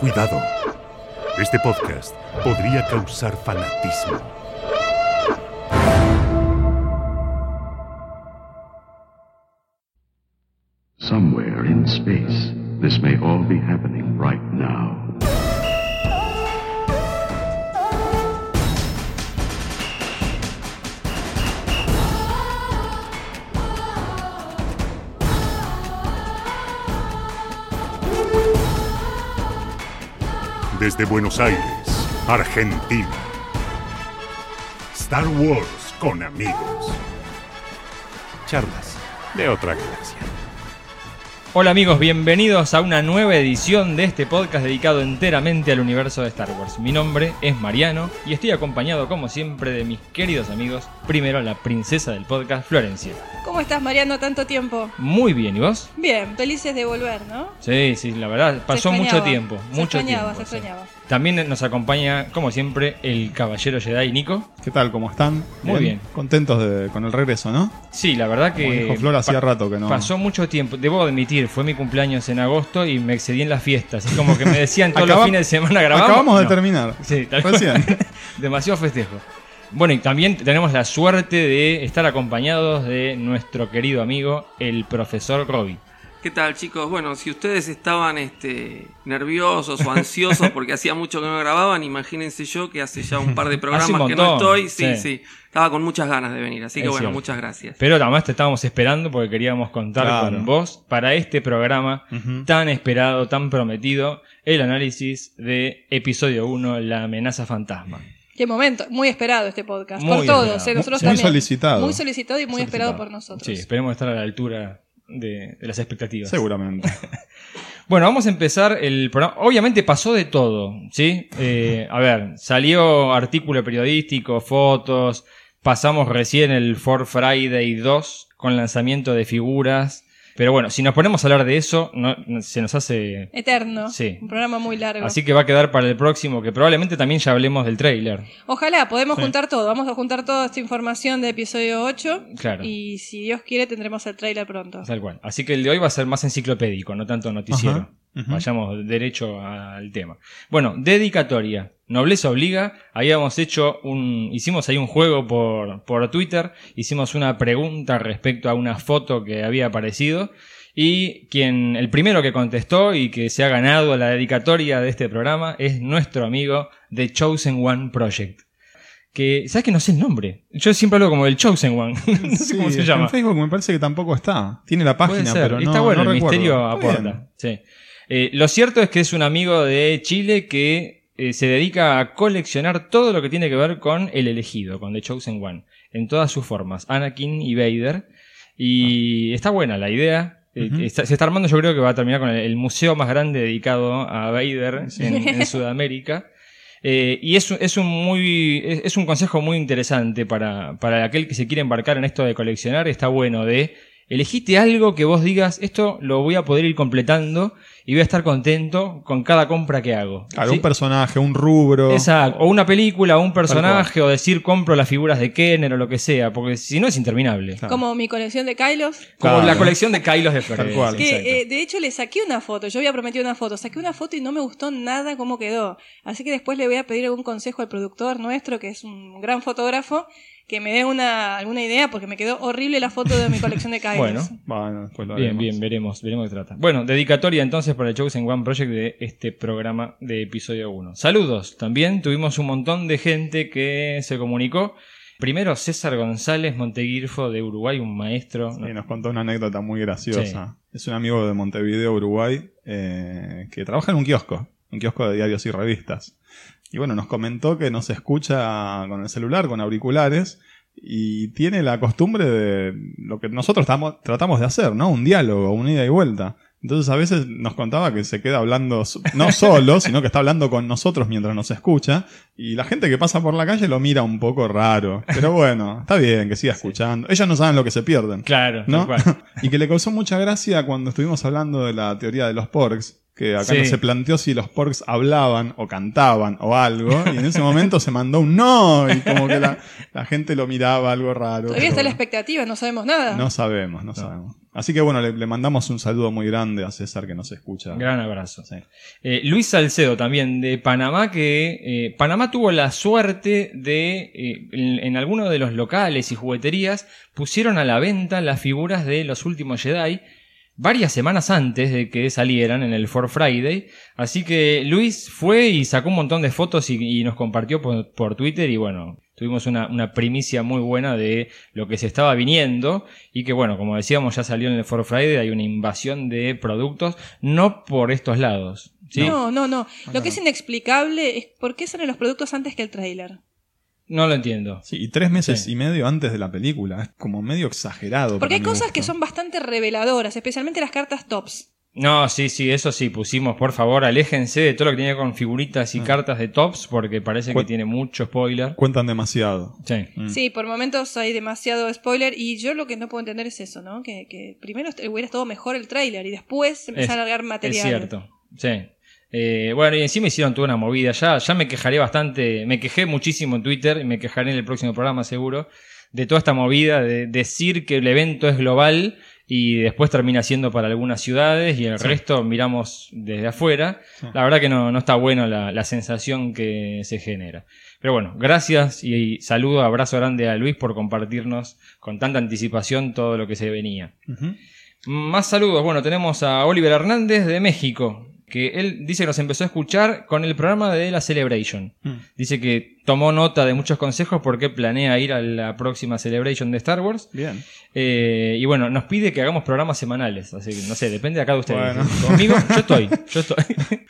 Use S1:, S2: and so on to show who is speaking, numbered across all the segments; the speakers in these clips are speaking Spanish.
S1: Cuidado. Este podcast podría causar fanatismo.
S2: Somewhere in space, this may all be happening right now.
S1: Desde Buenos Aires, Argentina. Star Wars con amigos. Charlas de otra galaxia.
S3: Hola amigos, bienvenidos a una nueva edición de este podcast dedicado enteramente al universo de Star Wars. Mi nombre es Mariano y estoy acompañado como siempre de mis queridos amigos. Primero la princesa del podcast, Florencia.
S4: ¿Cómo estás, Mariano? Tanto tiempo.
S3: Muy bien, ¿y vos?
S4: Bien, felices de volver, ¿no?
S3: Sí, sí, la verdad, pasó
S4: Se
S3: mucho tiempo.
S4: se
S3: mucho
S4: extrañaba,
S3: tiempo.
S4: se extrañaba.
S3: También nos acompaña, como siempre, el caballero Jedi, Nico.
S5: ¿Qué tal? ¿Cómo están?
S3: Muy bien.
S5: Contentos de- con el regreso, ¿no?
S3: Sí, la verdad
S5: Como
S3: que.
S5: dijo Flor, hacía rato que no.
S3: Pasó mucho tiempo. Debo admitir, fue mi cumpleaños en agosto y me excedí en las fiestas. Es como que me decían todos los fines de semana grabamos.
S5: Acabamos de
S3: No.
S5: terminar.
S3: Sí, tal. Demasiado festejo. Bueno, y también tenemos la suerte de estar acompañados de nuestro querido amigo, el profesor Robbie.
S6: ¿Qué tal chicos? Bueno, si ustedes estaban este, nerviosos o ansiosos porque hacía mucho que no grababan, imagínense yo que hace ya un par de programas que no estoy. Sí,
S3: sí.
S6: sí, Estaba con muchas ganas de venir, así que
S3: Es
S6: bueno,
S3: cierto.
S6: muchas gracias.
S3: Pero además te estábamos esperando porque queríamos contar
S5: Claro.
S3: con vos para este programa tan esperado, tan prometido, el análisis de episodio 1, La amenaza fantasma.
S4: Qué momento, muy esperado este podcast.
S3: Muy
S4: por todos, eh, nosotros
S5: Muy
S4: también.
S5: solicitado.
S4: Muy solicitado y muy esperado por nosotros.
S3: Sí, esperemos estar a la altura de, de las expectativas.
S5: Seguramente.
S3: Bueno, vamos a empezar el programa. Obviamente pasó de todo, ¿sí? Eh, a ver, salió artículo periodístico, fotos, pasamos recién el Ford Friday 2 con lanzamiento de figuras. Pero bueno, si nos ponemos a hablar de eso, no- se nos hace...
S4: Eterno.
S3: Sí.
S4: Un programa muy largo.
S3: Así que va a quedar para el próximo, que probablemente también ya hablemos del trailer.
S4: Ojalá, podemos juntar todo. Vamos a juntar toda esta información de episodio 8.
S3: Claro.
S4: Y si Dios quiere, tendremos el trailer pronto.
S3: Tal cual. Así que el de hoy va a ser más enciclopédico, no tanto noticiero.
S5: Ajá.
S3: Vayamos derecho al tema. Bueno, dedicatoria. Nobleza obliga. Habíamos hecho un. Hicimos ahí un juego por, por Twitter. Hicimos una pregunta respecto a una foto que había aparecido. Y quien. El primero que contestó y que se ha ganado la dedicatoria de este programa es nuestro amigo The Chosen One Project. Que. ¿Sabes que no sé el nombre? Yo siempre hablo como el Chosen One. no sé
S5: Sí,
S3: cómo se llama.
S5: En Facebook me parece que tampoco está. Tiene la página, pero no
S3: está bueno,
S5: no
S3: el
S5: recuerdo.
S3: misterio aporta. Sí. Eh, lo cierto es que es un amigo de Chile que eh, se dedica a coleccionar todo lo que tiene que ver con el elegido, con The Chosen One, en todas sus formas, Anakin y Vader. Y está buena la idea. Eh, está- se está armando, yo creo que va a terminar con el, el museo más grande dedicado a Vader
S5: Sí.
S3: en, en Sudamérica. Eh, y es, un- es un muy es, es un consejo muy interesante para, para aquel que se quiere embarcar en esto de coleccionar. Está bueno de elegite algo que vos digas, esto lo voy a poder ir completando y voy a estar contento con cada compra que hago.
S5: Claro,
S3: ¿Sí?
S5: un personaje, un rubro.
S3: Exacto. O una película, o un personaje, o decir compro las figuras de Kenner o lo que sea, porque si no es interminable.
S5: Claro.
S4: Como mi colección de Kylos.
S3: Como
S5: Claro.
S3: la colección de Kylos de Flores.
S5: Tal cual.
S4: Que eh, de hecho le saqué una foto, yo había prometido una foto, saqué una foto y no me gustó nada cómo quedó. Así que después le voy a pedir algún consejo al productor nuestro, que es un gran fotógrafo, que me dé una, alguna idea, porque me quedó horrible la foto de mi colección de Kylos.
S3: Bueno.
S5: Bueno, después lo
S3: Bien,
S5: haremos.
S3: bien, veremos, veremos qué trata. Bueno, dedicatoria entonces para el Chosen One Project de este programa de episodio 1. Saludos, también tuvimos un montón de gente que se comunicó. Primero César González Monteguirfo de Uruguay, un maestro.
S5: Sí, nos contó una anécdota muy graciosa. Es un amigo de Montevideo, Uruguay, eh, que trabaja en un kiosco, un kiosco de diarios y revistas. Y bueno, nos comentó que nos escucha con el celular, con auriculares, y tiene la costumbre de lo que nosotros tamo- tratamos de hacer, ¿no? Un diálogo, una ida y vuelta. Entonces a veces nos contaba que se queda hablando no solo, sino que está hablando con nosotros mientras nos escucha. Y la gente que pasa por la calle lo mira un poco raro. Pero bueno, está bien que siga escuchando. Ellos no saben lo que se pierden.
S3: Claro,
S5: ¿no?
S3: tal cual.
S5: y que le causó mucha gracia cuando estuvimos hablando de la teoría de los porks, que acá
S3: Sí.
S5: no se planteó si los porks hablaban o cantaban o algo, y en ese momento se mandó un no, y como que la, la gente lo miraba algo raro.
S4: Todavía está la expectativa, no sabemos nada.
S5: No sabemos, no, sabemos. Así que bueno, le, le mandamos un saludo muy grande a César que nos escucha.
S3: Gran abrazo.
S5: Sí.
S3: Eh, Luis Salcedo también de Panamá, que eh, Panamá tuvo la suerte de, eh, en, en algunos de los locales y jugueterías, pusieron a la venta las figuras de los últimos Jedi varias semanas antes de que salieran en el For Friday. Así que Luis fue y sacó un montón de fotos y, y nos compartió por, por Twitter y bueno, tuvimos una, una primicia muy buena de lo que se estaba viniendo y que bueno, como decíamos, ya salió en el For Friday, hay una invasión de productos, no por estos lados. ¿sí?
S4: No, no, no. Lo que es inexplicable es por qué salen los productos antes que el tráiler.
S3: No lo entiendo.
S5: Sí, y tres meses
S3: Sí.
S5: y medio antes de la película. Es como medio exagerado.
S4: Porque hay cosas que son bastante reveladoras, especialmente las cartas tops.
S3: No, sí, sí, eso sí, pusimos, por favor, aléjense de todo lo que tiene con figuritas y cartas de tops, porque parece que tiene mucho spoiler.
S5: Cuentan demasiado.
S3: Sí.
S5: Mm.
S4: Sí, por momentos hay demasiado spoiler y yo lo que no puedo entender es eso, ¿no? Que, que primero hubiera estado mejor el tráiler y después
S3: Es-
S4: a largar material.
S3: Es cierto, sí. Eh, bueno, y encima hicieron toda una movida. Ya, ya me quejaré bastante, me quejé muchísimo en Twitter y me quejaré en el próximo programa seguro de toda esta movida de decir que el evento es global y después termina siendo para algunas ciudades y el resto miramos desde afuera. La verdad que no, no está buena la, la sensación que se genera. Pero bueno, gracias y saludo, abrazo grande a Luis por compartirnos con tanta anticipación todo lo que se venía. Más saludos. Bueno, tenemos a Oliver Hernández de México, que él dice que nos empezó a escuchar con el programa de la Celebration.
S5: Mm.
S3: Dice que tomó nota de muchos consejos porque planea ir a la próxima Celebration de Star Wars.
S5: Bien.
S3: Eh, y bueno, nos pide que hagamos programas semanales. Así que no sé, depende acá de ustedes.
S5: Bueno.
S3: Conmigo, yo estoy. Yo estoy.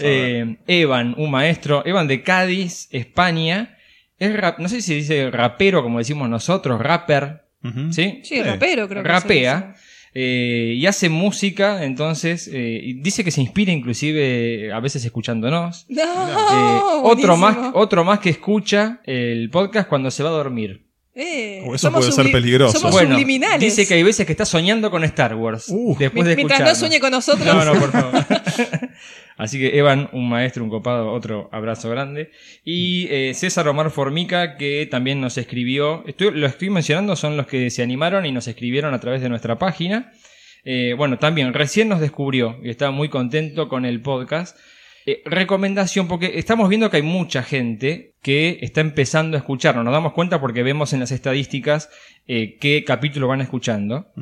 S3: Eh, Evan, un maestro, Evan de Cádiz, España. Es rap- no sé si dice rapero como decimos nosotros, rapper. ¿Sí?
S4: Sí, rapero creo que
S3: Rapea. Eh, y hace música, entonces eh, dice que se inspira inclusive a veces escuchándonos.
S4: No,
S3: Eh, otro, más, otro más que escucha el podcast cuando se va a dormir.
S4: Eh,
S5: O eso
S4: somos
S5: puede ser peligroso.
S4: Somos
S3: Bueno,
S4: subliminales.
S3: dice que hay veces que está soñando con Star Wars.
S5: Uh.
S3: después de
S4: Mientras no sueñe con nosotros.
S3: No, no, por favor. Así que Evan, un maestro, un copado, otro abrazo grande. Y eh, César Omar Formica, que también nos escribió. Estoy, lo estoy mencionando, son los que se animaron y nos escribieron a través de nuestra página. Eh, bueno, también recién nos descubrió y estaba muy contento con el podcast. Eh, recomendación, porque estamos viendo que hay mucha gente que está empezando a escucharnos. Nos damos cuenta porque vemos en las estadísticas eh, qué capítulo van escuchando.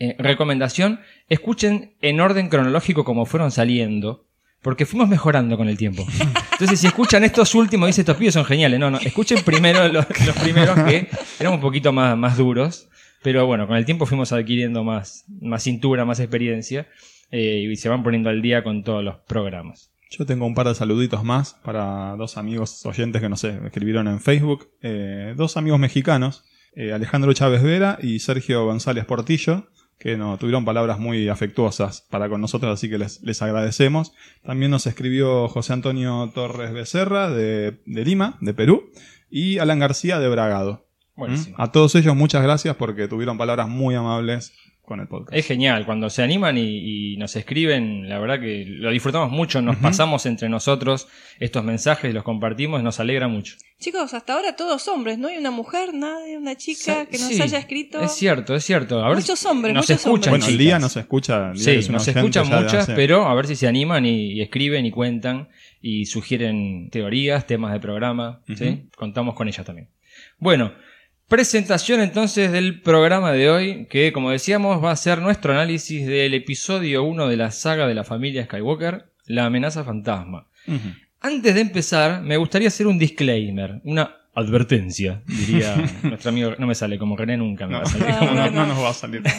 S3: Eh, recomendación, escuchen en orden cronológico como fueron saliendo, porque fuimos mejorando con el tiempo. Entonces, si escuchan estos últimos, dice estos pibes son geniales. No, no, escuchen primero los, los primeros que eran un poquito más, más duros, pero bueno, con el tiempo fuimos adquiriendo más, más cintura, más experiencia, eh, y se van poniendo al día con todos los programas.
S5: Yo tengo un par de saluditos más para dos amigos oyentes que no sé, me escribieron en Facebook. Eh, dos amigos mexicanos, eh, Alejandro Chávez Vera y Sergio González Portillo, que no tuvieron palabras muy afectuosas para con nosotros, así que les, les agradecemos. También nos escribió José Antonio Torres Becerra de, de Lima, de Perú, y Alan García de Bragado.
S3: Buenísimo.
S5: ¿Mm? A todos ellos muchas gracias porque tuvieron palabras muy amables con el podcast.
S3: Es genial, cuando se animan y, y nos escriben, la verdad que lo disfrutamos mucho, nos pasamos entre nosotros estos mensajes, los compartimos, nos alegra mucho.
S4: Chicos, hasta ahora todos hombres, no hay una mujer, nadie, una chica que nos
S3: Sí,
S4: haya escrito.
S3: Es cierto, es cierto. A ver,
S4: Muchos hombres,
S3: nos
S4: muchos
S3: escuchan,
S5: bueno,
S3: chicas.
S5: Lía nos escucha.
S3: Sí,
S5: es
S3: nos escuchan muchas,
S5: hace-
S3: pero a ver si se animan y, y escriben y cuentan y sugieren teorías, temas de programa. ¿sí? Contamos con ellas también. Bueno, presentación entonces del programa de hoy, que como decíamos va a ser nuestro análisis del episodio 1 de la saga de la familia Skywalker, La amenaza fantasma. Antes de empezar, me gustaría hacer un disclaimer, una advertencia, diría nuestro amigo. No me sale como René nunca me
S5: No,
S3: va a salir.
S5: No nos va a salir.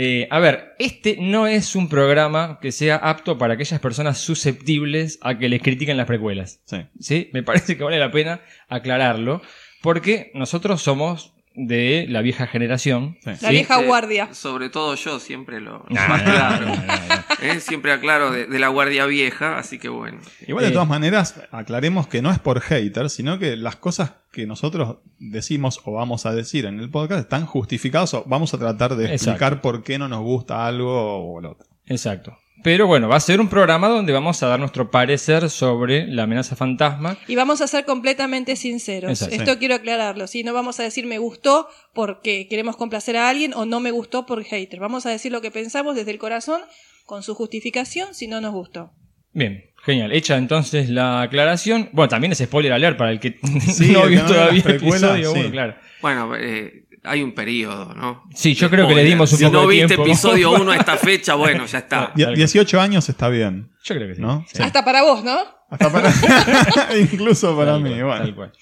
S3: Eh, a ver, este no es un programa que sea apto para aquellas personas susceptibles a que les critiquen las precuelas.
S5: Sí.
S3: ¿Sí? Me parece que vale la pena aclararlo, porque nosotros somos de la vieja generación.
S5: Sí.
S4: La
S3: ¿sí?
S4: vieja
S6: Eh,
S4: guardia.
S6: Sobre todo yo siempre lo más
S3: no,
S6: claro.
S3: no, no, no.
S6: Eh, Siempre aclaro de, de la guardia vieja, así que bueno.
S5: Igual de
S3: Eh.
S5: todas maneras, aclaremos que no es por hater, sino que las cosas que nosotros decimos o vamos a decir en el podcast están justificadas o vamos a tratar de
S3: Exacto.
S5: explicar por qué no nos gusta algo o lo otro.
S3: Exacto. Pero bueno, va a ser un programa donde vamos a dar nuestro parecer sobre la amenaza fantasma.
S4: Y vamos a ser completamente sinceros.
S3: Exacto.
S4: Esto quiero aclararlo. ¿sí? No vamos a decir me gustó porque queremos complacer a alguien o no me gustó por hater. Vamos a decir lo que pensamos desde el corazón con su justificación si no nos gustó.
S3: Bien, genial. Hecha entonces la aclaración. Bueno, también es spoiler alert para el que
S5: Sí,
S3: no
S5: el
S3: vio todavía
S5: precuelas,
S3: episodio claro.
S6: Bueno, eh, hay un periodo, ¿no?
S3: Sí, yo creo que le dimos un
S6: si
S3: poco
S6: no
S3: de
S6: viste
S3: tiempo.
S6: episodio 1 a esta fecha, bueno, ya está.
S5: Die- 18 años está bien,
S3: Yo creo que sí.
S5: ¿no? Sí.
S4: Hasta para vos, ¿no?
S5: Hasta para... Incluso para
S3: Tal
S5: mí,
S3: cual,
S5: bueno.
S3: tal cual.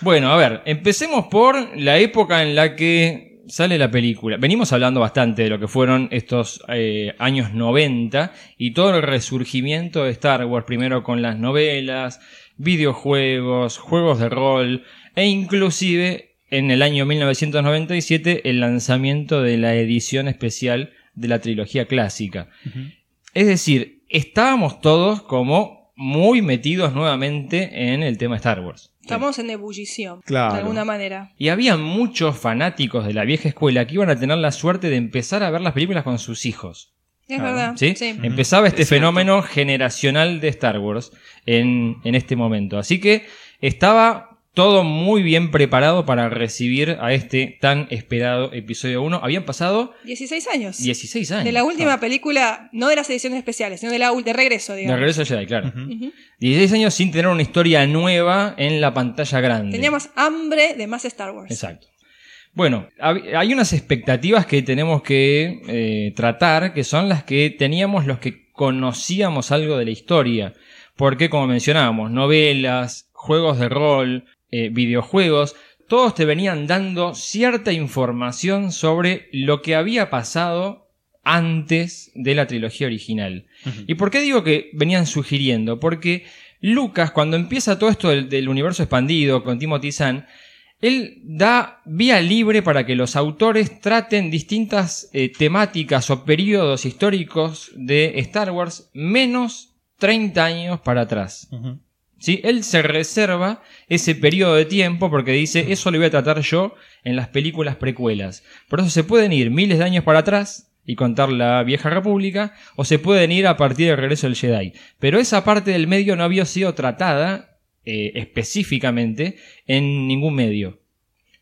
S3: Bueno, a ver, empecemos por la época en la que sale la película. Venimos hablando bastante de lo que fueron estos eh, años 90 y todo el resurgimiento de Star Wars, primero con las novelas, videojuegos, juegos de rol e inclusive en el año 1997 el lanzamiento de la edición especial de la trilogía clásica. Es decir, estábamos todos como muy metidos nuevamente en el tema Star Wars.
S4: Estamos en ebullición,
S5: Claro.
S4: de alguna manera.
S3: Y había muchos fanáticos de la vieja escuela que iban a tener la suerte de empezar a ver las películas con sus hijos.
S4: Es
S5: Claro.
S4: verdad.
S3: ¿sí?
S4: Sí.
S3: Empezaba este
S6: Es
S3: fenómeno generacional de Star Wars en, en este momento. Así que estaba todo muy bien preparado para recibir a este tan esperado episodio 1. Habían pasado
S4: 16 años.
S3: 16 años.
S4: De la última película, no de las ediciones especiales, sino de la de regreso,
S3: De
S4: digamos.
S3: regreso a Jedi, claro.
S4: Ujú.
S3: 16 años sin tener una historia nueva en la pantalla grande.
S4: Teníamos hambre de más Star Wars.
S3: Exacto. Bueno, hay unas expectativas que tenemos que eh, tratar, que son las que teníamos los que conocíamos algo de la historia. Porque, como mencionábamos, novelas, juegos de rol, eh, videojuegos, todos te venían dando cierta información sobre lo que había pasado antes de la trilogía original. ¿Y por qué digo que venían sugiriendo? Porque Lucas, cuando empieza todo esto del, del universo expandido con Timothy Zahn, él da vía libre para que los autores traten distintas eh, temáticas o periodos históricos de Star Wars menos 30 años para atrás. ¿Sí? Él se reserva ese periodo de tiempo porque dice, eso lo voy a tratar yo en las películas precuelas. Por eso se pueden ir miles de años para atrás y contar la vieja república, o se pueden ir a partir del regreso del Jedi. Pero esa parte del medio no había sido tratada eh, específicamente en ningún medio.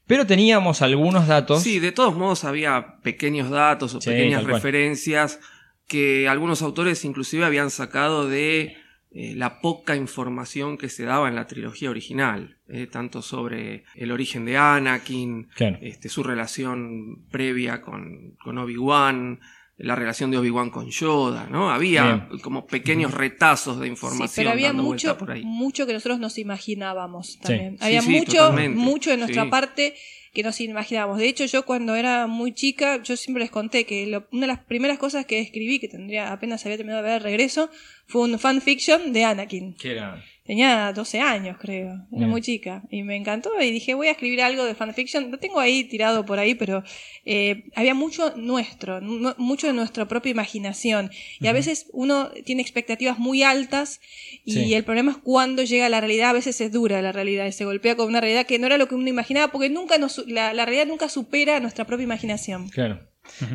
S3: Pero teníamos algunos datos.
S6: Sí, de todos modos había pequeños datos o
S3: Sí,
S6: pequeñas referencias que algunos autores inclusive habían sacado de eh, la poca información que se daba en la trilogía original, eh, tanto sobre el origen de Anakin,
S3: Claro.
S6: este, su relación previa con, con Obi-Wan, la relación de Obi-Wan con Yoda, ¿no? Había como pequeños retazos de
S4: Sí,
S6: información
S4: pero había
S6: dando
S4: mucho,
S6: por ahí.
S4: mucho que nosotros nos imaginábamos también.
S6: Sí,
S4: había
S6: sí,
S4: mucho,
S6: totalmente.
S4: mucho de nuestra
S6: Sí.
S4: parte que nos imaginábamos. De hecho, yo cuando era muy chica, yo siempre les conté que lo- una de las primeras cosas que escribí, que tendría apenas había terminado de ver regreso, fue un fanfiction de Anakin.
S3: Que era-
S4: Tenía 12 años, creo. Era
S3: Bien.
S4: muy chica. Y me encantó y dije, voy a escribir algo de fanfiction. Lo tengo ahí tirado por ahí, pero eh, había mucho nuestro, nu- mucho de nuestra propia imaginación. Y a veces uno tiene expectativas muy altas y
S3: Sí.
S4: el problema es cuando llega a la realidad. A veces es dura la realidad y se golpea con una realidad que no era lo que uno imaginaba porque nunca nos, la, la realidad nunca supera nuestra propia imaginación.
S3: Claro.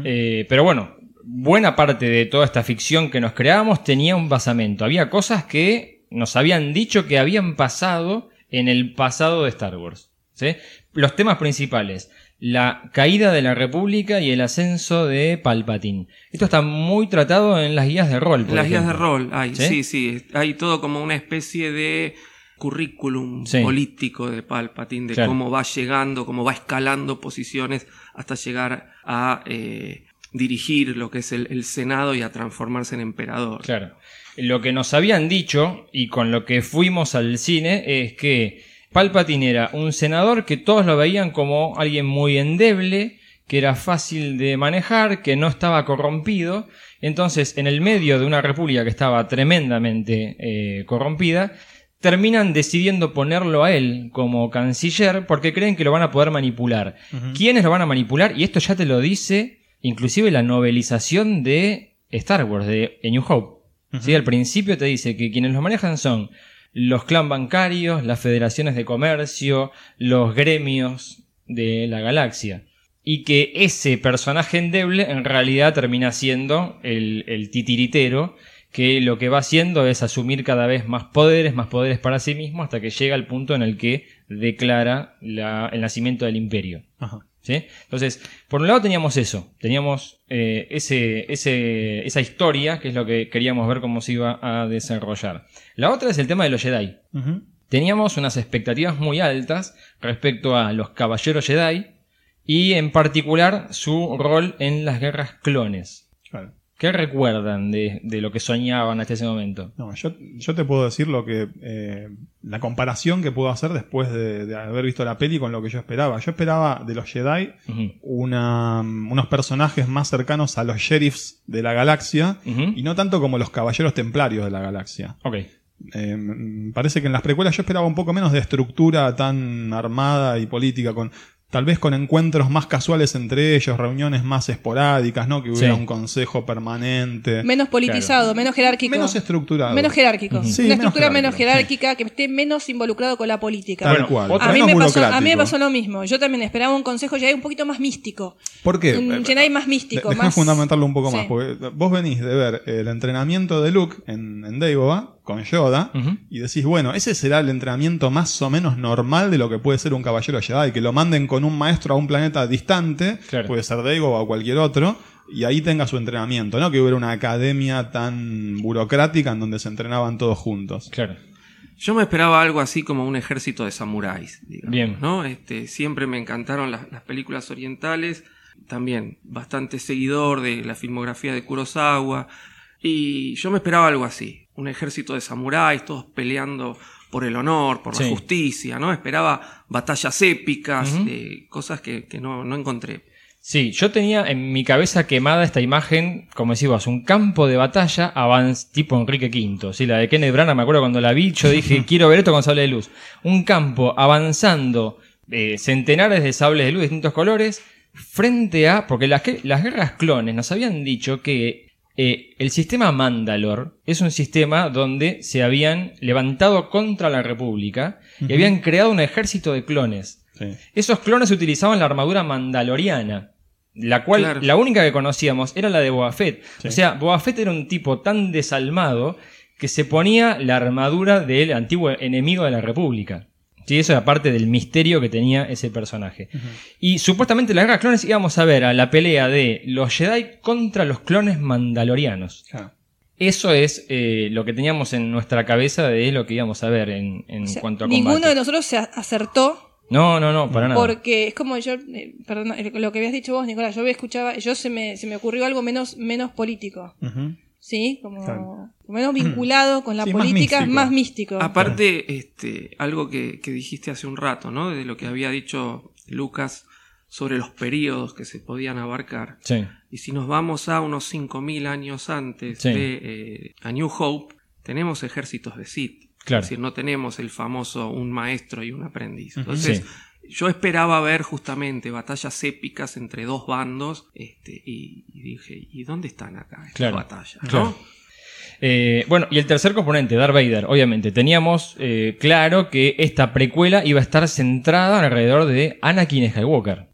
S3: Eh, pero bueno, buena parte de toda esta ficción que nos creábamos tenía un basamento. Había cosas que nos habían dicho que habían pasado en el pasado de Star Wars. ¿sí? Los temas principales. La caída de la República y el ascenso de Palpatine. Esto está muy tratado en las guías de rol. por
S6: En las guías de rol, hay,
S3: ¿Sí?
S6: ¿Sí? sí, Hay todo como una especie de currículum
S3: Sí.
S6: político de Palpatine, de
S3: Claro.
S6: cómo va llegando, cómo va escalando posiciones hasta llegar a eh, dirigir lo que es el, el Senado y a transformarse en emperador.
S3: Claro. Lo que nos habían dicho y con lo que fuimos al cine es que Palpatine era un senador que todos lo veían como alguien muy endeble, que era fácil de manejar, que no estaba corrompido. Entonces, en el medio de una república que estaba tremendamente eh, corrompida, terminan decidiendo ponerlo a él como canciller porque creen que lo van a poder manipular. ¿Quiénes lo van a manipular? Y esto ya te lo dice inclusive la novelización de Star Wars, de A New Hope. ¿Sí? Al principio te dice que quienes lo manejan son los clan bancarios, las federaciones de comercio, los gremios de la galaxia. y que ese personaje endeble en realidad termina siendo el, el titiritero que lo que va haciendo es asumir cada vez más poderes, más poderes para sí mismo, hasta que llega al punto en el que declara la- el nacimiento del imperio.
S5: Ajá.
S3: ¿Sí? Entonces, por un lado teníamos eso, teníamos eh, ese, ese- esa historia, que es lo que queríamos ver cómo se iba a desarrollar. La otra es el tema de los Jedi. Teníamos unas expectativas muy altas respecto a los caballeros Jedi y en particular su rol en las guerras clones. ¿Qué recuerdan de, de lo que soñaban hasta ese momento?
S5: No, yo, yo te puedo decir lo que. eh, la comparación que puedo hacer después de, de haber visto la peli con lo que yo esperaba. Yo esperaba de los Jedi una, unos personajes más cercanos a los sheriffs de la galaxia y no tanto como los caballeros templarios de la galaxia.
S3: Ok.
S5: Eh, parece que en las precuelas yo esperaba un poco menos de estructura tan armada y política, con tal vez con encuentros más casuales entre ellos, reuniones más esporádicas, ¿no? Que hubiera
S3: Sí.
S5: un consejo permanente.
S4: Menos politizado, menos jerárquico.
S5: Menos estructurado.
S4: Menos jerárquico.
S5: Sí,
S4: Una
S5: menos
S4: estructura menos jerárquica, que esté menos involucrado con la política.
S5: Tal
S3: Bueno,
S5: cual.
S4: a, mí me pasó, a mí me pasó lo mismo. Yo también esperaba un consejo Jedi un poquito más místico.
S5: ¿Por qué?
S4: Un
S5: Eh,
S4: Jedi más místico.
S5: Déjame
S4: más...
S5: fundamentarlo un poco
S4: Sí.
S5: más, porque vos venís de ver el entrenamiento de Luke en, en con Yoda y decís, bueno, ese será el entrenamiento más o menos normal de lo que puede ser un caballero Jedi, que lo manden con un maestro a un planeta distante,
S3: Claro.
S5: puede ser Dagobah o cualquier otro, y ahí tenga su entrenamiento, ¿no? Que hubiera una academia tan burocrática en donde se entrenaban todos juntos.
S3: Claro.
S6: Yo me esperaba algo así como un ejército de samuráis. digamos,
S3: Bien.
S6: ¿no? Este, siempre me encantaron las, las películas orientales. También bastante seguidor de la filmografía de Kurosawa. Y yo me esperaba algo así. Un ejército de samuráis, todos peleando por el honor, por la
S3: Sí.
S6: justicia, ¿no? Esperaba batallas épicas, eh, cosas que, que no, no encontré.
S3: Sí, yo tenía en mi cabeza quemada esta imagen, como decís vos, un campo de batalla avanz, tipo Enrique V. Sí, la de Kenneth Branagh, me acuerdo cuando la vi, yo dije, quiero ver esto con sable de luz. Un campo avanzando, eh, centenares de sables de luz de distintos colores, frente a. Porque las, las guerras clones nos habían dicho que eh, el sistema Mandalor es un sistema donde se habían levantado contra la República y habían creado un ejército de clones.
S5: Sí.
S3: Esos clones utilizaban la armadura mandaloriana, la cual
S6: Claro.
S3: la única que conocíamos era la de Boba Fett.
S5: Sí.
S3: O sea, Boba Fett era un tipo tan desalmado que se ponía la armadura del antiguo enemigo de la República. Sí, eso era parte del misterio que tenía ese personaje. Y supuestamente en la guerra de clones íbamos a ver a la pelea de los Jedi contra los clones mandalorianos.
S5: Claro.
S3: Eso es eh, lo que teníamos en nuestra cabeza de lo que íbamos a ver en, en
S4: O sea,
S3: cuanto a
S4: ninguno
S3: combate.
S4: de nosotros se acertó
S3: No, no, no, para nada.
S4: porque es como yo, eh, perdón, lo que habías dicho vos, Nicolás, yo escuchaba, yo se me, se me ocurrió algo menos, menos político,
S5: Ujú.
S4: ¿Sí? Como
S5: Claro.
S4: menos vinculado con la
S5: Sí, más
S4: política,
S5: místico.
S4: más místico.
S6: Aparte, este, algo que, que dijiste hace un rato, ¿no? De lo que había dicho Lucas sobre los periodos que se podían abarcar.
S3: Sí.
S6: Y si nos vamos a unos 5.000 años antes
S3: Sí.
S6: de eh, A New Hope, tenemos ejércitos de Sith.
S3: Claro.
S6: Es decir, no tenemos el famoso un maestro y un aprendiz. Entonces,
S3: Sí.
S6: Yo esperaba ver justamente batallas épicas entre dos bandos este, y, y dije, ¿y dónde están acá estas
S3: Claro.
S6: batallas?
S3: Eh, bueno, y el tercer componente, Darth Vader, obviamente. Teníamos eh, claro que esta precuela iba a estar centrada alrededor de Anakin Skywalker.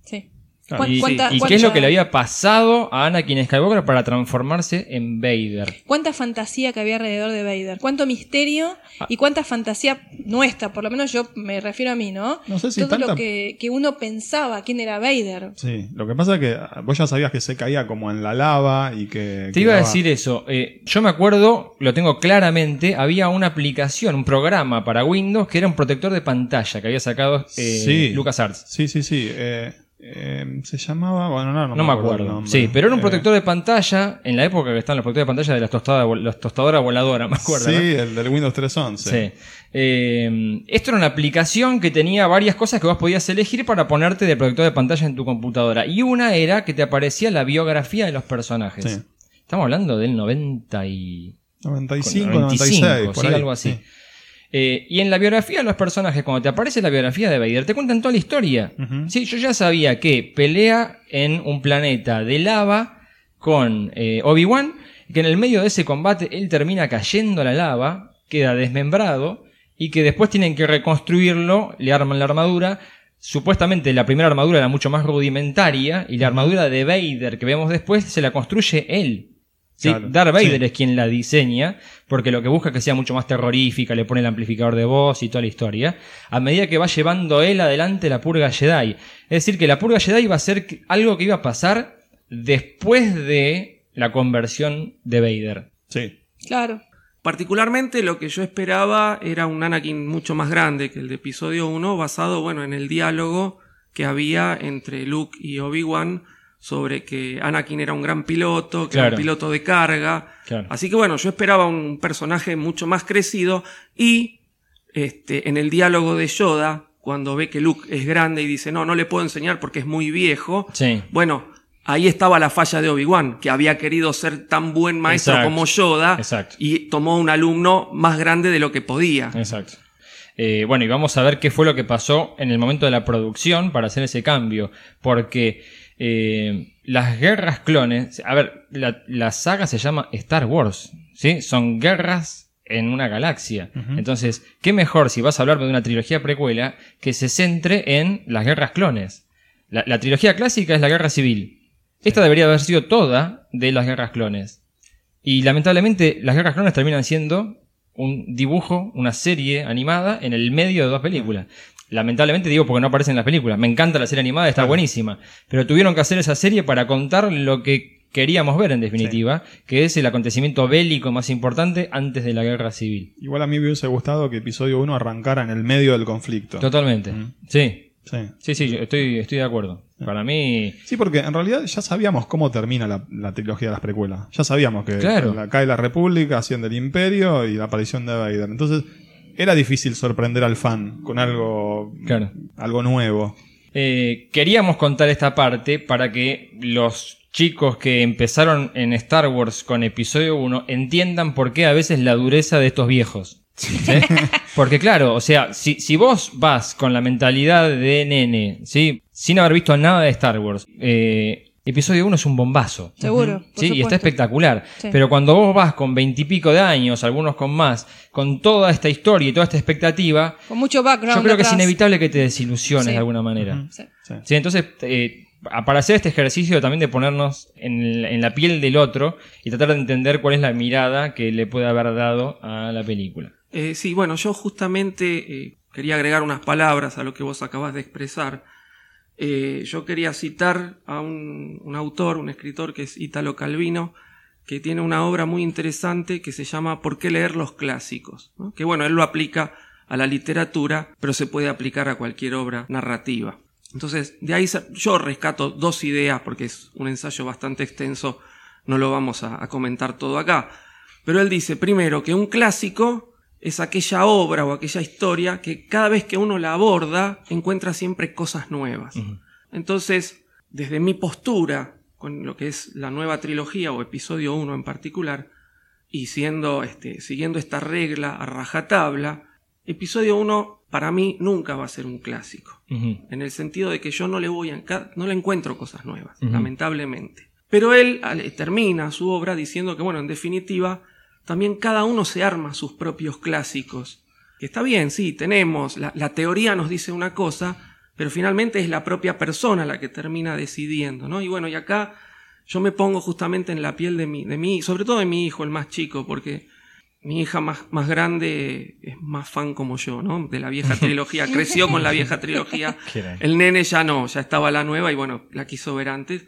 S4: Sí.
S5: Claro.
S4: ¿Cuán-
S3: Y,
S4: cuánta-
S3: y qué es lo que le había pasado a Anakin Skywalker para transformarse en Vader.
S4: Cuánta fantasía que había alrededor de Vader, cuánto misterio
S3: Ah.
S4: y cuánta fantasía nuestra, por lo menos yo me refiero a mí, ¿no?
S5: No sé si
S4: Todo
S5: tanta-
S4: lo que, que uno pensaba quién era Vader.
S5: Sí, lo que pasa es que ah, vos ya sabías que se caía como en la lava y que...
S3: Te iba a decir eso. eh, yo me acuerdo, lo tengo claramente, había una aplicación, un programa para Windows que era un protector de pantalla que había sacado eh,
S5: Sí.
S3: LucasArts.
S5: Sí, sí, sí. eh, eh, se llamaba... Bueno, no, no,
S3: No, me acuerdo. Sí, pero era un
S5: Eh,
S3: protector de pantalla en la época que estaban los protectores de pantalla de las tostadas, las tostadoras voladoras, me acuerdo.
S5: Sí,
S3: ¿no?
S5: el del Windows 311.
S3: Sí. Eh, esto era una aplicación que tenía varias cosas que vos podías elegir para ponerte de protector de pantalla en tu computadora. Y una era que te aparecía la biografía de los personajes.
S5: Sí.
S3: Estamos hablando del 90 y...
S5: 95,
S3: 95,
S5: 96, por
S3: sí,
S5: ahí.
S3: algo así.
S5: Sí.
S3: Eh, y en la biografía de los personajes, cuando te aparece la biografía de Vader, te cuentan toda la historia. Sí, yo ya sabía que pelea en un planeta de lava con eh, Obi-Wan, que en el medio de ese combate él termina cayendo a la lava, queda desmembrado, y que después tienen que reconstruirlo, le arman la armadura, supuestamente la primera armadura era mucho más rudimentaria y la armadura de Vader que vemos después se la construye él. ¿Sí?
S5: Claro,
S3: Darth Vader
S5: sí.
S3: es quien la diseña porque lo que busca es que sea mucho más terrorífica, le pone el amplificador de voz y toda la historia, a medida que va llevando él adelante la purga Jedi. Es decir, que la purga Jedi va a ser algo que iba a pasar después de la conversión de Vader.
S5: Sí.
S4: Claro.
S6: Particularmente lo que yo esperaba era un Anakin mucho más grande que el de episodio 1, basado bueno, en el diálogo que había entre Luke y Obi-Wan sobre que Anakin era un gran piloto, que era un piloto de carga.
S3: Claro.
S6: Así que bueno, yo esperaba un personaje mucho más crecido y este, en el diálogo de Yoda, cuando ve que Luke es grande y dice, no, no le puedo enseñar porque es muy viejo,
S3: Sí.
S6: bueno, ahí estaba la falla de Obi-Wan, que había querido ser tan buen maestro
S3: Exacto.
S6: como Yoda
S3: Exacto.
S6: y tomó un alumno más grande de lo que podía.
S3: Exacto. Eh, bueno, y vamos a ver qué fue lo que pasó en el momento de la producción para hacer ese cambio. Porque eh, las guerras clones. A ver, la, la saga se llama Star Wars. ¿Sí? Son guerras en una galaxia. Entonces, ¿qué mejor si vas a hablarme de una trilogía precuela que se centre en las guerras clones? La, la trilogía clásica es la guerra civil. Esta debería haber sido toda de las guerras clones. Y lamentablemente las guerras clones terminan siendo un dibujo, una serie animada en el medio de dos películas. Lamentablemente digo porque no aparece en las películas. Me encanta la serie animada, está buenísima. Pero tuvieron que hacer esa serie para contar lo que queríamos ver en definitiva, que es el acontecimiento bélico más importante antes de la guerra civil.
S5: Igual a mí me hubiese gustado que episodio 1 arrancara en el medio del conflicto.
S3: Totalmente. Sí.
S5: Sí.
S3: Sí, sí, yo estoy, estoy de acuerdo. Para mí...
S5: Sí, porque en realidad ya sabíamos cómo termina la, la trilogía de las precuelas. Ya sabíamos que
S3: Claro.
S5: la- cae la República, asciende el Imperio y la aparición de Vader. Entonces era difícil sorprender al fan con algo,
S3: Claro.
S5: algo nuevo.
S3: Eh, queríamos contar esta parte para que los chicos que empezaron en Star Wars con episodio 1 entiendan por qué a veces la dureza de estos viejos. ¿Sí? Porque claro, o sea, si, si vos vas con la mentalidad de nene, ¿sí? sin haber visto nada de Star Wars, eh, episodio 1 es un bombazo.
S4: Seguro. por
S3: Sí, y está espectacular.
S4: Sí.
S3: Pero cuando vos vas con veintipico de años, algunos con más, con toda esta historia y toda esta expectativa,
S4: Con mucho background.
S3: yo creo que es inevitable que te desilusiones
S4: Sí.
S3: de alguna manera.
S4: Sí.
S5: Sí.
S3: Sí, entonces, eh, para hacer este ejercicio también de ponernos en, el- en la piel del otro y tratar de entender cuál es la mirada que le puede haber dado a la película.
S6: Eh, sí, bueno, yo justamente eh, quería agregar unas palabras a lo que vos acabas de expresar. Eh, yo quería citar a un, autor, un escritor que es Italo Calvino, que tiene una obra muy interesante que se llama ¿Por qué leer los clásicos? Que bueno, él lo aplica a la literatura, pero se puede aplicar a cualquier obra narrativa. Entonces, de ahí yo rescato dos ideas, porque es un ensayo bastante extenso, no lo vamos a comentar todo acá. Pero él dice, primero, que un clásico es aquella obra o aquella historia que cada vez que uno la aborda encuentra siempre cosas nuevas. Entonces, desde mi postura, con lo que es la nueva trilogía o episodio 1 en particular, y siendo, este, siguiendo esta regla a rajatabla, episodio 1 para mí nunca va a ser un clásico. En el sentido de que yo no le voy a no le encuentro cosas nuevas, lamentablemente. Pero él termina su obra diciendo que, bueno, en definitiva, también cada uno se arma sus propios clásicos. Que está bien, sí, tenemos, la, la teoría nos dice una cosa, pero finalmente es la propia persona la que termina decidiendo, ¿no? Y bueno, y acá yo me pongo justamente en la piel de mi, de mí, sobre todo de mi hijo, el más chico, porque mi hija más, más grande es más fan como yo, ¿no? De la vieja trilogía, creció con la vieja trilogía. El nene ya no, ya estaba la nueva y bueno, la quiso ver antes.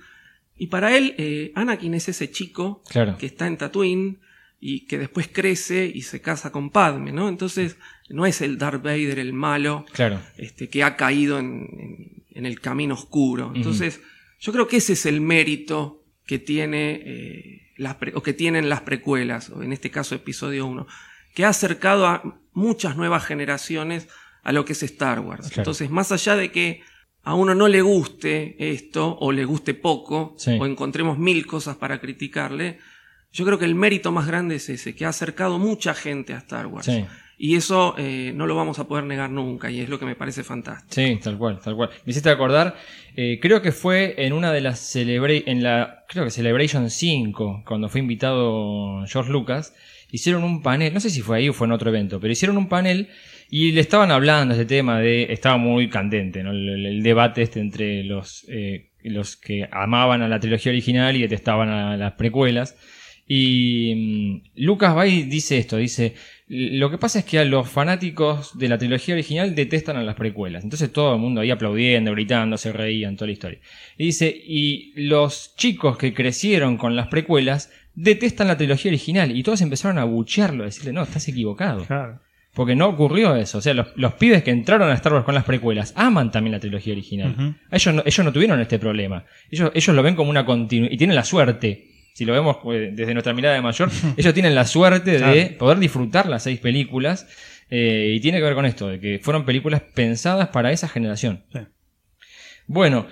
S6: Y para él, eh, Anakin es ese chico
S3: Claro.
S6: que está en Tatooine y que después crece y se casa con Padme, ¿no? Entonces, no es el Darth Vader el malo,
S3: Claro.
S6: este, que ha caído en, en- en el camino oscuro. Entonces, yo creo que ese es el mérito que tiene eh, las o que tienen las precuelas, o en este caso episodio 1, que ha acercado a muchas nuevas generaciones a lo que es Star Wars.
S3: Claro.
S6: Entonces, más allá de que a uno no le guste esto, o le guste poco,
S3: Sí.
S6: o encontremos mil cosas para criticarle, yo creo que el mérito más grande es ese, que ha acercado mucha gente a Star Wars.
S3: Sí.
S6: Y eso eh, no lo vamos a poder negar nunca, y es lo que me parece fantástico.
S3: Sí, tal cual, tal cual. Me hiciste acordar, eh, creo que fue en una de las celebra en la, creo que Celebration 5, cuando fue invitado George Lucas, hicieron un panel, no sé si fue ahí o fue en otro evento, pero hicieron un panel y le estaban hablando ese tema de, estaba muy candente, ¿no? el, el debate este entre los, eh, los que amaban a la trilogía original y detestaban a las precuelas. Y mm, Lucas Bay dice esto, dice, lo que pasa es que a los fanáticos de la trilogía original detestan a las precuelas. Entonces todo el mundo ahí aplaudiendo, gritando, se reían, toda la historia. Y dice, y los chicos que crecieron con las precuelas detestan la trilogía original. Y todos empezaron a buchearlo, a decirle, no, estás equivocado.
S5: Claro.
S3: Porque no ocurrió eso. O sea, los, los pibes que entraron a Star Wars con las precuelas aman también la trilogía original. Ellos, no, ellos no tuvieron este problema. Ellos, ellos lo ven como una continuidad. Y tienen la suerte. Si lo vemos eh, desde nuestra mirada de mayor, ellos tienen la suerte de
S5: Claro.
S3: poder disfrutar las seis películas. eh, y tiene que ver con esto, de que fueron películas pensadas para esa generación.
S5: Sí.
S3: Bueno,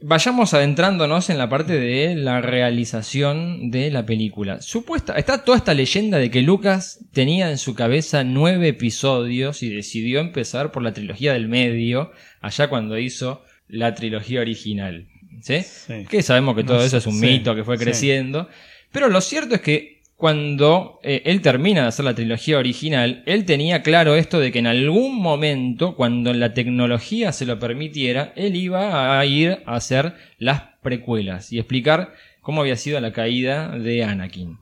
S3: vayamos adentrándonos en la parte de la realización de la película. Supuesta, está toda esta leyenda de que Lucas tenía en su cabeza nueve episodios y decidió empezar por la trilogía del medio, allá cuando hizo la trilogía original. ¿Sí?
S5: Sí.
S3: Que sabemos que todo
S5: No
S3: eso es un
S5: sí,
S3: mito que fue creciendo. Pero lo cierto es que cuando eh, él termina de hacer la trilogía original, él tenía claro esto de que en algún momento, cuando la tecnología se lo permitiera, él iba a ir a hacer las precuelas y explicar cómo había sido la caída de Anakin.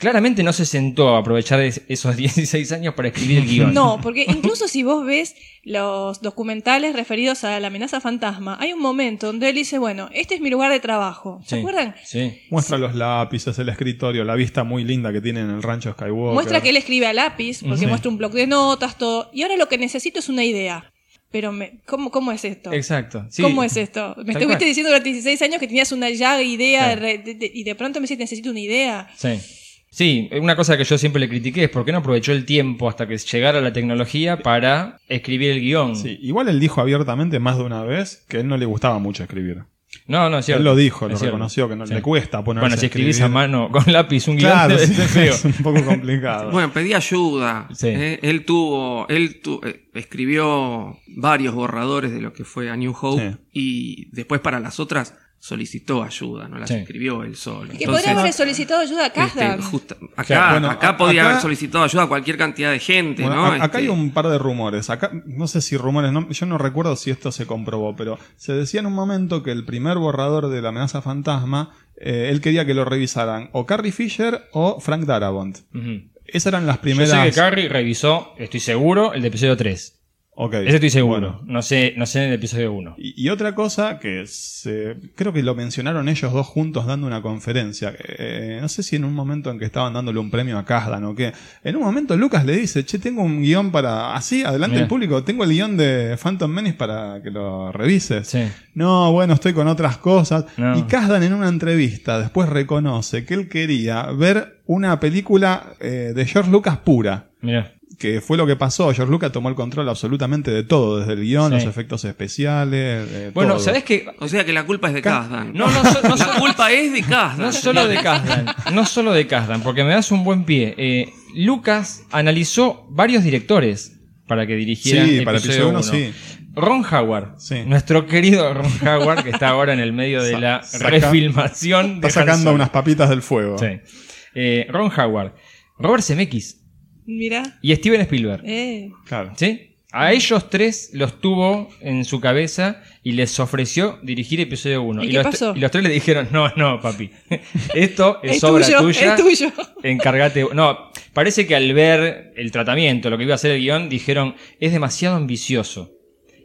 S3: Claramente no se sentó a aprovechar es- esos 16 años para escribir el guion.
S4: No, porque incluso si vos ves los documentales referidos a la amenaza fantasma, hay un momento donde él dice, bueno, este es mi lugar de trabajo. ¿Se
S3: Sí,
S4: acuerdan?
S3: Sí.
S5: Muestra los lápices, el escritorio, la vista muy linda que tiene en el rancho Skywalker.
S4: Muestra que él escribe a lápiz, porque
S5: Sí.
S4: muestra un bloc de notas, todo. Y ahora lo que necesito es una idea. Pero, me, ¿cómo, ¿cómo es esto?
S3: Exacto. sí.
S4: ¿Cómo es esto? Me estuviste
S3: cual.
S4: diciendo durante 16 años que tenías una ya idea de re- de- de- y de pronto me dices necesito una idea.
S3: Sí. Sí, una cosa que yo siempre le critiqué es por qué no aprovechó el tiempo hasta que llegara la tecnología para escribir el guion.
S5: Sí, igual él dijo abiertamente más de una vez que a él no le gustaba mucho escribir.
S3: No, no, es cierto.
S5: Él lo dijo,
S3: Es
S5: lo
S3: cierto.
S5: reconoció, que no
S3: Sí.
S5: le cuesta ponerse
S3: Bueno, si escribís
S5: escribir.
S3: a mano con lápiz un guion,
S5: Claro, sí, es un poco complicado.
S6: Bueno, pedí ayuda.
S3: Sí.
S6: Eh, él tuvo, él tu- eh, escribió varios borradores de lo que fue A New Hope
S5: Sí.
S6: y después para las otras solicitó ayuda, no las
S3: Sí.
S6: escribió él solo.
S4: Y que podría haber solicitado ayuda a
S6: este, justa- acá,
S5: Claro, bueno,
S6: acá
S5: a-
S6: podía
S5: acá-
S6: haber solicitado ayuda a cualquier cantidad de gente,
S5: Bueno,
S6: ¿no?
S5: a- acá
S6: Este,
S5: hay un par de rumores. Acá, no sé si rumores, no- yo no recuerdo si esto se comprobó, pero se decía en un momento que el primer borrador de la amenaza fantasma, eh, él quería que lo revisaran o Carrie Fisher o Frank Darabont. Esas eran las
S3: Yo
S5: primeras.
S3: sé que Carrie revisó, estoy seguro, el de episodio 3.
S5: Ok,
S3: Ese estoy seguro.
S5: bueno.
S3: No sé, no sé en el episodio 1.
S5: Y, y otra cosa que se- creo que lo mencionaron ellos dos juntos dando una conferencia. eh, no sé si en un momento en que estaban dándole un premio a Kazdan o qué. En un momento Lucas le dice, che, tengo un guion para... Así, adelante
S3: Mirá.
S5: del público, tengo el guion de Phantom Menace para que lo revises.
S3: Sí.
S5: No, bueno, estoy con otras cosas.
S3: No.
S5: Y Kazdan en una entrevista después reconoce que él quería ver una película eh, de George Lucas pura.
S3: Mira.
S5: Que fue lo que pasó. George Lucas tomó el control absolutamente de todo, desde el guion,
S3: Sí.
S5: los efectos especiales. eh,
S3: Bueno,
S5: todo.
S3: ¿sabés qué?
S6: O sea que la culpa es de Kazdan.
S3: No, no, so- no,
S6: la culpa es de Kazdan.
S3: No solo de Kazdan, no solo de Kazdan, porque me das un buen pie. Eh, Lucas analizó varios directores para que dirigieran
S5: Sí, para
S3: episodio
S5: episodio uno,
S3: uno.
S5: sí.
S3: Ron Howard,
S5: Sí.
S3: nuestro querido Ron Howard, que está ahora en el medio de
S5: Sa-
S3: la
S5: saca-
S3: refilmación de
S5: Está sacando unas papitas del fuego.
S3: Sí. Eh, Ron Howard, Robert Zemeckis
S4: Mira.
S3: y Steven Spielberg.
S4: Eh.
S5: Claro.
S3: ¿Sí? A ellos tres los tuvo en su cabeza y les ofreció dirigir episodio 1.
S4: ¿Y pasó?
S3: y los tres le dijeron, no, no, papi. Esto es,
S4: Es
S3: obra
S4: tuyo,
S3: tuya.
S4: es tuyo.
S3: Encárgate. No, parece que al ver el tratamiento, lo que iba a hacer el guion, dijeron, es demasiado ambicioso.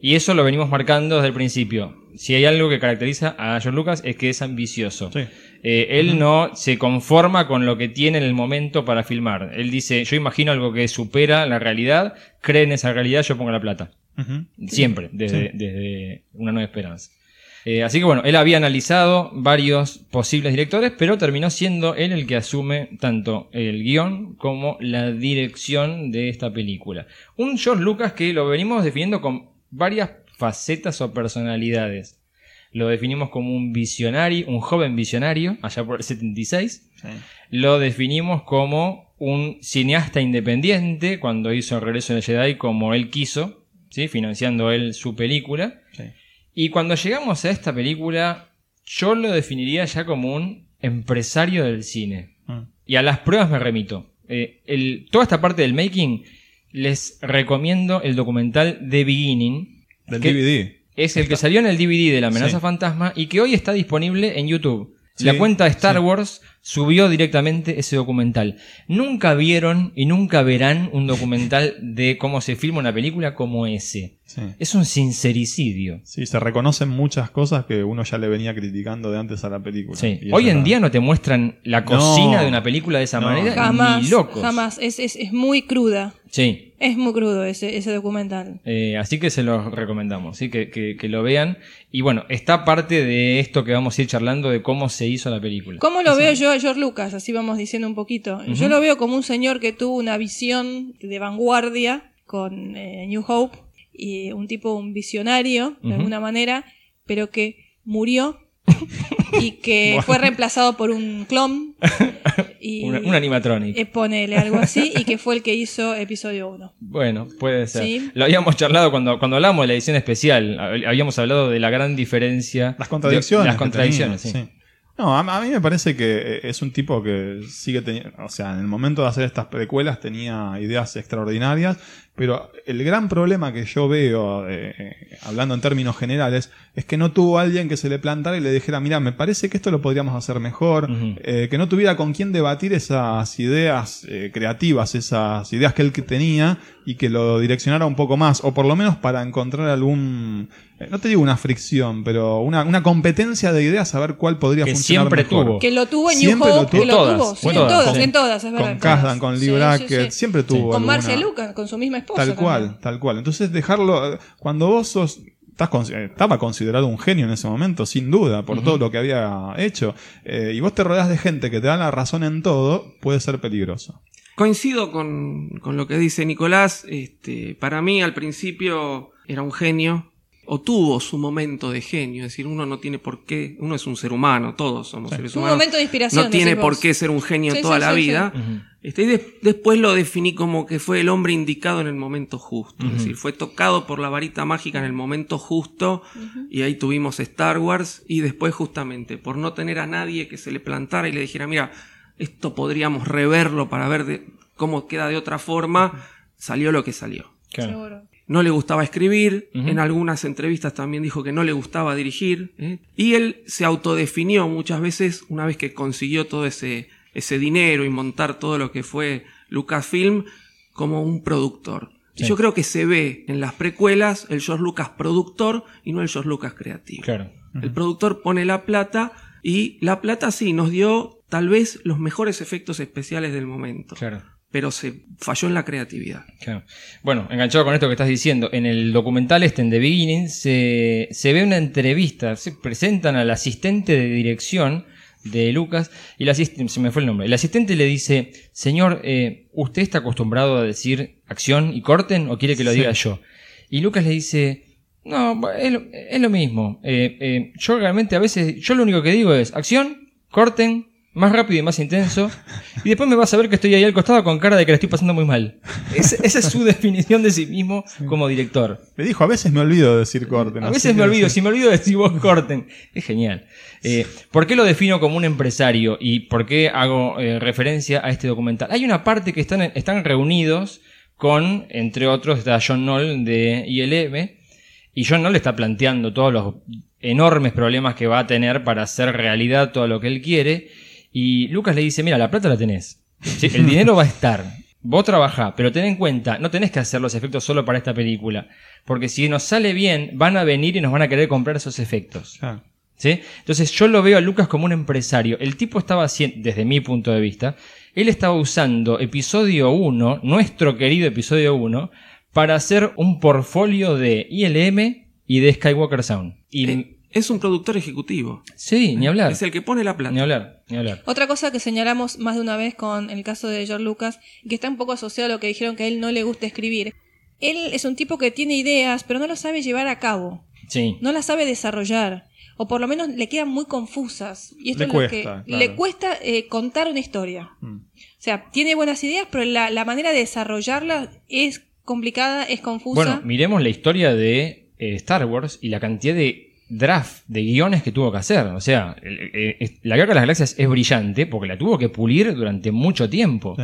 S3: Y eso lo venimos marcando desde el principio. Si hay algo que caracteriza a George Lucas es que es ambicioso.
S5: Sí.
S3: Eh, él no se conforma con lo que tiene en el momento para filmar. Él dice, yo imagino algo que supera la realidad, cree en esa realidad, yo pongo la plata. Siempre, desde, desde Una Nueva Esperanza. Eh, así que bueno, él había analizado varios posibles directores, pero terminó siendo él el que asume tanto el guion como la dirección de esta película. Un George Lucas que lo venimos definiendo con varias facetas o personalidades. Lo definimos como un visionario, un joven visionario, allá por el 76.
S5: Sí.
S3: Lo definimos como un cineasta independiente cuando hizo el regreso de Jedi como él quiso, ¿sí? financiando él su película.
S5: Sí.
S3: Y cuando llegamos a esta película, yo lo definiría ya como un empresario del cine.
S5: Mm.
S3: Y a las pruebas me remito. eh, el- toda esta parte del making, les recomiendo el documental The Beginning.
S5: Del
S3: que
S5: DVD.
S3: Es el que salió en el DVD de la amenaza
S5: Sí.
S3: fantasma y que hoy está disponible en YouTube.
S5: Sí,
S3: la cuenta de Star
S5: sí.
S3: Wars subió directamente ese documental. Nunca vieron y nunca verán un documental de cómo se filma una película como ese.
S5: Sí.
S3: Es un sincericidio.
S5: Sí, se reconocen muchas cosas que uno ya le venía criticando de antes a la película.
S3: Sí. Hoy en
S5: era-
S3: día no te muestran la cocina de una película de esa
S5: No.
S3: manera
S4: Jamás,
S3: ni locos.
S4: jamás. Es, es, es muy cruda.
S3: Sí.
S4: Es muy crudo ese, ese documental.
S3: Eh, así que se los recomendamos, ¿sí? que, que- que lo vean. Y bueno, está parte de esto que vamos a ir charlando de cómo se hizo la película.
S4: ¿Cómo lo veo yo George Lucas? Así vamos diciendo un poquito. Yo lo veo como un señor que tuvo una visión de vanguardia con eh, New Hope y un tipo, un visionario, de alguna manera, pero que murió y que fue reemplazado por un clon. Y,
S3: Una- un animatronic.
S4: eh, ponele algo así, y que fue el que hizo episodio 1.
S3: Bueno, puede ser.
S4: Sí.
S3: Lo habíamos charlado cuando, cuando hablamos de la edición especial. hab- Habíamos hablado de la gran diferencia.
S5: Las contradicciones.
S3: de- las contradicciones,
S5: tenía,
S3: sí.
S5: sí. No, a, mí me parece que eh, es un tipo que sigue teniendo, o sea, en el momento de hacer estas precuelas tenía ideas extraordinarias, pero el gran problema que yo veo, eh, hablando en términos generales, es que no tuvo alguien que se le plantara y le dijera, mira, me parece que esto lo podríamos hacer mejor, eh, que no tuviera con quién debatir esas ideas eh, creativas, esas ideas que él que tenía y que lo direccionara un poco más, o por lo menos para encontrar algún, eh, no te digo una fricción, pero una, una competencia de ideas, a ver cuál podría
S3: Que
S5: funcionar
S3: siempre
S5: mejor.
S3: tuvo.
S4: Que lo tuvo en New
S5: Siempre
S4: Hope,
S5: tuvo.
S4: que lo
S3: Todas,
S4: tuvo. Sí,
S3: bueno,
S4: en todas,
S3: sí.
S4: en todas, es verdad.
S5: Con
S4: en todas.
S5: Kasdan, con Lee
S4: Sí,
S5: Brackett,
S4: sí, sí.
S5: siempre tuvo
S4: Con
S5: alguna-
S4: Marcia Lucas, con su misma esposa.
S5: Tal
S4: también.
S5: cual, tal cual. Entonces dejarlo, cuando vos sos, estás con- eh, estaba considerado un genio en ese momento, sin duda, por todo lo que había hecho, eh, y vos te rodeas de gente que te da la razón en todo, puede ser peligroso.
S6: Coincido con, con lo que dice Nicolás. Este, para mí, al principio, era un genio. O tuvo su momento de genio. Es decir, uno no tiene por qué. Uno es un ser humano, todos somos seres
S4: Un
S6: humanos.
S4: momento de inspiración,
S6: No tiene por
S4: vos.
S6: qué ser un genio
S4: Sí,
S6: toda
S4: sí,
S6: la
S4: sí,
S6: vida. Este, y de- después lo definí como que fue el hombre indicado en el momento justo. Es decir, fue tocado por la varita mágica en el momento justo. Y ahí tuvimos Star Wars. Y después, justamente, por no tener a nadie que se le plantara y le dijera, mira, esto podríamos reverlo para ver de- cómo queda de otra forma, salió lo que salió.
S3: Claro.
S6: No le gustaba escribir, en algunas entrevistas también dijo que no le gustaba dirigir, ¿eh? y él se autodefinió muchas veces una vez que consiguió todo ese, ese dinero y montar todo lo que fue Lucasfilm como un productor. Y yo creo que se ve en las precuelas el George Lucas productor y no el George Lucas creativo.
S3: Claro.
S6: El productor pone la plata y la plata sí nos dio tal vez los mejores efectos especiales del momento,
S3: Claro.
S6: pero se falló en la creatividad.
S3: Claro. Bueno, enganchado con esto que estás diciendo, en el documental este en The Beginning se, se ve una entrevista, se presentan al asistente de dirección de Lucas y el asistente, se me fue el nombre, el asistente le dice, señor, eh, ¿usted está acostumbrado a decir acción y corten o quiere que lo
S5: Sí.
S3: diga yo? Y Lucas le dice, no, es lo, es lo mismo, Eh, eh, yo realmente a veces, yo lo único que digo es acción, corten, más rápido y más intenso. Y después me vas a ver que estoy ahí al costado con cara de que la estoy pasando muy mal. Es- esa es su definición de sí mismo como director.
S5: Le dijo, a veces me olvido de decir corten.
S3: A veces me olvido, si me olvido de decir vos corten. Es genial. Eh, ¿Por qué lo defino como un empresario y por qué hago eh, referencia a este documental? Hay una parte que están, están reunidos con, entre otros, está John Knoll de ILM y John Knoll está planteando todos los enormes problemas que va a tener para hacer realidad todo lo que él quiere y Lucas le dice, mira, la plata la tenés. Sí, el dinero va a estar. Vos trabajá, pero ten en cuenta, no tenés que hacer los efectos solo para esta película. Porque si nos sale bien, van a venir y nos van a querer comprar esos efectos.
S5: Claro.
S3: ¿Sí? Entonces yo lo veo a Lucas como un empresario. El tipo estaba haciendo, desde mi punto de vista, él estaba usando episodio 1, nuestro querido episodio 1, para hacer un portfolio de ILM y de Skywalker Sound. Y
S6: Eh, es un productor ejecutivo.
S3: sí, ni hablar.
S6: Es el que pone la plata.
S3: Ni hablar, ni hablar.
S4: Otra cosa que señalamos más de una vez con el caso de George Lucas, que está un poco asociado a lo que dijeron que a él no le gusta escribir. Él es un tipo que tiene ideas, pero no las sabe llevar a cabo.
S3: Sí.
S4: No las sabe desarrollar. O por lo menos le quedan muy confusas. Y esto
S5: Le
S4: es
S5: cuesta,
S4: lo que
S5: claro.
S4: le cuesta eh, contar una historia.
S5: Mm.
S4: O sea, tiene buenas ideas, pero la, la manera de desarrollarlas es complicada, es confusa.
S3: Bueno, miremos la historia de eh, Star Wars y la cantidad de draft, de guiones que tuvo que hacer. O sea, el- la Guerra de las Galaxias es brillante porque la tuvo que pulir durante mucho tiempo.
S5: Sí.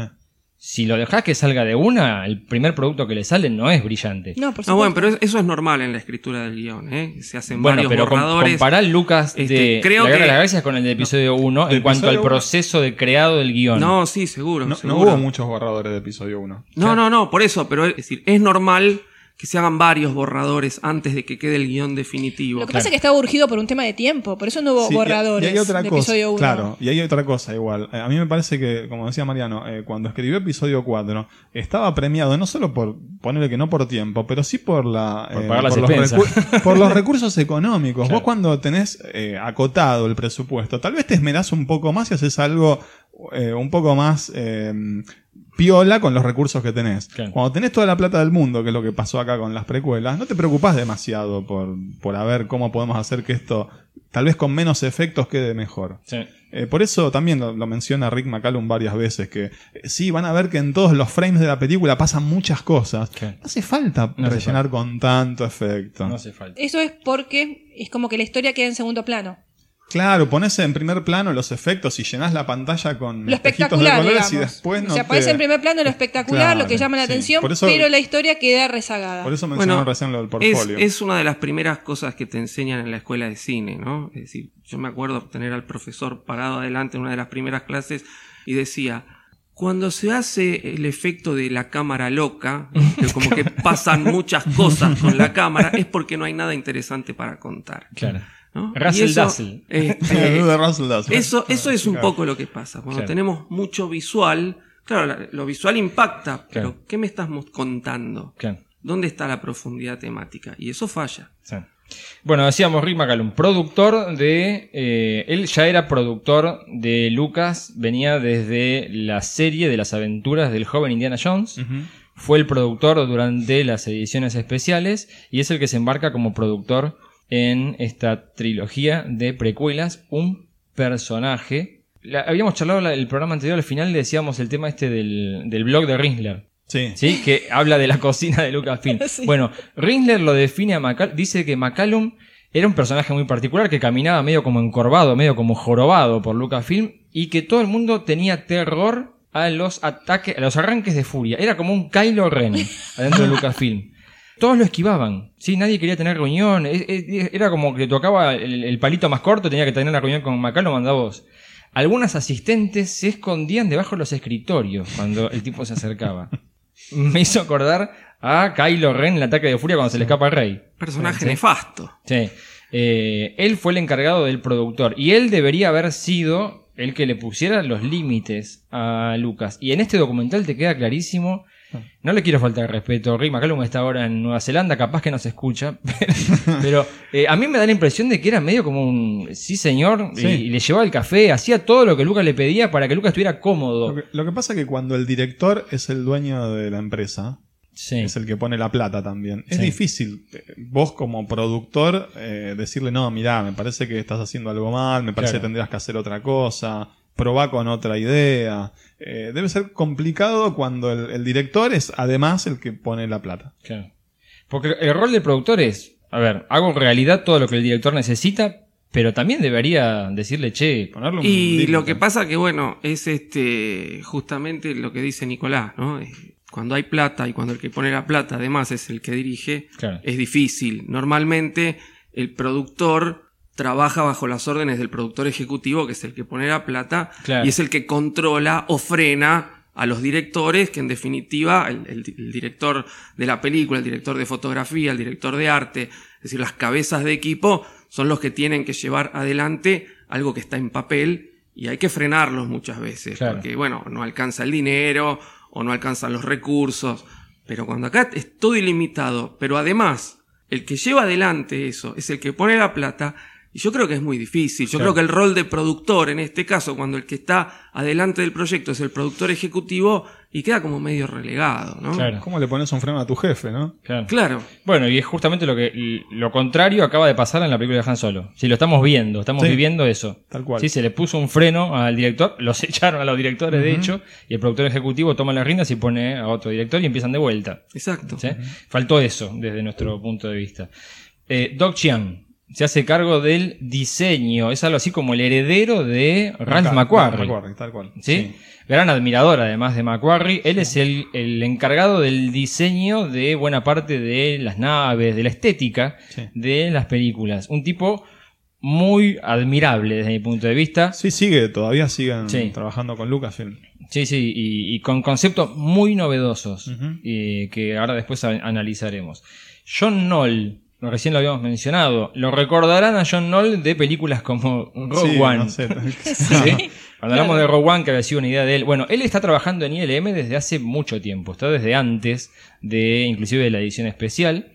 S3: Si lo dejás que salga de una, el primer producto que le sale no es brillante.
S4: No, por
S6: No, bueno, pero es- eso es normal en la escritura del guion, ¿eh? Se hacen
S3: Bueno,
S6: varios
S3: pero
S6: borradores.
S3: comparar Lucas
S6: Este,
S3: de
S6: creo
S3: La Guerra
S6: que-
S3: de las Galaxias con el de episodio 1 en cuanto al
S5: uno-
S3: proceso de creado del guion.
S6: No, sí, seguro.
S5: No, hubo muchos borradores de episodio 1.
S6: No, no, no, por eso, pero es decir, es normal que se hagan varios borradores antes de que quede el guion definitivo.
S4: Lo que pasa es que estaba urgido por un tema de tiempo, por eso no hubo
S5: Sí, y-
S4: borradores
S5: y hay otra
S4: de
S5: cosa,
S4: episodio 1.
S5: Claro, y hay otra cosa igual. Eh, A mí me parece que, como decía Mariano, eh, cuando escribió episodio 4, estaba premiado no solo por ponerle que no por tiempo, pero sí por la
S3: Por
S5: eh,
S3: pagar las
S5: los, por los recursos económicos.
S3: Claro.
S5: Vos cuando tenés eh, acotado el presupuesto, tal vez te esmerás un poco más y haces algo eh, un poco más eh, piola con los recursos que tenés.
S3: Claro.
S5: Cuando tenés toda la plata del mundo, que es lo que pasó acá con las precuelas, no te preocupás demasiado por, por a ver cómo podemos hacer que esto, tal vez con menos efectos, quede mejor.
S3: Sí.
S5: Eh, por eso también lo, lo menciona Rick McCallum varias veces, que eh, sí, van a ver que en todos los frames de la película pasan muchas cosas. No hace falta
S3: No hace
S5: rellenar con tanto efecto.
S3: No hace falta.
S4: Eso es porque es como que la historia queda en segundo plano.
S5: Claro, pones en primer plano los efectos y llenás la pantalla con
S4: Lo
S5: espejitos de
S4: espectacular,
S5: colores
S4: digamos.
S5: y después no
S4: o sea,
S5: te-
S4: aparece en primer plano lo espectacular,
S5: Claro,
S4: lo que llama la
S5: sí.
S4: atención,
S5: eso-
S4: pero la historia queda rezagada.
S5: Por eso mencionaron
S6: Bueno,
S5: recién lo del
S6: Es,
S5: portfolio.
S6: es una de las primeras cosas que te enseñan en la escuela de cine, ¿no? Es decir, yo me acuerdo tener al profesor parado adelante en una de las primeras clases y decía, cuando se hace el efecto de la cámara loca, que como que pasan muchas cosas con la cámara, es porque no hay nada interesante para contar.
S3: Claro.
S6: ¿No?
S3: Russell
S6: eso,
S5: Russell Dazzle.
S6: eso, eso es un poco lo que pasa. Cuando
S3: Claro.
S6: tenemos mucho visual, claro, la- lo visual impacta, pero
S3: Claro.
S6: ¿qué me estás contando?
S3: Claro.
S6: ¿Dónde está la profundidad temática? Y eso falla.
S3: Sí. Bueno, decíamos Rick McCallum, productor de. eh, él ya era productor de Lucas, venía desde la serie de las aventuras del joven Indiana Jones. Fue el productor durante las ediciones especiales y es el que se embarca como productor en esta trilogía de precuelas. Un personaje. La- habíamos charlado la- el programa anterior, al final le decíamos el tema este del, del blog de Rinsler.
S5: Sí.
S3: ¿sí? Que habla de la cocina de Lucasfilm.
S4: Sí.
S3: Bueno, Rinsler lo define a McCallum, dice que McCallum era un personaje muy particular que caminaba medio como encorvado, medio como jorobado por Lucasfilm y que todo el mundo tenía terror a los ataques, a los arranques de furia. Era como un Kylo Ren adentro de Lucasfilm. Todos lo esquivaban, sí, nadie quería tener reunión, era como que tocaba el, el palito más corto, tenía que tener la reunión con McCallum, anda vos. Algunas asistentes se escondían debajo de los escritorios cuando el tipo se acercaba. Me hizo acordar a Kylo Ren en el ataque de furia cuando se le escapa al rey.
S6: Personaje
S3: Sí.
S6: nefasto.
S3: Sí. Eh, él fue el encargado del productor y él debería haber sido el que le pusiera los límites a Lucas. Y en este documental te queda clarísimo. No le quiero faltar respeto. Rick McCallum está ahora en Nueva Zelanda, capaz que no se escucha. Pero, eh, a mí me da la impresión de que era medio como un sí señor
S5: Sí.
S3: Y, y le llevaba el café, hacía todo lo que Lucas le pedía para que Lucas estuviera cómodo.
S5: Lo que, lo que pasa es que cuando el director es el dueño de la empresa,
S3: Sí.
S5: es el que pone la plata también. Es
S3: Sí.
S5: difícil eh, vos como productor eh, decirle, no, mirá, me parece que estás haciendo algo mal, me parece
S3: Claro.
S5: que tendrías que hacer otra cosa, probá con otra idea. Eh, debe ser complicado cuando el, el director es además el que pone la plata.
S3: Claro. Porque el rol del productor es, a ver, hago en realidad todo lo que el director necesita, pero también debería decirle, che,
S5: Ponerle un
S6: Y lo que pasa que, bueno, es este justamente lo que dice Nicolás, ¿no? Eh, Cuando hay plata y cuando el que pone la plata además es el que dirige,
S3: Claro.
S6: es difícil. Normalmente el productor trabaja bajo las órdenes del productor ejecutivo, que es el que pone la plata,
S3: Claro.
S6: y es el que controla o frena a los directores, que en definitiva el, el- el director de la película, el director de fotografía, el director de arte, es decir, las cabezas de equipo, son los que tienen que llevar adelante algo que está en papel y hay que frenarlos muchas veces,
S3: Claro.
S6: porque bueno, no alcanza el dinero o no alcanzan los recursos, pero cuando acá es todo ilimitado, pero además el que lleva adelante eso es el que pone la plata, y yo creo que es muy difícil. Yo
S3: Claro.
S6: creo que el rol de productor, en este caso, cuando el que está adelante del proyecto es el productor ejecutivo, y queda como medio relegado, ¿no?
S3: Claro.
S5: ¿Cómo le pones un freno a tu jefe, no?
S3: Claro.
S6: Claro.
S3: Bueno, y es justamente lo que lo contrario acaba de pasar en la película de Han Solo. Si lo estamos viendo, estamos
S5: Sí.
S3: viviendo eso.
S5: Tal cual.
S3: Sí, se le puso un freno al director, los echaron a los directores, de hecho, y el productor ejecutivo toma las riendas y pone a otro director y empiezan de vuelta.
S6: Exacto.
S3: ¿sí? Faltó eso desde nuestro punto de vista. Eh, Doc Chiang, se hace cargo del diseño. Es algo así como el heredero de Ralph McQuarrie.
S5: McQuarrie, tal cual.
S3: ¿Sí? Gran admirador además de McQuarrie. Él es el, el encargado del diseño de buena parte de las naves, de la estética
S5: Sí.
S3: de las películas. Un tipo muy admirable desde mi punto de vista.
S5: Sí, sigue, todavía siguen trabajando con Lucasfilm.
S3: Sí, sí, y, y con conceptos muy novedosos eh, que ahora después analizaremos. John Knoll, recién lo habíamos mencionado, lo recordarán a John Knoll de películas como Rogue
S5: Sí,
S3: One.
S5: no sé.
S3: ¿sí? Cuando hablamos de Rogue One, que había sido una idea de él. Bueno, él está trabajando en ILM desde hace mucho tiempo, está desde antes de inclusive de la edición especial.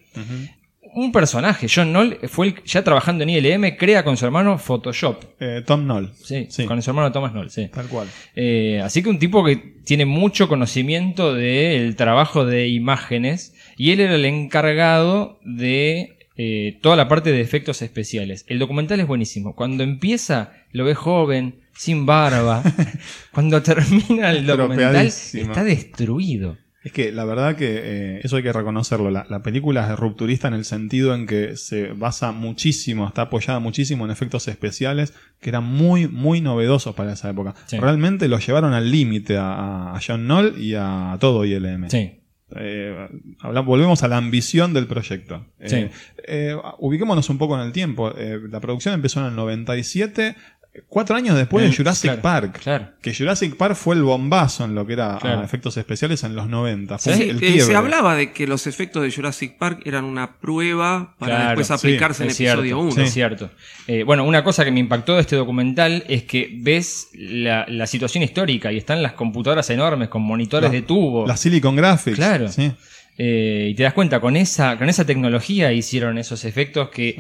S3: Un personaje, John Knoll, fue el, ya trabajando en ILM, crea con su hermano Photoshop.
S5: Eh, Tom Knoll.
S3: Sí,
S5: Sí.
S3: con su hermano Thomas Knoll, sí.
S5: Tal cual.
S3: Eh, así que un tipo que tiene mucho conocimiento del trabajo de imágenes y él era el encargado de eh, toda la parte de efectos especiales. El documental es buenísimo. Cuando empieza lo ve joven, sin barba. Cuando termina el documental está destruido.
S5: Es que la verdad que eh, eso hay que reconocerlo. La, la película es rupturista en el sentido en que se basa muchísimo, está apoyada muchísimo en efectos especiales que eran muy, muy novedosos para esa época.
S3: Sí.
S5: Realmente lo llevaron al límite a, a John Knoll y a todo ILM.
S3: Sí.
S5: Eh, volvemos a la ambición del proyecto. Eh,
S3: Sí.
S5: eh, ubiquémonos un poco en el tiempo. Eh, la producción empezó en el 97, cuatro años después
S3: Eh,
S5: de Jurassic
S3: claro,
S5: Park.
S3: claro.
S5: Que Jurassic Park fue el bombazo en lo que era
S3: Claro.
S5: ah, efectos especiales en los 90. Fue
S3: Sí,
S6: Sí,
S5: el
S6: eh, se hablaba de que los efectos de Jurassic Park eran una prueba para
S3: Claro,
S6: después
S5: sí,
S6: aplicarse en
S3: Es cierto,
S6: episodio 1.
S3: Es cierto. Eh, bueno, una cosa que me impactó de este documental es que ves la, la situación histórica y están las computadoras enormes con monitores
S5: La-
S3: de tubo.
S5: La Silicon Graphics.
S3: Claro.
S5: Sí.
S3: Eh, y te das cuenta, con esa, con esa tecnología hicieron esos efectos que,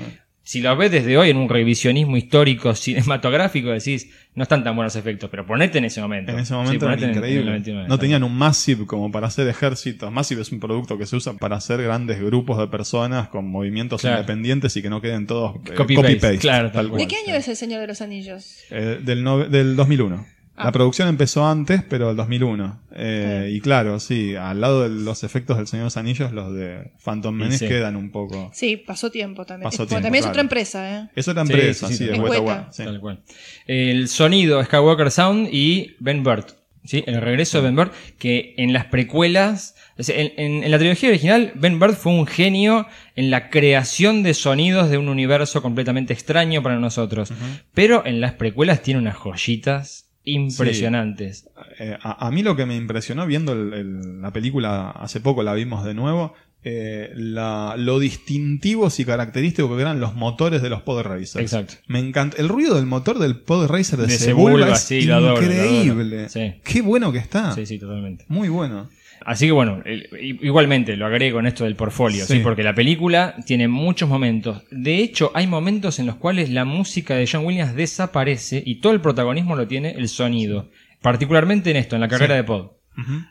S3: si lo ves desde hoy en un revisionismo histórico cinematográfico, decís, no están tan buenos efectos, pero ponete en ese momento.
S5: En ese momento era
S3: en- en el
S5: increíble.
S3: 99,
S5: no tenían un Massive como para hacer ejércitos. Massive es un producto que se usa para hacer grandes grupos de personas con movimientos
S3: Claro.
S5: independientes y que no queden todos eh,
S3: Copy-paste, claro.
S4: ¿De qué año es El Señor de los Anillos?
S5: Eh, del, nove- del 2001.
S4: Ah.
S5: La producción empezó antes, pero el 2001. Eh, y claro, sí, al lado de los efectos del Señor de los Anillos, los de Phantom Menace
S3: sí.
S5: quedan un poco.
S4: Sí, pasó tiempo también.
S5: Pasó
S4: Es-
S5: tiempo,
S4: también es otra empresa, ¿eh?
S5: Es otra
S3: Sí,
S5: empresa,
S3: sí,
S5: sí,
S3: sí,
S5: Weta sí.
S3: Tal cual. El sonido Skywalker Sound y Ben Burt. ¿sí? El regreso de Ben Burt, que en las precuelas, en, en- en la trilogía original, Ben Burt fue un genio en la creación de sonidos de un universo completamente extraño para nosotros. Pero en las precuelas tiene unas joyitas impresionantes.
S5: Eh, a, a mí lo que me impresionó viendo el- el- la película, hace poco la vimos de nuevo, eh, la- lo distintivos y característicos que eran los motores de los Pod Racers.
S3: Exacto.
S5: Me encanta. El ruido del motor del Pod Racer de,
S3: De
S5: Sebulba
S3: Sebulba,
S5: es
S3: sí, adoro,
S5: increíble.
S3: adoro. Sí.
S5: Qué bueno que está.
S3: Sí, sí, totalmente.
S5: Muy bueno.
S3: Así que bueno, igualmente lo agrego con esto del portfolio, ¿sí?
S5: Sí.
S3: porque la película tiene muchos momentos. De hecho, hay momentos en los cuales la música de John Williams desaparece y todo el protagonismo lo tiene el sonido. Particularmente en esto, en la carrera
S5: Sí.
S3: de Pod.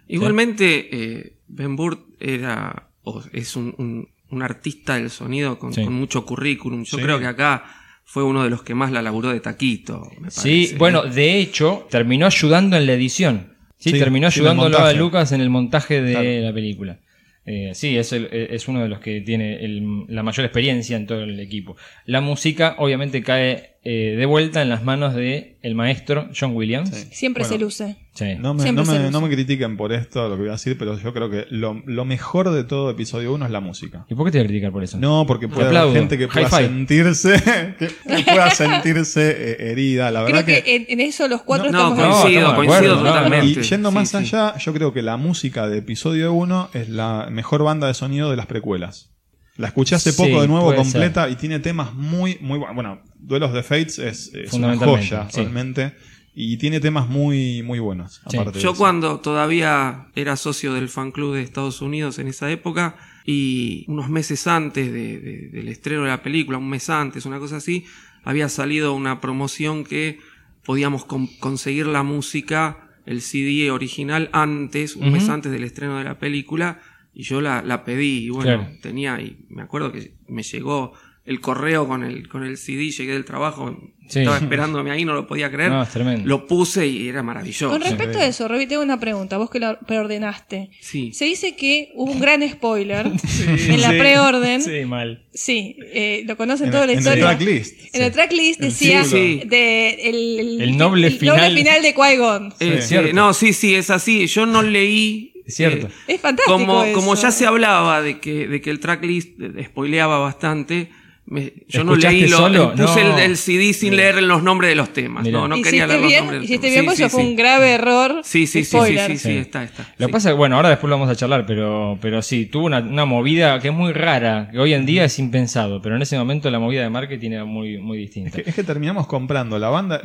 S6: Igualmente, eh, Ben Burt era, o es un, un- un artista del sonido con,
S3: Sí.
S6: con mucho currículum. Yo
S5: Sí.
S6: creo que acá fue uno de los que más la laburó de taquito. me
S3: Sí,
S6: parece.
S3: bueno, de hecho, terminó ayudando en la edición. Sí,
S5: Sí,
S3: terminó ayudándolo a. Lucas en el montaje de
S5: Claro.
S3: la película. Eh, sí, es, el- es uno de los que tiene el- la mayor experiencia en todo el equipo. La música, obviamente, cae eh, de vuelta en las manos de el maestro John Williams.
S5: Sí.
S4: Siempre
S5: Bueno,
S4: se luce.
S3: Sí.
S5: No me,
S4: Siempre
S5: no, me,
S4: luce.
S5: no me critiquen por esto, lo que voy a decir, pero yo creo que lo, lo mejor de todo episodio 1 es la música.
S3: ¿Y por qué te voy a criticar por eso?
S5: No, porque puede haber gente que pueda sentirse, que, que pueda sentirse eh, herida. La verdad
S4: Creo que, en, en eso los cuatro
S6: No,
S4: estamos
S3: no,
S6: coincido, coincido totalmente.
S5: Y yendo
S6: Sí,
S5: más
S6: sí.
S5: allá, yo creo que la música de episodio 1 es la mejor banda de sonido de las precuelas. La escuché hace
S3: Sí,
S5: poco de nuevo completa y tiene temas muy, muy buenos. Bueno, Duelos de Fates es, es una joya,
S3: sí.
S5: realmente. Y tiene temas muy, muy buenos.
S3: Sí.
S5: aparte de
S6: Yo
S5: eso.
S6: cuando todavía era socio del fan club de Estados Unidos en esa época y unos meses antes de- de- del estreno de la película, un mes antes, una cosa así, había salido una promoción que podíamos con- conseguir la música, el CD original antes, un mes antes del estreno de la película y yo la, la pedí y bueno,
S3: Claro.
S6: tenía y me acuerdo que me llegó el correo con el, con el CD, llegué del trabajo,
S3: Sí.
S6: estaba esperándome ahí, no lo podía creer.
S3: No, es tremendo.
S6: Lo puse y era maravilloso.
S4: Con respecto a eso, Robbie, tengo una pregunta. Vos que lo preordenaste.
S6: Sí.
S4: Se dice que hubo un gran spoiler en la
S3: Sí.
S4: preorden. Sí,
S3: Sí, mal.
S4: eh, lo conocen
S5: En,
S4: toda la
S5: en el tracklist.
S4: En el tracklist decía
S6: Sí, sí.
S4: de el, el-
S3: El noble final.
S4: final de Qui-Gon.
S6: Eh,
S3: Sí, cierto.
S6: no, sí, sí, es así. Yo no leí.
S3: Es cierto.
S6: eh,
S4: Es fantástico.
S6: como,
S4: eso.
S6: como ya se hablaba de que, de que el tracklist eh, spoileaba bastante, me- yo no
S3: ¿Escuchaste
S6: leí lo,
S3: solo?
S6: puse
S3: No.
S6: el, el CD sin leer los nombres de los temas.
S3: Mirá.
S6: No, no quería leer los
S4: bien,
S6: nombres de los
S4: hiciste
S6: temas.
S4: bien,
S6: Sí, sí,
S4: eso fue
S6: sí.
S4: un grave error.
S6: Sí, sí, sí, sí,
S4: Spoiler.
S6: sí, sí,
S3: Sí.
S6: está, está.
S3: Lo
S6: sí.
S3: que pasa es que, bueno, ahora después lo vamos a charlar, pero, pero sí, tuvo una, una movida que es muy rara, que hoy en día es impensado, pero en ese momento la movida de marketing era muy, muy distinta.
S5: Es que, es que terminamos comprando la banda,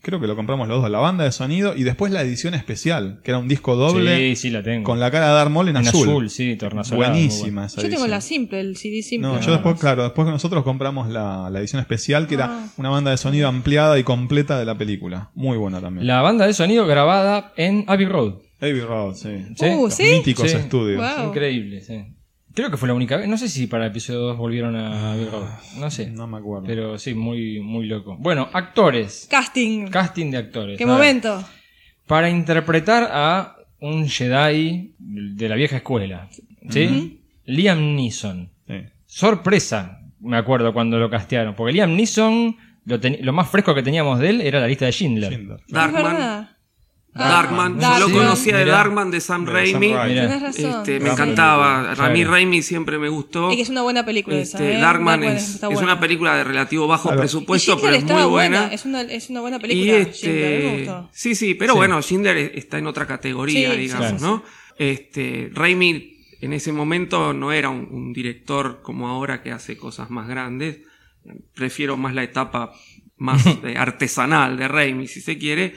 S5: creo que lo compramos los dos, la banda de sonido y después la edición especial, que era un disco doble
S3: Sí, sí, la tengo.
S5: con la cara de Darth Maul en,
S3: En
S5: azul.
S3: azul, sí, tornasolado,
S5: Buenísima esa
S4: Yo tengo la simple, el CD simple.
S5: No, yo después, claro, después que nosotros compramos la, la edición especial, que
S4: Ah.
S5: era una banda de sonido ampliada y completa de la película. Muy buena también.
S3: La banda de sonido grabada en Abbey Road.
S5: Abbey Road, sí.
S3: ¿Sí?
S4: Uh,
S5: Los
S4: ¿sí?
S5: míticos
S3: Sí.
S5: estudios.
S4: Wow.
S3: Increíble, sí. Creo que fue la única vez. No sé si para el episodio 2 volvieron a Abbey Road. No sé.
S5: No me acuerdo.
S3: Pero sí, muy, muy loco. Bueno, actores.
S4: Casting.
S3: Casting de actores.
S4: ¿Qué
S3: A ver.
S4: momento?
S3: Para interpretar a un Jedi de la vieja escuela. ¿Sí? Liam Neeson.
S5: Sí.
S3: Sorpresa, me acuerdo cuando lo castearon. Porque Liam Neeson, lo, más fresco que teníamos de él era la lista de Schindler.
S6: Darkman. Darkman.
S4: Ah,
S6: Yo lo conocía de. Darkman de Sam Raimi. Este, me encantaba. A mí. Raimi siempre me gustó.
S4: Y que es una buena película esa.
S6: Este,
S4: ¿eh?
S6: Darkman es, una película de relativo bajo
S5: Claro.
S6: presupuesto,
S4: Y
S6: pero es muy buena.
S4: Es una, es una buena
S6: Y
S4: película. Schindler, me
S6: este,
S4: gustó.
S6: sí, sí, pero
S3: Sí.
S6: bueno, Schindler está en otra categoría,
S4: Sí,
S6: digamos,
S3: sí,
S6: ¿no? Este, Raimi en ese momento no era un, un director como ahora que hace cosas más grandes. Prefiero más la etapa más eh, artesanal de Raimi, si se quiere.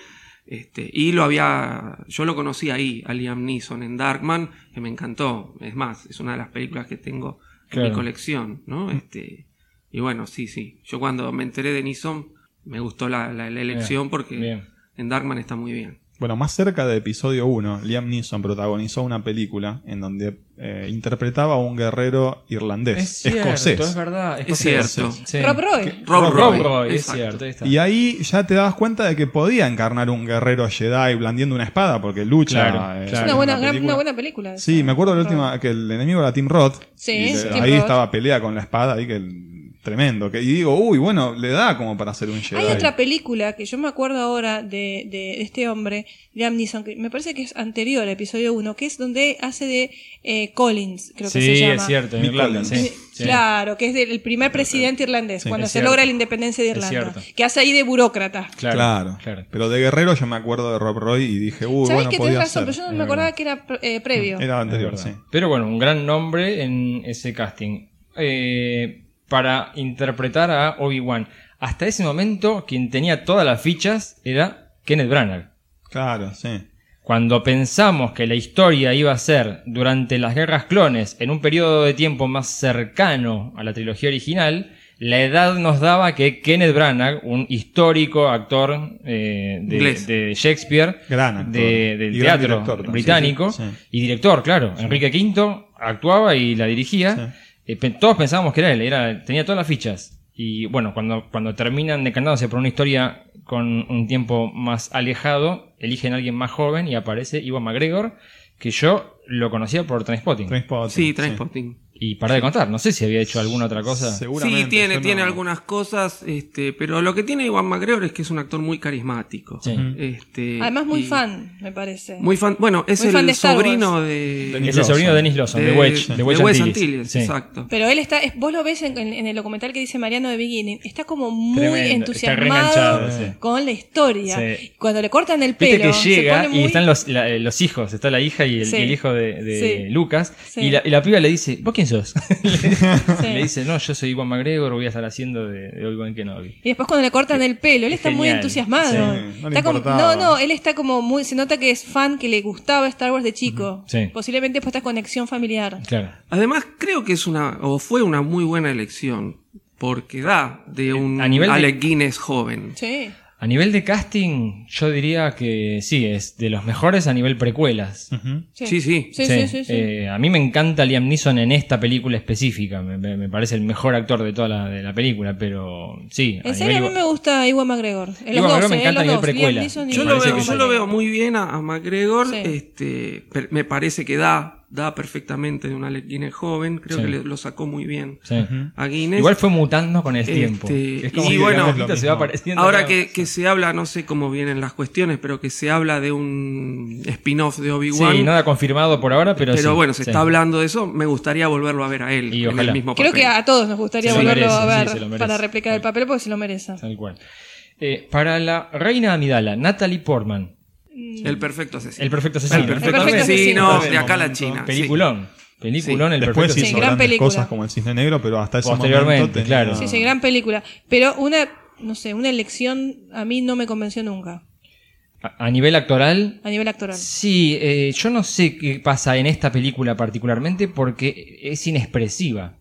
S6: Este, y lo había, yo lo conocí ahí, a Liam Neeson en Darkman, que me encantó. Es más, es una de las películas que tengo en mi colección, ¿no? Este, y bueno, sí, sí. Yo cuando me enteré de Neeson, me gustó la, la- la elección porque
S3: bien.
S6: en Darkman está muy bien.
S5: Bueno, más cerca de episodio 1, Liam Neeson protagonizó una película en donde eh, interpretaba a un guerrero irlandés,
S3: Es cierto,
S5: escocés.
S3: es verdad.
S6: Es cierto.
S3: Sí.
S4: Rob Roy.
S6: Rob
S3: Rob
S6: Roy,
S3: Roy, es cierto. ahí está.
S5: Y ahí ya te dabas cuenta de que podía encarnar un guerrero Jedi blandiendo una espada, porque lucha.
S3: Claro,
S5: eh,
S3: claro.
S4: Es una buena,
S5: película.
S4: una buena película.
S5: Sí, me acuerdo de la última, que el enemigo era Tim Roth.
S4: Sí,
S5: y le-
S4: Tim
S5: ahí
S4: Roth.
S5: estaba pelea con la espada, ahí que el- tremendo. Que, y digo, uy, bueno, le da como para hacer un Jedi.
S4: Hay otra película que yo me acuerdo ahora de, de este hombre, Liam Neeson, que me parece que es anterior al episodio 1, que es donde hace de eh, Collins, creo que se
S3: Sí,
S4: llama.
S3: es cierto,
S5: Collins.
S3: sí. Sí.
S4: Claro, que es del primer presidente irlandés,
S5: Sí,
S4: cuando se
S3: cierto.
S4: logra la independencia de Irlanda. Que hace ahí de burócrata.
S3: Claro,
S5: Claro,
S3: claro.
S5: Pero de guerrero yo me acuerdo de Rob Roy y dije, uy,
S4: ¿Sabes
S5: bueno,
S4: que
S5: podía
S4: tenés razón?
S5: ser.
S4: Pero yo no me acordaba que era eh, previo.
S5: Era anterior, sí.
S3: Pero bueno, un gran nombre en ese casting. Eh, para interpretar a Obi-Wan. Hasta ese momento, quien tenía todas las fichas era Kenneth Branagh.
S5: Claro, sí.
S3: Cuando pensamos que la historia iba a ser durante las guerras clones, en un periodo de tiempo más cercano a la trilogía original, la edad nos daba que Kenneth Branagh, un histórico actor eh, de,
S6: Inglés.
S3: de Shakespeare,
S5: Gran actor.
S3: de- del
S5: Y gran
S3: teatro
S5: director
S3: británico,
S5: Sí, sí.
S3: y director, claro, Enrique V actuaba y la dirigía. Eh, todos pensábamos que era él, era, tenía todas las fichas. Y bueno, cuando, cuando terminan decantándose por una historia con un tiempo más alejado, eligen a alguien más joven y aparece Iwan McGregor, que yo lo conocía por Trainspotting.
S5: Trainspotting,
S6: Sí, Trainspotting.
S3: Y para de contar, no sé si había hecho alguna otra cosa.
S5: Seguramente.
S6: Sí, tiene, tiene
S5: no-
S6: algunas cosas, este, pero lo que tiene Iwan McGregor es que es un actor muy carismático.
S3: Sí.
S6: Este,
S4: Además, muy
S6: y-
S4: fan, me parece.
S6: Muy fan. Bueno, es
S4: Muy de
S6: el sobrino
S4: Wars.
S6: de,
S5: Dennis
S3: Es el sobrino de Dennis Lawson, de, Wedge, de Wedge
S6: Wes
S3: Antilles.
S6: Antilles,
S3: Sí.
S6: exacto.
S4: Pero él está, es- vos lo ves en, en- en el documental que dice Mariano de Beginning, está como muy
S3: Tremendo,
S4: entusiasmado con la historia.
S3: Sí.
S4: Cuando le cortan el
S3: Viste
S4: pelo,
S3: que llega
S4: se pone
S3: y están los, la- los hijos, está la hija y el,
S4: Sí.
S3: y el hijo de, de
S4: Sí.
S3: Lucas,
S4: Sí.
S3: y, la, y la piba le dice, ¿vos quién sos?
S4: Sí.
S3: Le dice, no, yo soy Iwan McGregor, voy a estar haciendo de, de Obi-Wan Kenobi.
S4: Y después cuando le cortan el pelo, él está muy entusiasmado.
S5: Sí, no
S4: Está como- no, no, él está como muy, se nota que es fan, que le gustaba Star Wars de chico.
S3: Sí.
S4: Posiblemente por esta conexión familiar.
S3: Claro.
S6: Además, creo que es una, o fue una muy buena elección, porque da de un
S3: A nivel de-
S6: Alec Guinness joven.
S4: Sí.
S3: A nivel de casting, yo diría que sí, es de los mejores a nivel precuelas.
S6: Sí, sí.
S4: Sí, sí, sí. sí.
S3: Eh, a mí me encanta Liam Neeson en esta película específica. Me, me- me parece el mejor actor de toda la, de la película, pero sí.
S4: En serio, a mí me gusta Iwan McGregor. En
S3: me
S4: eh,
S3: encanta
S4: los
S3: a nivel precuela.
S6: Yo lo, veo,
S3: que
S6: yo
S3: sí.
S6: lo veo muy bien a, a McGregor.
S4: Sí.
S6: Este, me parece que da, da perfectamente de una Guinness joven. Creo
S3: Sí.
S6: que le- lo sacó muy bien
S3: Sí.
S6: a Guinness.
S3: Igual fue mutando con el
S6: Este,
S3: tiempo. Es como
S6: y bueno,
S3: se va
S6: Ahora que, que se habla, no sé cómo vienen las cuestiones, pero que se habla de un spin-off de Obi-Wan.
S3: Sí, nada confirmado por ahora, pero
S6: pero
S3: sí,
S6: bueno, se
S3: sí.
S6: está hablando de eso. Me gustaría volverlo a ver a él
S3: Y
S6: en
S3: ojalá.
S6: el mismo
S4: Creo que a todos nos gustaría
S3: Se
S4: volverlo
S3: merece,
S4: a ver para replicar el papel porque se lo merece.
S3: Tal cual. Eh, para la reina Amidala, Natalie Portman.
S6: El perfecto asesino.
S3: El perfecto asesino.
S6: El perfecto,
S4: El perfecto
S6: asesino,
S4: asesino.
S6: de acá a la. China. sí.
S3: Peliculón. Peliculón, el
S5: Después
S3: perfecto
S5: hizo
S4: Sí, gran película.
S5: cosas como el Cisne Negro, pero hasta ese
S3: Posteriormente,
S5: momento tenía-
S3: claro.
S4: Sí, sí, gran película. Pero una, no sé, una elección a mí no me convenció nunca,
S3: A, nivel actoral,
S4: a nivel actoral.
S3: sí, eh, yo no sé qué pasa en esta película particularmente porque es inexpresiva.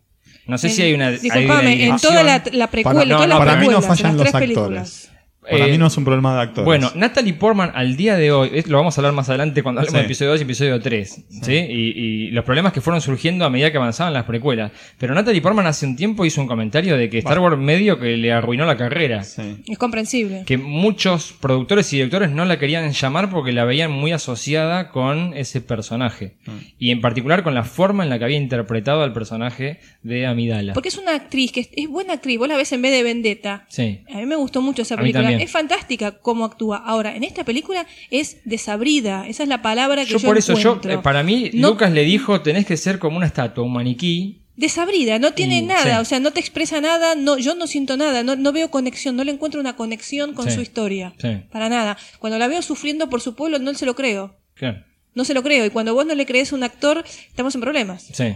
S3: No sé si hay una. hay una
S4: Disculpame, en toda la, la precuela,
S5: Para- no,
S4: todas
S5: no,
S4: las
S5: para mí no fallan los
S4: tres
S5: actores.
S4: películas.
S5: Para
S3: Eh,
S5: mí no es un problema de actores.
S3: Bueno, Natalie Portman al día de hoy, lo vamos a hablar más adelante cuando hablemos
S5: Sí.
S3: de episodio 2 y episodio 3, ¿sí? Y, y los problemas que fueron surgiendo a medida que avanzaban las precuelas. Pero Natalie Portman hace un tiempo hizo un comentario de que Star Wars medio que le arruinó la carrera.
S5: Sí.
S4: Es comprensible.
S3: Que muchos productores y directores no la querían llamar porque la veían muy asociada con ese personaje.
S5: Mm.
S3: Y en particular con la forma en la que había interpretado al personaje de Amidala.
S4: Porque es una actriz que es, es buena actriz. Vos la ves en vez de Vendetta.
S3: Sí.
S4: A mí me gustó mucho esa
S3: A mí
S4: película.
S3: También.
S4: Es fantástica cómo actúa. Ahora, en esta película es desabrida. Esa es la palabra que yo,
S3: Yo por eso, yo,
S4: encuentro.
S3: eh, para mí,
S4: No-
S3: Lucas le dijo, tenés que ser como una estatua, un maniquí,
S4: Desabrida, no tiene
S3: Y-
S4: nada,
S3: sí.
S4: o sea, no te expresa nada, no, yo no siento nada, no, no veo conexión, no le encuentro una conexión con
S3: Sí.
S4: su historia.
S3: Sí.
S4: Para nada. Cuando la veo sufriendo por su pueblo, no se lo creo.
S3: Claro.
S4: No se lo creo. Y cuando vos no le crees a un actor, estamos en problemas.
S3: Sí.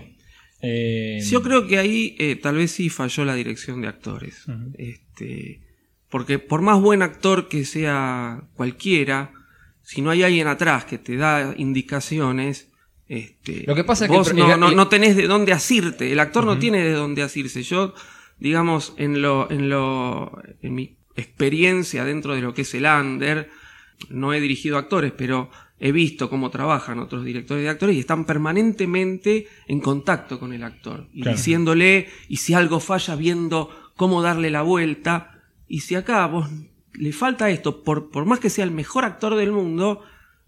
S3: Eh,
S6: Yo creo que ahí eh, tal vez sí falló la dirección de actores. este, porque por más buen actor que sea cualquiera, si no hay alguien atrás que te da indicaciones, este,
S3: Lo que pasa es que
S6: vos no, no- no tenés de dónde asirte. El actor no tiene de dónde asirse. Yo, digamos, en lo, en lo, en mi experiencia dentro de lo que es el under, no he dirigido actores, pero he visto cómo trabajan otros directores de actores y están permanentemente en contacto con el actor y
S3: Claro.
S6: diciéndole y si algo falla viendo cómo darle la vuelta y si acá vos le falta esto por, por más que sea el mejor actor del mundo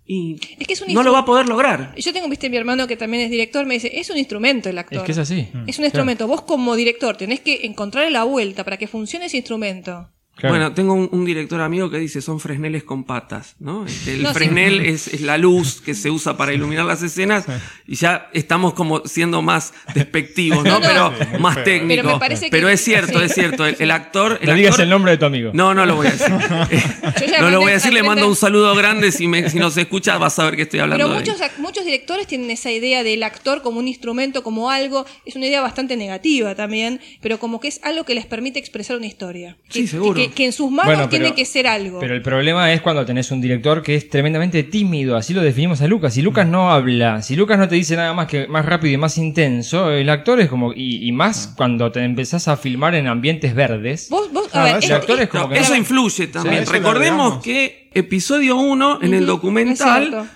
S6: y
S4: Es que es un
S6: no lo va a poder lograr
S4: Yo tengo, viste, mi hermano que también es director, me dice, es un instrumento el actor.
S3: es que es así.
S4: Es un instrumento. Vos como director tenés que encontrarle la vuelta para que funcione ese instrumento.
S3: Claro.
S6: Bueno, tengo un, un director amigo que dice son fresneles con patas, ¿no? Este, el
S4: No, sí.
S6: fresnel es, es la luz que se usa para iluminar las escenas y ya estamos como siendo más despectivos, ¿no?
S4: No, no.
S6: Pero más
S4: Pero
S6: técnicos.
S4: me parece que-
S6: Pero es cierto,
S4: sí.
S6: es cierto. El, el actor. El
S3: no digas el nombre de tu amigo.
S6: No, no lo voy a decir. No lo voy a decir, le mando un saludo grande. Si, me, si nos escucha, vas a ver que estoy hablando
S4: Pero
S6: de él.
S4: muchos, ac- muchos directores tienen esa idea del actor como un instrumento, como algo. Es una idea bastante negativa también, pero como que es algo que les permite expresar una historia. Que,
S6: Sí, seguro.
S4: Que, que en sus manos
S3: Bueno,
S4: tiene que ser algo.
S3: Pero el problema es cuando tenés un director que es tremendamente tímido, así lo definimos a Lucas. Si Lucas no habla, si Lucas no te dice nada más que más rápido y más intenso, el actor es como. Y, y más cuando te empezás a filmar en ambientes verdes.
S4: Vos, vos,
S5: Ah,
S4: a ver,
S5: ese
S4: es-
S3: actor es como
S6: No,
S3: que-
S6: eso influye también. Recordemos que episodio 1 en el documental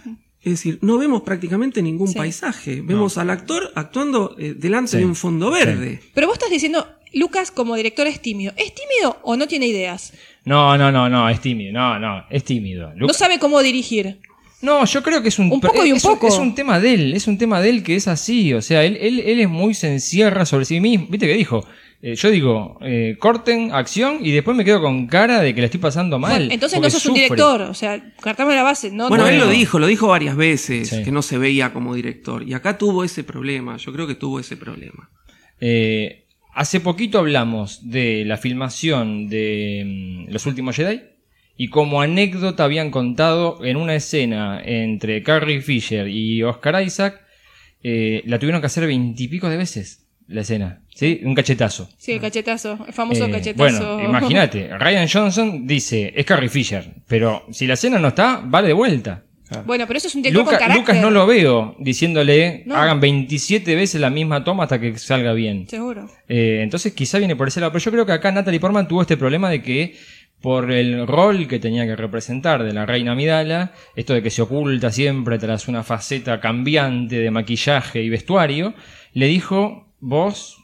S6: es decir, no vemos prácticamente ningún
S4: Sí.
S6: paisaje. Vemos al actor actuando eh, delante
S3: Sí.
S6: de un fondo verde.
S4: Pero vos estás diciendo, Lucas como director es tímido. ¿Es tímido o no tiene ideas?
S3: No, no, no, no, es tímido. No, no, es tímido.
S4: No sabe cómo dirigir.
S3: No, yo creo que es un,
S4: Un poco y un
S3: es,
S4: poco.
S3: Es un tema de él, es un tema de él que es así. O sea, él, él, él es muy se encierra sobre sí mismo. ¿Viste que dijo? Eh, yo digo, eh, corten, acción, y después me quedo con cara de que la estoy pasando mal.
S4: Bueno, entonces no sos un director. O sea, cartame la base. No,
S6: Bueno,
S4: no-
S6: él lo dijo, lo dijo varias veces,
S3: Sí.
S6: que no se veía como director. Y acá tuvo ese problema, yo creo que tuvo ese problema.
S3: Eh, hace poquito hablamos de la filmación de mm, Los Últimos Jedi. Y como anécdota habían contado en una escena entre Carrie Fisher y Oscar Isaac, eh, la tuvieron que hacer veintipico de veces, la escena. ¿Sí? Un cachetazo.
S4: Sí, el cachetazo, el famoso
S3: Eh,
S4: cachetazo.
S3: Bueno, imagínate, Ryan Johnson dice, es Carrie Fisher, pero si la escena no está, vale de vuelta.
S4: Bueno, pero eso es un director
S3: Luca-
S4: con carácter.
S3: Lucas no lo veo diciéndole,
S4: No.
S3: hagan 27 veces la misma toma hasta que salga bien.
S4: Seguro.
S3: Eh, entonces quizá viene por ese lado, pero yo creo que acá Natalie Portman tuvo este problema de que por el rol que tenía que representar de la reina Amidala, esto de que se oculta siempre tras una faceta cambiante de maquillaje y vestuario, le dijo, vos...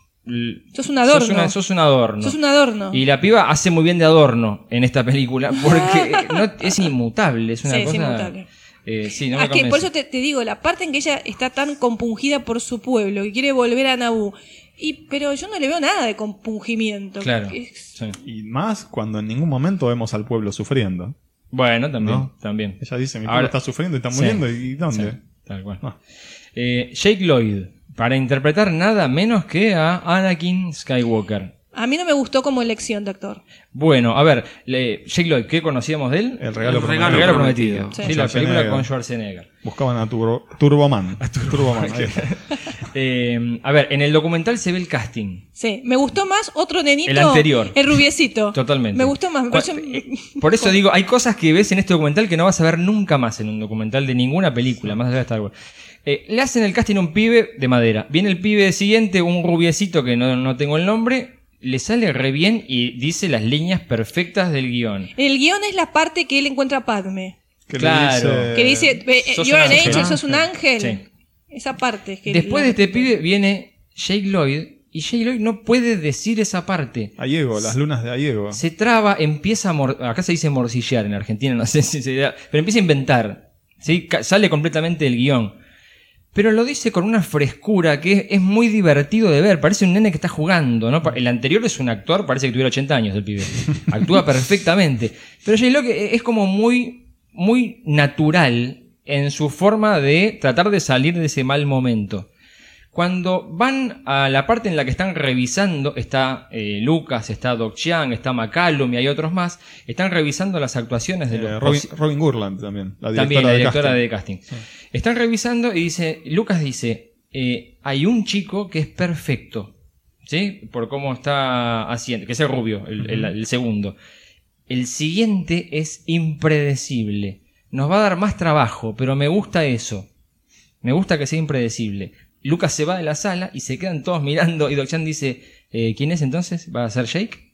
S4: Sos un adorno.
S3: Sos, una- sos un adorno.
S4: Sos un adorno.
S3: Y la piba hace muy bien de adorno en esta película, porque no- es inmutable, es una
S4: Sí, es
S3: cosa...
S4: inmutable.
S3: Eh, sí, no me
S4: Ah, que por eso te, te digo, la parte en que ella está tan compungida por su pueblo, que quiere volver a Naboo. Y, pero yo no le veo nada de compungimiento.
S3: Claro.
S4: Es-
S3: sí.
S5: Y más cuando en ningún momento vemos al pueblo sufriendo.
S3: Bueno, también,
S5: ¿No?
S3: también.
S5: Ella dice, mi
S3: Ahora-
S5: pueblo está sufriendo y está
S3: Sí.
S5: muriendo. ¿Y dónde?
S3: Sí, tal cual.
S5: No.
S3: Eh, Jake Lloyd, para interpretar nada menos que a Anakin Skywalker.
S4: A mí no me gustó como elección de actor.
S3: Bueno, a ver, le- Jake Lloyd, ¿qué conocíamos de él?
S5: El regalo
S6: El
S5: prometido.
S6: regalo
S3: El regalo
S6: prometido.
S3: prometido.
S4: Sí.
S3: Sí, la película con Schwarzenegger.
S5: Buscaban a Turbo, Turboman. Turboman. ahí está.
S3: Eh, a ver, en el documental se ve el casting.
S4: Sí, me gustó más otro nenito.
S3: El anterior.
S4: El rubiecito.
S3: Totalmente.
S4: Me gustó más. pareció-
S3: eh, Por eso digo, hay cosas que ves en este documental que no vas a ver nunca más en un documental de ninguna película, más allá de Star Wars. Eh, le hacen el casting a un pibe de madera. Viene el pibe siguiente, un rubiecito que no, no tengo el nombre, le sale re bien y dice las líneas perfectas del guion.
S4: El guion es la parte que él encuentra a Padme.
S5: Que
S3: Claro.
S5: dice-
S4: Que dice, eh, you're an angel, sos un ángel.
S3: Sí.
S4: Esa parte. es que
S3: Después
S4: la-
S3: de este pibe viene Jake Lloyd y Jake Lloyd no puede decir esa parte.
S5: Aiego, las lunas de Aiego.
S3: Se traba, empieza a mor- acá se dice morcillar en Argentina, no sé si se da, pero empieza a inventar, ¿sí? Sale completamente del guion. Pero lo dice con una frescura que es, es muy divertido de ver, parece un nene que está jugando, ¿no? El anterior es un actor, parece que tuviera 80 años el pibe. Actúa perfectamente. Pero J. Locke es como muy, muy natural en su forma de tratar de salir de ese mal momento. Cuando van a la parte en la que están revisando, está eh, Lucas, está Doc Chiang, está McCallum y hay otros más, están revisando las actuaciones de
S5: Eh,
S3: los
S5: Robin, Robin Gurland también. La directora,
S3: también la
S5: de
S3: directora
S5: casting.
S3: de casting. Están revisando y dice, Lucas dice, eh, hay un chico que es perfecto, ¿sí? Por cómo está haciendo, que es el rubio, el, el- el segundo. El siguiente es impredecible. Nos va a dar más trabajo, pero me gusta eso. Me gusta que sea impredecible. Lucas se va de la sala y se quedan todos mirando y Doc-chan dice, eh, ¿quién es entonces? ¿Va a ser Jake?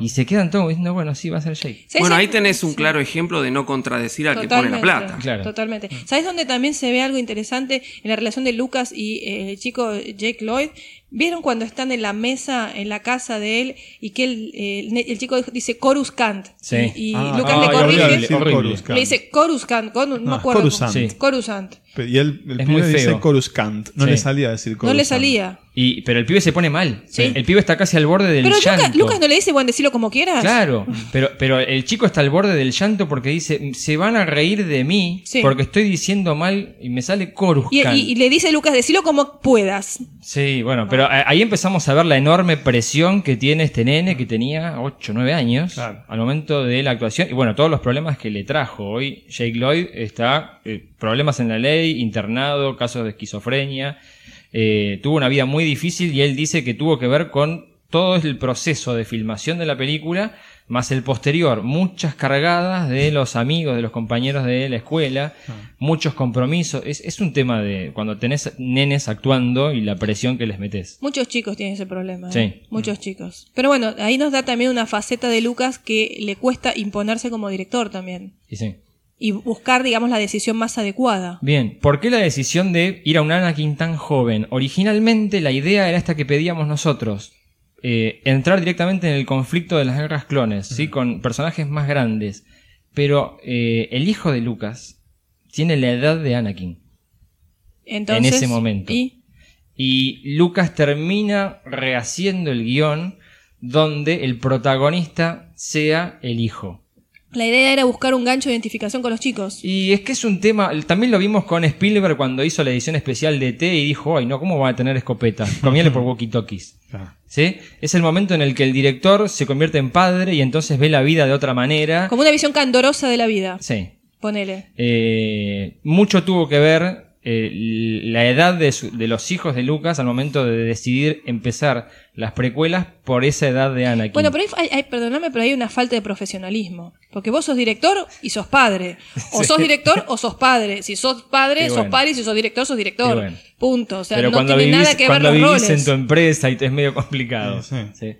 S3: Y se quedan todos diciendo, bueno, sí, va a ser Jake.
S4: ¿Sabes
S6: Bueno,
S4: en-
S6: ahí tenés un
S4: sí.
S6: claro ejemplo de no contradecir al que pone la plata.
S3: Claro.
S4: Totalmente. ¿Sabes dónde también se ve algo interesante en la relación de Lucas y eh, el chico Jake Lloyd? ¿Vieron cuando están en la mesa, en la casa de él, y que el, eh, el chico dice Coruscant?
S3: Sí.
S4: Y, y
S5: Ah,
S4: Lucas
S3: ah,
S4: le corrige.
S3: horrible.
S4: Le dice Coruscant, con- no, me
S5: No,
S4: acuerdo.
S5: Coruscant.
S3: Sí.
S4: Coruscant.
S5: Y él, el
S3: Es
S5: pibe
S3: muy
S5: dice. Coruscant. No
S3: Sí.
S5: le salía a decir Coruscant.
S4: No le salía.
S3: Y, pero el pibe se pone mal.
S4: Sí.
S3: El pibe está casi al borde del
S4: Pero
S3: llanto.
S4: Lucas, Lucas no le dice, bueno, decirlo como quieras.
S3: Claro, pero, pero el chico está al borde del llanto porque dice, se van a reír de mí
S4: Sí.
S3: porque estoy diciendo mal y me sale Coruscant.
S4: y- y le dice Lucas, decirlo como puedas.
S3: Sí, bueno, pero a- ahí empezamos a ver la enorme presión que tiene este nene que tenía 8 o 9 años
S5: Claro.
S3: al momento de la actuación. Y bueno, todos los problemas que le trajo. Hoy Jake Lloyd está, eh, problemas en la ley, internado, casos de esquizofrenia. Eh, tuvo una vida muy difícil y él dice que tuvo que ver con todo el proceso de filmación de la película, más el posterior, muchas cargadas de los amigos, de los compañeros de la escuela, muchos compromisos. Es, es un tema de cuando tenés nenes actuando y la presión que les metes.
S4: Muchos chicos tienen ese problema. ¿eh?
S3: Sí.
S4: Muchos chicos. Pero bueno, ahí nos da también una faceta de Lucas que le cuesta imponerse como director también.
S3: Y sí.
S4: Y buscar, digamos, la decisión más adecuada.
S3: Bien, ¿por qué la decisión de ir a un Anakin tan joven? Originalmente la idea era esta que pedíamos nosotros. Eh, entrar directamente en el conflicto de las guerras clones, ¿sí? Con personajes más grandes. Pero eh, el hijo de Lucas tiene la edad de Anakin.
S4: Entonces,
S3: ese momento.
S4: Y
S3: Y Lucas termina rehaciendo el guion donde el protagonista sea el hijo.
S4: La idea era buscar un gancho de identificación con los chicos.
S3: Y es que es un tema, también lo vimos con Spielberg cuando hizo la edición especial de T y dijo, ay no, ¿cómo va a tener escopeta? Comiale por walkie-talkies.
S5: Claro.
S3: ¿Sí? Es el momento en el que el director se convierte en padre y entonces ve la vida de otra manera.
S4: Como una visión candorosa de la vida.
S3: Sí.
S4: Ponele.
S3: Eh, mucho tuvo que ver eh, la edad de, su- de los hijos de Lucas al momento de decidir empezar las precuelas por esa edad de Anakin.
S4: Bueno, pero hay, hay- perdóname, pero hay una falta de profesionalismo. Porque vos sos director y sos padre. O sos director o sos padre. Si sos padre, sos padre. Y si sos director, sos director.
S3: Bueno.
S4: Punto. O sea,
S3: pero
S4: no
S3: cuando
S4: tiene
S3: vivís,
S4: nada que ver
S3: cuando
S4: los
S3: vivís
S4: roles.
S3: en tu empresa y te es medio complicado.
S5: Sí, sí.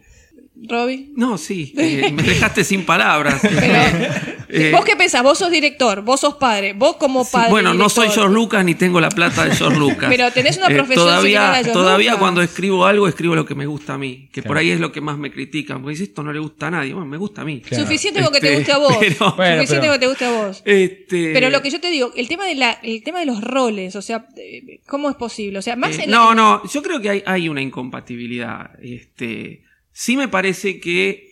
S4: Robbie.
S6: No, sí, eh, me dejaste sin palabras.
S4: Pero,
S6: Eh,
S4: ¿Vos qué pensás? Vos sos director, vos sos padre, vos como
S6: sí,
S4: padre.
S6: bueno, no soy. George Lucas ni tengo la plata de George Lucas.
S4: Pero tenés una
S6: Eh,
S4: profesión a
S6: todavía,
S4: George
S6: todavía
S4: Lucas.
S6: cuando escribo algo, escribo lo que me gusta a mí. Que por ahí es lo que más me critican. Porque dices, esto no le gusta a nadie. Bueno, me gusta a mí.
S3: Claro.
S4: Suficiente con que te
S6: Este,
S4: guste a vos.
S6: pero-
S3: Bueno,
S4: Suficiente
S3: pero-
S4: con que te guste a vos.
S6: Este,
S4: Pero lo que yo te digo, el tema de la, el tema de los roles, o sea, eh, ¿cómo es posible? O sea, más
S6: Eh,
S4: en la-
S6: no, no, yo creo que hay, hay una incompatibilidad. Este, sí me parece que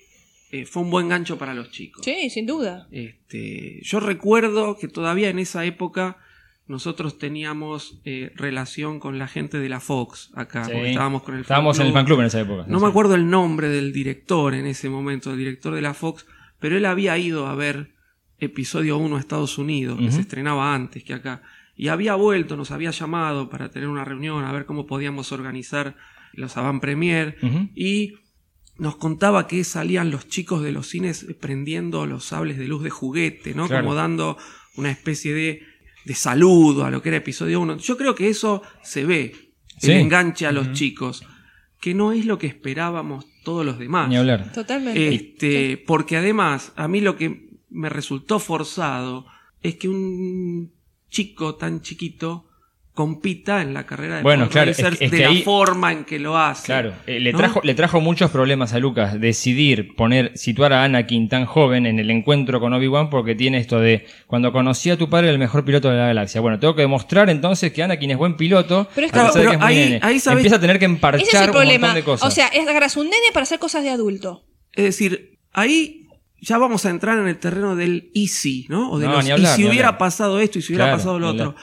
S6: eh, fue un buen gancho para los chicos.
S4: Sí, sin duda.
S6: Este, yo recuerdo que todavía en esa época nosotros teníamos eh, relación con la gente de la Fox acá,
S3: Sí.
S6: porque estábamos con el
S3: Estábamos en el fan club en esa época.
S6: No me acuerdo el nombre del director en ese momento, el director de la Fox, pero él había ido a ver episodio 1 a Estados Unidos, que se estrenaba antes que acá, y había vuelto, nos había llamado para tener una reunión, a ver cómo podíamos organizar los avant premier, y nos contaba que salían los chicos de los cines prendiendo los sables de luz de juguete, ¿no?
S3: Claro.
S6: Como dando una especie de, de saludo a lo que era episodio 1. Yo creo que eso se ve,
S3: Sí.
S6: el enganche a los chicos, que no es lo que esperábamos todos los demás.
S3: Ni hablar.
S4: Totalmente.
S6: Este, porque además, a mí lo que me resultó forzado es que un chico tan chiquito compita en la carrera de
S3: Bueno, claro, es que- es
S6: de
S3: que
S6: la
S3: ahí-
S6: forma en que lo hace.
S3: Claro, eh, le,
S6: ¿no?
S3: trajo, le trajo muchos problemas a Lucas decidir poner, situar a Anakin tan joven en el encuentro con Obi-Wan porque tiene esto de cuando conocí a tu padre era el mejor piloto de la galaxia. Bueno, tengo que demostrar entonces que Anakin es buen piloto.
S4: Pero es
S3: a pesar
S6: que- pero
S3: es muy
S6: ahí-
S3: nene.
S6: ahí sabes-
S3: Empieza a tener que emparchar
S4: Ese es el
S3: un
S4: problema.
S3: montón de cosas.
S4: O sea, es agarras un nene para hacer cosas de adulto.
S6: Es decir, ahí ya vamos a entrar en el terreno del easy, ¿no? O de
S3: No,
S6: los,
S3: ni hablar,
S6: y si hubiera
S3: hablar.
S6: pasado esto y si hubiera
S3: Claro,
S6: pasado lo otro.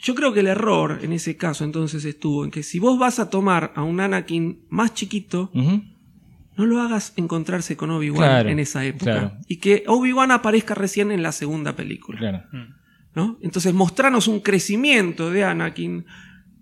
S6: Yo creo que el error en ese caso entonces estuvo en que si vos vas a tomar a un Anakin más chiquito, no lo hagas encontrarse con Obi-Wan
S3: Claro,
S6: en esa época.
S3: claro.
S6: Y que Obi-Wan aparezca recién en la segunda película.
S3: Claro.
S6: ¿no? Entonces mostrarnos un crecimiento de Anakin,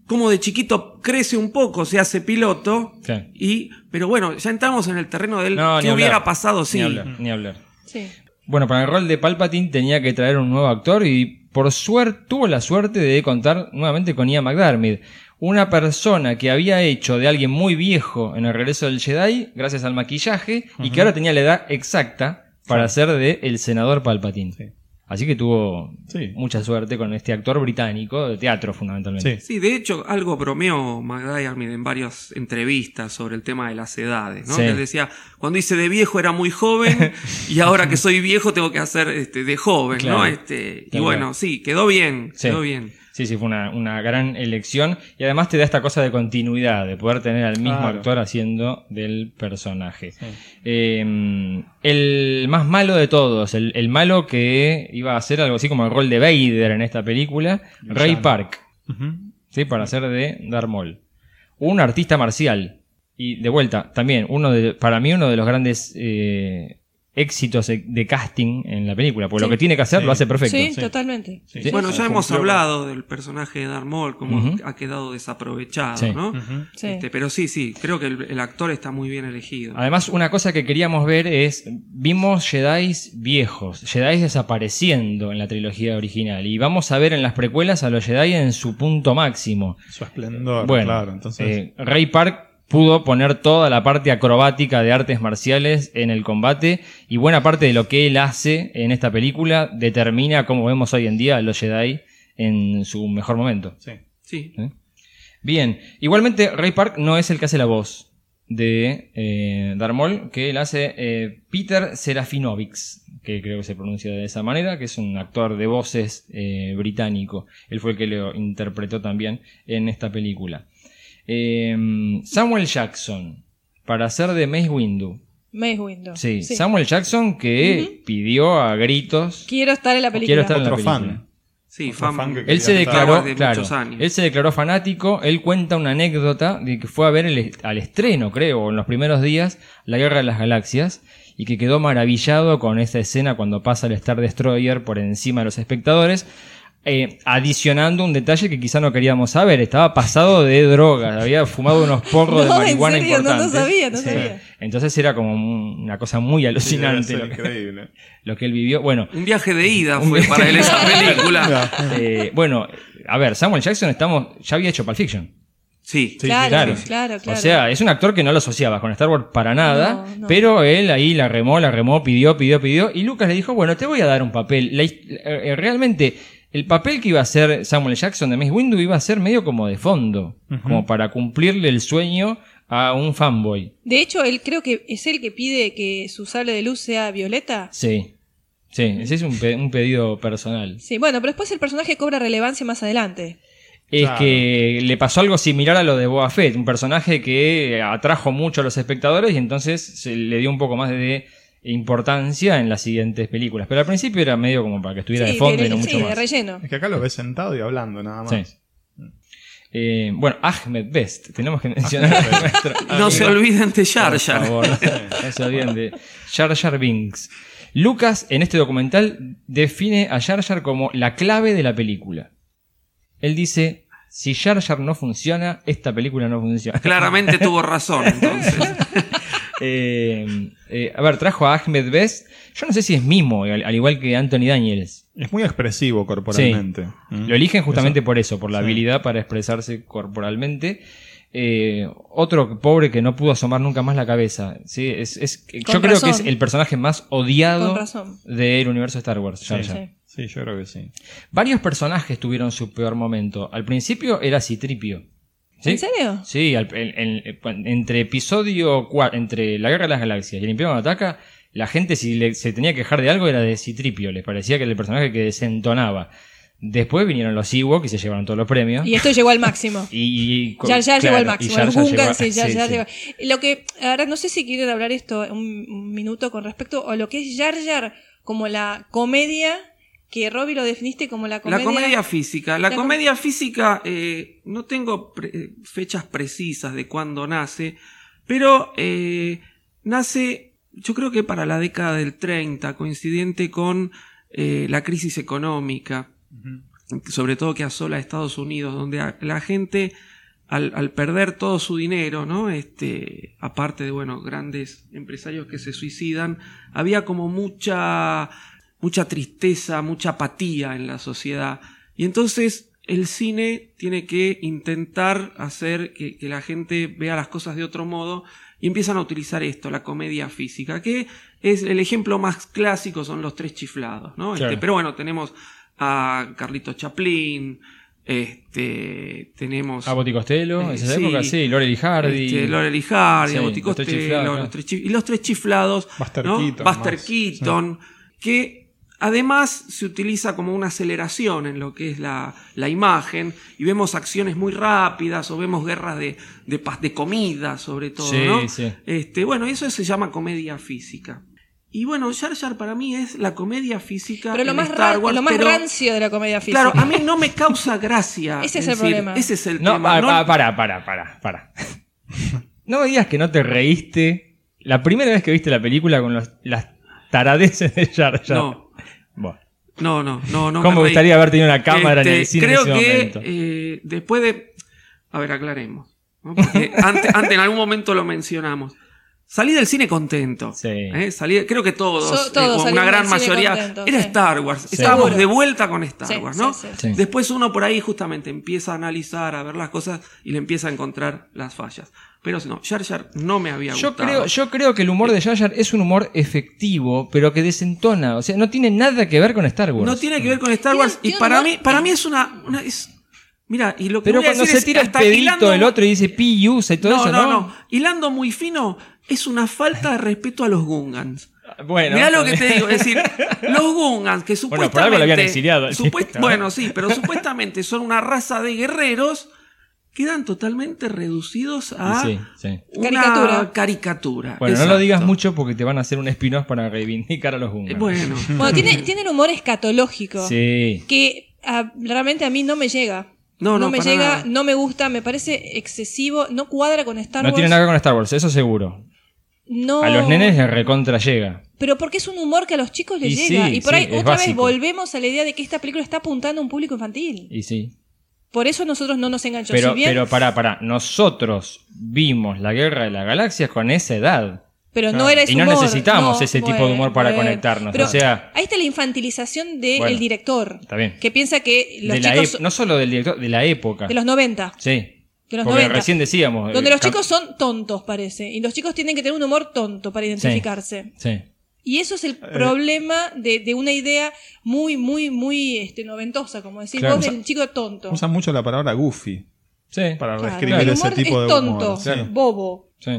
S6: como de chiquito crece un poco, se hace piloto,
S3: Claro.
S6: y, pero bueno, ya entramos en el terreno del
S3: No,
S6: que hubiera
S3: hablar.
S6: pasado, sí.
S3: Ni hablar, ni hablar.
S4: Sí.
S3: Bueno, para el rol de Palpatine tenía que traer un nuevo actor y por suerte tuvo la suerte de contar nuevamente con Ian McDermott, una persona que había hecho de alguien muy viejo en el regreso del Jedi gracias al maquillaje y que ahora tenía la edad exacta para ser de el senador Palpatine.
S5: Sí.
S3: Así que tuvo
S5: Sí.
S3: mucha suerte con este actor británico de teatro fundamentalmente.
S5: Sí.
S6: Sí, de hecho, algo bromeó McDiarmid en varias entrevistas sobre el tema de las edades, ¿no?
S3: Sí.
S6: Que él decía, cuando hice de viejo era muy joven y ahora que soy viejo tengo que hacer este, de joven,
S3: Claro.
S6: ¿no? Este, y bueno, sí, quedó bien,
S3: Sí.
S6: quedó bien.
S3: Sí, sí, fue una, una gran elección y además te da esta cosa de continuidad, de poder tener al mismo
S5: Claro.
S3: actor haciendo del personaje. Eh, el más malo de todos, el, el malo que iba a hacer algo así como el rol de Vader en esta película, Ray. Park. ¿sí? para hacer de Darth Maul. Un artista marcial. Y de vuelta, también, uno de, para mí uno de los grandes eh, éxitos de- de casting en la película, porque
S4: Sí.
S3: lo que tiene que hacer
S5: Sí.
S3: lo hace perfecto.
S4: Sí,
S5: sí.
S4: totalmente.
S6: Bueno, ya hemos hablado del personaje de Darth Maul, como
S3: Ujú.
S6: ha quedado desaprovechado,
S3: Sí.
S6: ¿no?
S5: Ujú.
S4: Sí.
S6: Este, pero sí, sí, creo que el, el actor está muy bien elegido.
S3: Además, una cosa que queríamos ver es, vimos Jedi viejos, Jedi desapareciendo en la trilogía original, y vamos a ver en las precuelas a los Jedi en su punto máximo.
S5: Su esplendor,
S3: Bueno,
S5: claro. Entonces,
S3: eh, Ray Park pudo poner toda la parte acrobática de artes marciales en el combate, y buena parte de lo que él hace en esta película determina cómo vemos hoy en día a los Jedi en su mejor momento.
S5: sí.
S6: Sí.
S3: ¿Eh? Bien, igualmente Ray Park no es el que hace la voz de eh, Darth Maul, que él hace eh, Peter Serafinovics, que creo que se pronuncia de esa manera, que es un actor de voces eh, británico. Él fue el que lo interpretó también en esta película. Eh, Samuel Jackson, para hacer de Mace Windu.
S4: Mace Windu.
S3: Sí, Samuel Jackson que pidió a gritos.
S4: Quiero estar en la película.
S3: Quiero estar en la
S5: Otro
S3: película.
S5: fan.
S6: Sí, fan.
S5: fan que
S3: Él se
S5: quería estar.
S3: declaró,
S6: de
S3: claro,
S6: muchos años.
S3: él se declaró fanático. Él cuenta una anécdota de que fue a ver el- al estreno, creo, en los primeros días, la Guerra de las Galaxias y que quedó maravillado con esa escena cuando pasa el Star Destroyer por encima de los espectadores. Eh, adicionando un detalle que quizá no queríamos saber, estaba pasado de drogas, había fumado unos porros de
S4: No, ¿en
S3: marihuana
S4: serio? No, no
S3: importantes.
S4: sabía, no sabía.
S3: Entonces era como un- una cosa muy
S5: Sí,
S3: alucinante lo, que,
S5: increíble.
S3: lo que él vivió. Bueno,
S6: Un viaje de ida fue para él esa película.
S3: eh, bueno, a ver, Samuel Jackson estamos, ya había hecho Pulp Fiction.
S6: Sí,
S5: Sí,
S4: claro,
S3: claro.
S4: claro, claro,
S3: O sea, es un actor que no lo asociaba con Star Wars para nada,
S4: No, no.
S3: pero él ahí la remó, la remó, pidió, pidió, pidió, y Lucas le dijo, bueno, te voy a dar un papel. La eh, realmente, el papel que iba a hacer Samuel Jackson de Mace Windu iba a ser medio como de fondo, como para cumplirle el sueño a un fanboy.
S4: De hecho, él creo que es el que pide que su sable de luz sea violeta.
S3: Sí, sí, ese es un, pe- un pedido personal.
S4: Sí, bueno, pero después el personaje cobra relevancia más adelante.
S3: Es
S5: Claro.
S3: que le pasó algo similar a lo de Boba Fett, un personaje que atrajo mucho a los espectadores y entonces se le dio un poco más de importancia en las siguientes películas. Pero al principio era medio como para que estuviera
S4: Sí,
S3: de fondo
S4: de,
S3: y no
S4: sí,
S3: mucho
S4: de
S3: más.
S4: relleno.
S5: Es que acá lo ves sentado y hablando nada más.
S3: Sí. Eh, bueno, Ahmed Best, tenemos que mencionar a nuestro
S6: No se olviden de Jar
S3: Por favor, no se olviden de Jar Jar Binks. Lucas, en este documental, define a Jar Jar como la clave de la película. Él dice, si Jar Jar no funciona, esta película no funciona.
S6: Claramente tuvo razón, entonces.
S3: Eh, eh, a ver, trajo a Ahmed Best. Yo no sé si es mimo, al, al igual que Anthony Daniels.
S5: Es muy expresivo corporalmente. ¿Mm?
S3: Lo eligen justamente por eso, por la
S5: Sí.
S3: habilidad para expresarse corporalmente. Eh, otro pobre que no pudo asomar nunca más la cabeza. ¿sí? Es, es- yo creo que es el personaje más odiado del universo Star Wars. Jar
S5: Sí.
S3: Jar.
S4: Sí.
S5: Sí, yo creo que sí.
S3: Varios personajes tuvieron su peor momento. Al principio era Citripio. ¿Sí?
S4: ¿En serio?
S3: Sí, al- en- en- entre episodio 4, entre la Guerra de las Galaxias y el Imperio Ataca, la gente si le- se tenía que quejar de algo era de Citripio, les parecía que era el personaje que desentonaba. Después vinieron los Ewoks y se llevaron todos los premios.
S4: Y esto llegó al máximo.
S3: Y, y-
S4: Jar llegó al
S3: y
S4: máximo.
S3: Jar
S4: El
S3: Jar
S4: Gungan,
S3: llegó a-
S4: sí, Jar
S3: sí,
S4: Jar
S3: sí.
S4: llegó. Lo que, ahora no sé si quieren hablar esto un, un minuto con respecto a lo que es Jar Jar como la comedia que Robbie lo definiste como la comedia.
S6: La comedia física. La,
S4: La com-
S6: comedia física, eh, no tengo pre- eh, fechas precisas de cuándo nace, pero eh, nace, yo creo que para la década del 30, coincidente con eh, la crisis económica, sobre todo que asola a Estados Unidos, donde la gente, al, al perder todo su dinero, ¿no? Este, aparte de, bueno, grandes empresarios que se suicidan, había como mucha, mucha tristeza, mucha apatía en la sociedad. Y entonces el cine tiene que intentar hacer que, que la gente vea las cosas de otro modo y empiezan a utilizar esto, la comedia física, que es el ejemplo más clásico, son los tres chiflados, ¿no? Este, pero bueno, tenemos a Carlito Chaplin, este, tenemos
S3: A Botti Costello, en
S6: Eh,
S3: esa
S6: sí.
S3: época, sí, Laurel y Hardy.
S6: este, Hardy,
S3: Sí,
S6: a
S3: los tres chiflados, claro.
S6: los tres chif- y los tres chiflados,
S5: Buster
S6: ¿no?
S5: Keaton
S6: Buster Keaton, que además se utiliza como una aceleración en lo que es la, la imagen y vemos acciones muy rápidas o vemos guerras de, de, de comida sobre todo,
S3: Sí,
S6: ¿no?
S3: sí.
S6: Este, bueno, eso se llama comedia física. Y bueno, Jar Jar para mí es la comedia física
S4: Pero lo
S6: en
S4: más,
S6: Star Wars,
S4: lo más
S6: pero-
S4: rancio de la comedia física.
S6: Claro, a mí no me causa gracia.
S4: Ese es el
S6: decir,
S4: problema.
S6: Ese es el
S3: No,
S6: tema.
S3: pa-
S6: no-
S3: pa- para, para, para, para. No me digas que no te reíste la primera vez que viste la película con los- las taradeces de Jar Jar.
S6: No.
S3: Bueno.
S6: No, no, no, no.
S3: ¿Cómo me
S6: reí.
S3: gustaría haber tenido una cámara en
S6: Este,
S3: el cine
S6: Creo
S3: en ese
S6: que
S3: momento?
S6: eh, después de. A ver, aclaremos. ¿no? Porque antes, antes en algún momento lo mencionamos. Salí del cine contento.
S3: Sí.
S6: ¿eh? Salí, creo que todos,
S4: So-
S6: eh,
S4: todos
S6: una gran mayoría. era
S4: sí.
S6: Star Wars.
S3: Sí.
S6: Estábamos
S4: Seguro.
S6: de vuelta con Star
S4: Sí,
S6: Wars,
S4: sí,
S6: ¿no?
S4: sí.
S3: Sí.
S6: Después uno por ahí justamente empieza a analizar, a ver las cosas y le empieza a encontrar las fallas. Pero si no, Jar Jar no me había
S3: Yo
S6: gustado.
S3: creo, yo creo que el humor de Jar Jar es un humor efectivo, pero que desentona. O sea, no tiene nada que ver con Star Wars.
S6: No tiene que ver con Star Wars. Y para mí, para mí es una. una- es, mira, y lo que
S3: Pero
S6: voy a
S3: cuando
S6: decir
S3: se
S6: es,
S3: tira el pedito
S6: hilando-
S3: del otro y dice pi usa y todo
S6: no,
S3: eso,
S6: no,
S3: ¿no?
S6: no. Hilando muy fino, es una falta de respeto a los Gungans.
S3: Bueno,
S6: Mirá lo que te digo, es decir, los Gungans que
S3: Bueno,
S6: supuestamente.
S3: por algo lo habían exiliado.
S6: Bueno, sí, pero supuestamente son una raza de guerreros, quedan totalmente reducidos a
S3: Sí, sí.
S6: una
S4: Caricatura.
S6: caricatura.
S3: Bueno, no lo digas mucho porque te van a hacer un spin-off para reivindicar a los
S6: Eh,
S3: Gungans.
S6: Bueno,
S4: Bueno, tiene, tiene el humor escatológico.
S3: Sí.
S4: Que ah, realmente a mí no me llega.
S6: No, no,
S4: me
S6: para
S4: llega,
S6: nada.
S4: no me gusta, me parece excesivo, no cuadra con Star
S3: No
S4: Wars.
S3: tiene nada que ver con Star Wars, eso seguro.
S4: No.
S3: A los nenes les recontra llega.
S4: Pero porque es un humor que a los chicos les
S3: Y
S4: llega.
S3: sí,
S4: y por
S3: sí,
S4: ahí otra vez volvemos a la idea de que esta película está apuntando a un público infantil.
S3: Y sí.
S4: Por eso nosotros no nos enganchó.
S3: Pero,
S4: si bien,
S3: pero pará, pará. Nosotros vimos la guerra de las galaxias con esa edad.
S4: pero no
S3: Ah,
S4: era ese
S3: y no
S4: humor.
S3: necesitamos ese tipo de humor para
S4: bueno.
S3: conectarnos,
S4: Pero
S3: o sea-
S4: ahí está la infantilización del
S3: Bueno,
S4: director.
S3: está bien.
S4: Que piensa que los
S3: de la
S4: chicos
S3: no solo del director, de la época.
S4: de los 90.
S3: Sí.
S4: De los
S3: Porque
S4: 90.
S3: recién decíamos.
S4: Donde
S3: eh,
S4: los chicos son tontos, parece. Y los chicos tienen que tener un humor tonto para identificarse.
S3: Sí.
S4: Y eso es
S3: Eh.
S4: el problema de, de una idea muy, muy, muy este, noventosa, como decís
S3: Claro.
S4: vos, del chico tonto.
S5: Usan mucho la palabra goofy
S3: Sí.
S5: para
S4: Claro,
S5: describir
S4: el
S5: ese
S4: humor
S5: tipo
S4: es
S5: de
S4: tonto,
S5: humor. sí.
S4: bobo.
S3: Sí.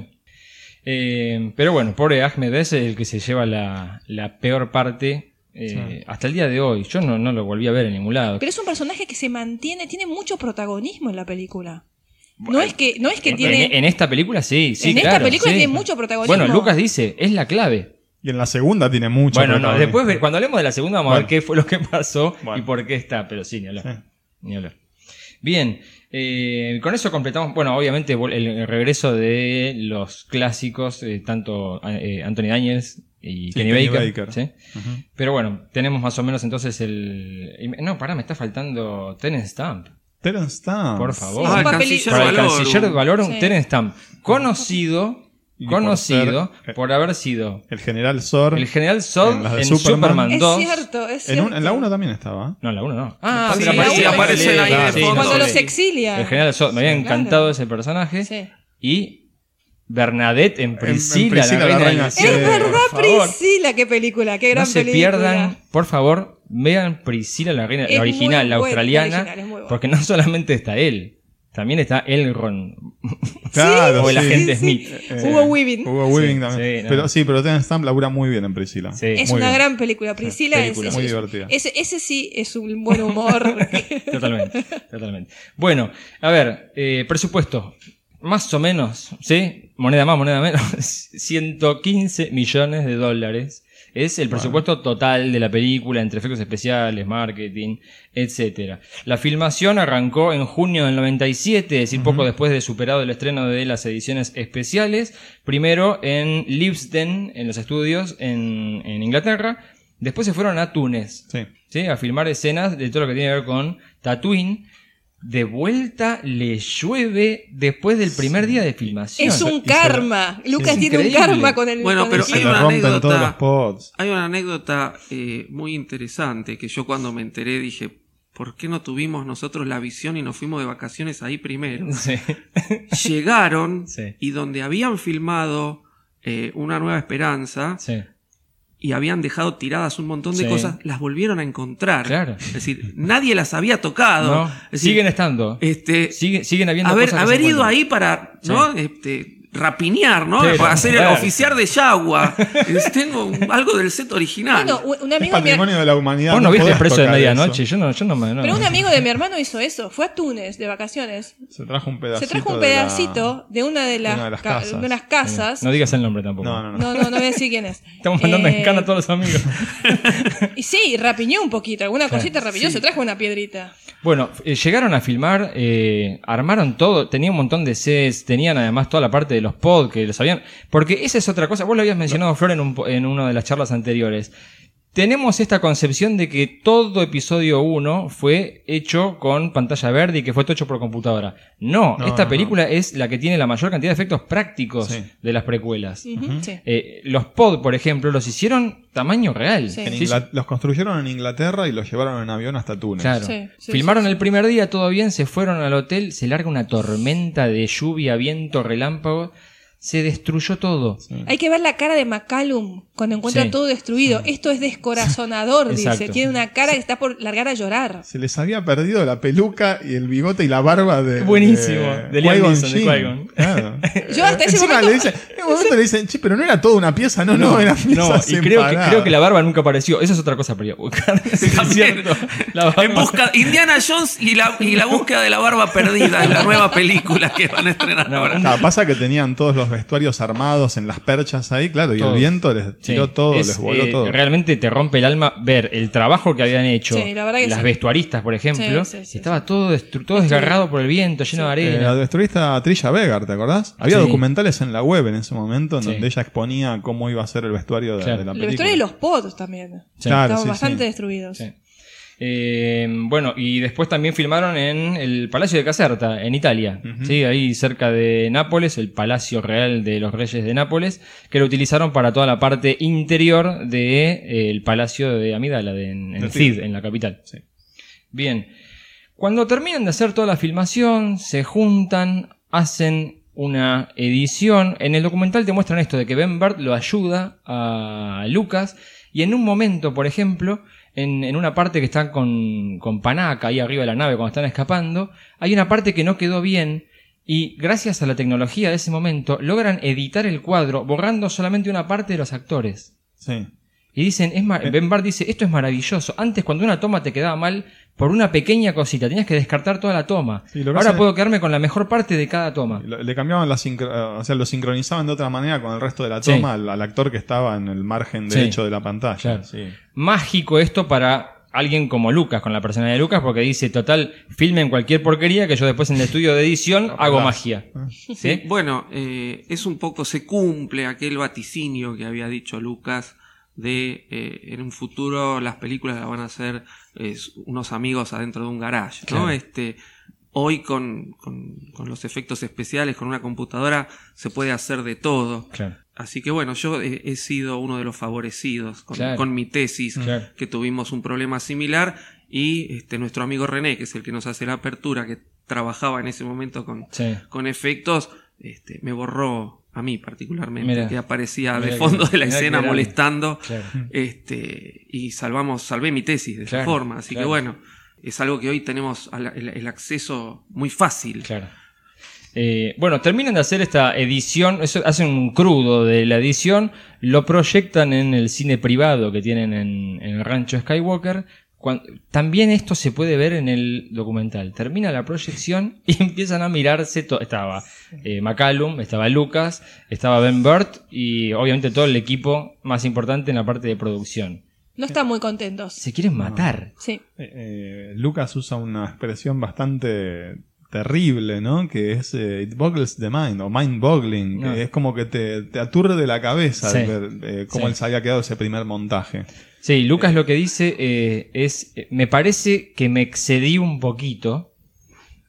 S3: Eh, pero bueno, pobre Ahmed es el que se lleva la, la peor parte eh, hasta el día de hoy. Yo no, no lo volví a ver en ningún lado.
S4: Pero es un personaje que se mantiene, tiene mucho protagonismo en la película. No es que, no es que
S3: En-
S4: tiene.
S3: en, esta película sí, sí.
S4: En esta
S3: claro,
S4: película
S3: sí.
S4: tiene mucho protagonismo.
S3: Bueno, Lucas dice, es la clave.
S5: Y en la segunda tiene mucho.
S3: bueno, no, después cuando hablemos de la segunda vamos a ver qué fue lo que pasó
S5: Bueno.
S3: y por qué está, pero sí, ni hablar.
S5: Sí.
S3: Ni hablar. Bien, eh, con eso completamos, bueno, obviamente el, el regreso de los clásicos, eh, tanto eh, Anthony Daniels y
S5: Sí,
S3: Kenny,
S5: Kenny
S3: Baker.
S5: Baker.
S3: ¿sí?
S5: Ujú.
S3: Pero bueno, tenemos más o menos entonces el... No, pará, me está faltando Terence Stamp.
S5: Terence Stamp.
S3: Por favor.
S4: Sí,
S6: Ah,
S4: un
S6: el canciller
S3: Para el
S6: Valorum.
S3: canciller Valorum,
S4: Sí.
S3: Terence Stamp, conocido,
S5: Y por
S3: conocido
S5: ser-
S3: por haber sido
S5: El general Zor.
S3: el general Zod
S5: En
S3: en
S5: Superman.
S3: Superman,
S4: es
S3: 2.
S4: cierto, es
S5: En,
S4: cierto.
S5: un- en la 1 también estaba. ¿eh?
S3: No, en la 1 no. Ah,
S4: Sí,
S3: aparece
S6: ahí de
S3: claro, sí.
S4: Cuando
S3: no,
S4: los
S3: sí.
S4: exilia.
S3: El general Zod, me había
S4: Sí,
S3: encantado
S4: claro.
S3: ese personaje.
S4: Sí.
S3: Y Bernadette en Priscila,
S5: Priscila,
S3: la
S5: la
S3: reina,
S5: Sí,
S4: Es verdad. Priscila, qué película, qué gran
S3: No se
S4: película.
S3: pierdan, por favor, vean Priscila, la reina,
S4: Es
S3: la original, la
S4: buena,
S3: australiana,
S4: original es
S3: porque no solamente está él, también está Elrond.
S5: Claro,
S3: o el
S5: sí.
S3: agente
S4: sí.
S3: Smith.
S5: Eh,
S4: Hugo Weaving.
S5: Hugo Weaving también.
S3: sí, no.
S5: pero sí, pero Terence Stamp labura muy bien en Priscila.
S3: Sí.
S4: Es
S5: Muy
S4: una
S5: bien.
S4: gran película. Priscila
S3: película.
S4: es,
S5: Muy
S4: es-
S5: divertida.
S4: Ese, ese sí es un buen humor.
S3: Totalmente, totalmente. Bueno, a ver, eh, presupuesto. Más o menos, ¿sí? Moneda más, moneda menos. 115 millones de dólares. Es el presupuesto total de la película entre efectos especiales, marketing, etcétera. La filmación arrancó en junio del 97, es decir, poco después de superado el estreno de las ediciones especiales. Primero en Leavesden, en los estudios en, en Inglaterra. Después se fueron a Túnez.
S5: Sí.
S3: ¿sí? a filmar escenas de todo lo que tiene que ver con Tatooine. De vuelta le llueve después del primer día de filmación.
S4: es un karma. Lucas
S3: Es
S4: tiene un karma con el.
S6: Bueno, pero hay una anécdota-
S5: todos los pods.
S6: Hay una anécdota eh, muy interesante que yo cuando me enteré dije, ¿por qué no tuvimos nosotros la visión y nos fuimos de vacaciones ahí primero?
S3: Sí.
S6: Llegaron
S3: Sí.
S6: y donde habían filmado eh, Una Nueva Esperanza
S3: Sí.
S6: Y habían dejado tiradas un montón de
S3: Sí.
S6: cosas, las volvieron a encontrar.
S3: Claro.
S6: Es decir, nadie las había tocado.
S3: No,
S6: Es decir,
S3: siguen estando.
S6: este,
S3: Sigue- siguen habiendo
S6: haber,
S3: cosas
S6: haber ido ahí para ¿no? este, rapiñar, ¿no?
S3: Sí,
S6: para ser el
S3: claro.
S6: oficial de Yagua. Es- Tengo algo del set original.
S4: Bueno, un-
S5: Es
S4: amigo de mi,
S5: patrimonio de la humanidad.
S3: Vos no viste
S5: podés
S3: preso de medianoche. Yo no, yo no me. no.
S4: pero un amigo de mi hermano hizo eso. Fue a Túnez de vacaciones.
S5: Se trajo un pedacito.
S4: Se trajo un
S5: de la-
S4: pedacito de una de las,
S5: de una de las
S4: ca-
S5: casas.
S4: de unas casas.
S3: No digas el nombre tampoco.
S5: No, no, no.
S4: No, no, no voy a decir quién es.
S3: Estamos mandando
S4: Eh,
S3: en cana a todos los amigos.
S4: Y sí, rapiñó un poquito, alguna cosita rapiñó, se trajo una piedrita.
S3: Bueno, eh, llegaron a filmar, eh, armaron todo, tenía un montón de sets, tenían además toda la parte de los pod que los habían. Porque esa es otra cosa, vos lo habías mencionado, Flor, en, un en una de las charlas anteriores. Tenemos esta concepción de que todo episodio 1 fue hecho con pantalla verde y que fue todo hecho por computadora. No,
S5: No,
S3: esta
S5: no,
S3: película es la que tiene la mayor cantidad de efectos prácticos
S5: Sí.
S3: de las precuelas.
S4: Sí.
S3: Eh, los pod, por ejemplo, los hicieron tamaño real.
S4: Sí.
S5: Los construyeron en Inglaterra y los llevaron en avión hasta Túnez.
S3: Claro.
S4: Sí, sí,
S3: Filmaron
S4: sí,
S3: el primer día, todo bien, se fueron al hotel, se larga una tormenta de lluvia, viento, relámpago, se destruyó todo.
S4: Hay que ver la cara de McCallum cuando encuentra
S3: Sí.
S4: todo destruido. Esto es descorazonador, dice. Tiene una cara que está por largar a llorar.
S5: Se les había perdido la peluca y el bigote y la barba de.
S3: Buenísimo, de Liam Neeson, de.
S5: Claro.
S4: Yo hasta ese
S5: Encima
S4: momento-
S5: le dicen, en un momento le dicen, che, pero no era toda una pieza, no, no, era pieza
S3: No, y creo que,
S5: separada".
S3: creo que la barba nunca apareció. Eso es otra cosa, pero buscar. Sí,
S6: En busca, Indiana Jones y la, y la búsqueda de la barba perdida en la nueva película que van a estrenar
S3: No,
S6: ahora.
S5: Claro, pasa que tenían todos los vestuarios armados en las perchas ahí, claro, y el viento les
S3: Sí,
S5: tiró todo,
S3: es,
S5: les voló
S3: eh,
S5: todo.
S3: Realmente te rompe el alma ver el trabajo que habían hecho.
S4: Sí, la verdad que
S3: las
S4: sí.
S3: vestuaristas, por ejemplo.
S4: Sí, sí, sí,
S3: estaba todo, destru- todo desgarrado por el viento, lleno de
S5: Eh,
S3: arena.
S5: la destruista Trilla Vegar, ¿te acordás? Había
S3: Sí.
S5: documentales en la web en ese momento en
S3: Sí.
S5: donde ella exponía cómo iba a ser el vestuario de,
S3: Claro.
S5: de la
S4: La
S5: película.
S4: historia de los pods también.
S3: Sí.
S5: Claro,
S4: Estaban
S5: sí,
S4: bastante
S5: sí.
S4: destruidos.
S3: Sí. Eh, bueno, y después también filmaron en el Palacio de Caserta, en Italia, ¿sí? ahí cerca de Nápoles, el Palacio Real de los Reyes de Nápoles, que lo utilizaron para toda la parte interior del de, eh, el Palacio de Amidala, de, en, en Cid, en la capital.
S5: Sí.
S3: Bien. Cuando terminan de hacer toda la filmación, se juntan, hacen una edición. En el documental te muestran esto de que Ben Burt lo ayuda a Lucas y en un momento, por ejemplo, en, en una parte que están con, con Panaca ahí arriba de la nave cuando están escapando, hay una parte que no quedó bien y gracias a la tecnología de ese momento logran editar el cuadro borrando solamente una parte de los actores.
S5: Sí.
S3: Y dicen, es
S5: Eh.
S3: mar- Ben Bart dice, esto es maravilloso. Antes cuando una toma te quedaba mal por una pequeña cosita, tenías que descartar toda la toma.
S5: Sí, lo que
S3: Ahora puedo quedarme con la mejor parte de cada toma.
S5: Le cambiaban la sincro- o sea, lo sincronizaban de otra manera con el resto de la
S3: Sí.
S5: toma al, al actor que estaba en el margen
S3: Sí.
S5: derecho de la pantalla.
S3: Claro.
S5: Sí.
S3: Mágico esto para alguien como Lucas, con la personalidad de Lucas, porque dice, total, filmen cualquier porquería que yo después en el estudio de edición hago magia. ¿Sí?
S6: Bueno, eh, es un poco, se cumple aquel vaticinio que había dicho Lucas de eh, en un futuro las películas las van a hacer eh, unos amigos adentro de un garage, ¿no?
S3: Claro.
S6: Este, hoy con, con- con los efectos especiales, con una computadora, se puede hacer de todo.
S3: Claro.
S6: Así que bueno, yo he, he sido uno de los favorecidos con,
S3: Claro.
S6: con mi tesis, que tuvimos un problema similar y este, nuestro amigo René, que es el que nos hace la apertura, que trabajaba en ese momento con,
S3: Sí.
S6: con efectos, este, me borró a mí particularmente, que aparecía de
S3: que-
S6: fondo de la escena molestando,
S3: Claro.
S6: este, y salvamos, salvé mi tesis de esa forma, así
S3: claro.
S6: que bueno, es algo que hoy tenemos al- el, el acceso muy fácil.
S3: Claro. Eh, bueno, terminan de hacer esta edición, eso, hacen un crudo de la edición, lo proyectan en el cine privado que tienen en, en el rancho Skywalker. También esto se puede ver en el documental. Termina la proyección y empiezan a mirarse. to- estaba eh, McCallum, estaba Lucas, estaba Ben Burt y obviamente todo el equipo más importante en la parte de producción.
S4: No están muy contentos.
S3: Se quieren matar.
S4: Sí.
S5: Eh, eh, Lucas usa una expresión bastante terrible, ¿no? Que es eh, it boggles the mind o mind boggling,
S3: No.
S5: que es como que te, te aturde la cabeza
S3: Sí.
S5: ver eh, cómo
S3: Sí.
S5: él se había quedado ese primer montaje.
S3: Sí, Lucas lo que dice eh, es, eh, me parece que me excedí un poquito.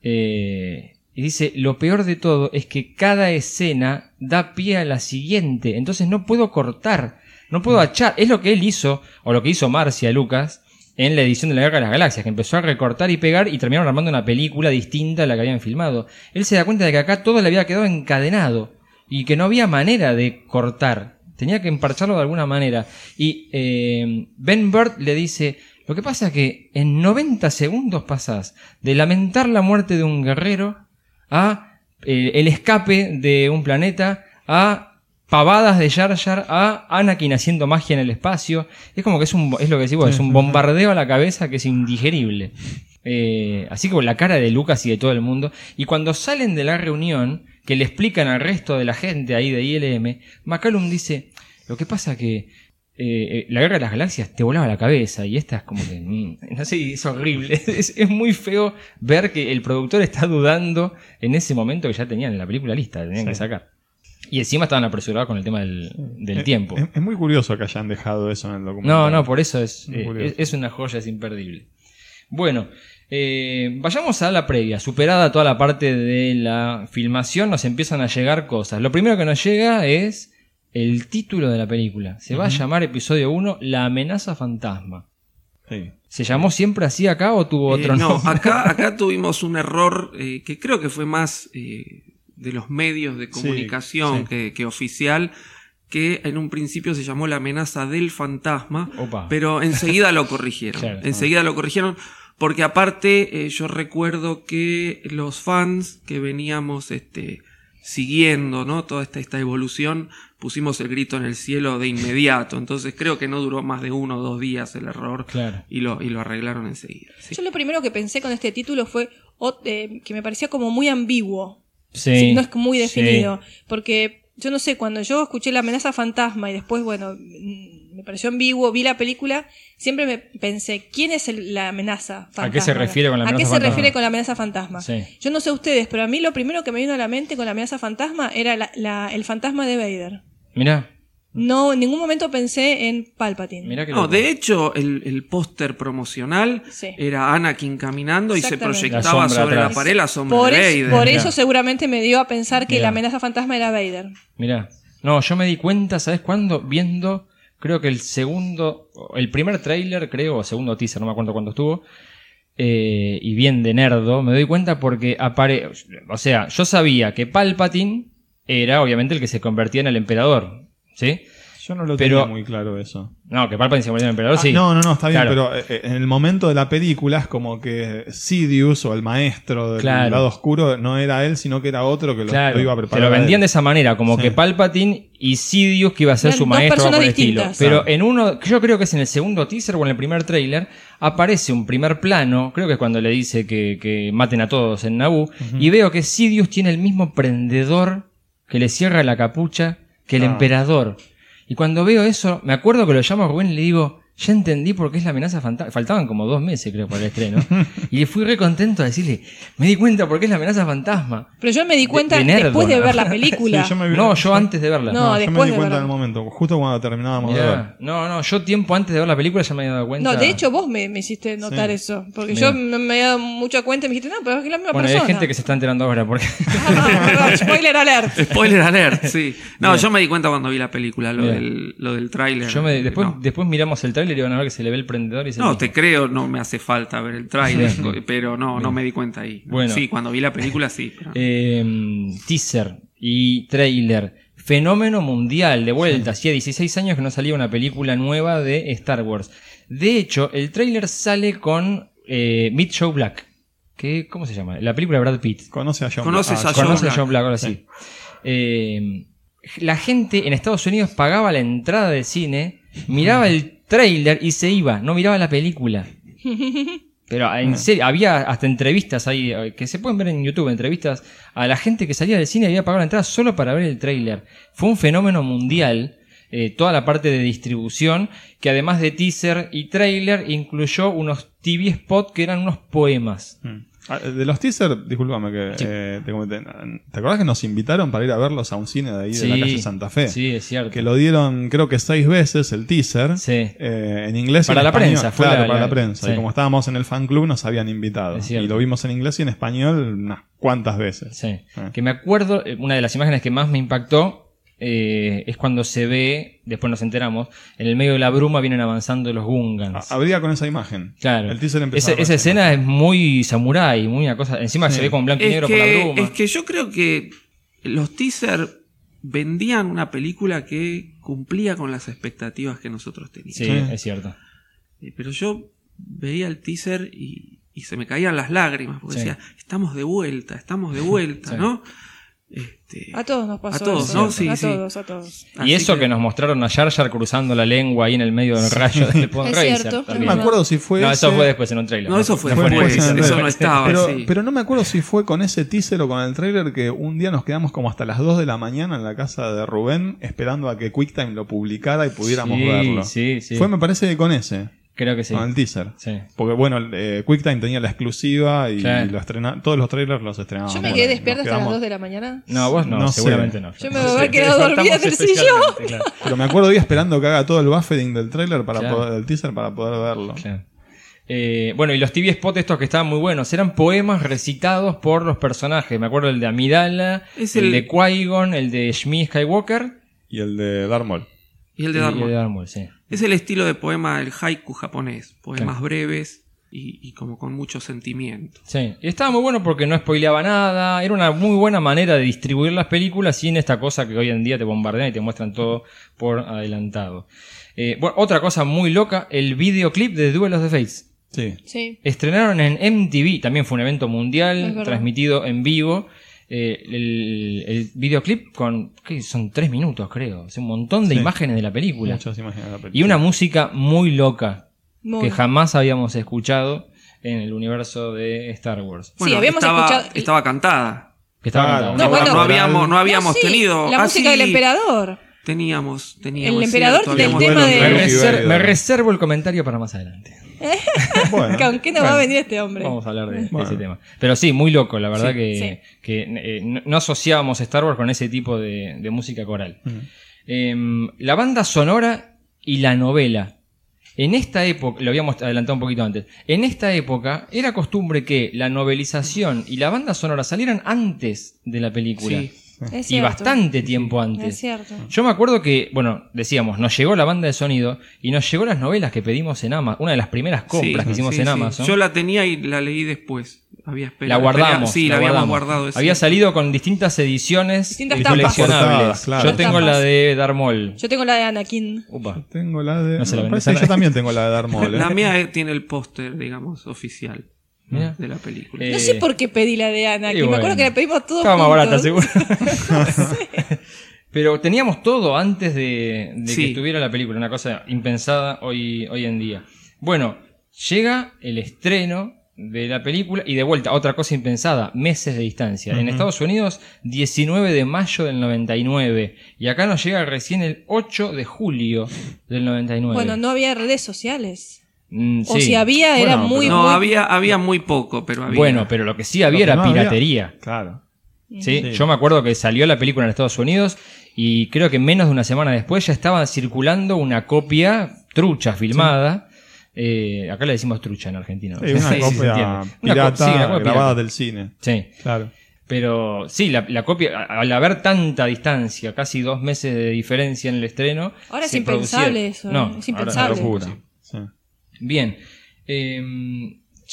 S3: eh, y dice, lo peor de todo es que cada escena da pie a la siguiente, entonces no puedo cortar, no puedo achar. Es lo que él hizo, o lo que hizo Marcia Lucas en la edición de la Guerra de las Galaxias, que empezó a recortar y pegar y terminaron armando una película distinta a la que habían filmado. Él se da cuenta de que acá todo le había quedado encadenado y que no había manera de cortar. Tenía que emparcharlo de alguna manera. Y eh, Ben Burt le dice, lo que pasa es que en 90 segundos pasás de lamentar la muerte de un guerrero a eh, el escape de un planeta a pavadas de Jar Jar a Anakin haciendo magia en el espacio. Es como que es, un, es lo que decís vos, es un bombardeo a la cabeza que es indigerible. Eh, así como la cara de Lucas y de todo el mundo. Y cuando salen de la reunión, que le explican al resto de la gente ahí de ILM, McCallum dice, lo que pasa que eh, eh, la guerra de las galaxias te volaba la cabeza y esta es como que, mm, no sé, es horrible. Es, es muy feo ver que el productor está dudando en ese momento que ya tenían la película lista, tenían que sacar. Y encima estaban apresurados con el tema del, del
S5: Eh,
S3: tiempo.
S5: Es, es muy curioso que hayan dejado eso en el documental.
S3: No, no, por eso es, es una joya, es imperdible. Bueno, eh, vayamos a la previa. Superada toda la parte de la filmación, nos empiezan a llegar cosas. Lo primero que nos llega es el título de la película. Se va a llamar episodio 1 La amenaza fantasma.
S5: Sí.
S3: ¿Se llamó siempre así acá o tuvo
S6: Eh,
S3: otro
S6: no,
S3: nombre?
S6: acá, acá tuvimos un error eh, que creo que fue más eh, de los medios de comunicación
S5: sí.
S6: Que, que oficial, que en un principio se llamó la amenaza del fantasma,
S3: Opa.
S6: pero enseguida lo corrigieron.
S3: Claro.
S6: enseguida lo corrigieron. Porque aparte, eh, yo recuerdo que los fans que veníamos este, siguiendo ¿no? toda esta, esta evolución, pusimos el grito en el cielo de inmediato. Entonces creo que no duró más de uno o dos días el error
S3: Claro.
S6: y, lo, y lo arreglaron enseguida. sí.
S4: Yo lo primero que pensé con este título fue o- eh, que me parecía como muy ambiguo.
S3: Sí.
S4: Sí, no es muy
S3: Sí.
S4: definido. Porque yo no sé, cuando yo escuché la amenaza fantasma y después, bueno, mm, me pareció ambiguo, vi la película, siempre me pensé, ¿quién es el- la amenaza fantasma?
S3: ¿A qué se refiere con la
S4: ¿A
S3: amenaza
S4: qué se
S3: fantasma?
S4: refiere con la amenaza fantasma?
S3: Sí.
S4: Yo no sé ustedes, pero a mí lo primero que me vino a la mente con la amenaza fantasma era la- la- el fantasma de Vader.
S3: Mirá,
S4: No, en ningún momento pensé en Palpatine.
S3: mirá que
S6: No,
S3: loco.
S6: de hecho, el, el póster promocional
S4: Sí.
S6: era Anakin caminando y se proyectaba
S3: La
S6: sobre
S3: atrás.
S6: la pared la sombra
S4: Por,
S6: de
S4: es-
S6: Vader.
S4: por
S3: Mirá.
S4: eso seguramente me dio a pensar que
S3: Mirá.
S4: la amenaza fantasma era Vader.
S3: Mirá. No, yo me di cuenta, ¿sabes cuándo? Viendo, creo que el segundo, el primer tráiler, creo, o segundo teaser, no me acuerdo cuándo estuvo. eh, y bien de nerdo, me doy cuenta porque apare... O sea, yo sabía que Palpatine era obviamente el que se convertía en el emperador, ¿sí?
S5: Yo no lo
S3: Pero-
S5: tenía muy claro eso.
S3: No, que Palpatine se el emperador,
S5: Ah,
S3: sí.
S5: No, no, no, está bien,
S3: Claro.
S5: pero eh, en el momento de la película es como que Sidious o el maestro del
S3: Claro.
S5: lado oscuro no era él, sino que era otro que lo,
S3: Claro,
S5: lo iba a preparar.
S3: lo
S5: a
S3: vendían de esa manera, como
S5: Sí.
S3: que Palpatine y Sidious que iba a ser
S4: Eran
S3: su maestro o algo
S4: personas
S3: por el estilo. Pero en uno, yo creo que es en el segundo teaser o en el primer tráiler, aparece un primer plano, creo que es cuando le dice que, que maten a todos en Naboo, y veo que Sidious tiene el mismo prendedor que le cierra la capucha que el
S5: Ah.
S3: emperador. Y cuando veo eso, me acuerdo que lo llamo a Rubén y le digo, ya entendí por qué es la amenaza fantasma. Faltaban como dos meses, creo, para el estreno. y fui re contento a decirle, me di cuenta por qué es la amenaza fantasma.
S4: Pero yo me di cuenta
S3: de
S4: después de ver la película.
S5: Sí, yo me vi-
S3: No, yo antes de verla.
S4: No,
S5: No, yo me
S4: después
S5: di
S4: de
S5: cuenta
S4: verla.
S5: en el momento, justo cuando terminábamos de ver.
S3: No, no, yo tiempo antes de ver la película ya me había dado cuenta.
S4: No, de hecho vos me, me hiciste notar
S5: Sí.
S4: eso. Porque
S3: Mira.
S4: yo me, me había dado mucha cuenta y me dijiste, no, pero es que es la misma
S3: bueno, hay
S4: persona.
S3: gente que se está enterando ahora porque
S4: Ah, Spoiler alert.
S6: Spoiler alert, sí. No, yo me di cuenta cuando vi la película, lo
S3: Bien.
S6: del, lo del tráiler.
S3: yo me, después,
S6: No.
S3: después miramos el tráiler y van a ver que se le ve el prendedor y se
S6: No, te creo, no me hace falta ver el tráiler, pero no, no me di cuenta ahí.
S3: Bueno.
S6: Sí, cuando vi la película sí. pero-
S3: Eh, teaser y trailer. Fenómeno mundial, de vuelta. Hacía 16 años que no salía una película nueva de Star Wars. De hecho, el trailer sale con eh, Meet Joe Black. Que, ¿Cómo se llama? La película de Brad Pitt.
S5: Conoce a John
S6: Conoces a John
S3: Conoce a
S6: Black.
S3: John Black, ahora sí. Eh, la gente en Estados Unidos pagaba la entrada del cine, miraba el trailer y se iba, no miraba la película. Pero en serio, había hasta entrevistas ahí, eh, que se pueden ver en YouTube, entrevistas a la gente que salía del cine y había pagado la entrada solo para ver el tráiler. Fue un fenómeno mundial, eh, toda la parte de distribución, que además de teaser y tráiler, incluyó unos TV spot que eran unos poemas.
S5: Mm. Ah, De los teasers, discúlpame que eh, te comenté. ¿Te acordás que nos invitaron para ir a verlos a un cine de ahí de la calle Santa Fe?
S3: Sí, es cierto.
S5: Que lo dieron creo que seis veces el teaser.
S3: Sí.
S5: eh, en inglés y
S3: Para
S5: en
S3: la
S5: español.
S3: prensa, fue
S5: claro,
S3: la-
S5: para
S3: la-
S5: la prensa.
S3: sí.
S5: Y como estábamos en el fan club nos habían invitado. Y lo vimos en inglés y en español unas cuantas veces.
S3: Sí.
S5: Ah.
S3: Que me acuerdo, eh, una de las imágenes que más me impactó eh, es cuando se ve, después nos enteramos, en el medio de la bruma vienen avanzando los Gungans.
S5: Habría con esa imagen.
S3: Claro.
S5: El teaser empezaba
S3: Esa,
S5: con
S3: escena es muy samurái, muy una cosa. Encima se ve con blanco y
S6: es,
S3: negro por la
S6: que,
S3: bruma.
S6: es que yo creo que los teasers vendían una película que cumplía con las expectativas que nosotros teníamos.
S3: Sí,
S5: Sí.
S3: es cierto.
S6: Eh, Pero yo veía el teaser y, y se me caían las lágrimas, porque
S3: Sí.
S6: decía, estamos de vuelta, estamos de vuelta,
S3: Sí.
S6: ¿no? Este,
S4: A todos nos pasó
S6: A todos,
S4: eso.
S6: ¿no? Sí,
S4: a
S6: sí.
S4: todos, a todos.
S3: Y
S6: así
S3: eso que... nos mostraron a Jar Jar cruzando la lengua ahí en el medio del rayo del Pod
S4: Es
S3: Racer
S4: cierto,
S5: No me acuerdo si fue
S3: No, eso fue después en un trailer.
S6: No, eso fue
S5: Fue
S6: después,
S5: después en el
S6: eso no estaba,
S5: pero,
S6: sí.
S5: pero no me acuerdo si fue con ese teaser o con el trailer que un día nos quedamos como hasta las 2 de la mañana en la casa de Rubén esperando a que QuickTime lo publicara y pudiéramos
S3: Sí,
S5: verlo.
S3: sí, sí.
S5: Fue, me parece, que con ese,
S3: Creo que sí.
S5: con el teaser.
S3: Sí.
S5: Porque bueno, eh, QuickTime tenía la exclusiva y
S3: Claro.
S5: lo estrena- todos los trailers los estrenaban.
S4: Yo me quedé despierta hasta las
S5: quedamos-
S4: 2 de la mañana.
S3: No, vos no,
S5: No sé.
S3: seguramente no.
S4: Yo me voy a haber quedado dormida en el
S3: Despertamos
S4: sillón.
S3: claro.
S5: Pero me acuerdo hoy esperando que haga todo el buffering del trailer para
S3: Claro.
S5: poder, del teaser para poder verlo.
S3: Claro. Eh, bueno, y los TV spot estos que estaban muy buenos, eran poemas recitados por los personajes. Me acuerdo el de Amidala, el...
S6: el-
S3: de Qui-Gon, el de Shmi Skywalker
S5: Y el de Darth Maul.
S6: Y el de
S3: de sí.
S6: Es el estilo de poema, el haiku japonés. Poemas
S3: Claro.
S6: breves y, y como con mucho sentimiento.
S3: Sí, y estaba muy bueno porque no spoileaba nada, era una muy buena manera de distribuir las películas sin esta cosa que hoy en día te bombardean y te muestran todo por adelantado. Eh, bueno, otra cosa muy loca, el videoclip de Duel of the Fates.
S5: Sí.
S4: Sí.
S3: Estrenaron en MTV, también fue un evento mundial, transmitido en vivo. Eh, el, el videoclip con, ¿qué? Son tres minutos, creo. Es un montón de
S5: Sí.
S3: imágenes de la película.
S5: Muchas imágenes de la película.
S3: Y una música muy loca,
S4: Muy.
S3: que jamás habíamos escuchado en el universo de Star Wars.
S4: Sí, habíamos
S6: estaba,
S4: escuchado-
S6: estaba cantada.
S3: Que estaba.
S4: No,
S6: No,
S4: bueno.
S6: no habíamos, no habíamos
S4: No, sí,
S6: tenido.
S4: La
S6: Ah,
S4: música
S6: sí,
S4: del emperador.
S6: Teníamos, teníamos.
S4: El emperador
S6: cierto,
S4: tiene el
S6: habíamos-
S4: tema de-
S3: Me, reservo el comentario para más adelante.
S5: Bueno,
S4: ¿Con qué nos va a venir este hombre?
S3: Vamos a hablar de,
S5: Bueno.
S3: ese tema. Pero sí, muy loco, la verdad
S6: Sí,
S3: que,
S4: sí.
S3: que, eh, no, asociábamos Star Wars con ese tipo de, de música coral. Em, la banda sonora y la novela. En esta época, lo habíamos adelantado un poquito antes, en esta época era costumbre que la novelización y la banda sonora salieran antes de la película.
S6: Sí.
S4: Es
S3: Y
S4: cierto.
S3: bastante tiempo
S4: Es
S3: antes.
S4: cierto.
S3: Yo me acuerdo que, bueno, decíamos, nos llegó la banda de sonido y nos llegó las novelas que pedimos en Amazon. Una de las primeras compras
S6: Sí,
S3: que hicimos
S6: sí,
S3: en
S6: sí.
S3: Amazon.
S6: Yo la tenía y la leí después. Había
S3: la
S6: esperado.
S3: guardamos.
S6: Sí, la, habíamos
S3: guardamos.
S6: guardado. es
S3: Había
S6: cierto.
S3: salido con distintas ediciones
S4: Distintas
S3: coleccionables.
S5: Claro.
S3: Yo tengo la de Darmol.
S4: Yo tengo la de Anakin.
S3: Upa.
S5: Tengo la de.
S3: No se la
S5: yo también tengo la de Darth Maul. ¿eh?
S6: La mía tiene el póster, digamos, oficial
S3: Mira.
S6: de la película.
S3: Eh,
S4: No sé por qué pedí la de Anakin.
S3: y
S4: Me acuerdo que la pedimos todos
S3: Estaba más barata, seguro. Pero teníamos todo antes de, de que estuviera la película, una cosa impensada hoy, hoy en día. Bueno, llega el estreno de la película y de vuelta, otra cosa impensada, meses de distancia. En Estados Unidos, 19 de mayo del 99. Y acá nos llega recién el 8 de julio del 99.
S4: Bueno, no había redes sociales.
S3: Mm,
S4: O
S3: sí.
S4: si había,
S5: Bueno,
S4: era muy,
S5: pero-
S6: no,
S4: muy...
S6: había, había muy poco, pero había.
S3: Bueno, pero lo que sí había era
S5: no había-
S3: piratería.
S5: Claro.
S3: ¿sí?
S5: Sí.
S3: Yo me acuerdo que salió la película en Estados Unidos y creo que menos de una semana después ya estaba circulando una copia trucha filmada. Eh, acá le decimos trucha en Argentina.
S5: Sí, una
S3: Sí, sí, se
S5: copia.
S3: Una
S5: pirata
S3: sí, una copia
S5: grabada del cine.
S3: Sí,
S5: Claro.
S3: pero sí, la, la copia, al haber tanta distancia, casi dos meses de diferencia en el estreno.
S4: Ahora es impensable
S3: producía-
S4: eso.
S3: No,
S4: Es
S3: ahora
S4: impensable.
S3: una locura.
S5: Sí.
S3: Bien, eh,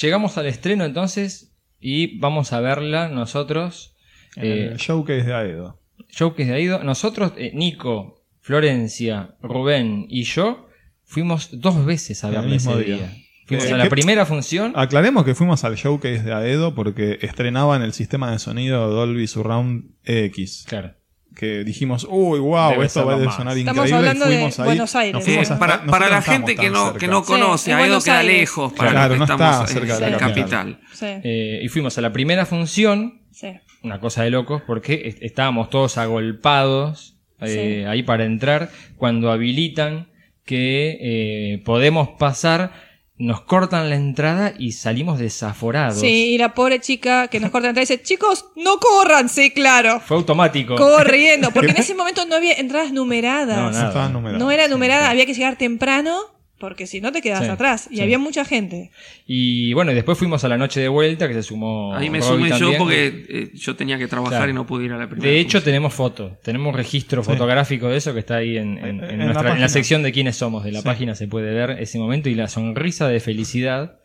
S3: llegamos al estreno entonces y vamos a verla nosotros. eh,
S5: El showcase de Aedo.
S3: Showcase de Aido. Nosotros, eh, Nico, Florencia, Rubén y yo fuimos dos veces a verla ese
S5: día.
S3: día. Fuimos
S5: Eh,
S3: a la
S5: ¿qué-
S3: primera función.
S5: Aclaremos que fuimos al showcase de Aedo porque estrenaban el sistema de sonido Dolby Surround X.
S3: Claro.
S5: Que dijimos, uy, wow,
S3: Debe
S5: esto va a sonar
S4: Estamos
S5: increíble. y
S4: hablando de
S5: ahí.
S4: Buenos Aires.
S5: Nos
S6: Eh,
S5: fuimos hasta-
S6: para, la
S5: estamos
S6: gente que no,
S5: cerca.
S6: que no
S4: Sí,
S6: conoce,
S4: en
S6: Aedo
S4: Buenos
S6: queda
S4: Aires.
S6: lejos para
S5: Claro,
S6: los que
S5: no está
S6: estamos
S5: cerca
S6: en
S4: de la
S5: capital.
S6: capital.
S4: Sí,
S3: Eh, y fuimos a la primera función,
S4: sí.
S3: una cosa de locos, porque est- estábamos todos agolpados eh,
S4: Sí.
S3: ahí para entrar. Cuando habilitan que eh, podemos pasar, nos cortan la entrada y salimos desaforados.
S4: Sí, y la pobre chica que nos corta la entrada dice, chicos, no corran, sí, claro.
S3: Fue automático.
S4: Corriendo, porque en ese momento no había entradas numeradas.
S3: No,
S5: No
S3: nada.
S5: estaban numerados.
S4: No era numerada,
S5: sí.
S4: había que llegar temprano, porque si no te quedas
S3: Sí,
S4: atrás. Y
S3: sí.
S4: había mucha gente.
S3: Y bueno, y después fuimos a la noche de vuelta, que se sumó.
S6: Ahí me
S3: Robbie
S6: sumé yo porque eh, yo tenía que trabajar
S3: Claro.
S6: y no pude ir a la primera.
S3: De hecho,
S6: función.
S3: tenemos fotos, tenemos registro
S5: Sí.
S3: fotográfico de eso que está ahí en, en-
S5: En-
S3: en
S5: en la
S3: nuestra- en la
S5: página.
S3: sección de quiénes somos de la
S5: Sí.
S3: página se puede ver ese momento y la sonrisa de felicidad,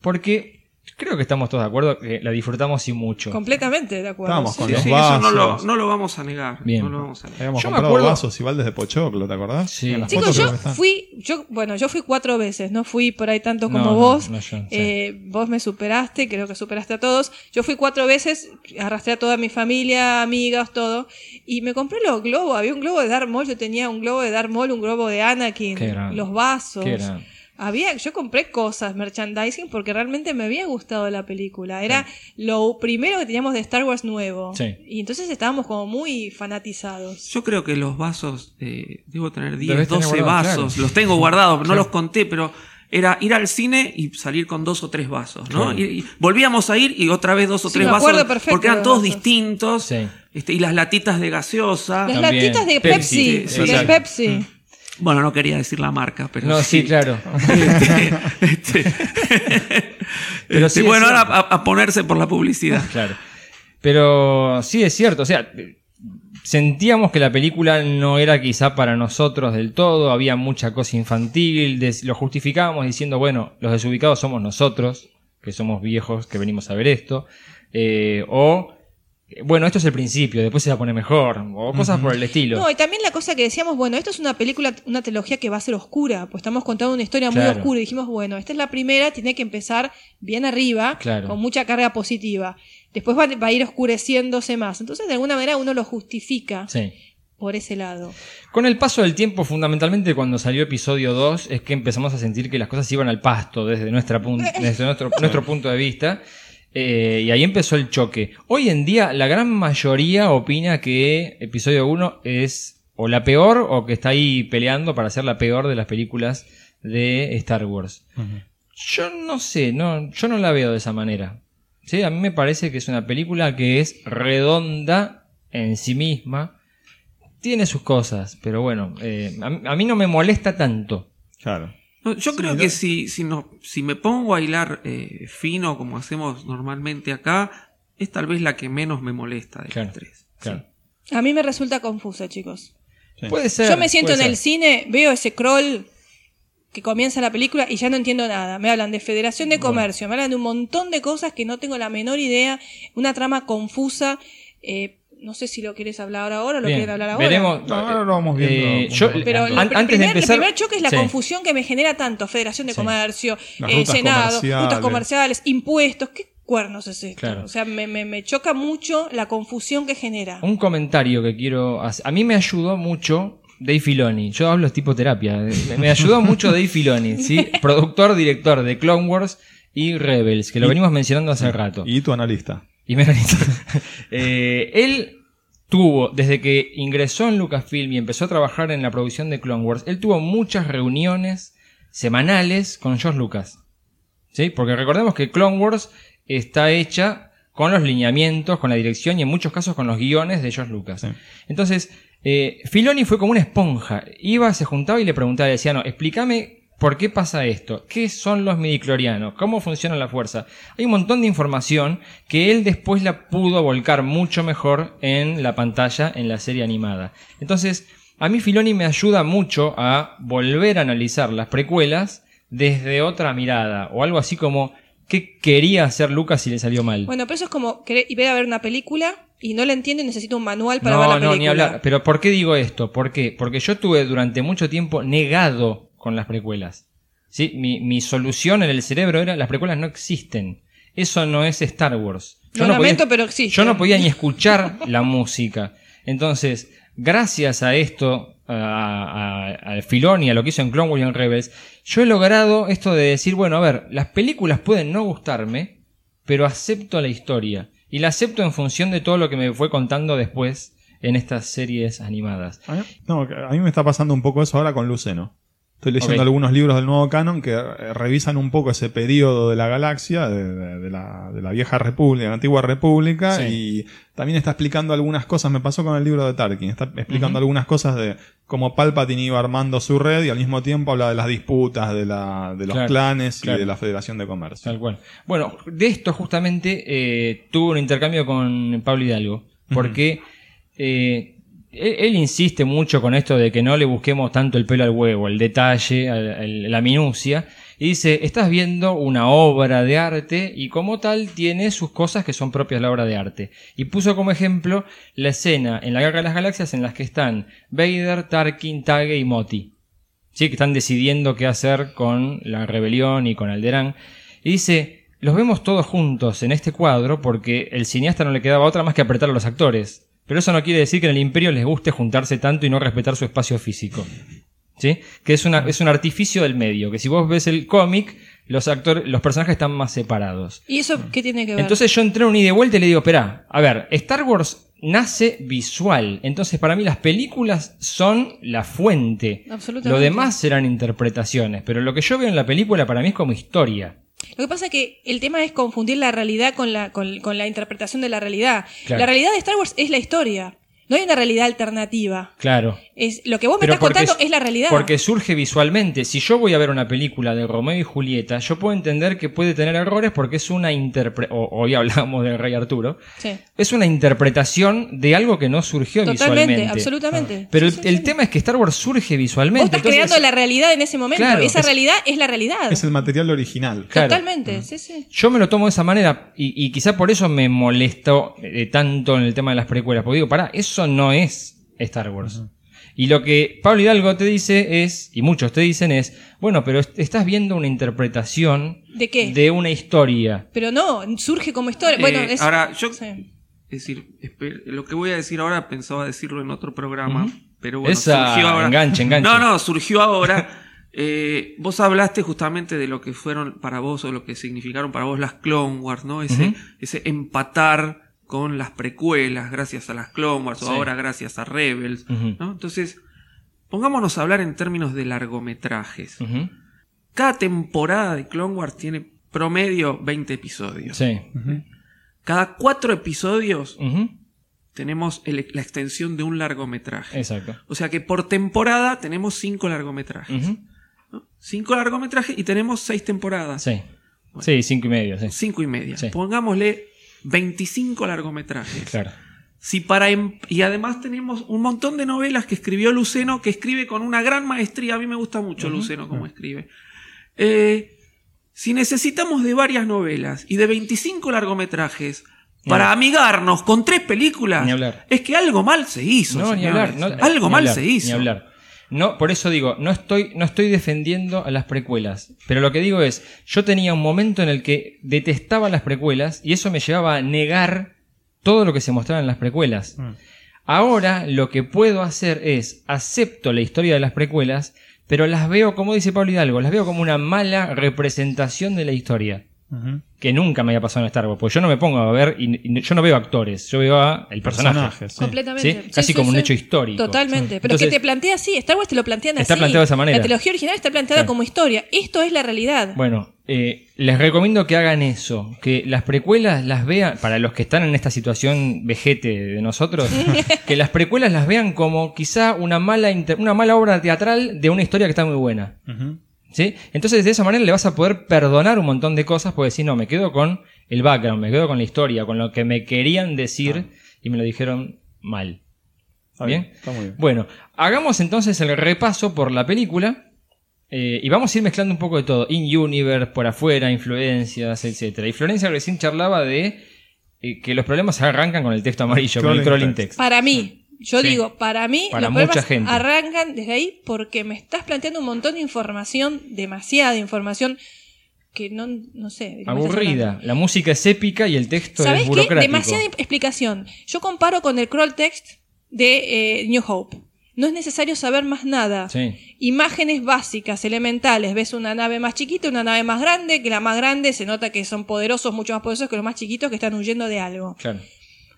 S3: porque creo que estamos todos de acuerdo que la disfrutamos y mucho.
S4: Completamente de acuerdo.
S5: Estábamos
S4: sí.
S5: con
S6: Sí,
S5: los
S6: sí, eso no lo,
S5: vasos.
S6: no lo vamos a negar.
S3: Bien.
S6: No lo vamos a negar.
S5: Habíamos
S3: Yo me acuerdo-
S5: vasos y baldes de pochoclo, ¿te acordás?
S3: Sí.
S4: Chicos, yo fui, yo, bueno, yo fui cuatro veces, no fui por ahí tanto como
S3: No,
S4: vos.
S3: no, yo, sí.
S4: Eh, vos me superaste, creo que superaste a todos. Yo fui cuatro veces, arrastré a toda mi familia, amigas, todo. Y me compré los globos. Había un globo de Darth Maul, yo tenía un globo de Darth Maul, un globo de Anakin, los vasos.
S3: Qué gran-
S4: Había, yo compré cosas, merchandising, porque realmente me había gustado la película. Era lo primero que teníamos de Star Wars nuevo.
S3: Sí.
S4: Y entonces estábamos como muy fanatizados.
S6: Yo creo que los vasos, eh, debo tener 10,
S3: Debes tener
S6: 12
S3: guardados,
S6: vasos.
S3: claro.
S6: Los tengo guardados, no los conté, pero era ir al cine y salir con dos o tres vasos, ¿no?
S3: Claro.
S6: Y, y volvíamos a ir y otra vez dos o
S4: Sí,
S6: tres
S4: me
S6: vasos.
S4: acuerdo perfecto
S6: porque eran todos
S4: vasos.
S6: distintos.
S3: Sí.
S6: Este, y las latitas de gaseosa.
S4: Las
S3: También.
S4: latitas de
S3: Pepsi,
S4: Pepsi,
S6: sí,
S4: de. Pepsi.
S6: Bueno, no quería decir la marca, pero.
S3: No, sí, claro.
S6: Este, este,
S3: Pero
S6: este,
S3: sí es
S6: bueno, ahora a, a ponerse por la publicidad.
S3: Claro. Pero sí es cierto, o sea, sentíamos que la película no era quizá para nosotros del todo, había mucha cosa infantil, des- lo justificábamos diciendo, bueno, los desubicados somos nosotros, que somos viejos, que venimos a ver esto, eh, o, bueno, esto es el principio, después se va a poner mejor, o cosas por el estilo.
S4: No, y también la cosa que decíamos, bueno, esto es una película, una trilogía que va a ser oscura, pues estamos contando una historia muy oscura. Y dijimos, bueno, esta es la primera, tiene que empezar bien arriba,
S3: Claro.
S4: con mucha carga positiva. Después va, va a ir oscureciéndose más. Entonces, de alguna manera, uno lo justifica
S3: Sí.
S4: por ese lado.
S3: Con el paso del tiempo, fundamentalmente cuando salió episodio 2, es que empezamos a sentir que las cosas iban al pasto desde, nuestra pun- desde nuestro, nuestro punto de vista. Eh, y ahí empezó el choque. Hoy en día, la gran mayoría opina que episodio 1 es o la peor o que está ahí peleando para ser la peor de las películas de Star Wars. Yo no sé, no, yo no la veo de esa manera. ¿Sí? A mí me parece que es una película que es redonda en sí misma. Tiene sus cosas, pero bueno, eh, a, a mí no me molesta tanto.
S5: Claro.
S6: No, yo creo
S5: no-
S6: que si, si, no, si me pongo a hilar eh, fino como hacemos normalmente acá, es tal vez la que menos me molesta de
S3: Claro,
S6: las tres.
S3: claro.
S4: A mí me resulta confusa, chicos.
S5: Sí.
S3: Puede ser.
S4: Yo me siento en el cine, veo ese crawl que comienza la película y ya no entiendo nada. Me hablan de Federación de Comercio, me hablan de un montón de cosas que no tengo la menor idea, una trama confusa. eh, no sé si lo quieres hablar ahora o lo
S3: Bien,
S4: quieren hablar ahora.
S3: Veremos.
S5: No, ahora lo vamos viendo
S3: Eh, yo-.
S4: Pero
S3: An- antes
S4: el,
S3: de
S4: primer,
S3: empezar-
S4: el primer choque es la
S3: Sí.
S4: confusión que me genera tanto Federación de
S3: Sí.
S4: Comercio, eh,
S5: rutas
S4: Senado,
S5: comerciales.
S4: rutas comerciales, impuestos. ¿Qué cuernos es esto?
S3: Claro.
S4: O sea, me, me- me choca mucho la confusión que genera.
S3: Un comentario que quiero hacer. A mí me ayudó mucho Dave Filoni. Yo hablo tipo terapia. Me, me ayudó mucho Dave Filoni, ¿sí? Productor, director de Clone Wars y Rebels, que lo
S5: Y-
S3: venimos mencionando hace rato.
S5: Y tu analista.
S3: Y me organizó. Eh, él tuvo, desde que ingresó en Lucasfilm y empezó a trabajar en la producción de Clone Wars, él tuvo muchas reuniones semanales con George Lucas. ¿Sí? Porque recordemos que Clone Wars está hecha con los lineamientos, con la dirección y en muchos casos con los guiones de George Lucas.
S5: Sí.
S3: Entonces, eh, Filoni fue como una esponja. Iba, se juntaba y le preguntaba, le decía, no, explícame por qué pasa esto, qué son los midiclorianos, cómo funciona la fuerza. Hay un montón de información que él después la pudo volcar mucho mejor en la pantalla, en la serie animada. Entonces, a mí Filoni me ayuda mucho a volver a analizar las precuelas desde otra mirada, o algo así como, ¿qué quería hacer Lucas y le salió mal?
S4: Bueno, pero eso es como querer ir a ver una película y no la entiendo y necesito un manual para
S3: no,
S4: ver la
S3: no,
S4: película.
S3: ni hablar. Pero ¿por qué digo esto? ¿Por qué? Porque yo tuve durante mucho tiempo negado con las precuelas. ¿Sí? Mi, mi solución en el cerebro era las precuelas no existen. Eso no es Star Wars.
S4: Lo lamento, pero existe.
S3: Yo no podía ni escuchar la música. Entonces, gracias a esto, al Filón y a lo que hizo en Clone Wars y en Rebels, yo he logrado esto de decir, bueno, a ver, las películas pueden no gustarme, pero acepto la historia. Y la acepto en función de todo lo que me fue contando después en estas series animadas.
S5: A mí, no, a mí me está pasando un poco eso ahora con Luceno. Estoy leyendo algunos libros del nuevo canon que eh, revisan un poco ese periodo de la galaxia, de, de- de la, de la vieja república, la antigua república,
S3: Sí.
S5: y también está explicando algunas cosas. Me pasó con el libro de Tarkin, está explicando algunas cosas de cómo Palpatine iba armando su red y al mismo tiempo habla de las disputas de, la, de los
S3: Claro,
S5: clanes
S3: claro.
S5: y de la Federación de Comercio.
S3: Tal cual. Bueno, de esto justamente eh, tuve un intercambio con Pablo Hidalgo, porque eh, él, insiste mucho con esto de que no le busquemos tanto el pelo al huevo, el detalle, al- al- la minucia, y dice, estás viendo una obra de arte y como tal tiene sus cosas que son propias de la obra de arte. Y puso como ejemplo la escena en la Guerra de las Galaxias en las que están Vader, Tarkin, Tage y Moti. ¿sí? que están decidiendo qué hacer con la rebelión y con Alderán. Y dice, los vemos todos juntos en este cuadro porque el cineasta no le quedaba otra más que apretar a los actores. Pero eso no quiere decir que en el imperio les guste juntarse tanto y no respetar su espacio físico. ¿Sí? Que es, una, es un artificio del medio, que si vos ves el cómic, los actores, los personajes están más separados.
S4: ¿Y eso qué tiene que ver?
S3: Entonces yo entré un ida y vuelta y le digo, espera, a ver, Star Wars nace visual. Entonces para mí las películas son la fuente.
S4: Absolutamente.
S3: Lo demás serán interpretaciones. Pero lo que yo veo en la película para mí es como historia.
S4: Lo que pasa es que el tema es confundir la realidad con la, con, con la interpretación de la realidad.
S3: Claro.
S4: La realidad de Star Wars es la historia. No hay una realidad alternativa.
S3: Claro.
S4: Es, lo que vos me
S3: Pero
S4: estás
S3: porque
S4: contando
S3: es-
S4: la realidad.
S3: Porque surge visualmente. Si yo voy a ver una película de Romeo y Julieta, yo puedo entender que puede tener errores porque es una interpretación. Hoy hablamos del Rey Arturo.
S4: Sí.
S3: Es una interpretación de algo que no surgió
S4: Totalmente,
S3: visualmente.
S4: absolutamente.
S3: Pero
S4: Sí,
S3: el,
S4: sí,
S3: el
S4: sí.
S3: tema es que Star Wars surge visualmente.
S4: Vos estás
S3: entonces-
S4: creando la realidad en ese momento.
S3: Claro,
S4: Esa
S3: es-
S4: realidad es la realidad.
S5: Es el material original.
S3: Claro.
S4: Totalmente, sí, sí.
S3: Yo me lo tomo de esa manera y, y quizá por eso me molestó eh, tanto en el tema de las precuelas. Porque digo, pará, eso no es Star Wars. Y lo que Pablo Hidalgo te dice es, y muchos te dicen es, bueno, pero est- estás viendo una interpretación
S4: ¿De qué?
S3: de una historia.
S4: Pero no, surge como historia. bueno,
S6: Eh,
S4: es,
S6: ahora, yo-
S4: sí.
S6: Es decir, lo que voy a decir ahora pensaba decirlo en otro programa, pero bueno,
S3: Esa,
S6: surgió ahora.
S3: enganche, enganche.
S6: No, no, surgió ahora. Eh, vos hablaste justamente de lo que fueron para vos o lo que significaron para vos las Clone Wars, ¿no? Ese, ese empatar con las precuelas gracias a las Clone Wars
S3: Sí.
S6: o ahora gracias a Rebels. Entonces, pongámonos a hablar en términos de largometrajes. Cada temporada de Clone Wars tiene promedio 20 episodios.
S3: Sí.
S6: Cada cuatro episodios tenemos el- la extensión de un largometraje.
S3: Exacto.
S6: O sea que por temporada tenemos cinco largometrajes. Cinco largometrajes y tenemos seis temporadas.
S3: Sí. Sí, cinco y medio, sí.
S6: Cinco y media.
S3: Sí.
S6: Pongámosle 25 largometrajes.
S3: Claro.
S6: si para em- y además tenemos un montón de novelas que escribió Luceno, que escribe con una gran maestría. A mí me gusta mucho Luceno como escribe. Eh, si necesitamos de varias novelas y de 25 largometrajes para amigarnos con tres películas, es que algo mal se hizo.
S3: No, ni hablar. no,
S6: algo
S3: ni
S6: mal
S3: hablar,
S6: se hizo.
S3: Ni hablar. No, por eso digo, no estoy, no estoy defendiendo a las precuelas. Pero lo que digo es, yo tenía un momento en el que detestaba las precuelas y eso me llevaba a negar todo lo que se mostraba en las precuelas. Ahora lo que puedo hacer es acepto la historia de las precuelas, pero las veo, como dice Pablo Hidalgo, las veo como una mala representación de la historia. Que nunca me había pasado en Star Wars. Porque yo no me pongo a ver, y, y yo no veo actores, yo veo a el personaje.
S5: Sí.
S4: Completamente.
S3: ¿Sí? Casi como un hecho histórico.
S4: Totalmente.
S3: Sí.
S4: Pero
S3: Entonces-
S4: que te plantea así. Star Wars te lo plantean
S3: Está
S4: así.
S3: planteado de esa manera.
S4: La trilogía original está planteada como historia. Esto es la realidad.
S3: Bueno, eh, les recomiendo que hagan eso, que las precuelas las vean, para los que están en esta situación vejete de nosotros, que las precuelas las vean como quizá una mala, inter- una mala obra teatral de una historia que está muy buena. ¿Sí? Entonces de esa manera le vas a poder perdonar un montón de cosas, porque decir, no, me quedo con el background, me quedo con la historia, con lo que me querían decir y me lo dijeron mal.
S5: Está
S3: ¿Bien?
S5: bien, está muy bien.
S3: Bueno, hagamos entonces el repaso por la película. eh, y vamos a ir mezclando un poco de todo. In-universe, por afuera, influencias, etcétera. Y Florencia recién charlaba de eh, que los problemas arrancan con el texto amarillo, con el
S5: Crawling text.
S4: Para mí, yo
S3: Sí.
S4: digo, para mí,
S3: Para
S4: los problemas
S3: gente.
S4: arrancan desde ahí porque me estás planteando un montón de información, demasiada información que no, no sé. ¿de qué
S3: Aburrida. La música es épica y el texto
S4: ¿Sabes
S3: es
S4: qué?
S3: burocrático.
S4: Demasiada explicación. Yo comparo con el crawl text de eh, New Hope. No es necesario saber más nada.
S3: Sí.
S4: Imágenes básicas, elementales. Ves una nave más chiquita, una nave más grande, que la más grande se nota que son poderosos, mucho más poderosos que los más chiquitos que están huyendo de algo.
S3: Claro.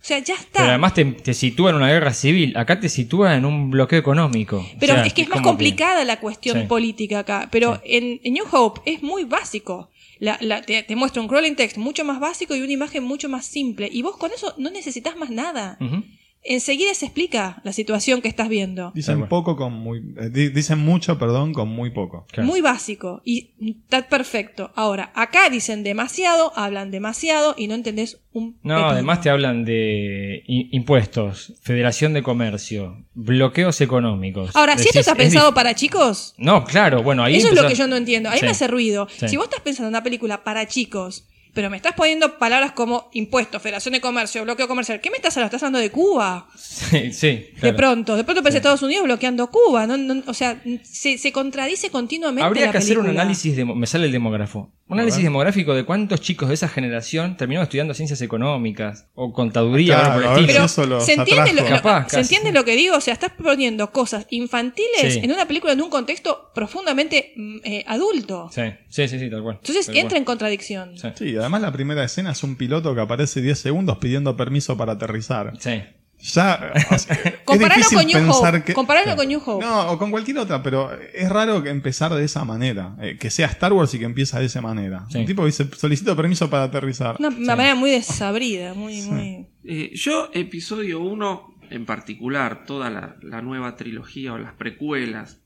S4: O sea, ya está.
S3: Pero además te, te sitúa en una guerra civil. Acá te sitúa en un bloqueo económico.
S4: Pero
S3: O sea,
S4: es que es más complicada la cuestión
S3: Sí.
S4: política acá. Pero en, en New Hope es muy básico. La, la- te, te muestra un crawling text mucho más básico y una imagen mucho más simple. Y vos con eso no necesitas más nada.
S3: Ujú.
S4: Enseguida se explica la situación que estás viendo.
S5: Dicen poco con muy. eh, di- dicen mucho, perdón, con muy poco.
S3: Claro.
S4: Muy básico. Y está perfecto. Ahora, acá dicen demasiado, hablan demasiado y no entendés un
S3: No,
S4: pepino.
S3: además te hablan de i- impuestos, federación de comercio, bloqueos económicos.
S4: Ahora, si esto
S3: Decís,
S4: está
S3: es
S4: pensado para chicos,
S3: No, claro, bueno, ahí
S4: Eso es lo
S3: empezás-
S4: que yo no entiendo. Ahí
S3: Sí.
S4: me hace ruido.
S3: Sí.
S4: Si vos estás pensando en una película para chicos, pero me estás poniendo palabras como impuestos, federación de comercio, bloqueo comercial, ¿qué me estás hablando? Estás hablando de Cuba.
S3: Sí, sí,
S4: De pronto. De pronto parece Estados Unidos bloqueando Cuba. ¿no? No- o sea, se, se contradice continuamente.
S3: Habría
S4: la
S3: que hacer un análisis, demo- me sale el demógrafo, un análisis demográfico de cuántos chicos de esa generación terminaron estudiando ciencias económicas o contaduría
S5: Claro,
S3: por el
S4: Pero ¿se entiende, lo,
S5: atrajo.
S4: lo-
S3: Capaz,
S4: ¿se
S3: casi.
S4: entiende lo que digo? O sea, estás poniendo cosas infantiles
S3: Sí.
S4: en una película en un contexto profundamente mm, eh, adulto.
S3: Sí, sí, sí, sí, tal cual.
S4: Entonces
S3: Tal
S4: entra
S3: cual.
S4: en contradicción.
S3: Sí.
S5: Además la primera escena es un piloto que aparece 10 segundos pidiendo permiso para aterrizar.
S3: Sí.
S5: Ya. o sea, es
S4: Compararlo
S5: difícil
S4: con New
S5: que-
S4: Compararlo con New Hope.
S5: No, o con cualquier otra, pero es raro que empezar de esa manera. eh, que sea Star Wars y que empieza de esa manera.
S3: Sí.
S5: Un tipo dice, solicito permiso para aterrizar.
S4: Una, una manera muy desabrida, muy, muy.
S6: Eh, yo, episodio 1 en particular, toda la, la nueva trilogía o las precuelas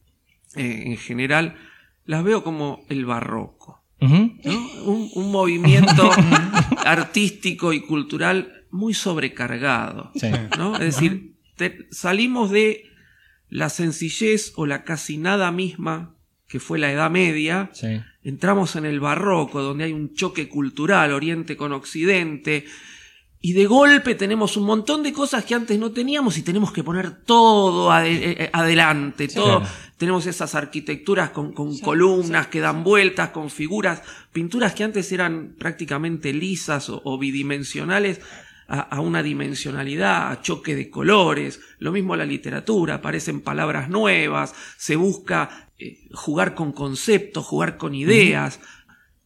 S6: eh, en general, las veo como el barroco. Un, un movimiento artístico y cultural muy sobrecargado.
S3: Sí.
S6: ¿no? Es decir, te- salimos de la sencillez o la casi nada misma que fue la Edad Media,
S3: Sí.
S6: entramos en el barroco, donde hay un choque cultural, Oriente con Occidente, y de golpe tenemos un montón de cosas que antes no teníamos y tenemos que poner todo ade- eh, eh, adelante, todo.
S3: Claro.
S6: Tenemos esas arquitecturas con, con
S4: Sí,
S6: columnas que dan vueltas, con figuras, pinturas que antes eran prácticamente lisas o, o bidimensionales. A, a una dimensionalidad, a choque de colores, lo mismo la literatura, aparecen palabras nuevas, se busca eh, jugar con conceptos, jugar con ideas,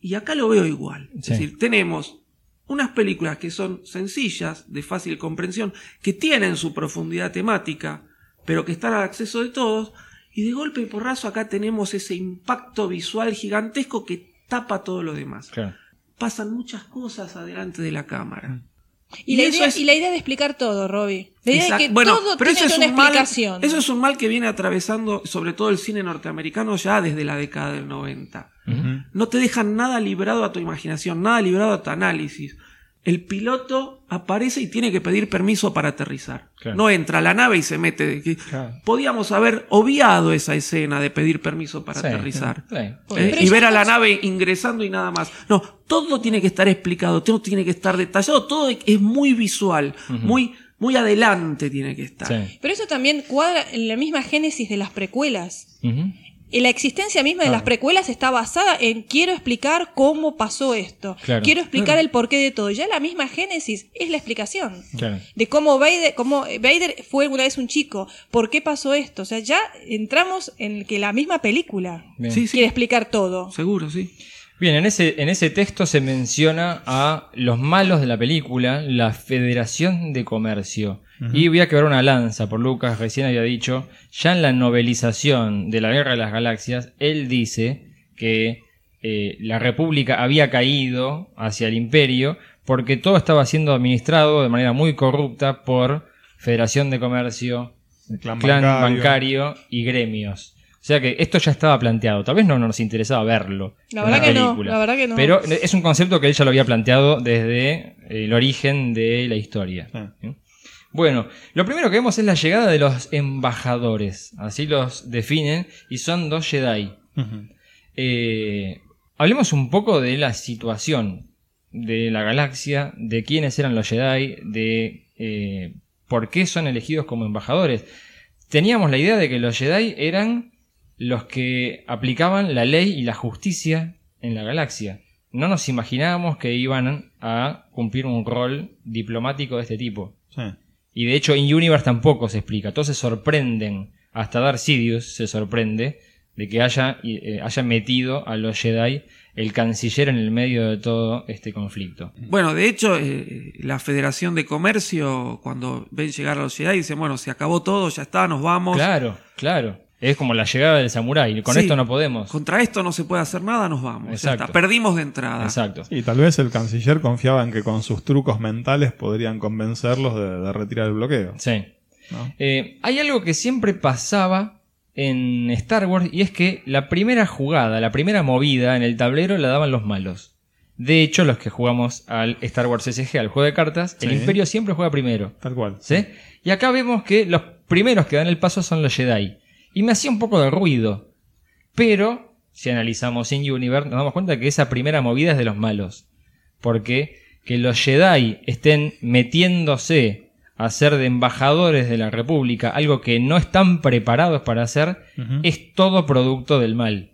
S6: y acá lo veo igual.
S3: Sí.
S6: Es decir, tenemos unas películas que son sencillas, de fácil comprensión, que tienen su profundidad temática, pero que están al acceso de todos, y de golpe y porrazo acá tenemos ese impacto visual gigantesco que tapa todo lo demás.
S3: Claro.
S6: Pasan muchas cosas adelante de la cámara.
S4: Y, la idea,
S6: es-
S4: y la idea de explicar todo, Robbie. La idea
S6: Exacto.
S4: de que
S6: Bueno,
S4: todo
S6: pero
S4: tiene
S6: eso es
S4: una
S6: un mal-
S4: explicación.
S6: eso es un mal que viene atravesando sobre todo el cine norteamericano ya desde la década del 90.
S3: Ujú.
S6: No te dejan nada librado a tu imaginación, nada librado a tu análisis. El piloto aparece y tiene que pedir permiso para aterrizar.
S3: Claro.
S6: No entra a la nave y se mete.
S3: Claro.
S6: Podíamos haber obviado esa escena de pedir permiso para
S3: Sí,
S6: aterrizar.
S3: sí.
S6: ¿eh? Y ver a la nave ingresando y nada más. No, todo tiene que estar explicado, todo tiene que estar detallado, todo es muy visual, muy, muy adelante tiene que estar.
S3: Sí.
S4: Pero eso también cuadra en la misma génesis de las precuelas. Y La existencia misma de las precuelas está basada en quiero explicar cómo pasó esto.
S3: Claro.
S4: Quiero explicar el porqué de todo. Ya la misma génesis es la explicación.
S3: Claro.
S4: De cómo Vader, cómo Vader fue alguna vez un chico. ¿Por qué pasó esto? O sea, ya entramos en que la misma película
S3: Bien.
S6: Sí, sí,
S4: quiere explicar todo.
S6: seguro, sí.
S3: Bien, en ese, en ese texto se menciona a los malos de la película, la Federación de Comercio. Y voy a quebrar una lanza por Lucas, recién había dicho, ya en la novelización de la Guerra de las Galaxias, él dice que eh, la República había caído hacia el Imperio porque todo estaba siendo administrado de manera muy corrupta por Federación de Comercio,
S5: El clan,
S3: clan
S5: bancario.
S3: bancario. y gremios. O sea que esto ya estaba planteado. Tal vez no nos interesaba verlo.
S4: La
S3: en
S4: verdad
S3: la
S4: que no, la verdad que no.
S3: Pero es un concepto que él ya lo había planteado desde el origen de la historia.
S5: Sí.
S3: ¿Sí? Bueno, lo primero que vemos es la llegada de los embajadores. Así los definen y son dos Jedi. Eh, hablemos un poco de la situación de la galaxia, de quiénes eran los Jedi, de eh, por qué son elegidos como embajadores. Teníamos la idea de que los Jedi eran los que aplicaban la ley y la justicia en la galaxia. No nos imaginábamos que iban a cumplir un rol diplomático de este tipo.
S5: Sí.
S3: Y de hecho, en Universe tampoco se explica. Todos se sorprenden. Hasta Darth Sidious se sorprende de que haya, eh, haya metido a los Jedi el canciller en el medio de todo este conflicto.
S6: Bueno, de hecho, eh, la Federación de Comercio, cuando ven llegar a los Jedi, dicen, bueno, se acabó todo, ya está, nos vamos.
S3: Claro, claro. Es como la llegada del samurái. Con
S6: Sí.
S3: esto no podemos.
S6: Contra esto no se puede hacer nada, nos vamos. Ya
S3: Exacto.
S6: está. Perdimos de entrada.
S3: Exacto.
S5: Y tal vez el canciller confiaba en que con sus trucos mentales podrían convencerlos de, de retirar el bloqueo.
S3: Sí.
S5: ¿no?
S3: Eh, hay algo que siempre pasaba en Star Wars y es que la primera jugada, la primera movida en el tablero la daban los malos. De hecho, los que jugamos al Star Wars SG, al juego de cartas, el. Imperio siempre juega primero.
S5: Tal cual.
S3: ¿sí? Y acá vemos que los primeros que dan el paso son los Jedi. Y me hacía un poco de ruido. Pero, si analizamos In Universe, nos damos cuenta que esa primera movida es de los malos. Porque que los Jedi estén metiéndose a ser de embajadores de la República, algo que no están preparados para hacer, es todo producto del mal.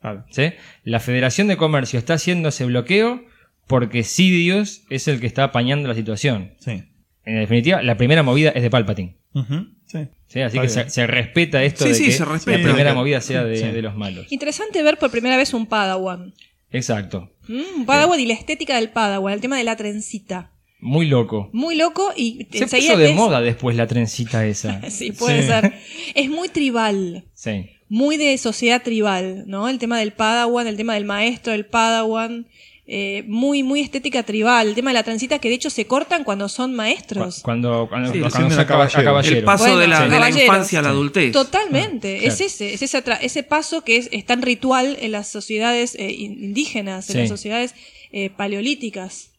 S5: Claro.
S3: ¿sí? La Federación de Comercio está haciendo ese bloqueo porque Sidious es el que está apañando la situación.
S5: Sí.
S3: En definitiva, la primera movida es de Palpatine.
S5: ¿Sí?
S3: Así
S5: Está
S3: que se, respeta esto
S6: Sí,
S3: de
S6: sí,
S3: que
S6: se respeta.
S3: la primera movida sea de,
S5: Sí.
S3: de los malos.
S4: Interesante ver por primera vez un Padawan.
S3: Exacto.
S4: Mm, Un Padawan y la estética del Padawan, el tema de la trencita.
S3: Muy loco.
S4: Muy loco y
S3: Se puso de moda después la trencita esa.
S4: Sí, puede
S5: Sí.
S4: ser. Es muy tribal.
S3: Sí.
S4: muy de sociedad tribal, ¿no? El tema del Padawan, el tema del maestro del Padawan, eh, muy, muy estética tribal, el tema de la transita que de hecho se cortan cuando son
S3: Cu-
S4: maestros.
S3: Cuando, cuando,
S6: Sí,
S3: cuando
S5: caballero.
S3: caballero.
S6: El paso
S4: Bueno,
S6: de, la,
S4: sí.
S6: de la
S4: Caballeros.
S6: infancia a la adultez.
S4: Totalmente,
S3: Claro.
S4: es ese, es ese, ese paso que es, es tan ritual en las sociedades eh, in- indígenas, en
S3: Sí.
S4: las sociedades eh, paleolíticas.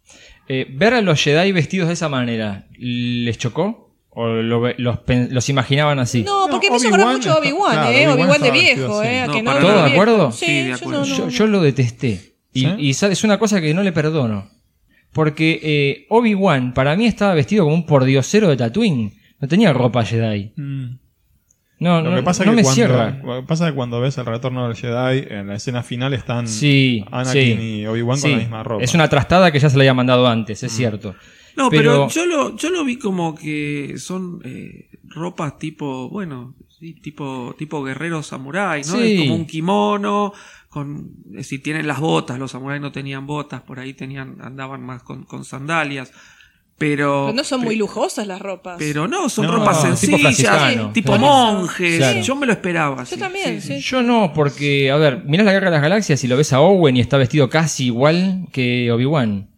S3: Eh, ver a los Jedi vestidos de esa manera, ¿les chocó? ¿O lo los, los imaginaban así?
S4: No, porque me hizo acordar mucho Obi-Wan,
S5: claro,
S4: ¿eh?
S5: Obi-Wan
S4: de viejo. ¿eh?
S6: No,
S4: que no
S3: ¿Todos de acuerdo?
S4: Sí,
S6: Sí, de
S4: yo
S6: acuerdo.
S4: no- no-
S3: Yo, yo lo detesté. Y,
S5: ¿Sí?
S3: y sabe, es una cosa que no le perdono. Porque eh, Obi-Wan para mí estaba vestido como un pordiosero de Tatooine. No tenía ropa Jedi.
S5: Mm.
S3: No,
S5: Lo
S3: no,
S5: que pasa
S3: no
S5: es
S3: me
S5: que
S3: cierra.
S5: cuando, lo que pasa es que cuando ves el retorno del Jedi, en la escena final están
S3: Sí,
S5: Anakin
S3: sí.
S5: y Obi-Wan con la misma ropa.
S3: Es una trastada que ya se la había mandado antes, es cierto.
S6: No,
S3: Pero-
S6: pero, yo, lo, yo lo vi como que son eh, ropas tipo, bueno, sí, tipo, tipo guerreros samuráis, ¿no?
S3: Sí.
S6: Es como un kimono, con, eh, si tienen las botas, los samuráis no tenían botas, por ahí tenían, andaban más con, con sandalias. Pero,
S4: Pero no son muy lujosas las ropas.
S6: Pero no, son
S5: No,
S6: ropas
S5: tipo
S6: sencillas, tipo
S3: claro.
S6: monjes.
S3: Claro.
S6: Yo me lo esperaba.
S4: Yo también, sí.
S3: Yo no, porque, a ver, mirás la Guerra de las Galaxias y lo ves a Owen y está vestido casi igual que Obi-Wan.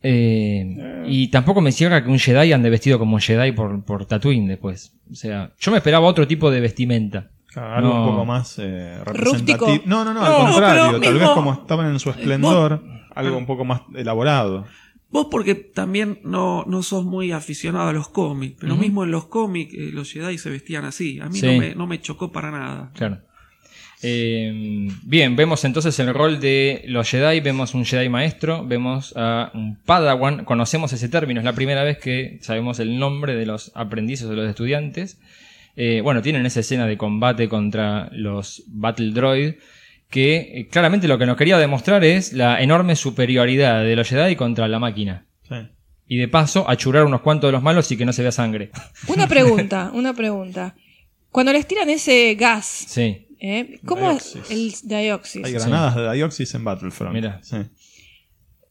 S3: Eh, y tampoco me cierra que un Jedi ande vestido como Jedi por, por Tatooine después. O sea, yo me esperaba otro tipo de vestimenta.
S5: Algo
S3: No.
S5: un poco más eh,
S4: Rústico.
S5: representativo. No, no, no,
S6: No,
S5: al contrario. Tal
S6: mismo-
S5: vez como estaban en su esplendor, algo un poco más elaborado.
S6: Vos porque también no, no sos muy aficionado a los cómics, pero
S3: Ujú.
S6: mismo en los cómics eh, los Jedi se vestían así. A mí
S3: Sí.
S6: no, me, no me chocó para nada.
S3: Claro. Eh, bien, vemos entonces el rol de los Jedi, vemos un Jedi maestro, vemos a un Padawan, conocemos ese término, es la primera vez que sabemos el nombre de los aprendices o de los estudiantes. Eh, bueno, tienen esa escena de combate contra los Battle Droid, que eh, claramente lo que nos quería demostrar es la enorme superioridad de los Jedi contra la máquina.
S5: Sí.
S3: Y de paso, achurar unos cuantos de los malos y que no se vea sangre.
S4: Una pregunta, una pregunta. Cuando les tiran ese gas,
S3: Sí.
S4: ¿eh? ¿cómo es
S5: Dioxis.
S4: el dioxis?
S5: Hay granadas de Dioxis en Battlefront.
S3: Mira.
S5: Sí.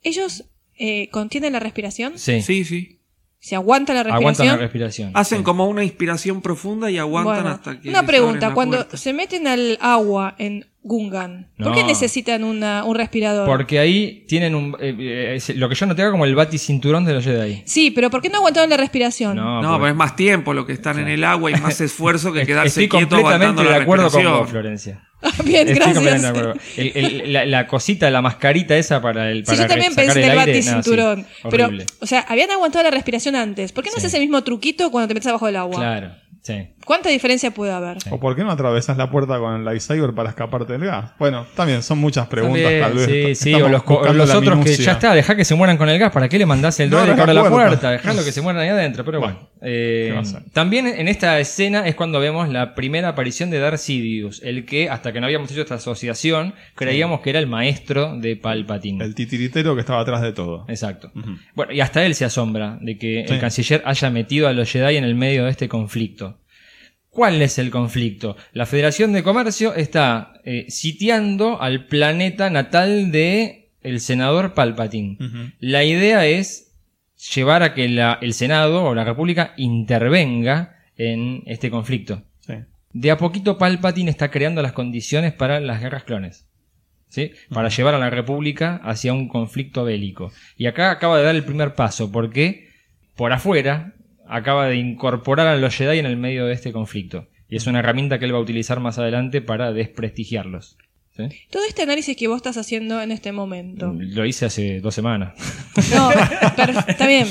S4: ¿Ellos eh, contienen la respiración?
S3: Sí.
S6: Sí, sí.
S4: ¿Se aguanta la respiración?
S3: Aguantan la respiración.
S6: Hacen
S3: Sí.
S6: como una inspiración profunda y aguantan
S4: Bueno,
S6: hasta que.
S4: una
S6: les
S4: pregunta,
S6: abren la
S4: cuando
S6: puerta.
S4: se meten al agua en Gungan, ¿por
S3: No.
S4: qué necesitan una- un respirador?
S3: Porque ahí tienen un, eh, eh, lo que yo noté como el baticinturón de los Jedi.
S4: Sí, pero ¿por qué no aguantaron la respiración?
S3: No,
S6: No,
S3: porque-
S6: pero es más tiempo lo que están en el agua y más esfuerzo que quedarse
S3: Estoy
S6: quieto aguantando
S3: completamente
S6: la
S3: de acuerdo con vos, Florencia.
S4: Bien,
S3: Estoy completamente
S4: gracias.
S3: de acuerdo. El- el- la, la cosita, la mascarita esa para el
S4: Sí,
S3: para
S4: yo también pensé en el
S3: aire, no,
S4: baticinturón.
S3: sí,
S4: pero, o sea, habían aguantado la respiración antes. ¿Por qué no
S3: Sí.
S4: haces el mismo truquito cuando te metes abajo del agua?
S3: Claro, sí.
S4: ¿Cuánta diferencia puede haber?
S5: ¿O por qué no atravesas la puerta con el lightsaber para escaparte del gas? Bueno, también son muchas preguntas,
S3: También,
S5: tal vez.
S3: sí, sí,
S5: Estamos
S3: o los, o otros que ya está, dejá que se mueran con el gas, ¿para qué le mandás el
S5: No abras
S3: abra la
S5: puerta.
S3: Dejalo que se mueran ahí adentro, pero bueno. Eh,
S5: ¿Qué va a hacer?
S3: también en esta escena es cuando vemos la primera aparición de Darth Sidious, el que, hasta que no habíamos hecho esta asociación, creíamos que era el maestro de Palpatine.
S5: El titiritero que estaba atrás de todo.
S3: Exacto. Bueno, y hasta él se asombra de que el canciller haya metido a los Jedi en el medio de este conflicto. ¿Cuál es el conflicto? La Federación de Comercio está eh, sitiando al planeta natal de el senador Palpatine.
S5: Ujú.
S3: La idea es llevar a que la- el Senado o la República intervenga en este conflicto.
S5: Sí.
S3: De a poquito Palpatine está creando las condiciones para las guerras clones. ¿sí? Para llevar a la República hacia un conflicto bélico. Y acá acaba de dar el primer paso, porque por afuera acaba de incorporar a los Jedi en el medio de este conflicto. Y es una herramienta que él va a utilizar más adelante para desprestigiarlos. ¿Sí?
S4: Todo este análisis que vos estás haciendo en este momento.
S3: Lo hice hace dos semanas.
S4: No, pero- está bien.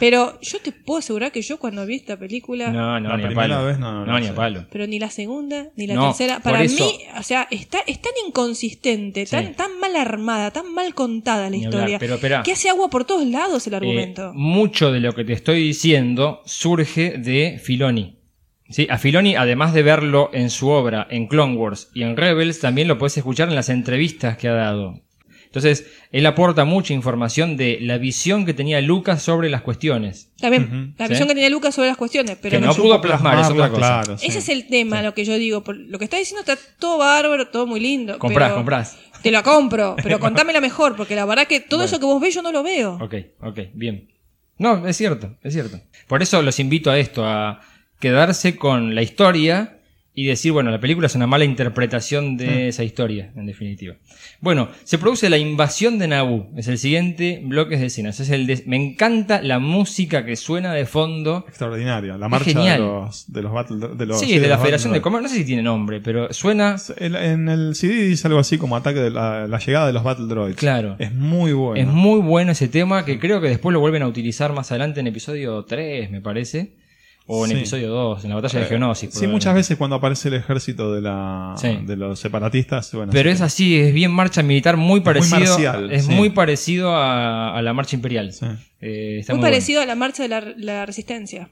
S4: Pero yo te puedo asegurar que yo cuando vi esta película,
S3: No, no,
S5: La
S3: ni a
S5: primera
S3: palo.
S5: vez no, no,
S3: no,
S5: no
S3: ni a palo.
S4: pero ni la segunda ni la
S3: No,
S4: tercera, para
S3: eso-
S4: mí, o sea, está, es tan inconsistente,
S3: Sí.
S4: tan, tan mal armada, tan mal contada la
S3: Ni
S4: historia,
S3: hablar, pero esperá.
S4: que hace agua por todos lados el
S3: Eh,
S4: argumento.
S3: mucho de lo que te estoy diciendo surge de Filoni. ¿Sí? A Filoni, además de verlo en su obra, en Clone Wars y en Rebels, también lo puedes escuchar en las entrevistas que ha dado. Entonces, él aporta mucha información de la visión que tenía Lucas sobre las cuestiones.
S4: Está bien,
S5: Ujú.
S4: la
S3: Sí.
S4: visión que tenía Lucas sobre las cuestiones, pero
S3: Que
S4: no
S3: pudo plasmar, es otra cosa.
S5: claro, sí.
S4: Ese es el tema, lo que yo digo. por- Lo que está diciendo está todo bárbaro, todo muy lindo.
S3: Comprás,
S4: pero-
S3: comprás.
S4: Te la compro, pero contámela mejor, porque la verdad que todo eso que vos ves yo no lo veo.
S3: Ok, ok, bien. No, es cierto, es cierto. Por eso los invito a esto, a quedarse con la historia y decir, bueno, la película es una mala interpretación de esa historia, en definitiva. Bueno, se produce la invasión de Naboo, es el siguiente bloque de escenas. Es el de- me encanta la música que suena de fondo.
S5: Extraordinaria. La marcha de los, de los Battle de los,
S3: sí, de la
S5: los
S3: Federación de Comercio, no sé si tiene nombre, pero suena...
S5: En el CD dice algo así como ataque de la, la llegada de los Battle Droids.
S3: Claro.
S5: Es muy bueno.
S3: Es muy bueno ese tema que creo que después lo vuelven a utilizar más adelante en episodio 3, me parece. O en
S5: Sí.
S3: episodio 2, en la batalla de
S5: Eh,
S3: Geonosis.
S5: Sí, muchas veces cuando aparece el ejército de, la,
S3: Sí.
S5: de los separatistas. Bueno,
S3: Pero es así, es bien marcha militar, muy parecido.
S5: marcial,
S3: es
S5: sí.
S3: muy parecido a, a la marcha imperial.
S5: Sí.
S3: Eh, está
S4: Muy
S3: muy
S4: parecido a la marcha de la, la resistencia.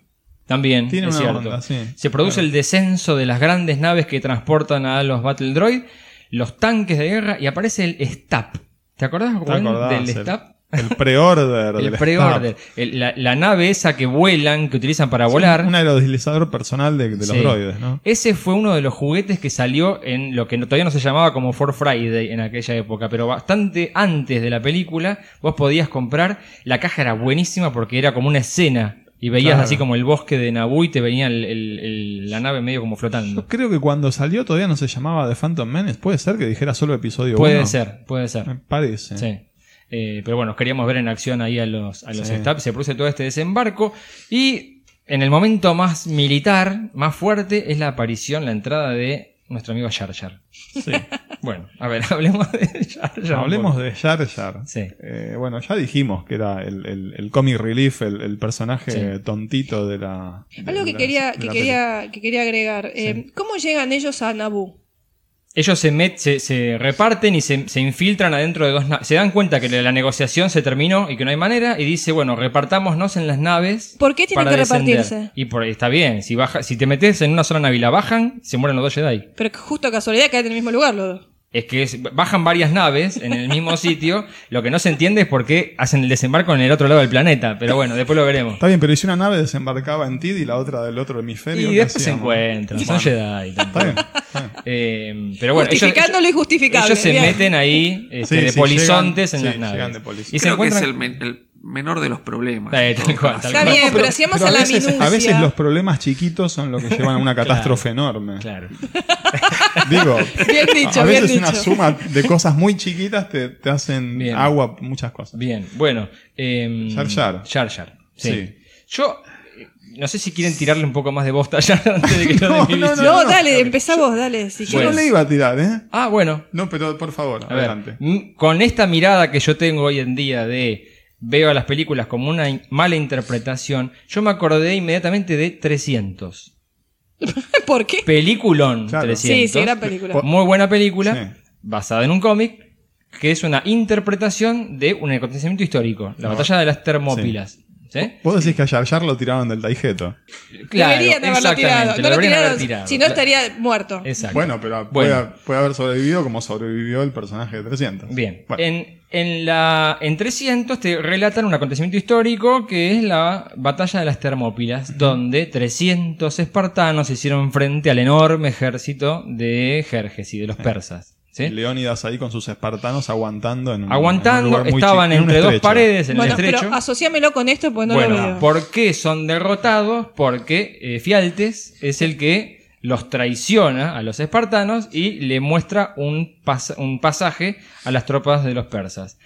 S3: También,
S5: Tiene
S3: es cierto.
S5: onda, sí.
S3: Se produce
S5: Claro.
S3: el descenso de las grandes naves que transportan a los Battle Droid, los tanques de guerra y aparece el STAP. ¿Te acordás,
S5: ¿Te
S3: Juan,
S5: acordás?
S3: del
S5: El-
S3: STAP?
S5: El pre-order.
S3: El pre-order. La, la nave esa que vuelan, que utilizan para
S5: Sí,
S3: volar.
S5: Un aerodeslizador personal de, de los
S3: Sí.
S5: droides, ¿no?
S3: Ese fue uno de los juguetes que salió en lo que no- todavía no se llamaba como For Friday en aquella época, pero bastante antes de la película vos podías comprar, la caja era buenísima porque era como una escena y veías
S5: Claro.
S3: así como el bosque de Naboo y te venía el- el- el- la nave medio como flotando.
S5: Yo creo que cuando salió todavía no se llamaba The Phantom Menace. Puede ser que dijera solo episodio 1.
S3: Puede ser, puede
S5: Me
S3: ser.
S5: parece.
S3: Sí. Eh, pero bueno, queríamos ver en acción ahí a los, a los
S5: Sí.
S3: Se produce todo este desembarco y en el momento más militar, más fuerte, es la aparición, la entrada de nuestro amigo Jar Jar.
S5: Sí.
S3: Bueno, a ver, hablemos de Jar Jar.
S5: Hablemos de Jar Jar.
S3: Sí.
S5: Eh, bueno, ya dijimos que era el, el, el comic relief, el, el personaje
S3: Sí.
S5: tontito de la. de
S4: Algo que
S5: la-
S4: quería,
S5: de
S4: que
S5: la
S4: quería, que quería agregar. Eh, ¿Cómo llegan ellos a Naboo?
S3: Ellos se, met- se, se reparten y se, se infiltran adentro de dos naves. Se dan cuenta que la negociación se terminó y que no hay manera. Y dice, bueno, repartámonos en las naves.
S4: ¿Por qué tienen
S3: para
S4: que
S3: descender.
S4: repartirse?
S3: Y por, está bien. Si, baja, si te metes en una sola nave y la bajan, se mueren los dos Jedi.
S4: Pero que justo casualidad caen en el mismo lugar los dos.
S3: Es que es- bajan varias naves en el mismo sitio. Lo que no se entiende es por qué hacen el desembarco en el otro lado del planeta. Pero bueno, después lo veremos.
S5: Está bien, pero si una nave desembarcaba en Tid y la otra del otro hemisferio.
S3: Y
S5: ¿qué
S3: después se encuentran. Son Jedi.
S5: Está bien. está bien.
S3: Eh, pero bueno, ellos,
S4: Justificando lo injustificable,
S3: ellos se
S4: bien.
S3: meten ahí este,
S5: Sí,
S3: de
S5: sí,
S3: polizontes
S5: llegan-
S3: en
S5: sí,
S3: las naves.
S5: de.
S3: Y se
S6: Creo que es
S3: encuentran.
S6: el, men- el menor de los problemas.
S3: Tal cual, tal
S4: Está
S3: cual.
S4: bien, pero si vamos
S5: pero
S4: a la
S5: veces,
S4: minucia.
S5: a veces los problemas chiquitos son lo que llevan a una catástrofe enorme.
S3: Claro.
S5: Digo,
S4: Bien dicho,
S5: a
S4: bien
S5: veces una
S4: dicho.
S5: suma de cosas muy chiquitas te, te hacen
S3: Bien.
S5: agua muchas cosas.
S3: Bien, bueno. Eh,
S5: Jar Jar.
S3: Jar Jar, Sí.
S5: Sí.
S3: Yo eh, no sé si quieren tirarle un poco más de bosta a Jar Jar antes de que yo
S5: No,
S3: mi
S5: no,
S3: visión.
S4: No, dale, empezá vos, dale. Si
S5: Yo no le iba a tirar, ¿eh?
S3: Ah, bueno.
S5: No, pero por favor,
S3: A ver,
S5: adelante.
S3: m- con esta mirada que yo tengo hoy en día de veo a las películas como una in- mala interpretación, yo me acordé inmediatamente de 300.
S4: ¿Por qué?
S3: Peliculón
S5: Claro.
S3: 300.
S4: Sí, sí, gran película.
S3: Muy buena película,
S5: Sí.
S3: basada en un cómic, que es una interpretación de un acontecimiento histórico, la batalla de las Termópilas. ¿Sí?
S5: Vos decís que a Jar lo tiraron del Taijeto.
S3: Claro,
S4: Deberían haberlo tirado. No lo
S3: haber
S4: tiraron,
S3: tirado.
S4: si no estaría muerto.
S3: Exacto.
S5: Bueno, pero
S3: Bueno.
S5: Puede, puede haber sobrevivido como sobrevivió el personaje de 300.
S3: Bien.
S5: Bueno,
S3: En, en, la, en 300 te relatan un acontecimiento histórico que es la batalla de las Termópilas, donde 300 espartanos se hicieron frente al enorme ejército de Jerjes y de los persas. ¿sí?
S5: Leónidas ahí con sus espartanos aguantando en un, en un
S3: Aguantando,
S5: lugar muy
S3: estaban
S5: chico, en un
S3: entre dos paredes en
S4: bueno,
S3: el estrecho.
S4: pero asociámelo con esto porque no lo
S3: bueno,
S4: veo.
S3: ¿por qué son derrotados? Porque eh, Fialtes es el que los traiciona a los espartanos y le muestra un, pas- un pasaje a las tropas de los persas.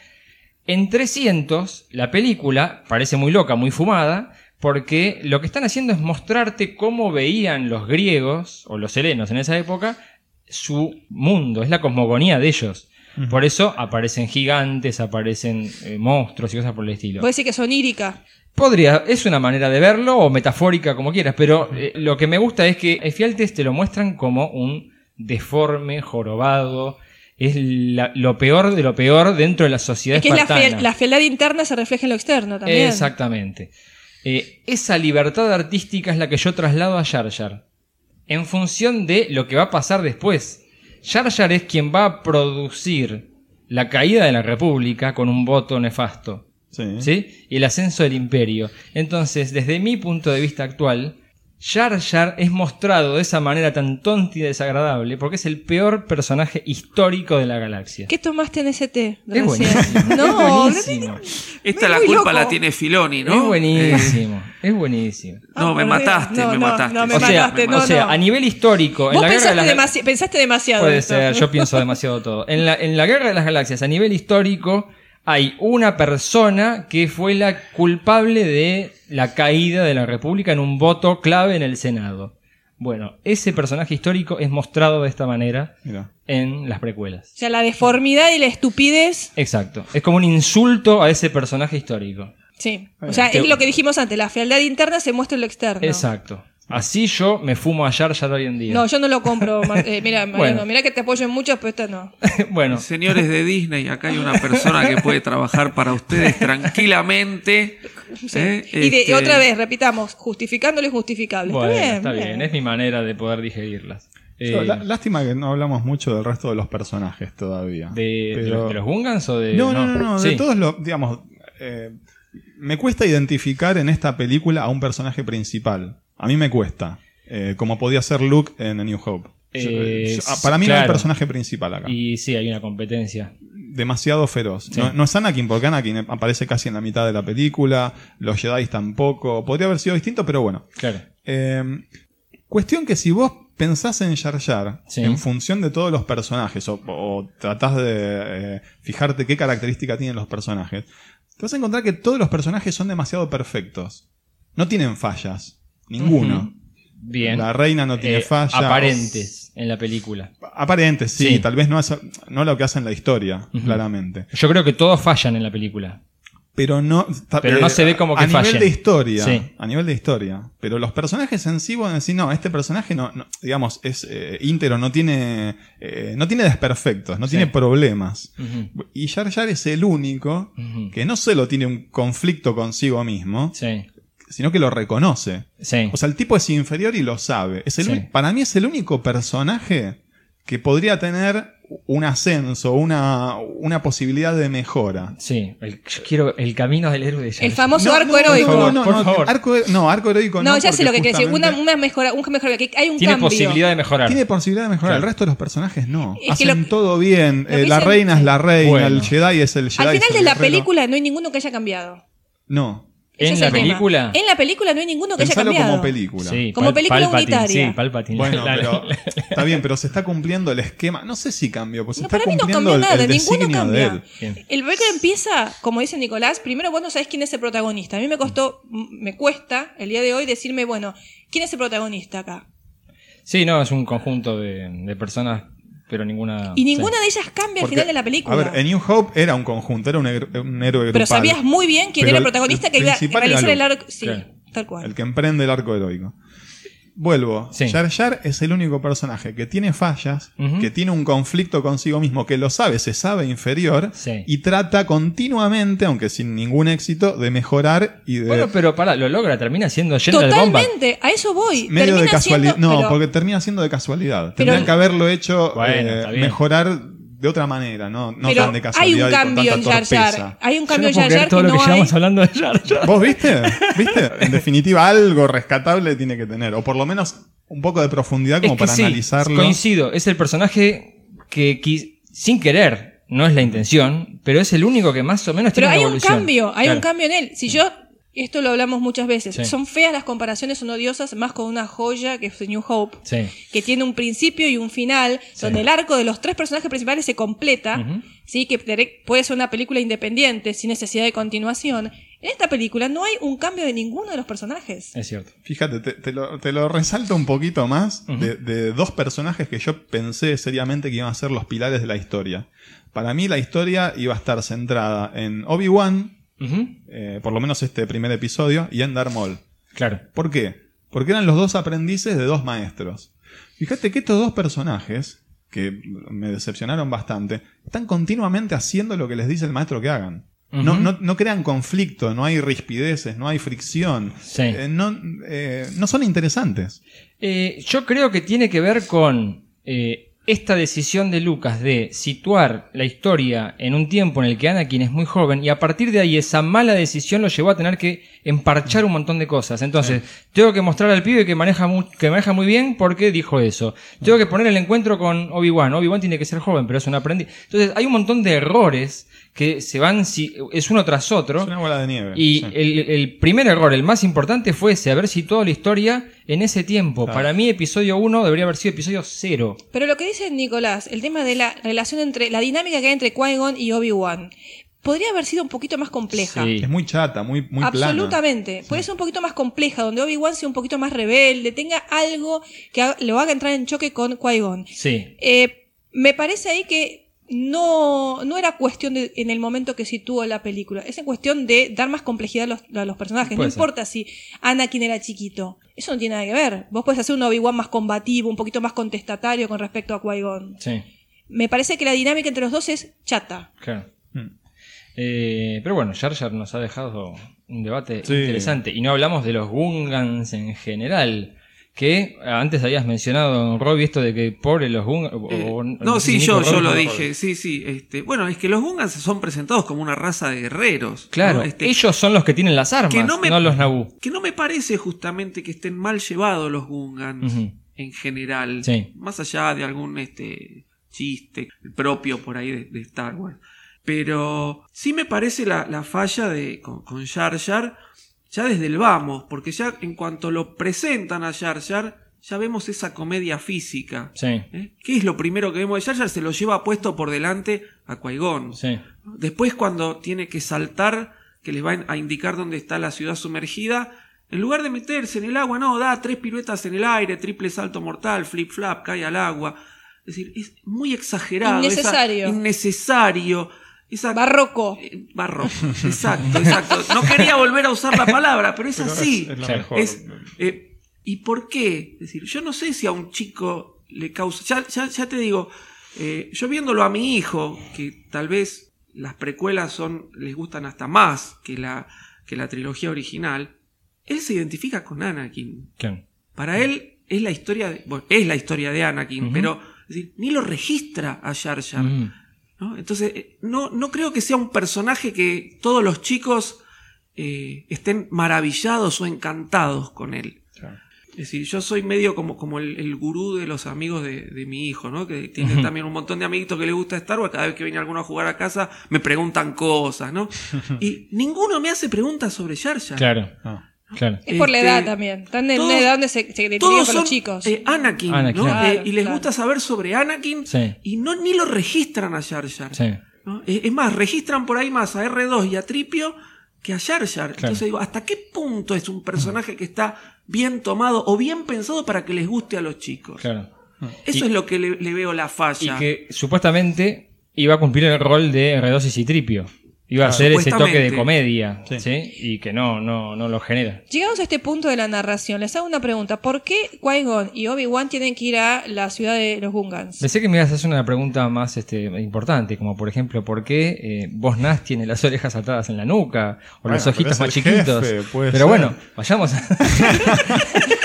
S3: En 300, la película parece muy loca, muy fumada, porque lo que están haciendo es mostrarte cómo veían los griegos o los helenos en esa época su mundo, es la cosmogonía de ellos. Por eso aparecen gigantes, aparecen eh, monstruos y cosas por el estilo.
S4: Puede decir que son írica.
S3: Podría, es una manera de verlo o metafórica como quieras, pero eh, lo que me gusta es que Efialtes te lo muestran como un deforme, jorobado, es la- lo peor de lo peor dentro de la sociedad
S4: Es que es la,
S3: espartana.
S4: fiel- la fealdad interna se refleja en lo externo también.
S3: Exactamente. Eh, esa libertad artística es la que yo traslado a Jar Jar. En función de lo que va a pasar después. Jar Jar es quien va a producir la caída de la República con un voto nefasto.
S5: Sí.
S3: ¿sí? Y el ascenso del imperio. Entonces, desde mi punto de vista actual, Jar Jar es mostrado de esa manera tan tonta y desagradable porque es el peor personaje histórico de la galaxia.
S4: ¿Qué tomaste en ese té?
S3: Es buenísimo.
S4: No,
S3: es buenísimo.
S6: Esta
S4: Es
S6: la culpa
S4: loco.
S6: la tiene Filoni, ¿no?
S3: Es
S6: Eh,
S3: buenísimo. es buenísimo.
S6: no,
S4: Ah,
S6: me mataste,
S4: No,
S6: me mataste.
S4: no, me
S3: O sea,
S4: mataste,
S3: o
S4: no,
S3: sea,
S4: no.
S3: a nivel histórico, en la guerra de
S4: pensaste,
S3: las
S4: demasi- pensaste demasiado.
S3: Puede
S4: esto.
S3: ser, yo pienso demasiado todo. En la, en la Guerra de las Galaxias, a nivel histórico, hay una persona que fue la culpable de la caída de la República en un voto clave en el Senado. Bueno, ese personaje histórico es mostrado de esta manera
S5: Mira.
S3: en las precuelas.
S4: O sea, la deformidad y la estupidez.
S3: Exacto. Es como un insulto a ese personaje histórico.
S4: Sí. O sea, es lo que dijimos antes. La fealdad interna se muestra en lo externo.
S3: Exacto. Así yo me fumo a Jar Jar hoy en día.
S4: No, yo no lo compro. Eh, mira,
S3: Bueno.
S4: mira que te apoyo en muchos, pero esta no.
S3: bueno,
S6: Señores de Disney, acá hay una persona que puede trabajar para ustedes tranquilamente.
S4: Sí.
S6: ¿eh?
S4: Y de-
S6: Este,
S4: otra vez, repitamos, justificando lo injustificable.
S3: bueno,
S4: está bien.
S3: está bien. Es mi manera de poder digerirlas. Eh,
S5: lá- lástima que no hablamos mucho del resto de los personajes todavía.
S3: de,
S5: Pero-
S3: los, de los Gungans o de.?
S5: No, no, no, no, de
S3: Sí.
S5: todos los, digamos, eh, me cuesta identificar en esta película a un personaje principal. A mí me cuesta. Eh, como podía ser Luke en A New Hope.
S3: Eh,
S5: yo- ah, para mí no hay
S3: claro.
S5: personaje principal acá.
S3: Y sí, hay una competencia.
S5: Demasiado feroz.
S3: Sí.
S5: No, no es Anakin, porque Anakin aparece casi en la mitad de la película. Los Jedi tampoco. Podría haber sido distinto, pero bueno.
S3: Claro.
S5: Eh, cuestión que si vos pensás en Jar Jar
S3: Sí.
S5: en función de todos los personajes o, o tratás de eh, fijarte qué característica tienen los personajes, te vas a encontrar que todos los personajes son demasiado perfectos. No tienen fallas. Ninguno.
S3: Bien.
S5: La reina no tiene
S3: Eh,
S5: fallas.
S3: Aparentes. en la película.
S5: Aparente, sí,
S3: Sí.
S5: tal vez no, es, no lo que hace en la historia, claramente.
S3: Yo creo que todos fallan en la película.
S5: Pero no.
S3: Pero no se ve como que
S5: A nivel de historia.
S3: Sí.
S5: A nivel de historia. Pero los personajes en sí, vos decís, no, este personaje no, no, digamos, es eh, íntegro, no tiene. eh, no tiene desperfectos, no
S3: Sí.
S5: tiene problemas. Y Jar Jar es el único que no solo tiene un conflicto consigo mismo,
S3: Sí,
S5: sino que lo reconoce. O sea, el tipo es inferior y lo sabe. Es el Para mí es el único personaje que podría tener un ascenso, una, una posibilidad de mejora.
S3: Sí, el- yo quiero el camino del héroe de Jar
S4: El famoso
S5: No,
S4: arco
S5: no,
S4: heroico.
S5: No, no,
S3: Por
S5: no,
S3: favor.
S5: Arco, no, arco heroico no.
S4: No, ya sé lo que quiere decir. Una, mejora, un mejora, que hay un
S3: Tiene
S4: cambio.
S3: posibilidad de mejorar.
S5: Tiene posibilidad de mejorar.
S3: Claro.
S5: El resto de los personajes no.
S4: Es que
S5: Hacen
S4: lo-
S5: todo bien. Eh, la
S4: dicen-
S5: reina es la reina.
S3: Bueno.
S5: El Jedi es el Jedi.
S4: Al final de la
S5: guerrero.
S4: película no hay ninguno que haya cambiado.
S5: No.
S4: Ese
S3: ¿En la
S4: el tema.
S3: película?
S4: En la película no hay ninguno que haya
S5: Pensalo
S4: cambiado.
S5: como película.
S3: Sí,
S4: Como película
S3: Palpatine,
S4: unitaria.
S3: Sí, Palpatine.
S5: Bueno,
S3: La-
S5: pero
S3: la-
S5: está bien, pero se está cumpliendo el esquema. No sé si cambió, pues se
S4: No,
S5: está
S4: para mí no
S5: cumpliendo
S4: cambió
S5: el,
S4: nada,
S5: el
S4: ninguno
S5: designio de
S4: cambia.
S5: él.
S4: El película empieza, como dice Nicolás, primero vos no sabés quién es el protagonista. A mí me costó, me cuesta el día de hoy decirme, bueno, ¿quién es el protagonista acá?
S3: Sí, no, es un conjunto de, de personas, pero ninguna.
S4: Y ninguna
S3: sí.
S4: de ellas cambia al final de la película.
S5: A ver, en New Hope era un conjunto, era un, héroe- un héroe grupal.
S4: Pero sabías muy bien quién
S5: Pero
S4: era el protagonista
S5: el
S4: que iba a realizar el arco. Sí,
S3: Claro.
S4: tal cual.
S5: El que emprende el arco heroico. Vuelvo.
S3: Sí.
S5: Jar Jar es el único personaje que tiene fallas, que tiene un conflicto consigo mismo, que lo sabe, se sabe inferior
S3: Sí.
S5: y trata continuamente, aunque sin ningún éxito, de mejorar y de
S3: Bueno, pero pará, lo logra, termina siendo General Bomba.
S4: Totalmente, a eso voy.
S5: medio de casualidad.
S4: siendo-
S5: no,
S4: pero-
S5: porque termina siendo de casualidad.
S4: Pero-
S5: Tendrían que haberlo hecho
S3: Bueno,
S5: eh, mejorar de otra manera, no, no
S4: pero
S5: tan de
S4: hay
S5: casualidad
S4: un cambio
S5: y
S4: en
S5: con
S4: Jar Jar. Hay un
S3: Yo
S4: cambio
S3: no
S4: en Jar Jar
S3: todo
S4: que
S3: lo que
S4: no hay.
S3: llevamos hablando de Jar Jar.
S5: ¿Vos viste? ¿Viste? En definitiva, algo rescatable tiene que tener. O por lo menos un poco de profundidad como
S3: Es que
S5: para
S3: sí,
S5: analizarlo.
S3: Coincido, es el personaje que sin querer, no es la intención, pero es el único que más o menos
S4: Pero
S3: tiene
S4: hay
S3: una
S4: un
S3: evolución.
S4: cambio, hay
S3: Claro.
S4: un cambio en él. Si yo, esto lo hablamos muchas veces,
S3: Sí.
S4: son feas las comparaciones, son odiosas, más con una joya que es New Hope,
S3: Sí.
S4: que tiene un principio y un final, donde el arco de los tres personajes principales se completa, sí, que puede ser una película independiente, sin necesidad de continuación. En esta película no hay un cambio de ninguno de los personajes.
S3: Es cierto.
S5: Fíjate, te, te lo, te lo resalto un poquito más de dos personajes que yo pensé seriamente que iban a ser los pilares de la historia. Para mí la historia iba a estar centrada en Obi-Wan, Eh, por lo menos este primer episodio, y en Darth Maul.
S3: Claro.
S5: ¿Por qué? Porque eran los dos aprendices de dos maestros. Fíjate que estos dos personajes, que me decepcionaron bastante, están continuamente haciendo lo que les dice el maestro que hagan. no, no, no crean conflicto, no hay rispideces, no hay fricción.
S3: Sí.
S5: Eh, no, eh, no son interesantes.
S3: Yo creo que tiene que ver con esta decisión de Lucas de situar la historia en un tiempo en el que Anakin es muy joven y a partir de ahí esa mala decisión lo llevó a tener que emparchar un montón de cosas. Entonces, tengo que mostrar al pibe que maneja, mu- que maneja muy bien porque dijo eso. Tengo que poner el encuentro con Obi-Wan. Obi-Wan tiene que ser joven, pero es un aprendiz. Entonces, hay un montón de errores que se van, si, es uno tras otro.
S5: Es una bola de nieve.
S3: Y
S5: Sí.
S3: el, el primer error, el más importante, fue ese, haber situado la historia en ese tiempo.
S5: Claro.
S3: Para mí, episodio 1 debería haber sido episodio 0.
S4: Pero lo que dice Nicolás, el tema de la relación entre, la dinámica que hay entre Qui-Gon y Obi-Wan, podría haber sido un poquito más compleja.
S3: Sí.
S5: Es muy chata, muy, muy plana.
S4: Absolutamente. Puede ser un poquito más compleja, donde Obi-Wan sea un poquito más rebelde, tenga algo que lo haga entrar en choque con Qui-Gon.
S3: Sí.
S4: Eh, me parece ahí que no, no era cuestión de, en el momento que situó la película. Es en cuestión de dar más complejidad a los, a los personajes.
S3: Puede
S4: no
S3: ser.
S4: importa si Anakin era chiquito. Eso no tiene nada que ver. Vos podés hacer un Obi-Wan más combativo, un poquito más contestatario con respecto a Qui-Gon.
S3: Sí,
S4: Me parece que la dinámica entre los dos es chata.
S3: claro.
S5: Mm.
S3: Eh, pero bueno, Jar Jar nos ha dejado un debate
S5: Sí.
S3: interesante. Y no hablamos de los Gungans en general. Que antes habías mencionado, Robbie, esto de que pobre los Gungans.
S6: Eh, no, sí, yo, yo lo dije,
S3: Robbie.
S6: sí, sí. Este, bueno, es que los Gungans son presentados como una raza de guerreros.
S3: Claro,
S6: ¿no? Este,
S3: ellos son los que tienen las armas,
S6: que no me-
S3: no los Naboo.
S6: que no me parece justamente que estén mal llevados los Gungans en general.
S3: Sí.
S6: Más allá de algún este chiste propio por ahí de, de Star Wars. Pero sí me parece la, la falla de, con, con Jar Jar ya desde el vamos, porque ya en cuanto lo presentan a Jar Jar, ya vemos esa comedia física.
S3: Sí,
S6: ¿eh? ¿Qué es lo primero que vemos de Jar Jar? Se lo lleva puesto por delante a Qui-Gon.
S3: sí.
S6: Después cuando tiene que saltar, que les va a indicar dónde está la ciudad sumergida, En lugar de meterse en el agua, no, da tres piruetas en el aire, triple salto mortal, flip flap, cae al agua. Es decir, es muy exagerado. esa-
S4: Innecesario. Barroco.
S6: eh, barroco. Exacto, exacto. No quería volver a usar la palabra, pero es
S5: Pero
S6: así.
S5: Es, es lo
S3: Claro.
S5: mejor.
S6: Es, eh, ¿Y por qué? Es decir, yo no sé si a un chico le causa. Ya, ya, ya te digo, eh, yo viéndolo a mi hijo, que tal vez las precuelas son, les gustan hasta más que la, que la trilogía original, él se identifica con Anakin.
S3: Claro.
S6: Para él es la historia de, bueno, es la historia de Anakin, pero es decir, ni lo registra a Jar Jar.
S3: Mm.
S6: ¿No? Entonces, eh, no, no creo que sea un personaje que todos los chicos eh, estén maravillados o encantados con él.
S5: Claro.
S6: Es decir, yo soy medio como, como el, el gurú de los amigos de, de mi hijo, ¿no? Que tiene también un montón de amiguitos que le gusta Star Wars. Cada vez que viene alguno a jugar a casa, me preguntan cosas, ¿no? Y ninguno me hace preguntas sobre Jar Jar.
S3: Claro,
S5: Ah.
S3: Claro.
S4: Es por la
S6: Este,
S4: edad también. Están en
S6: todos-
S4: una edad donde se, se
S6: Todos
S4: con
S6: son
S4: los chicos.
S6: eh, Anakin,
S3: Anakin.
S6: ¿no?
S4: Claro,
S6: Eh, y les
S4: claro.
S6: gusta saber sobre Anakin
S3: Sí.
S6: y no ni lo registran a Jar Jar.
S3: Sí.
S6: ¿no? Eh, Es más, registran por ahí más a R2 y a Tripio que a Jar Jar. Entonces digo, ¿hasta qué punto es un personaje que está bien tomado o bien pensado para que les guste a los chicos?
S3: Claro.
S6: Eso
S3: Y-
S6: es lo que le, le veo la
S3: Y
S6: falla.
S3: que supuestamente iba a cumplir el rol de R2 y Citripio. Iba a ser ese toque de comedia,
S5: Sí.
S3: sí. Y que no, no, no lo genera.
S4: Llegamos a este punto de la narración. Les hago una pregunta. ¿Por qué Qui-Gon y Obi-Wan tienen que ir a la ciudad de los Gungans?
S3: Pensé que me ibas a hacer una pregunta más este, importante, como por ejemplo, ¿por qué eh, Vos Nas tiene las orejas atadas en la nuca? O
S5: Bueno,
S3: los ojitos más chiquitos. pero
S5: ser.
S3: bueno, vayamos a...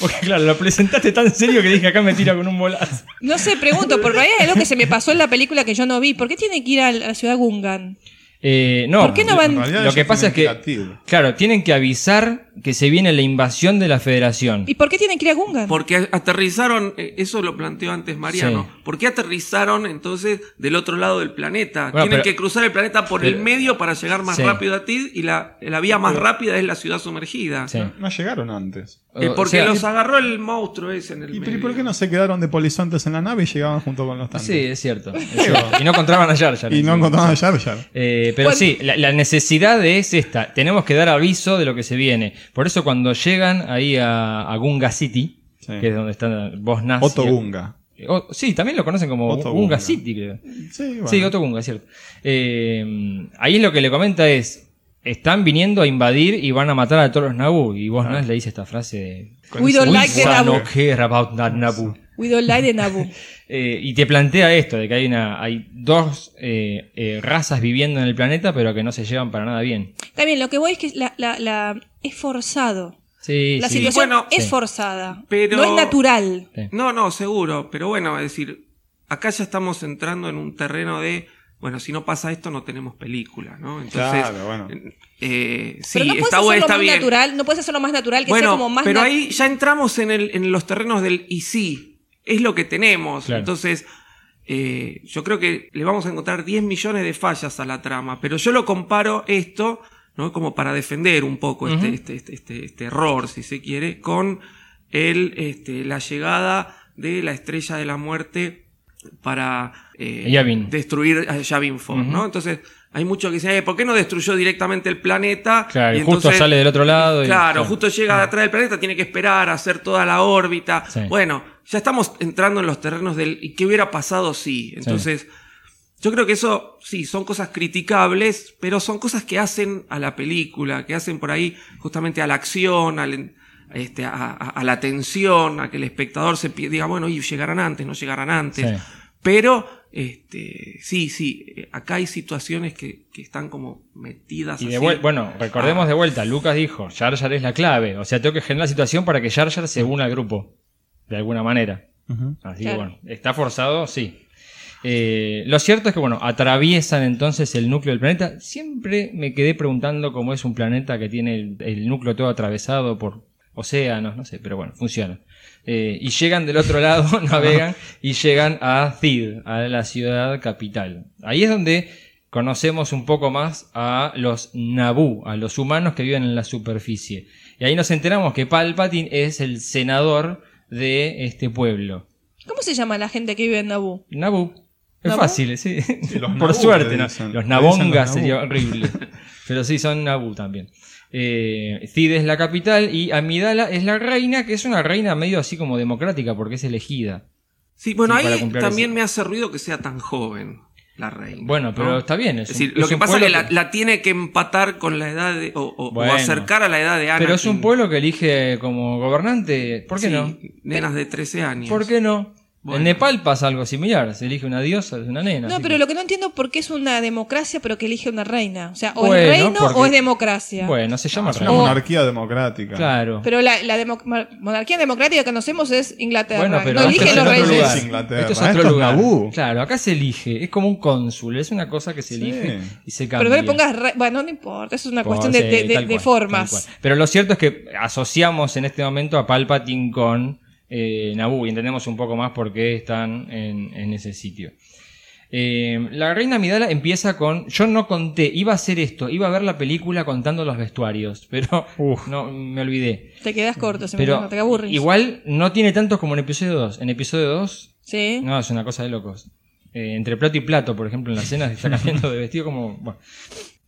S3: Porque claro, lo presentaste tan serio que dije acá me tira con un bolazo.
S4: No sé, pregunto, porque ahí es algo que se me pasó en la película que yo no vi. ¿Por qué tienen que ir a la ciudad Gungan?
S3: Eh, no,
S4: ¿Por qué no van-
S5: realidad
S3: Lo que pasa es que,
S5: Tid.
S3: claro, tienen que avisar que se viene la invasión de la federación.
S4: ¿Y por qué tienen que ir a Gungan?
S6: Porque aterrizaron, eh, eso lo planteó antes Mariano.
S3: Sí.
S6: ¿Por qué aterrizaron entonces del otro lado del planeta?
S3: Bueno,
S6: Tienen
S3: pero-
S6: que cruzar el planeta por el medio para llegar más
S3: Sí.
S6: rápido a Tid y la, la vía más rápida es la ciudad sumergida.
S3: Sí.
S5: No, llegaron antes.
S6: Eh,
S3: O
S6: porque
S3: sea,
S6: los agarró el monstruo ese en el
S5: ¿Y,
S6: medio.
S5: pero, ¿y por qué no se quedaron de polizontes en la nave y llegaban junto con los tanques?
S3: Sí, es cierto. es cierto. y no encontraban a Jar Jar.
S5: Y no encontraban a Jar Jar.
S3: Eh, pero
S4: Bueno.
S3: sí, la, la necesidad es esta. Tenemos que dar aviso de lo que se viene. Por eso cuando llegan ahí a, a Gunga City,
S5: Sí.
S3: que es donde está Vos Nas.
S5: Otto
S3: y-
S5: Gunga.
S3: O- sí, también lo conocen como
S5: Otto
S3: Gunga,
S5: Gunga.
S3: City, creo.
S5: Sí, bueno.
S3: Sí, Otto Gunga, es cierto. Eh, ahí lo que le comenta es, están viniendo a invadir y van a matar a todos los Naboo. Y Vos Nas le dice esta frase de...
S4: We don't
S3: "We
S4: like the
S3: care about that Naboo".
S4: We don't like the Naboo.
S3: Eh, y te plantea esto, de que hay una hay dos eh, eh, razas viviendo en el planeta, pero que no se llevan para nada bien.
S4: También lo que voy es que la, la, la- es forzado.
S3: Sí,
S4: La
S3: sí.
S4: situación
S6: Bueno,
S4: es
S3: sí.
S4: forzada.
S6: Pero-
S4: No es natural.
S3: Sí.
S6: No, no, seguro. Pero bueno, es decir, acá ya estamos entrando en un terreno de, bueno, si no pasa esto no tenemos película, ¿no? Entonces,
S5: Claro, bueno.
S6: eh, sí,
S4: Pero no puedes
S6: está
S4: hacerlo
S6: bueno, está
S4: más
S6: bien.
S4: natural. No puedes hacerlo más natural, que sea
S6: Bueno,
S4: como más
S6: pero ahí ya entramos en, el, en los terrenos del y sí, es lo que tenemos.
S3: Claro.
S6: Entonces, eh, yo creo que le vamos a encontrar 10 millones de fallas a la trama, pero yo lo comparo esto, ¿no? Como para defender un poco este, este, este, este, este error, si se quiere, con el, este, la llegada de la estrella de la muerte para eh, destruir a Yavin 4,
S3: Ujú.
S6: ¿no? Entonces, hay muchos que dicen, "Eh, ¿por qué no destruyó directamente el planeta?
S3: Claro, y
S6: Y
S3: justo
S6: entonces-
S3: sale del otro lado. y-
S6: Claro, justo llega de atrás del planeta, tiene que esperar a hacer toda la órbita.
S3: Sí.
S6: Bueno, ya estamos entrando en los terrenos del ¿y qué hubiera pasado si? Entonces, yo creo que eso sí, son cosas criticables, pero son cosas que hacen a la película, que hacen por ahí justamente a la acción, al, este, a, a- a la tensión, a que el espectador se diga, bueno, y llegarán antes, no llegarán antes.
S3: Sí.
S6: Pero, este, sí, sí, eh, acá hay situaciones que, que están como metidas
S3: Y de
S6: así.
S3: bueno, recordemos
S6: Ah.
S3: de vuelta, Lucas dijo, Jar Jar es la clave. O sea, tengo que generar la situación para que Jar Jar se una al grupo. De alguna manera. Así
S4: Claro.
S3: que bueno, está forzado, sí. Eh, lo cierto es que, bueno, atraviesan entonces el núcleo del planeta. Siempre me quedé preguntando cómo es un planeta que tiene el, el núcleo todo atravesado por océanos, no sé, pero bueno, funciona. Eh, y llegan del otro lado, navegan y llegan a Thid, a la ciudad capital. Ahí es donde conocemos un poco más a los Naboo, a los humanos que viven en la superficie. Y ahí nos enteramos que Palpatine es el senador de este pueblo.
S4: ¿Cómo se llama la gente que vive en Naboo?
S3: Naboo. Es fácil, sí.
S5: los
S3: Por suerte, ¿no? Los Nabongas
S5: los
S3: sería horrible. Pero sí, son Naboo también. Eh, Cid es la capital y Amidala es la reina, que es una reina medio así como democrática porque es elegida.
S6: Sí, bueno,
S3: Sí,
S6: ahí también
S3: ese-
S6: me hace ruido que sea tan joven la reina.
S3: Bueno, pero
S6: ¿no?
S3: está bien.
S6: Es
S3: Es,
S6: decir,
S3: un-
S6: lo
S3: es
S6: que pasa es que la, la tiene que empatar con la edad de, o, o- o
S3: Bueno.
S6: acercar a la edad de Ana.
S3: Pero es un pueblo que elige como gobernante. ¿Por qué
S6: Sí,
S3: no?
S6: Nenas de 13 años.
S3: ¿Por qué no?
S6: Bueno.
S3: En Nepal pasa algo similar. Se elige una diosa, es una nena.
S4: No, pero
S3: que-
S4: lo que no entiendo por qué es una democracia pero que elige una reina. O sea, o
S3: Bueno,
S4: es reino
S3: porque-
S4: o es democracia.
S3: Bueno, se llama
S5: Es una.
S4: O-
S5: monarquía democrática.
S3: Claro.
S4: Pero la, la demo- mar- monarquía democrática que conocemos es Inglaterra.
S3: Bueno, pero
S4: no
S3: esto
S4: eligen
S3: es
S4: los
S3: otro
S4: reyes.
S3: lugar.
S5: Es Inglaterra.
S3: Esto es
S5: Esto
S3: otro
S5: es
S3: lugar.
S5: Naboo.
S3: Claro, acá se elige. Es como un cónsul. Es una cosa que se
S5: Sí.
S3: elige y se
S4: Pero
S3: cambia.
S4: no le pongas. re- Bueno, no importa. Eso es una
S3: Por-
S4: cuestión de,
S3: sí,
S4: de- de-
S3: tal
S4: de
S3: cual,
S4: formas.
S3: Pero lo cierto es que asociamos en este momento a Palpatine con eh, Naboo y entendemos un poco más por qué están en, en ese sitio. Eh, la reina Amidala empieza con. Yo no conté, iba a hacer esto, iba a ver la película contando los vestuarios, pero
S5: Uf.
S3: no me olvidé.
S4: Te quedas corto, se me
S3: Pero
S4: te aburres.
S3: igual no tiene tantos como en episodio 2. En episodio 2
S4: Sí.
S3: no, es una cosa de locos. Eh, entre plato y plato, por ejemplo, en las cenas está cambiando de vestido como. bueno.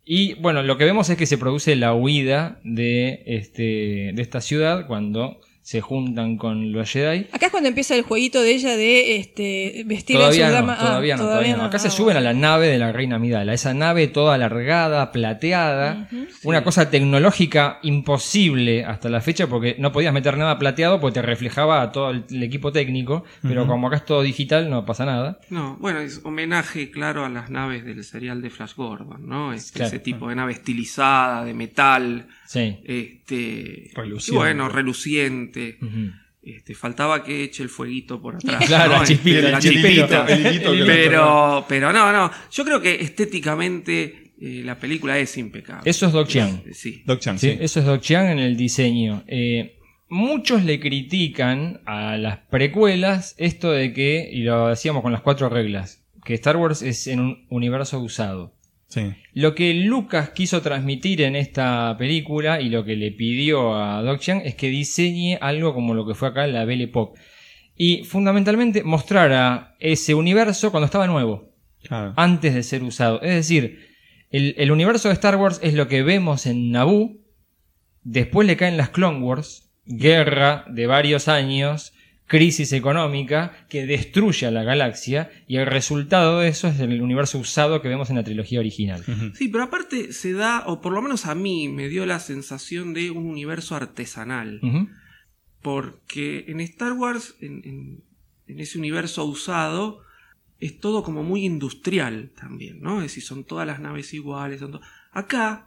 S3: Y bueno, lo que vemos es que se produce la huida de, este, de esta ciudad cuando se juntan con los Jedi.
S4: Acá es cuando empieza el jueguito de ella de este, vestir
S3: Todavía
S4: a su
S3: no,
S4: dama. Ah,
S3: todavía no, todavía no. Acá se suben a la nave de la reina Midala. Esa nave toda alargada, plateada. Una cosa tecnológica imposible hasta la fecha porque no podías meter nada plateado porque te reflejaba a todo el, el equipo técnico. Pero como acá es todo digital, no pasa nada.
S6: No, bueno, es homenaje, claro, a las naves del serial de Flash Gordon, ¿no? Este,
S3: Claro.
S6: Ese tipo de nave estilizada, de metal,
S3: Sí.
S6: este,
S5: Reluciente.
S6: y bueno, reluciente.
S3: Ujú.
S6: Este, faltaba que eche el fueguito por atrás.
S3: Claro,
S6: ¿no?
S3: la chispita,
S6: Este,
S3: el
S6: la
S3: chispito,
S6: chispita.
S5: el
S6: Pero, pero no, no. Yo creo que estéticamente eh, la película es impecable.
S3: Eso es Doc Chiang.
S6: Eh, Sí.
S5: Doc Chan,
S3: Sí,
S5: sí.
S3: eso es Doc Chiang en el diseño. Eh, muchos le critican a las precuelas esto de que, y lo decíamos con las cuatro reglas, que Star Wars es en un universo usado.
S5: Sí.
S3: Lo que Lucas quiso transmitir en esta película y lo que le pidió a Doc Chiang es que diseñe algo como lo que fue acá la Belle Époque. Y fundamentalmente mostrara ese universo cuando estaba nuevo
S5: Claro.
S3: antes de ser usado. Es decir, el, el universo de Star Wars es lo que vemos en Naboo, después le caen las Clone Wars, guerra de varios años, crisis económica que destruye a la galaxia y el resultado de eso es el universo usado que vemos en la trilogía original.
S6: Sí, pero aparte se da, o por lo menos a mí me dio la sensación de un universo artesanal. Porque en Star Wars, en, en- en ese universo usado, es todo como muy industrial también, ¿no? Es decir, son todas las naves iguales. son Acá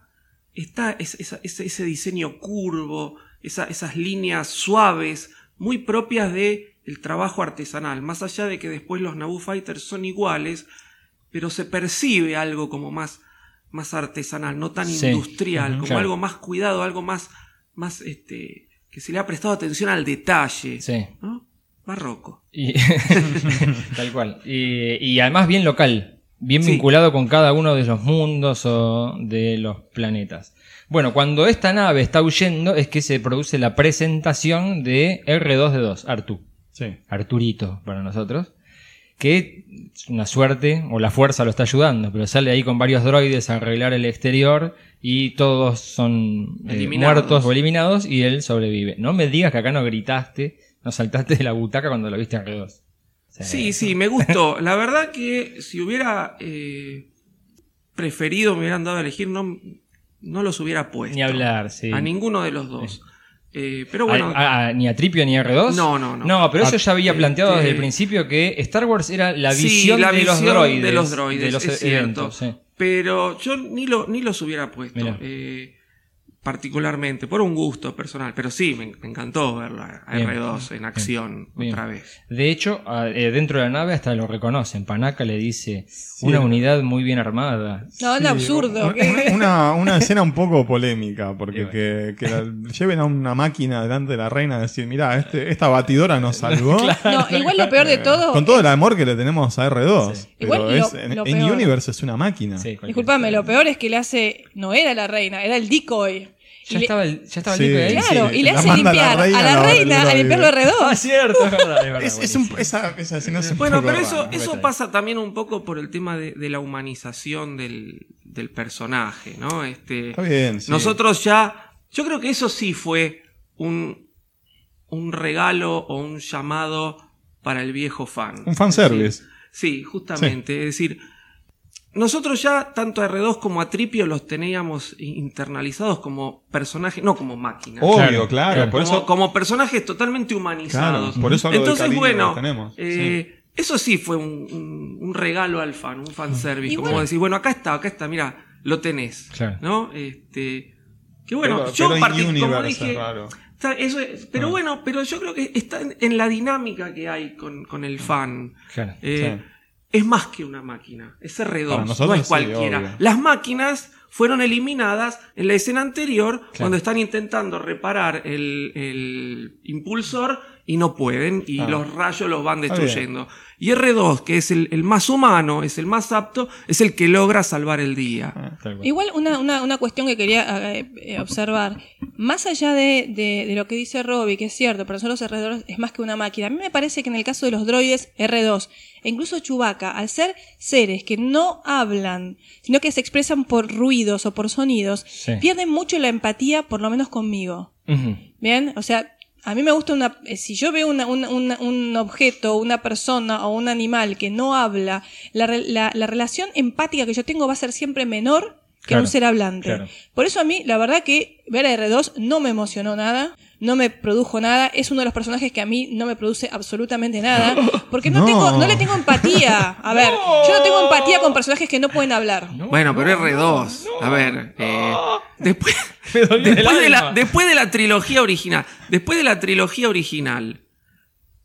S6: está ese, ese diseño curvo, esa- esas líneas suaves, muy propias de el trabajo artesanal. Más allá de que después los Naboo Fighters son iguales, pero se percibe algo como más, más artesanal, no tan
S3: Sí.
S6: industrial, como
S3: claro.
S6: algo más cuidado, algo más, más este, que se le ha prestado atención al detalle.
S3: Sí.
S6: ¿no? Barroco.
S3: Y- Tal cual. Y, y además bien local, bien
S6: Sí.
S3: vinculado con cada uno de los mundos o de los planetas. Bueno, cuando esta nave está huyendo es que se produce la presentación de R2D2, Artu.
S5: Sí.
S3: Arturito para nosotros. Que es una suerte, o la fuerza lo está ayudando, pero sale ahí con varios droides a arreglar el exterior y todos son eh, muertos o eliminados y él sobrevive. No me digas que acá no gritaste, no saltaste de la butaca cuando lo viste en R2.
S6: Sí, sí, me gustó. La verdad que si hubiera eh, preferido, me hubieran dado a elegir, no, no los hubiera puesto.
S3: Ni hablar, sí.
S6: A ninguno de los dos. Eh, pero bueno,
S3: A- a- ni a Tripio ni a R2.
S6: No, no, no.
S3: No, pero eso ya había
S6: Ah,
S3: planteado
S6: este-
S3: desde el principio que Star Wars era la
S6: sí,
S3: visión,
S6: la
S3: de, los droides,
S6: de los droides,
S3: de los
S6: es
S3: eventos.
S6: cierto.
S3: sí.
S6: Pero yo ni, lo, ni los hubiera puesto. Eh, particularmente, por un gusto personal. Pero sí, me, me encantó verlo a
S3: Bien.
S6: R2 en acción
S3: Bien.
S6: otra vez.
S3: De hecho, eh, dentro de la nave hasta lo reconocen. Panaca le dice una unidad muy bien armada.
S4: No, un absurdo.
S5: Una, una- una escena un poco polémica, porque que, que la- lleven a una máquina delante de la reina a decir, mira, este, esta batidora nos salvó.
S4: No, igual lo peor de todo.
S5: Con todo el amor que le tenemos a R2.
S3: Sí.
S5: Pero
S4: Igual lo-
S5: es, en,
S4: lo
S5: en. Universe es una máquina.
S3: Sí,
S4: Disculpame, lo peor es que le hace. No era la reina, era el decoy.
S3: Ya
S4: le-
S3: estaba el, ya estaba
S5: Sí.
S3: el ahí.
S4: Claro,
S5: Sí,
S4: y le hace
S5: manda a la
S4: limpiar a
S5: reina,
S4: la reina a limpiarlo
S5: droide.
S3: Ah,
S4: R2.
S3: cierto, es verdad, es verdad.
S5: Es, es un, esa, es
S6: Bueno, pero eso, pasa también un poco por el tema de, de la humanización del, del personaje, ¿no? Este,
S5: Está bien, sí.
S6: Nosotros ya Yo creo que eso sí fue un, un regalo o un llamado para el viejo fan.
S5: Un fanservice.
S6: Sí, justamente. Es decir, nosotros ya tanto a R2 como a Tripio los teníamos internalizados como personajes, no como máquinas.
S5: Obvio,
S3: Claro,
S5: claro. Por
S6: como,
S5: eso,
S6: como personajes totalmente humanizados.
S5: Claro, por eso
S6: Entonces, bueno,
S5: que tenemos,
S6: eh, eso sí fue un, un- un regalo al fan, un fanservice. Como decir, bueno, acá está, acá está, mira, lo tenés.
S3: Claro.
S6: ¿No? Este. Que bueno,
S5: pero,
S6: yo
S5: pero
S6: partic- como dije. eso es- pero
S5: Ah.
S6: bueno, pero yo creo que está en, en la dinámica que hay con, con el fan.
S3: Claro.
S6: Eh,
S5: Sí.
S6: Es más que una máquina, es R2,
S5: Para
S6: no es cualquiera. Las máquinas fueron eliminadas en la escena anterior
S3: Claro.
S6: cuando están intentando reparar el, el impulsor y no pueden y
S5: Ah.
S6: los rayos los van destruyendo. Y R2, que es el, el más humano, es el más apto, es el que logra salvar el día.
S5: Ah.
S4: Igual una, una, una cuestión que quería eh, eh, observar, más allá de, de- de lo que dice Robbie, que es cierto, para nosotros R2 es más que una máquina, a mí me parece que en el caso de los droides R2 e incluso Chewbacca, al ser seres que no hablan, sino que se expresan por ruidos o por sonidos,
S3: Sí.
S4: pierden mucho la empatía, por lo menos conmigo. Bien, o sea, a mí me gusta una. eh, Si yo veo una- una- una- un objeto, una persona o un animal que no habla, la, la- la relación empática que yo tengo va a ser siempre menor que
S3: Claro,
S4: un ser hablante.
S3: claro.
S4: Por eso a mí, la verdad que ver a R2 no me emocionó nada, no me produjo nada. Es uno de los personajes que a mí no me produce absolutamente nada, porque no,
S5: No.
S4: Tengo, no le tengo empatía. A ver, yo no tengo empatía con personajes que no pueden hablar.
S6: Bueno, pero R2, a ver, eh, después, después, de la, después de la trilogía original, después de la trilogía original,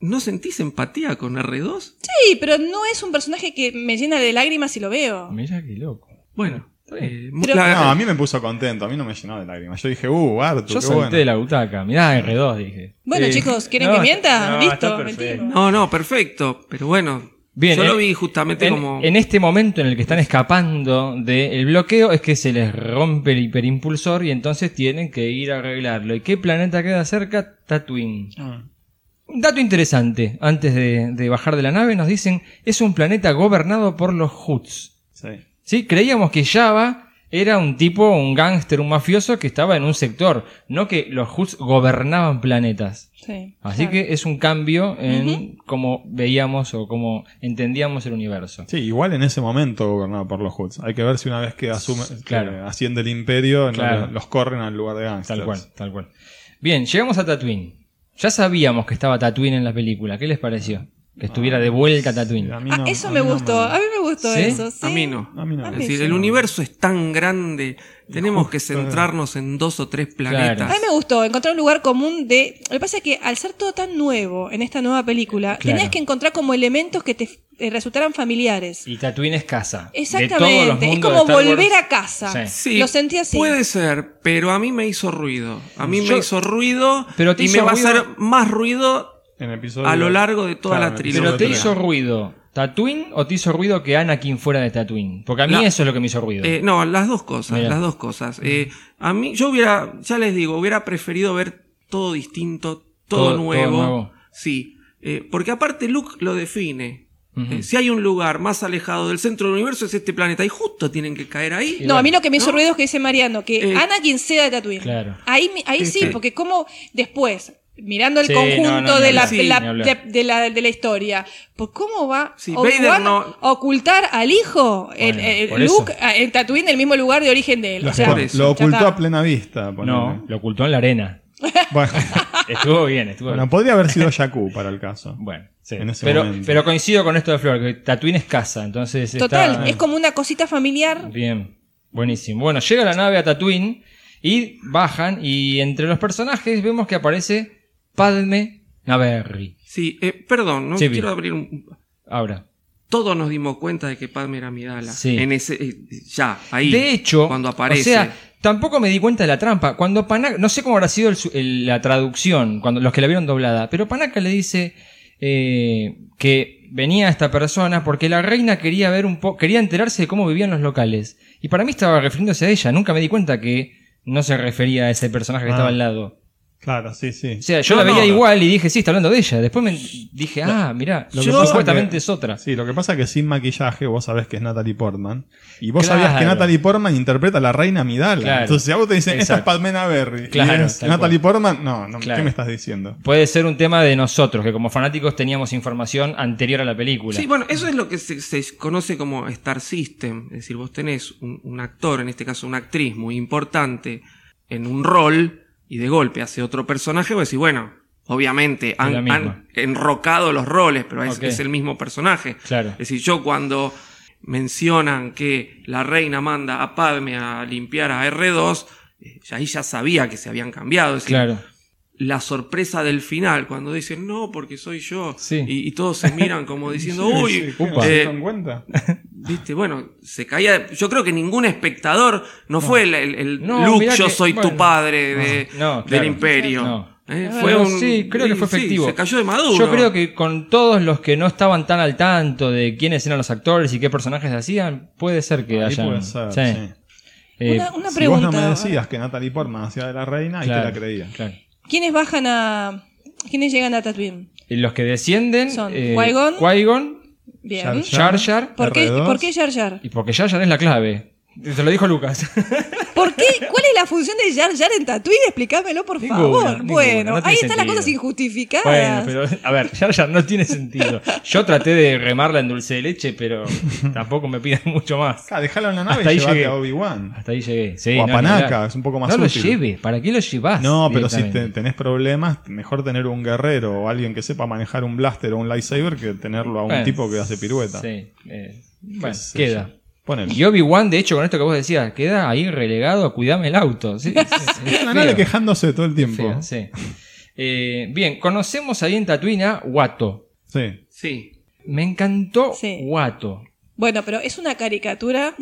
S6: ¿no sentís empatía con R2?
S4: Sí, pero no es un personaje que me llena de lágrimas si lo veo.
S3: Mira qué loco.
S6: Bueno, eh,
S4: Pero-
S6: la-
S5: No, a mí me puso contento, a mí no me llenó de lágrimas. Yo dije, uh, Artu,
S3: Yo
S5: qué
S3: salté
S5: bueno.
S3: de la butaca. Mirá, R2, dije.
S4: Bueno,
S3: Eh,
S4: chicos, ¿quieren
S3: no,
S4: que mienta?
S3: no,
S4: Listo,
S6: no, no, perfecto, pero bueno,
S3: Bien,
S6: yo lo vi justamente
S3: en,
S6: como...
S3: en este momento en el que están escapando del bloqueo es que se les rompe el hiperimpulsor y entonces tienen que ir a arreglarlo. ¿Y qué planeta queda cerca? Tatooine.
S5: Ah.
S3: Un dato interesante, antes de, de bajar de la nave, nos dicen es un planeta gobernado por los Huts.
S5: Sí.
S3: ¿Sí? Creíamos que Java era un tipo, un gángster, un mafioso que estaba en un sector, no que los Huts gobernaban planetas.
S4: Sí,
S3: Así
S4: claro.
S3: que es un cambio en cómo veíamos o cómo entendíamos el universo.
S5: Sí, igual en ese momento gobernado por los Hoods. Hay que ver si una vez que asume,
S3: Claro.
S5: que asciende el imperio, no
S3: Claro.
S5: los corren al lugar de gangsters.
S3: Tal cual, tal cual. Bien, llegamos a Tatooine. Ya sabíamos que estaba Tatooine en la película. ¿Qué les pareció? Que estuviera de vuelta Tatooine.
S5: A mí
S4: Ah,
S5: no-
S4: eso
S5: a
S4: me
S5: no
S4: gustó, a mí me gustó
S3: ¿Sí?
S4: eso. sí.
S6: A mí no.
S5: A mí no.
S4: A
S6: Es decir, el universo es tan grande, tenemos
S5: justo-
S6: que centrarnos en dos o tres planetas.
S3: Claro.
S4: A mí me gustó encontrar un lugar común de... Lo que pasa es que al ser todo tan nuevo en esta nueva película,
S3: Claro.
S4: tenías que encontrar como elementos que te eh, resultaran familiares.
S3: Y Tatooine es casa.
S4: Exactamente, es como volver a casa.
S3: Sí.
S6: Sí,
S4: Lo sentí así.
S6: Puede ser, pero a mí me hizo ruido. A mí
S3: Yo-
S6: me hizo ruido
S3: Pero te
S6: y
S3: hizo
S6: me va a hacer más ruido
S5: En episodio-
S6: a lo largo de toda
S5: Claro,
S6: la trilogía.
S3: Pero te hizo ruido Tatooine o te hizo ruido que Anakin fuera de Tatooine? Porque a mí
S6: La-
S3: eso es lo que me hizo ruido.
S6: Eh, no, las dos cosas,
S3: Mira.
S6: las dos cosas. Eh, a mí, yo hubiera, ya les digo, hubiera preferido ver todo distinto, todo,
S3: Todo- todo
S6: nuevo.
S3: nuevo.
S6: Sí, eh, porque aparte Luke lo define. Si hay un lugar más alejado del centro del universo es este planeta y justo tienen que caer ahí.
S4: No, a mí lo que me hizo
S6: ¿No?
S4: ruido es que dice Mariano, que
S6: Eh,
S4: Anakin sea de Tatooine.
S3: Claro.
S4: Ahí, ahí sí,
S6: Este-
S4: porque como después, mirando el
S3: Sí,
S4: conjunto
S3: no, no,
S4: de, la, de, de la, de la historia, pues cómo va
S6: Sí,
S4: Obi-Wan
S6: Vader no-
S4: a ocultar al hijo,
S3: Bueno, por
S4: Luke,
S3: eso.
S4: a- en Tatooine, en el mismo lugar de origen de él.
S5: Lo,
S4: O sea,
S6: por
S5: lo ocultó a plena vista.
S3: no, lo ocultó en la arena.
S5: Bueno,
S3: Estuvo bien, estuvo
S5: bueno,
S3: bien.
S5: podría haber sido Jakku para el caso.
S3: Bueno, sí.
S5: en ese
S3: pero,
S5: momento.
S3: pero coincido con esto de Flor, que Tatooine es casa, entonces
S4: Total,
S3: está...
S4: es como una cosita familiar.
S3: Bien, buenísimo. Bueno, llega la nave a Tatooine y bajan y entre los personajes vemos que aparece Padme Naberri.
S6: Sí, eh, perdón, no
S3: Sí,
S6: quiero abrir un...
S3: Ahora,
S6: Todos nos dimos cuenta de que Padme era Amidala.
S3: Sí.
S6: En ese, eh, ya, ahí.
S3: de hecho,
S6: cuando aparece.
S3: o sea, tampoco me di cuenta de la trampa. Cuando Panaca, no sé cómo habrá sido el su- el- la traducción, cuando los que la vieron doblada, pero Panaca le dice eh, que venía esta persona porque la reina quería ver un poco, quería enterarse de cómo vivían los locales. Y para mí estaba refiriéndose a ella. Nunca me di cuenta que no se refería a ese personaje que
S5: Ah.
S3: estaba al lado.
S5: Claro, sí, sí.
S3: O sea, yo
S6: No,
S3: la veía
S6: no.
S3: igual y dije, sí, está hablando de ella. Después me dije, ah, mirá, lo que supuestamente
S5: que-
S3: es otra.
S5: Sí, lo que pasa es que sin maquillaje vos sabés que es Natalie Portman. Y vos
S3: Claro.
S5: sabías que Natalie Portman interpreta a la reina Midala.
S3: Claro.
S5: Entonces, si a vos te dicen, esta es
S3: Exacto.
S5: Padmena Berry,
S3: Claro,
S5: y es
S3: tal
S5: Natalie Portman, no, no
S3: Claro.
S5: ¿qué me estás diciendo?
S3: Puede ser un tema de nosotros, que como fanáticos teníamos información anterior a la película.
S6: Sí, bueno, eso es lo que se, se conoce como Star System. Es decir, vos tenés un, un actor, en este caso una actriz muy importante, en un rol, y de golpe hace otro personaje, vos decís, bueno, obviamente han, han enrocado los roles, pero es, es el mismo personaje.
S3: Claro.
S6: Es decir, yo cuando mencionan que la reina manda a Padme a limpiar a R2, eh, ya ahí ya sabía que se habían cambiado. Es decir,
S3: Claro.
S6: La sorpresa del final, cuando dicen, no, porque soy yo,
S3: Sí.
S6: y, y todos se miran como diciendo,
S5: Sí,
S6: uy,
S5: sí, ¿qué, ¿no
S3: upa.
S5: se
S6: eh,
S5: dieron cuenta?
S6: viste, bueno, se caía. Yo creo que ningún espectador no, fue el, el- el
S3: No,
S6: Luke, yo
S3: que-
S6: soy
S3: bueno.
S6: tu padre de-
S3: No,
S6: del imperio.
S3: No.
S6: Eh, fue un,
S3: sí, creo que fue
S6: sí,
S3: efectivo.
S6: se cayó de maduro.
S3: Yo creo que con todos los que no estaban tan al tanto de quiénes eran los actores y qué personajes hacían, puede ser que
S5: Ahí
S3: hayan.
S5: puede ser,
S3: sí.
S5: sí.
S3: Eh,
S4: Una, una
S5: Si vos
S4: pregunta.
S5: no me decías que Natalie Portman hacía de la reina,
S3: claro,
S5: te la creía.
S3: claro.
S4: ¿Quiénes bajan a. ¿Quiénes llegan a Tatooine?
S3: Y Los que descienden
S4: Son
S3: eh,
S4: Qui-Gon.
S3: Qui-Gon,
S4: Bien.
S5: Jar
S3: Jar
S4: ¿Por, qué,
S5: R2.
S4: ¿Por qué Jar Jar?
S3: y porque Jar Jar es la clave. Se lo dijo Lucas.
S4: ¿Por qué? ¿Cuál es la función de Jar Jar en Tatooine? Explícamelo, por
S3: Ninguna,
S4: favor.
S3: ninguna,
S4: bueno,
S3: no
S4: ahí están las cosas injustificadas.
S3: Bueno, pero a ver, Jar Jar no tiene sentido. Yo traté de remarla en dulce de leche, pero tampoco me pidan mucho más.
S5: Ah, déjalo en la nave
S3: Hasta
S5: y
S3: llegué.
S5: a Obi-Wan.
S3: Hasta ahí llegué. Sí,
S5: O a
S3: no,
S5: Panaca, es un poco más
S3: No
S5: útil.
S3: lo lleve, ¿para qué lo llevas?
S5: No, pero si te- tenés problemas, mejor tener un guerrero o alguien que sepa manejar un blaster o un lightsaber que tenerlo a un
S3: Bueno,
S5: tipo que hace pirueta.
S3: Sí, eh, bueno, queda.
S5: Yo. Ponele.
S3: Y Obi-Wan, de hecho, con esto que vos decías, queda ahí relegado a cuidame el auto. Sí, sí,
S5: nave quejándose todo el tiempo.
S3: feo, sí. Eh, bien, conocemos ahí en Tatooine a Watto.
S5: Sí.
S6: Sí.
S3: Me encantó
S4: Sí. Bueno, pero es una caricatura.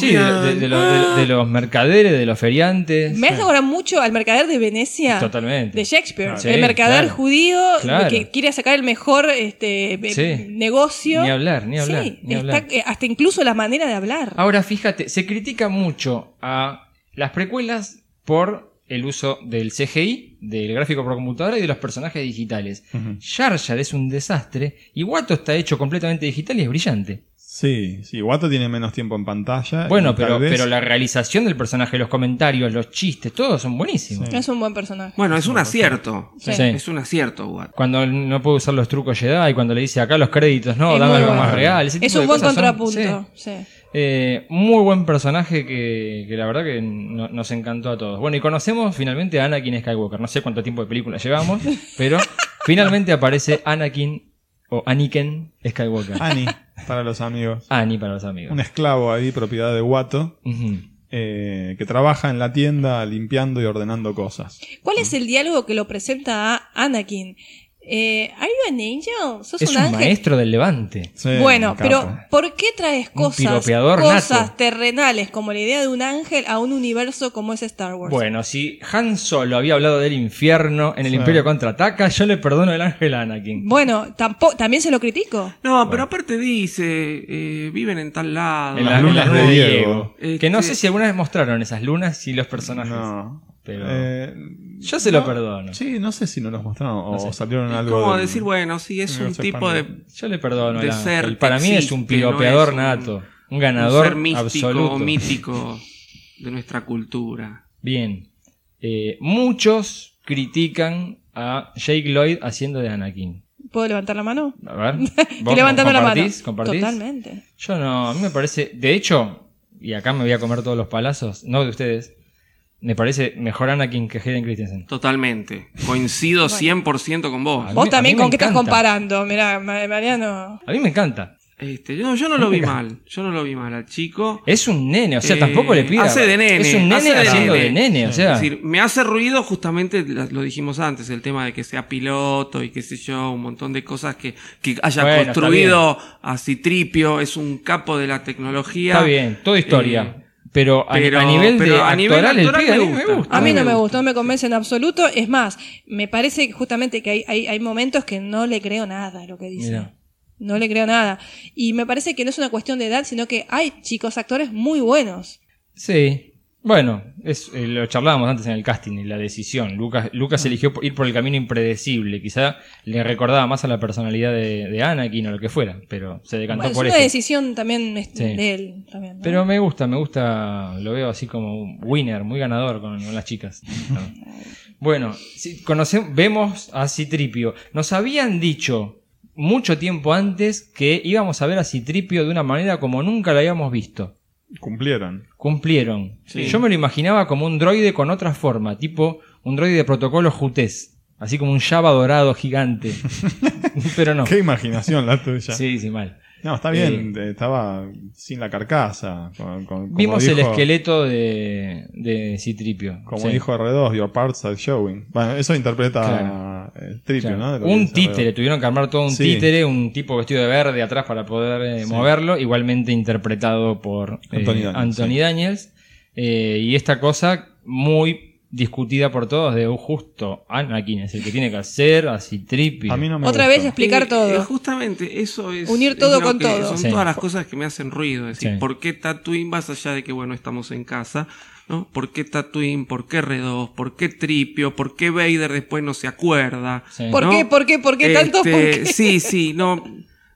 S3: Sí, de, de- de los- de- de los mercaderes, de los feriantes.
S4: Me hace acordar mucho al mercader de Venecia.
S3: Totalmente.
S4: De Shakespeare.
S3: Ah, sí,
S4: el mercader
S3: claro.
S4: judío
S3: Claro.
S4: que quiere sacar el mejor este,
S3: Sí.
S4: negocio.
S3: Ni hablar, ni hablar,
S4: Sí,
S3: ni
S4: está-
S3: hablar.
S4: eh, hasta incluso la manera de hablar.
S3: Ahora, fíjate, se critica mucho a las precuelas por el uso del CGI, del gráfico por computadora y de los personajes digitales. Jar Jar es un desastre y Watto está hecho completamente digital y es brillante.
S5: Sí, sí. Watto tiene menos tiempo en pantalla.
S3: Bueno, pero,
S5: vez-
S3: pero la realización del personaje, los comentarios, los chistes, todos son buenísimos.
S5: Sí.
S4: Es un buen personaje.
S6: Bueno, es un acierto.
S4: Sí.
S3: Sí.
S6: Es un acierto, Watt.
S3: Cuando no puede usar los trucos Jedi, cuando le dice acá los créditos, no,
S4: Es
S3: dame algo
S4: bueno.
S3: más real. ese
S4: Es
S3: tipo
S4: un
S3: de
S4: buen
S3: cosas son-
S4: contrapunto.
S3: sí.
S4: sí.
S3: Eh, muy buen personaje que, que la verdad que no- nos encantó a todos. Bueno, y conocemos finalmente a Anakin Skywalker. No sé cuánto tiempo de película llevamos, pero finalmente aparece Anakin o Anakin Skywalker.
S5: Annie, para los amigos.
S3: Ani para los amigos.
S5: Un esclavo ahí, propiedad de Watto,
S3: Ujú.
S5: eh, que trabaja en la tienda limpiando y ordenando cosas.
S4: ¿Cuál es el diálogo que lo presenta a Anakin? Eh, ¿Are you an angel? ¿Sos
S3: Es
S4: un
S3: un
S4: ángel?
S3: maestro del Levante.
S5: Sí,
S4: Bueno, pero. ¿por qué traes cosas,
S3: piropeador
S4: cosas
S3: nato.
S4: terrenales como la idea de un ángel a un universo como es Star Wars?
S3: Bueno, si Han Solo había hablado del infierno en el
S5: Sí.
S3: Imperio contraataca, yo le perdono el ángel a Anakin.
S4: Bueno, tampoco, también se lo critico.
S6: No, pero aparte dice, eh, viven en tal lado.
S3: En
S5: las lunas
S3: lunas
S5: de Diego.
S3: Que no
S6: Este-
S3: sé si alguna vez mostraron esas lunas y los personajes.
S5: No.
S3: Pero
S5: Eh,
S3: yo se lo perdono.
S5: Sí, no sé si no los mostraron o
S3: sé.
S5: salieron
S6: Es
S5: algo.
S6: como
S5: del-
S6: decir, bueno, sí, es un tipo de.
S3: Yo le perdono
S6: de ser
S3: Para mí es un piropeador
S6: no es un-
S3: nato. Un
S6: un
S3: ganador
S6: ser místico
S3: absoluto.
S6: o mítico de nuestra cultura.
S3: Bien. Eh, muchos critican a Jake Lloyd haciendo de Anakin.
S4: ¿Puedo levantar la mano?
S3: A ver.
S4: Estoy
S3: ¿vos
S4: levantando la mano. Totalmente.
S3: Yo no, a mí me parece. De hecho, y acá me voy a comer todos los palazos, no de ustedes. Me parece mejor Anakin que Hayden Christensen.
S6: Totalmente. Coincido 100% con vos.
S3: Mí-
S4: Vos también, ¿con qué estás comparando? Mirá, Ma- Mariano.
S3: A mí me encanta.
S6: Este, yo, yo no lo vi mal. Yo no lo vi mal al chico.
S3: Es un nene, o sea,
S6: Eh,
S3: tampoco le pida.
S6: hace de nene,
S3: Es un nene
S6: hace de
S3: haciendo
S6: nene.
S3: de nene, o sea.
S6: Es decir, me hace ruido justamente, lo dijimos antes, el tema de que sea piloto y qué sé yo, un montón de cosas que, que haya
S3: Bueno,
S6: construido a Citripio, es un capo de la tecnología.
S3: Está bien, toda historia.
S6: Eh,
S3: pero, a-
S6: pero-
S3: a, nivel
S6: pero
S3: de
S6: a nivel
S3: actoral, el
S6: me gusta.
S4: A mí no me
S6: gusta.
S4: gustó, no me convence en absoluto. Es más, me parece justamente que hay, hay, hay momentos que no le creo nada a lo que dice.
S3: Mira.
S4: No le creo nada. Y me parece que no es una cuestión de edad, sino que hay chicos actores muy buenos.
S3: Sí. Bueno, es, eh, lo charlábamos antes en el casting y la decisión. Lucas, Lucas eligió por- ir por el camino impredecible. Quizá le recordaba más a la personalidad de, de Anakin o lo que fuera, pero se decantó
S4: Bueno, es
S3: por
S4: una
S3: eso.
S4: decisión también este,
S3: Sí.
S4: de él. También, ¿no?
S3: Pero me gusta, me gusta, lo veo así como un winner, muy ganador con, con las chicas. bueno, si conocemos, vemos a Citripio. Nos habían dicho mucho tiempo antes que íbamos a ver a Citripio de una manera como nunca lo habíamos visto.
S5: Cumplieron.
S3: Cumplieron.
S6: Sí.
S3: Yo me lo imaginaba como un droide con otra forma, tipo un droide de protocolo JUTES. Así como un Java dorado gigante. Pero no.
S5: Qué imaginación la tuya.
S3: Sí, sí, mal.
S5: No, está bien. eh, Estaba sin la carcasa. con- con- como
S3: Vimos el esqueleto de, de Citripio.
S5: Como
S3: Sí.
S5: dijo R2, your parts are showing. Bueno, eso interpreta
S3: Claro.
S5: el tripio,
S3: Claro.
S5: ¿no?
S3: Un títere,
S5: R2.
S3: tuvieron que armar todo un
S5: Sí.
S3: títere, un tipo vestido de verde atrás para poder eh,
S5: Sí.
S3: moverlo, igualmente interpretado por eh,
S5: Anthony Daniels,
S3: Anthony
S5: sí.
S3: Daniels. Eh, y esta cosa muy discutida por todos de "Oh, justo Anakin es el que tiene que hacer, así Trippy.
S5: A mí no me
S4: Otra vez explicar
S6: Eh,
S4: todo.
S6: eh, justamente eso es.
S4: Unir todo con todo.
S6: Son
S3: Sí.
S6: todas las cosas que me hacen ruido. Es decir,
S3: Sí.
S6: ¿por qué Tatooine más allá de que, bueno, estamos en casa? ¿no? ¿Por qué Tatooine? ¿Por qué R2? ¿Por qué Tripio? ¿Por qué Vader después no se acuerda?
S3: Sí.
S4: ¿Por
S6: ¿no?
S4: qué? ¿Por qué? ¿Por qué tanto?
S6: Este,
S4: ¿Por qué?
S6: Sí, sí, no.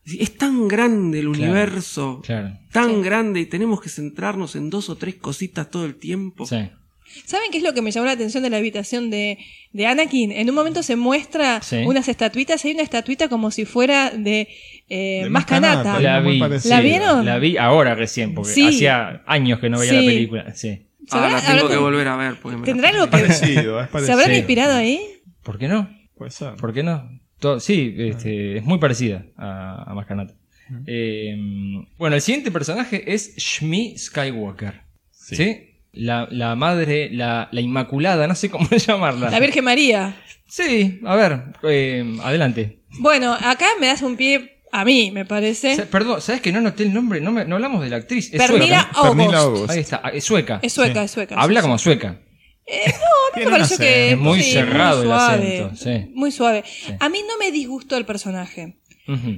S6: Es tan grande el universo.
S3: Claro.
S6: Tan
S4: Sí.
S6: grande y tenemos que centrarnos en dos o tres cositas todo el tiempo.
S3: Sí.
S4: ¿Saben qué es lo que me llamó la atención de la habitación de, de Anakin? En un momento se muestra
S3: Sí.
S4: unas estatuitas. Hay una estatuita como si fuera de, eh,
S5: De
S4: Mascanata.
S3: La vi.
S4: ¿La vieron?
S3: La vi ahora recién, porque
S4: Sí.
S3: hacía años que no veía
S4: Sí.
S3: la película. Sí.
S6: Ah,
S4: ¿Sabrá-
S6: la tengo que volver a ver.
S4: ¿Tendrá algo que
S5: Parecido, es
S4: ¿Se
S5: parecido.
S4: habrán
S3: Sí.
S4: inspirado ahí?
S3: ¿Por qué no?
S5: Puede ser.
S3: ¿Por qué no? Sí, este, es muy parecida a, a Mascanata. Eh, bueno, el siguiente personaje es Shmi Skywalker. ¿Sí? La, la madre, la, la Inmaculada, no sé cómo llamarla.
S4: La Virgen María.
S3: Sí, a ver, eh, adelante.
S4: Bueno, acá me das un pie a mí, me parece.
S3: Perdón, ¿sabes que no noté el nombre? No, me- no hablamos de la actriz. Es
S4: Pernila August.
S3: Ahí está, es sueca.
S4: Es sueca,
S5: Sí.
S4: es sueca.
S3: Habla
S4: sí,
S3: como sueca.
S4: A mí me
S5: Tiene un
S4: pareció que.
S3: Es muy
S4: sí,
S3: cerrado el
S4: suave,
S3: acento, sí.
S4: Muy suave. A mí no me disgustó el personaje.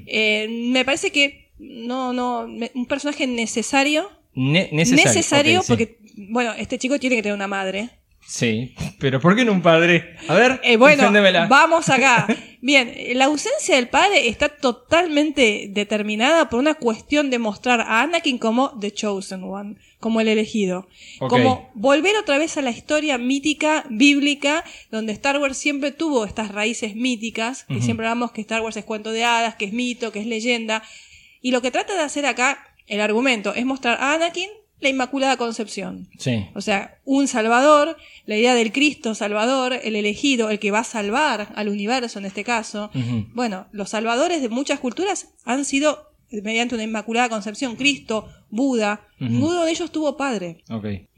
S4: Eh, me parece que no, no, me- un personaje necesario.
S3: Ne- necesario.
S4: Necesario, porque, bueno, este chico tiene que tener una madre.
S3: Sí, pero ¿por qué no un padre? A ver,
S4: Eh, bueno,
S3: deféndemela.
S4: vamos acá. Bien, la ausencia del padre está totalmente determinada por una cuestión de mostrar a Anakin como The Chosen One, como el elegido. Como volver otra vez a la historia mítica, bíblica, donde Star Wars siempre tuvo estas raíces míticas, que siempre hablamos que Star Wars es cuento de hadas, que es mito, que es leyenda. Y lo que trata de hacer acá, el argumento, es mostrar a Anakin la Inmaculada Concepción.
S3: Sí.
S4: O sea, un salvador, la idea del Cristo salvador, el elegido, el que va a salvar al universo en este caso. Bueno, los salvadores de muchas culturas han sido mediante una inmaculada concepción. Cristo, Buda, ninguno de ellos tuvo padre.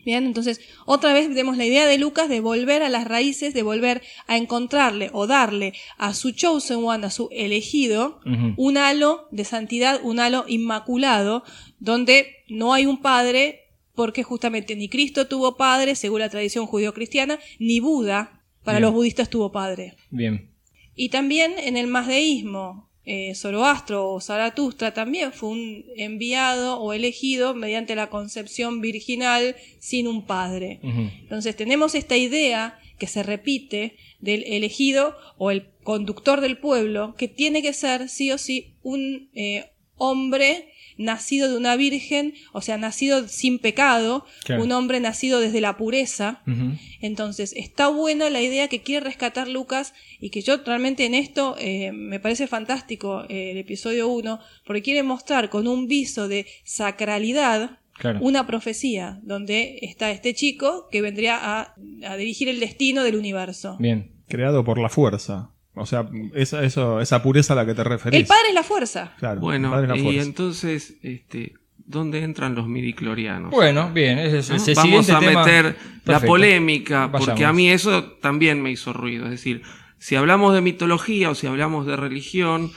S4: Bien, entonces otra vez vemos la idea de Lucas de volver a las raíces, de volver a encontrarle o darle a su chosen one, a su elegido, un halo de santidad, un halo inmaculado, donde no hay un padre, porque justamente ni Cristo tuvo padre, según la tradición judío-cristiana, ni Buda, para
S3: Bien.
S4: los budistas, tuvo padre.
S3: Bien.
S4: Y también en el masdeísmo, eh, Zoroastro o Zaratustra también fue un enviado o elegido mediante la concepción virginal sin un padre. Entonces tenemos esta idea que se repite del elegido o el conductor del pueblo, que tiene que ser sí o sí un eh, hombre nacido de una virgen, o sea, nacido sin pecado,
S3: Claro.
S4: un hombre nacido desde la pureza. Entonces, está buena la idea que quiere rescatar Lucas y que yo realmente en esto eh, me parece fantástico eh, el episodio 1, porque quiere mostrar con un viso de sacralidad
S3: Claro.
S4: una profecía donde está este chico que vendría a, a dirigir el destino del universo.
S3: Bien.
S5: Creado por la fuerza. O sea, esa, eso, esa pureza a la que te referís.
S4: El padre es la fuerza.
S5: Claro, el
S6: Bueno,
S5: padre es la
S6: y
S5: fuerza.
S6: entonces, este, ¿dónde entran los midiclorianos?
S3: Bueno, bien. Ese es
S6: ¿no?
S3: ese
S6: Vamos
S3: siguiente
S6: a
S3: tema.
S6: meter la
S3: Perfecto.
S6: polémica, porque
S3: Vayamos.
S6: a mí eso también me hizo ruido. Es decir, si hablamos de mitología o si hablamos de religión,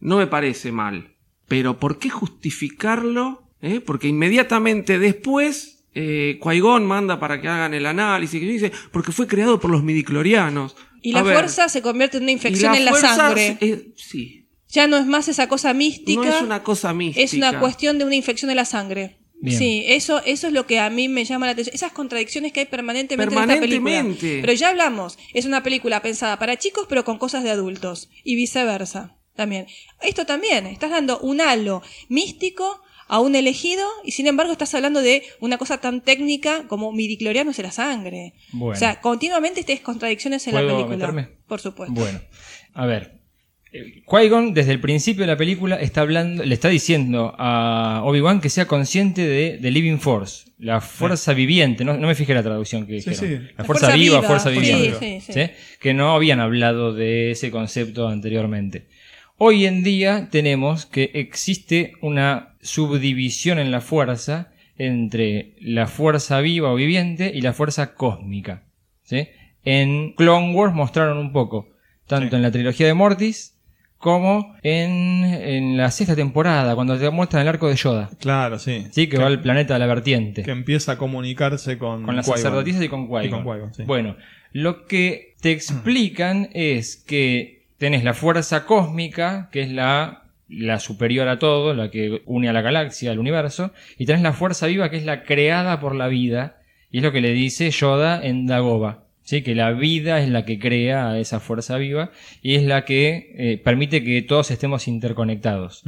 S6: no me parece mal. Pero ¿por qué justificarlo? ¿Eh? Porque inmediatamente después, eh, Qui-Gon manda para que hagan el análisis, que dice, porque fue creado por los midiclorianos.
S4: Y la
S6: ver,
S4: fuerza se convierte en una infección en la sangre.
S6: es- sí,
S4: Ya no es más esa cosa mística.
S6: no es una cosa mística.
S4: es una cuestión de una infección de la sangre.
S3: Bien.
S4: Sí, eso, eso es lo que a mí me llama la atención. Esas contradicciones que hay permanentemente, en esta película.
S6: Permanentemente.
S4: Pero ya hablamos, es una película pensada para chicos, pero con cosas de adultos. Y viceversa. También. Esto también, estás dando un halo místico a un elegido y sin embargo estás hablando de una cosa tan técnica como midiclorianos en la sangre.
S3: Bueno.
S4: O sea, continuamente tienes contradicciones en la
S3: ¿Puedo
S4: película.
S3: meterme?
S4: Por supuesto.
S3: Bueno, a ver. eh, Qui-Gon desde el principio de la película está hablando, le está diciendo a Obi-Wan que sea consciente de, de Living Force, la fuerza viviente. No, no me fijé la traducción que
S5: Sí,
S3: dijeron.
S5: sí.
S3: La fuerza, viva, fuerza
S4: sí,
S3: viviente.
S4: sí, sí.
S3: ¿sí? Que no habían hablado de ese concepto anteriormente. Hoy en día tenemos que existe una subdivisión en la fuerza entre la fuerza viva o viviente y la fuerza cósmica. ¿sí? En Clone Wars mostraron un poco, tanto
S5: Sí.
S3: en la trilogía de Mortis como en, en la sexta temporada, cuando te muestran el arco de Yoda.
S5: Claro, sí.
S3: Sí, que va al planeta de la vertiente.
S5: que empieza a comunicarse con,
S3: Con las sacerdotisas y con
S5: sí.
S3: Bueno, lo que te explican es que tenés la fuerza cósmica, que es la, la superior a todo, la que une a la galaxia, al universo, y tenés la fuerza viva, que es la creada por la vida, y es lo que le dice Yoda en Dagoba. ¿sí? Que la vida es la que crea a esa fuerza viva y es la que eh, permite que todos estemos interconectados.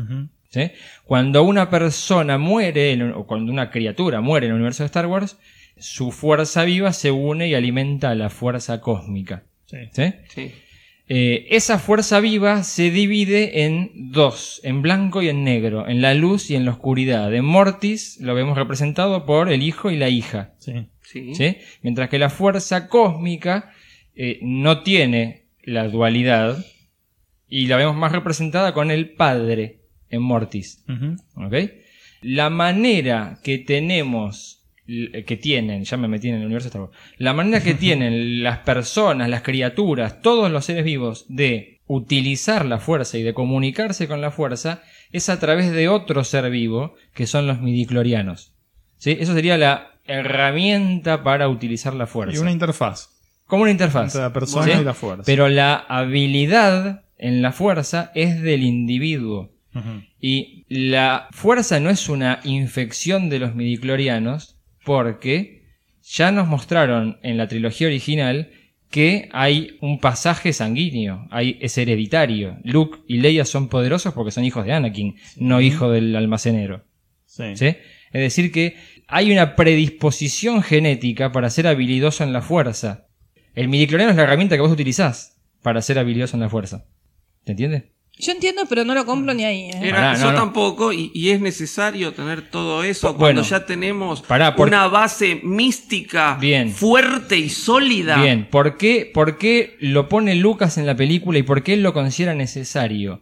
S3: ¿sí? Cuando una persona muere, o cuando una criatura muere en el universo de Star Wars, su fuerza viva se une y alimenta a la fuerza cósmica.
S5: Sí.
S3: ¿sí? Eh, esa fuerza viva se divide en dos, en blanco y en negro, en la luz y en la oscuridad. En Mortis lo vemos representado por el hijo y la hija.
S5: Sí.
S6: Sí.
S3: ¿sí? Mientras que la fuerza cósmica eh, no tiene la dualidad y la vemos más representada con el padre en Mortis. ¿ok? La manera que tenemos, que tienen, ya me metí en el universo de Star Wars, la manera que tienen las personas, las criaturas, todos los seres vivos de utilizar la fuerza y de comunicarse con la fuerza es a través de otro ser vivo que son los midiclorianos. ¿Sí? Eso sería la herramienta para utilizar la fuerza.
S5: Y una interfaz
S3: Como una interfaz.
S5: entre la persona
S3: ¿sí?
S5: y la fuerza.
S3: Pero la habilidad en la fuerza es del individuo. Y la fuerza no es una infección de los midiclorianos porque ya nos mostraron en la trilogía original que hay un pasaje sanguíneo, hay, es hereditario. Luke y Leia son poderosos porque son hijos de Anakin, no hijos del almacenero.
S5: Sí.
S3: ¿sí? Es decir, que hay una predisposición genética para ser habilidoso en la fuerza. El midicloriano es la herramienta que vos utilizás para ser habilidoso en la fuerza. ¿Te entiendes?
S4: Yo entiendo, pero no lo compro ni ahí. ¿eh?
S6: Era,
S3: Pará,
S6: yo
S3: no, no.
S6: tampoco, y, y es necesario tener todo eso
S3: Bueno.
S6: cuando ya tenemos
S3: Pará, por-
S6: una base mística
S3: Bien.
S6: fuerte y sólida.
S3: Bien, ¿por qué, ¿por qué lo pone Lucas en la película y por qué él lo considera necesario?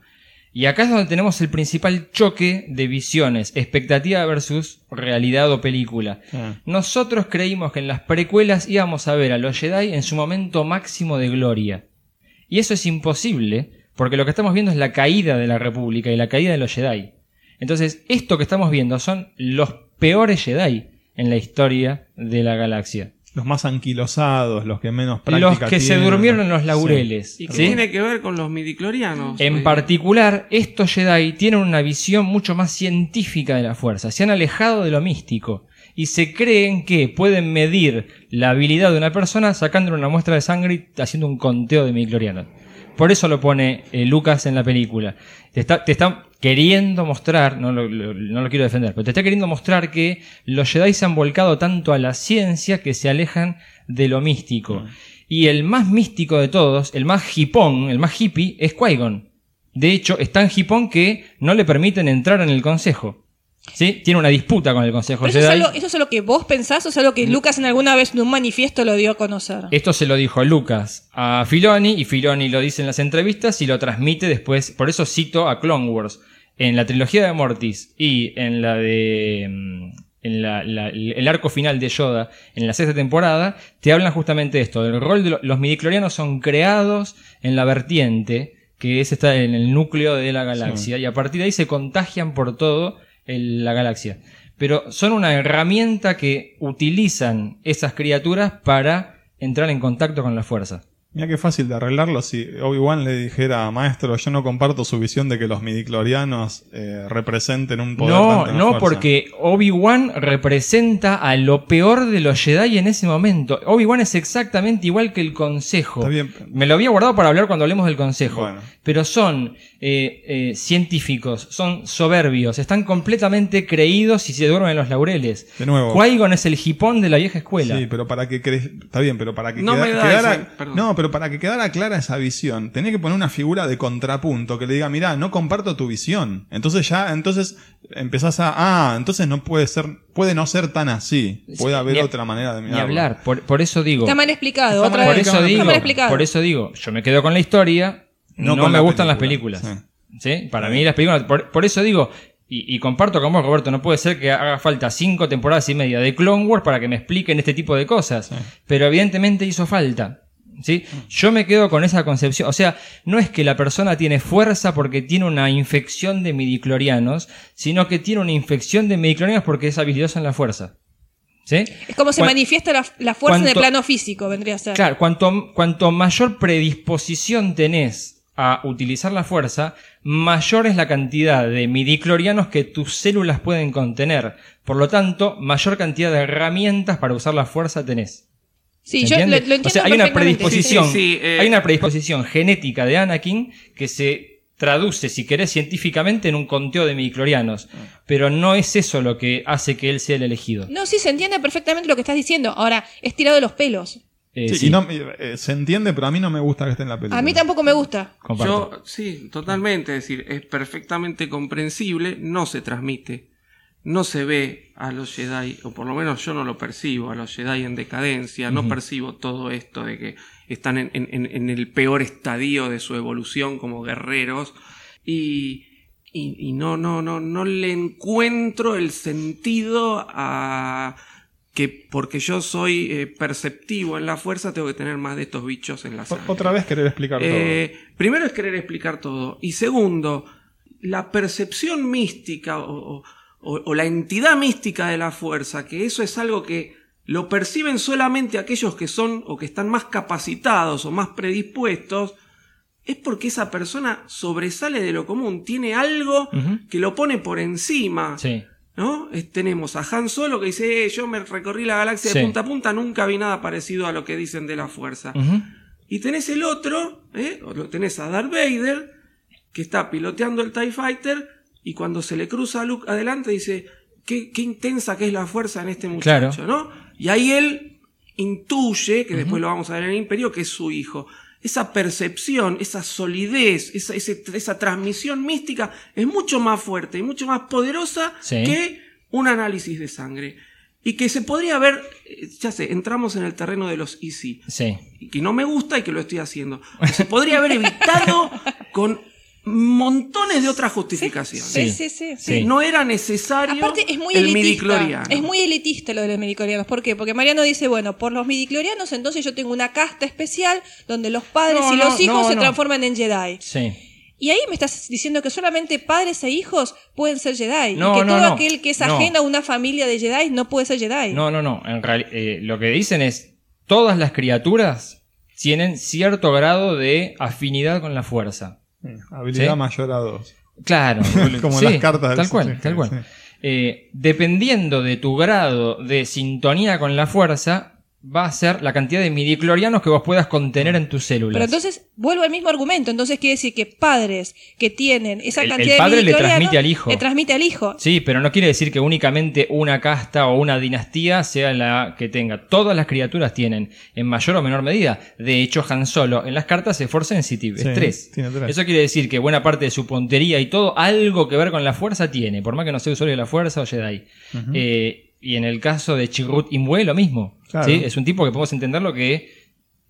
S3: Y acá es donde tenemos el principal choque de visiones, expectativa versus realidad o película.
S5: Ah.
S3: Nosotros creímos que en las precuelas íbamos a ver a los Jedi en su momento máximo de gloria. Y eso es imposible, porque lo que estamos viendo es la caída de la República y la caída de los Jedi. Entonces, esto que estamos viendo son los peores Jedi en la historia de la galaxia.
S5: Los más anquilosados, los que menos práctica
S3: Los que se durmieron en los laureles.
S6: ¿Y qué
S3: ¿sí?
S6: tiene que ver con los midiclorianos?
S3: En particular, estos Jedi tienen una visión mucho más científica de la fuerza. Se han alejado de lo místico y se creen que pueden medir la habilidad de una persona sacándole una muestra de sangre y haciendo un conteo de midiclorianos. Por eso lo pone eh, Lucas en la película. Te está, te está queriendo mostrar, no lo, lo- no lo quiero defender, pero te está queriendo mostrar que los Jedi se han volcado tanto a la ciencia que se alejan de lo místico. Y el más místico de todos, el más hipón, el más hippie, es Qui-Gon. De hecho, es tan hipón que no le permiten entrar en el consejo. ¿Sí? Tiene una disputa con el consejo
S4: Pero eso, es
S3: Jedi.
S4: algo, ¿Eso es lo que vos pensás o es algo que Lucas en alguna vez en un manifiesto lo dio a conocer?
S3: Esto se lo dijo Lucas a Filoni y Filoni lo dice en las entrevistas y lo transmite después. Por eso cito a Clone Wars. En la trilogía de Mortis y en la de. mm, En la- la- el arco final de Yoda, en la sexta temporada, te hablan justamente de esto. El rol de lo- los midiclorianos son creados en la vertiente, que es está en el núcleo de la galaxia, y a partir de ahí se contagian por todo el- la galaxia. Pero son una herramienta que utilizan esas criaturas para entrar en contacto con la fuerza.
S5: Mira qué fácil de arreglarlo si Obi-Wan le dijera, maestro, yo no comparto su visión de que los midiclorianos eh, representen un poder
S3: No, no,
S5: fuerza".
S3: porque Obi-Wan representa a lo peor de los Jedi en ese momento. Obi-Wan es exactamente igual que el Consejo.
S5: Está bien.
S3: Me lo había guardado para hablar cuando hablemos del Consejo.
S5: Bueno.
S3: Pero son eh, eh, científicos, son soberbios, están completamente creídos y se duermen en los laureles.
S5: De nuevo.
S3: Qui-Gon es el hipón de la vieja escuela.
S5: Sí, pero para que cre- está bien, pero para que
S6: No
S5: queda-
S6: me da
S5: quedara,
S6: ese-
S5: no, pero para que quedara clara esa visión, tenía que poner una figura de contrapunto que le diga, mira, no comparto tu visión. Entonces ya, entonces empezás a, ah, entonces no puede ser, puede no ser tan así, puede haber
S3: Ni a-
S5: otra manera de
S3: Ni
S5: mirarlo.
S3: hablar, por, por eso digo.
S4: Está mal explicado.
S5: Está
S4: otra
S5: mal
S3: por
S4: vez.
S3: eso digo,
S4: Está mal explicado.
S3: por eso digo, yo me quedo con la historia, no, me
S5: la
S3: gustan las
S5: película,
S3: películas. ¿Sí? Para mí las películas, por, por eso digo, y, y comparto con vos, Roberto, no puede ser que haga falta cinco temporadas y media de Clone Wars para que me expliquen este tipo de cosas. Pero evidentemente hizo falta. ¿Sí? Yo me quedo con esa concepción. O sea, no es que la persona tiene fuerza porque tiene una infección de midiclorianos, sino que tiene una infección de midiclorianos porque es habilidosa en la fuerza. ¿Sí?
S4: Es como se manifiesta la, la fuerza en el plano físico, vendría a ser.
S3: Claro, cuanto, cuanto mayor predisposición tenés a utilizar la fuerza, mayor es la cantidad de midiclorianos que tus células pueden contener. Por lo tanto, mayor cantidad de herramientas para usar la fuerza tenés.
S4: Sí,
S3: ¿Se
S4: yo lo, entiendo
S3: o sea, hay una
S4: perfectamente.
S3: predisposición,
S6: Sí, sí, sí, eh.
S3: hay una predisposición genética de Anakin que se traduce, si querés, científicamente en un conteo de midiclorianos. Pero no es eso lo que hace que él sea el elegido.
S4: No, sí, se entiende perfectamente lo que estás diciendo. Ahora, es tirado de los pelos.
S3: Eh,
S5: Sí,
S3: sí,
S5: y no- eh, se entiende, pero a mí no me gusta que esté en la película.
S4: A mí tampoco me gusta.
S3: comparto.
S6: Yo, sí, totalmente. Es decir, es perfectamente comprensible, no se transmite, no se ve a los Jedi, o por lo menos yo no lo percibo, a los Jedi en decadencia, no percibo todo esto de que están en, en- en- en el peor estadio de su evolución como guerreros. Y, y, y no, no, no, no le encuentro el sentido a que porque yo soy eh, perceptivo en la fuerza tengo que tener más de estos bichos en la sangre.
S5: Otra vez querer explicar
S6: Eh, primero es querer explicar todo. Y segundo, la percepción mística o, o- o- o la entidad mística de la fuerza, que eso es algo que lo perciben solamente aquellos que son o que están más capacitados o más predispuestos, es porque esa persona sobresale de lo común, tiene algo que lo pone por encima.
S3: Sí.
S6: ¿No? Tenemos a Han Solo que dice, "Eh, yo me recorrí la galaxia
S3: Sí.
S6: de punta a punta, nunca vi nada parecido a lo que dicen de la fuerza. Y tenés el otro, ¿eh? O lo tenés a Darth Vader, que está piloteando el TIE Fighter, y cuando se le cruza a Luke adelante dice, qué, qué intensa que es la fuerza en este muchacho,
S3: Claro.
S6: ¿no? Y ahí él intuye, que después lo vamos a ver en el Imperio, que es su hijo. Esa percepción, esa solidez, esa, esa transmisión mística es mucho más fuerte y mucho más poderosa
S3: Sí.
S6: que un análisis de sangre. Y que se podría ver, eh, ya sé, entramos en el terreno de los easy
S3: Sí.
S6: y que no me gusta y que lo estoy haciendo. Se podría haber evitado con montones de otras justificaciones.
S4: Sí,
S3: Sí.
S4: sí, sí. sí.
S3: Sí.
S6: No era necesario
S4: Aparte es muy
S6: el
S4: elitista.
S6: midicloriano.
S4: Es muy elitista lo de los midiclorianos. ¿Por qué? Porque Mariano dice, bueno, por los midiclorianos entonces yo tengo una casta especial donde los padres
S3: No,
S4: y
S3: no,
S4: los hijos
S3: no,
S4: se
S3: no.
S4: transforman en Jedi.
S3: Sí.
S4: Y ahí me estás diciendo que solamente padres e hijos pueden ser Jedi.
S3: No,
S4: y que
S3: no,
S4: todo
S3: no.
S4: aquel que es
S3: No.
S4: ajeno a una familia de Jedi no puede ser Jedi.
S3: No, no, no. En eh, lo que dicen es, todas las criaturas tienen cierto grado de afinidad con la fuerza.
S5: Sí, Habilidad
S3: ¿Sí?
S5: mayor a dos.
S3: Claro.
S5: Como
S3: Sí,
S5: las cartas del
S3: Tal cual, tal cual.
S5: sí.
S3: Eh, dependiendo de tu grado de sintonía con la fuerza, va a ser la cantidad de midiclorianos que vos puedas contener en tus células.
S4: Pero entonces vuelvo al mismo argumento. Entonces quiere decir que padres que tienen esa
S3: El- el
S4: cantidad
S3: padre
S4: de
S3: le transmite al hijo.
S4: Le transmite al hijo.
S3: Sí, pero no quiere decir que únicamente una casta o una dinastía sea la que tenga. Todas las criaturas tienen, en mayor o menor medida. De hecho, Han Solo en las cartas es Force Sensitive,
S5: Sí,
S3: es 3.
S5: tiene tres.
S3: Eso quiere decir que buena parte de su puntería y todo, algo que ver con la fuerza tiene, por más que no sea usuario de la fuerza o Jedi. Eh, y en el caso de Chirrut Imwe, lo mismo.
S5: Claro.
S3: ¿sí? Es un tipo que podemos entenderlo que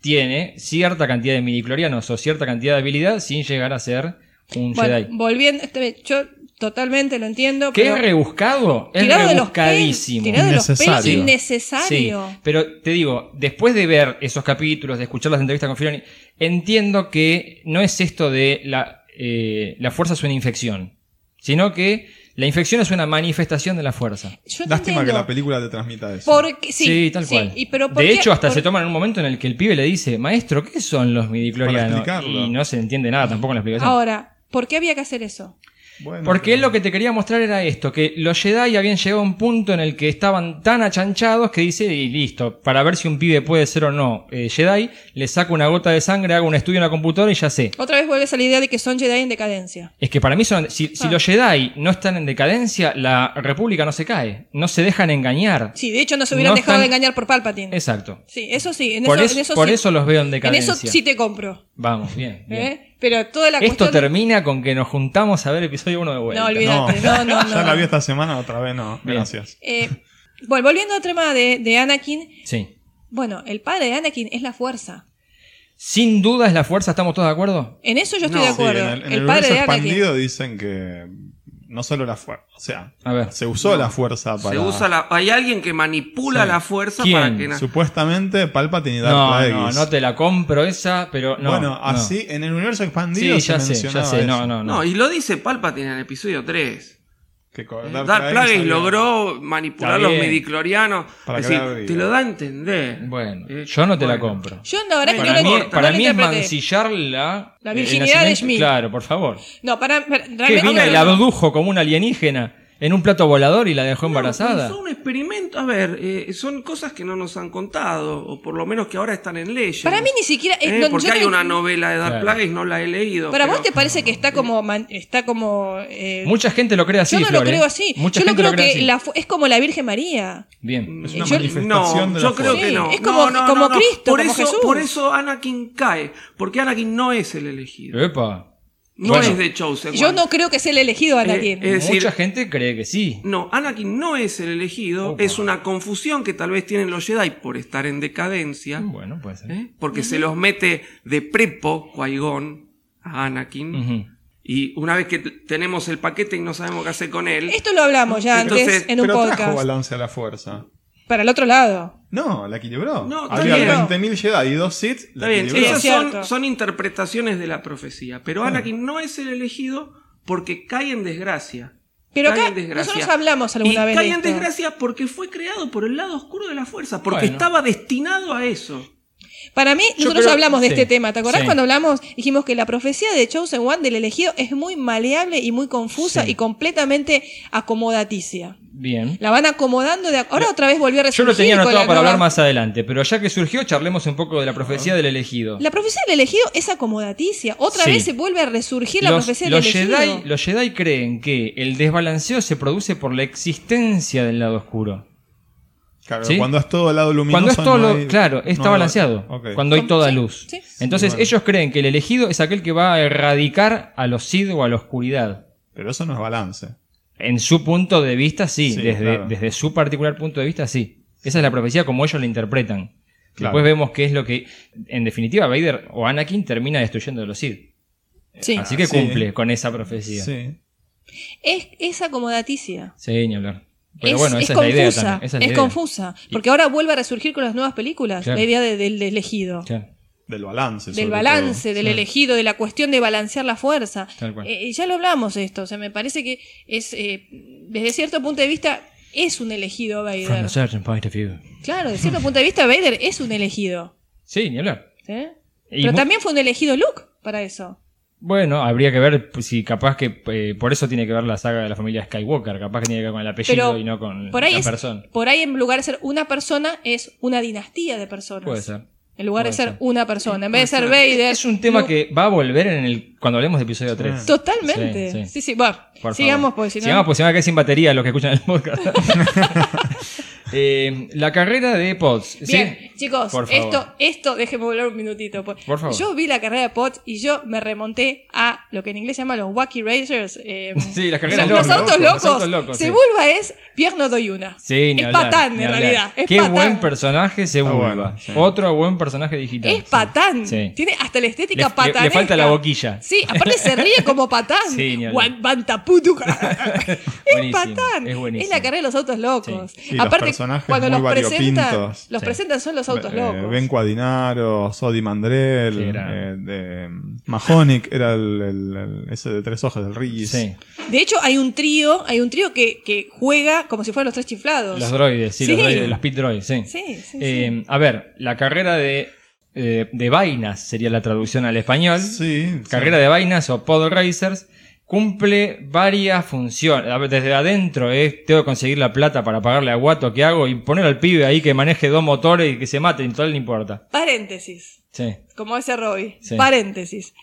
S3: tiene cierta cantidad de midiclorianos o cierta cantidad de habilidad sin llegar a ser un
S4: Bueno,
S3: Jedi.
S4: volviendo, este, yo totalmente lo entiendo.
S3: ¿Qué
S4: pero
S3: es rebuscado? Es
S4: de los
S3: rebuscadísimo.
S4: de los pelos
S5: Innecesario.
S4: innecesario.
S3: Sí, pero te digo, después de ver esos capítulos, de escuchar las entrevistas con Filoni, entiendo que no es esto de la, eh, la fuerza es una infección, sino que La infección es una manifestación de la fuerza.
S4: Yo
S5: Lástima que la película te transmita eso.
S4: Porque, sí,
S3: tal cual.
S4: y pero ¿por
S3: de
S4: qué-
S3: hecho, hasta
S4: por-
S3: se toman en un momento en el que el pibe le dice, maestro, ¿qué son los midiclorianos?
S5: explicarlo.
S3: Y no se entiende nada tampoco en la explicación.
S4: Ahora, ¿por qué había que hacer eso?
S5: Bueno,
S3: Porque él lo que te quería mostrar era esto, que los Jedi habían llegado a un punto en el que estaban tan achanchados que dice, y listo, para ver si un pibe puede ser o no eh, Jedi, le saco una gota de sangre, hago un estudio en la computadora y ya sé.
S4: Otra vez vuelves a la idea de que son Jedi en decadencia.
S3: Es que para mí son, si, si
S4: Ah.
S3: los Jedi no están en decadencia, la República no se cae, no se dejan engañar.
S4: Sí, de hecho no se hubieran
S3: No
S4: dejado de engañar por Palpatine.
S3: Exacto.
S4: Sí, eso sí, en
S3: Por,
S4: eso, en
S3: por
S4: sí.
S3: eso los veo en
S4: en
S3: decadencia.
S4: eso sí te compro.
S3: Vamos, bien. bien.
S4: ¿eh? Pero toda la
S3: Esto
S4: de-
S3: termina con que nos juntamos a ver episodio 1 de vuelta.
S4: No, olvídate, no, no, no.
S5: Ya la vi esta semana, otra vez no.
S3: Bien.
S5: Gracias.
S4: Eh, bueno, volviendo al tema de, de Anakin.
S3: Sí.
S4: Bueno, el padre de Anakin es la fuerza.
S3: Sin duda es la fuerza, ¿estamos todos de acuerdo?
S4: En eso yo estoy
S6: No.
S4: de
S5: Sí,
S4: acuerdo.
S5: en el, en
S4: el,
S5: el
S4: padre de Anakin.
S5: expandido dicen que no solo la fuerza, o sea,
S3: A ver.
S5: se usó la fuerza para...
S6: Se usa la, hay alguien que manipula
S5: Sí.
S6: la fuerza
S3: ¿Quién?
S6: para que na-
S5: Supuestamente Palpatine y Darth
S3: No,
S5: Plagueis.
S3: no, no te la compro esa, pero no.
S5: bueno,
S3: no.
S5: así, en el universo
S3: Sí,
S5: expandido
S3: ya
S5: se
S3: sé, ya sé. No, no, no.
S6: No, y lo dice Palpatine en el episodio 3.
S5: Que con
S6: Darth,
S5: Darth
S6: Plagueis
S5: había-
S6: logró manipular los midiclorianos.
S5: Para
S6: Es decir, te lo da a entender.
S3: Bueno,
S6: Eh,
S3: yo no te la
S6: bueno.
S3: compro.
S4: Yo la verdad es que
S3: Para
S4: no
S3: mí,
S4: no
S3: mí es mancillar la,
S4: La virginidad de Schmidt.
S3: Claro, por favor.
S4: No, para, para-
S3: Que
S4: realmente-
S3: vino y
S4: no,
S3: la
S4: no.
S3: abdujo como una alienígena en un plato volador y la dejó embarazada.
S6: No, son experimentos, a ver, eh, son cosas que no nos han contado, o por lo menos que ahora están en leyes.
S4: Para mí ni siquiera. eh,
S6: Eh,
S4: no,
S6: porque hay
S4: no-
S6: una novela de Dark
S3: Claro.
S6: Plagueis, no la he leído.
S4: ¿Para
S6: pero-
S4: vos te parece que está como. man- está como eh,
S3: Mucha gente lo cree así,
S4: yo no
S3: Flor,
S4: lo
S3: ¿eh?
S4: creo así.
S3: Mucha
S4: yo lo
S3: gente
S4: creo
S3: lo cree
S4: que
S3: así.
S4: la es como la Virgen María.
S6: Mm,
S5: Es una
S4: Yo-
S5: manifestación
S6: No,
S5: de la
S6: yo creo que no.
S4: es como-
S6: No, no,
S4: como
S6: no, no.
S4: Cristo,
S6: por
S4: como
S6: eso,
S4: Jesús.
S6: Por eso Anakin cae, porque Anakin no es el elegido.
S3: Epa.
S6: No
S3: Bueno,
S6: es de Chosen
S4: Yo no creo que sea el elegido Anakin.
S6: Eh, es decir,
S3: Mucha gente cree que sí.
S6: No, Anakin no es el elegido,
S3: Opa.
S6: es una confusión que tal vez tienen los Jedi por estar en decadencia,
S3: Bueno, puede ser.
S6: ¿eh? porque se los mete de prepo Qui-Gon a Anakin, y una vez que tenemos el paquete y no sabemos qué hacer con él,
S4: Esto lo hablamos ya
S6: Entonces,
S4: antes en un
S5: Pero trajo
S4: podcast.
S5: balance a la fuerza.
S4: Para el otro lado.
S5: No, la equilibró.
S6: No,
S5: Había
S4: bien.
S5: 20.000 Jedi y dos Sith.
S6: está
S5: La
S6: bien,
S5: equilibró.
S4: Sí,
S6: son, interpretaciones de la profecía, pero Anakin no es el elegido porque cae en desgracia.
S4: Pero
S6: Cae
S4: acá
S6: en desgracia.
S4: nosotros hablamos alguna
S6: y
S4: vez
S6: Cae
S4: de
S6: en desgracia porque fue creado por el lado oscuro de la fuerza, porque
S3: Bueno.
S6: estaba destinado a eso.
S4: Para mí,
S3: Yo
S4: nosotros
S3: creo-
S4: hablamos de
S3: sí,
S4: este tema. ¿Te acordás
S3: sí.
S4: cuando hablamos? Dijimos que la profecía de Chosen One del elegido es muy maleable y muy confusa
S3: Sí.
S4: y completamente acomodaticia.
S3: Bien.
S4: La van acomodando de. Ahora otra vez volvió a
S3: Yo
S4: resurgir.
S3: lo tenía anotado
S4: la
S3: para hablar más adelante, pero ya que surgió, charlemos un poco de la profecía del elegido.
S4: La profecía del elegido es acomodaticia. Otra
S3: Sí.
S4: vez se vuelve a resurgir la profecía
S3: los
S4: del elegido.
S3: Jedi, los Jedi creen que el desbalanceo se produce por la existencia del lado oscuro.
S5: Claro,
S3: ¿Sí?
S5: Cuando es todo el lado luminoso.
S3: Cuando es todo
S5: no
S3: lo,
S5: hay-
S3: claro, está
S5: no, no-
S3: balanceado. Cuando hay toda
S4: Sí,
S3: luz.
S4: sí.
S3: Entonces
S5: Bueno.
S3: ellos creen que el elegido es aquel que va a erradicar a los Sith o a la oscuridad.
S5: Pero eso no es balance.
S3: En su punto de vista, sí.
S5: Sí,
S3: desde,
S5: claro.
S3: desde su particular punto de vista, sí. Esa es la profecía como ellos la interpretan.
S5: Claro.
S3: Después vemos qué es lo que, en definitiva, Vader o Anakin termina destruyendo a los Sith.
S4: Sí.
S3: Así que
S5: Sí.
S3: cumple con esa profecía. Sí,
S5: Sí.
S4: Es, es acomodaticia.
S3: ni hablar. Pero
S4: es,
S3: bueno,
S4: es
S3: esa es la idea
S4: confusa.
S3: también. Esa
S4: es
S3: la idea.
S4: confusa. Porque ahora vuelve a resurgir con las nuevas películas.
S3: Claro.
S4: La idea de- del elegido.
S3: Claro.
S5: Del balance.
S4: del balance,
S5: todo.
S4: del
S3: Sí.
S4: elegido, de la cuestión de balancear la fuerza. Eh, ya lo hablamos esto, o sea, me parece que es, eh, desde cierto punto de vista, es un elegido
S3: From
S4: Vader.
S3: a certain point of view.
S4: Claro, de cierto punto de vista, Vader es un elegido.
S3: Sí, ni hablar.
S4: Pero también fue un elegido Luke para eso.
S3: Bueno, habría que ver si capaz que eh, por eso tiene que ver la saga de la familia Skywalker, capaz que tiene que ver con el apellido
S4: Pero
S3: y no con
S4: por ahí
S3: la
S4: es,
S3: persona.
S4: por ahí en lugar de ser una persona, es una dinastía de personas.
S3: Puede ser.
S4: En lugar de ser una persona. En vez de ser. Vader.
S3: Es un tema
S4: Luke-
S3: que va a volver en el cuando hablemos de episodio 3.
S4: Totalmente.
S3: Sí,
S4: Sí,
S3: sí.
S4: sí. Bueno,
S3: Por
S4: sigamos,
S3: favor.
S4: porque si no.
S3: Sigamos, porque a quedar sin batería los que escuchan el podcast. Eh, la carrera de Pods. ¿sí?
S4: Bien, chicos,
S3: Por favor.
S4: esto, esto, déjenme volver un minutito. Por,
S3: Por favor.
S4: Yo vi la carrera de Potts y yo me remonté a lo que en inglés se llama los Wacky Racers. eh,
S3: Sí, las carreras
S4: los, los autos
S3: los
S4: locos.
S3: autos locos, sí.
S4: Sebulba es Pierno doy una.
S3: Sí, ni
S4: es
S3: hablar,
S4: patán,
S3: ni
S4: en
S3: hablar.
S4: realidad. Es
S3: Qué
S4: patán.
S3: buen personaje se
S5: Está
S3: vuelva.
S5: bueno, sí.
S3: Otro buen personaje digital.
S4: Es patán.
S3: Sí.
S4: Tiene hasta la estética
S3: Le- le-
S4: patanesca.
S3: le falta la boquilla.
S4: Sí, aparte se ríe como patán.
S3: Sí, ni hablar.
S4: Es
S3: Buenísimo,
S4: patán.
S3: es buenísimo.
S4: la carrera de los autos locos.
S5: Sí.
S4: Aparte,
S5: personajes
S4: cuando
S5: muy
S4: los presentan,
S5: variopintos.
S4: los
S3: Sí.
S4: presentan son los autos
S5: Eh,
S4: locos.
S5: Ben Cuadinaro, Sodi
S3: era-
S5: eh, de Mahonic, era el, el- el- ese de tres hojas del Riz.
S3: Sí.
S4: De hecho, hay un trío, hay un trío que, que juega como si fueran los tres chiflados.
S3: Los droides, sí,
S4: Sí.
S3: los droides, los pit droids, sí.
S4: Sí, sí, sí.
S3: Eh, A ver, la carrera de, eh, de vainas sería la traducción al español.
S5: Sí.
S3: Carrera de vainas o pod racers cumple varias funciones. Desde adentro es, tengo que conseguir la plata para pagarle a Guato que hago y poner al pibe ahí que maneje dos motores y que se mate, y todo le importa.
S4: Paréntesis.
S3: Sí.
S4: Como ese Robbie.
S3: Sí.
S4: Paréntesis.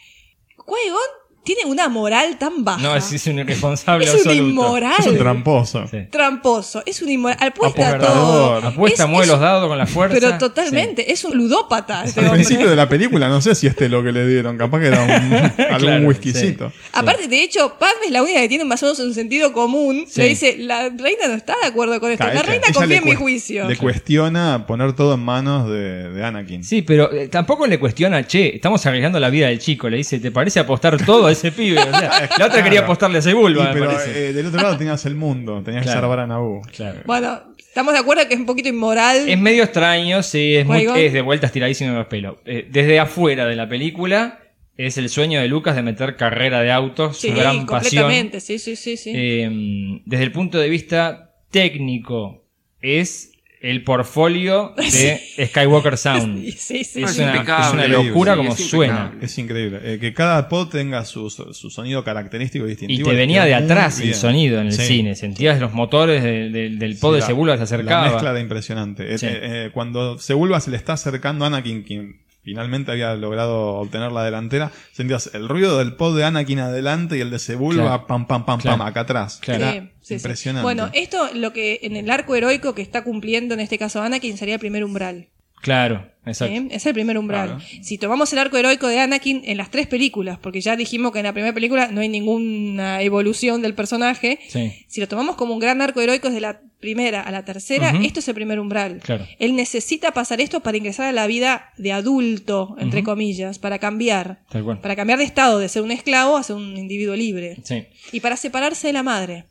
S4: Tiene una moral tan baja.
S3: No, es, es un irresponsable
S4: Es un
S3: absoluto.
S4: inmoral.
S5: Es un tramposo.
S3: Sí.
S4: Tramposo. Es un inmoral. Apuesta
S5: Apostador.
S4: todo.
S3: Apuesta,
S4: Es-
S3: mueve
S4: es-
S3: los dados con la fuerza.
S4: Pero totalmente. Es un ludópata. este
S5: Al
S4: hombre.
S5: principio de la película, no sé si este es lo que le dieron, capaz que era un, algún
S3: Claro,
S5: whiskycito.
S4: Aparte, de hecho, Padme es la única que tiene más o menos un sentido común.
S3: Sí.
S4: Le dice, la reina no está de acuerdo con esto.
S5: Claro,
S4: la reina confía en mi juicio.
S5: Le cuestiona poner todo en manos de, de Anakin.
S3: Sí, pero eh, tampoco le cuestiona, che, estamos arriesgando la vida del chico. Le dice, ¿te parece apostar todo ese pibe? O sea, la otra quería apostarle a Sebulba, me
S5: pero eh, del otro lado tenías el mundo, tenías
S3: Claro.
S5: que salvar a Naboo.
S3: Claro.
S4: Bueno, estamos de acuerdo que es un poquito inmoral.
S3: Es medio extraño, sí, es, muy, es de vuelta estiradísimo de los pelos. Eh, desde afuera de la película, es el sueño de Lucas de meter carrera de autos,
S4: sí,
S3: su gran pasión.
S4: completamente. Sí, sí, sí. sí.
S3: Eh, desde el punto de vista técnico, es el portfolio de Skywalker Sound.
S4: Sí, sí, sí.
S3: es,
S6: Es
S3: una, es una locura
S6: sí,
S3: como
S6: es
S3: suena.
S5: Es increíble. Eh, que cada pod tenga su, su sonido característico y
S3: Y
S5: distintivo.
S3: te
S5: le
S3: venía de atrás el sonido en el
S5: Sí.
S3: cine. Sentías los motores de- de- del pod
S5: Sí,
S3: de
S5: la-
S3: Sebulba se
S5: La
S3: acercaba.
S5: mezcla de impresionante. Eh,
S3: Sí.
S5: eh, eh, cuando Sebulba se le está acercando a Anakin, quien finalmente había logrado obtener la delantera, sentías el ruido del pod de Anakin adelante y el de Sebulba
S3: Claro.
S5: pam, pam, pam,
S3: Claro.
S5: pam, acá atrás.
S3: Claro.
S5: Era
S4: Sí, sí, sí.
S5: impresionante.
S4: Bueno, esto lo que en el arco heroico que está cumpliendo en este caso Anakin sería el primer umbral.
S3: Claro, exacto.
S4: ¿eh? Es el primer umbral.
S5: Claro.
S4: Si tomamos el arco heroico de Anakin en las tres películas, porque ya dijimos que en la primera película no hay ninguna evolución del personaje,
S3: Sí.
S4: si lo tomamos como un gran arco heroico desde la primera a la tercera, esto es el primer umbral.
S3: Claro.
S4: Él necesita pasar esto para ingresar a la vida de adulto, entre comillas, para cambiar.
S3: Tal cual.
S4: Para cambiar de estado, de ser un esclavo a ser un individuo libre.
S3: Sí.
S4: Y para separarse de la madre.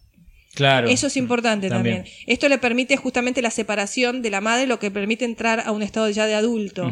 S3: Claro.
S4: Eso es importante también.
S3: También.
S4: Esto le permite justamente la separación de la madre, lo que permite entrar a un estado ya de adulto.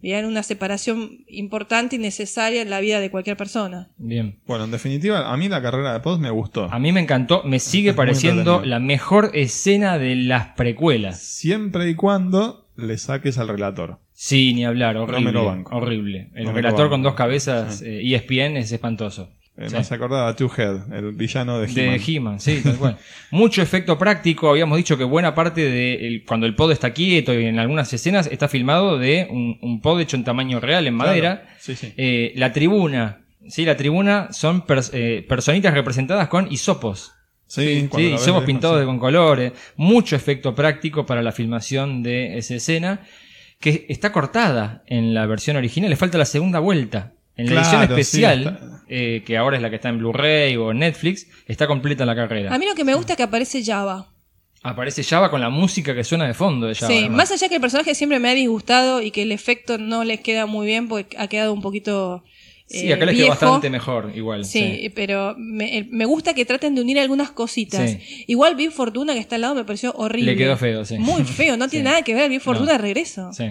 S4: Bien, una separación importante y necesaria en la vida de cualquier persona.
S3: Bien.
S5: Bueno, en definitiva, a mí la carrera de pod me gustó.
S3: A mí me encantó, me sigue
S5: Es
S3: pareciendo la mejor escena de las precuelas.
S5: Siempre y cuando le saques al relator.
S3: Sí, ni hablar, horrible.
S5: me lo banco.
S3: Horrible. El relator
S5: banco.
S3: con dos cabezas eh, ESPN es espantoso.
S5: Eh,
S3: Sí.
S5: Me a Two Head, el villano de
S3: De
S5: He-Man.
S3: He-Man, sí, tal cual. Mucho efecto práctico. Habíamos dicho que buena parte de el- cuando el pod está quieto y en algunas escenas está filmado de un, un pod hecho en tamaño real, en
S5: Claro,
S3: madera.
S5: Sí, sí.
S3: Eh, la tribuna, sí, la tribuna son pers- eh, personitas representadas con hisopos.
S5: Sí,
S3: Sí,
S5: ves
S3: somos pintados de con colores. Mucho efecto práctico para la filmación de esa escena. Que está cortada en la versión original. Le falta la segunda vuelta. En la
S5: Claro,
S3: edición
S5: sí,
S3: especial,
S5: está-
S3: eh, que ahora es la que está en Blu-ray o en Netflix, está completa la carrera.
S4: A mí lo que me gusta es que aparece Java.
S3: Aparece Java con la música que suena de fondo de Java.
S4: sí,
S3: además.
S4: más allá que el personaje siempre me ha disgustado y que el efecto no les queda muy bien porque ha quedado un poquito.
S3: Sí,
S4: eh,
S3: acá les quedó bastante mejor, igual.
S4: Sí,
S3: sí.
S4: pero me, me gusta que traten de unir algunas cositas.
S3: Sí.
S4: Igual Big Fortuna que está al lado me pareció horrible.
S3: Le quedó feo, sí.
S4: Muy feo, no tiene
S3: Sí.
S4: nada que ver Big Fortuna
S3: No.
S4: de regreso.
S3: Sí.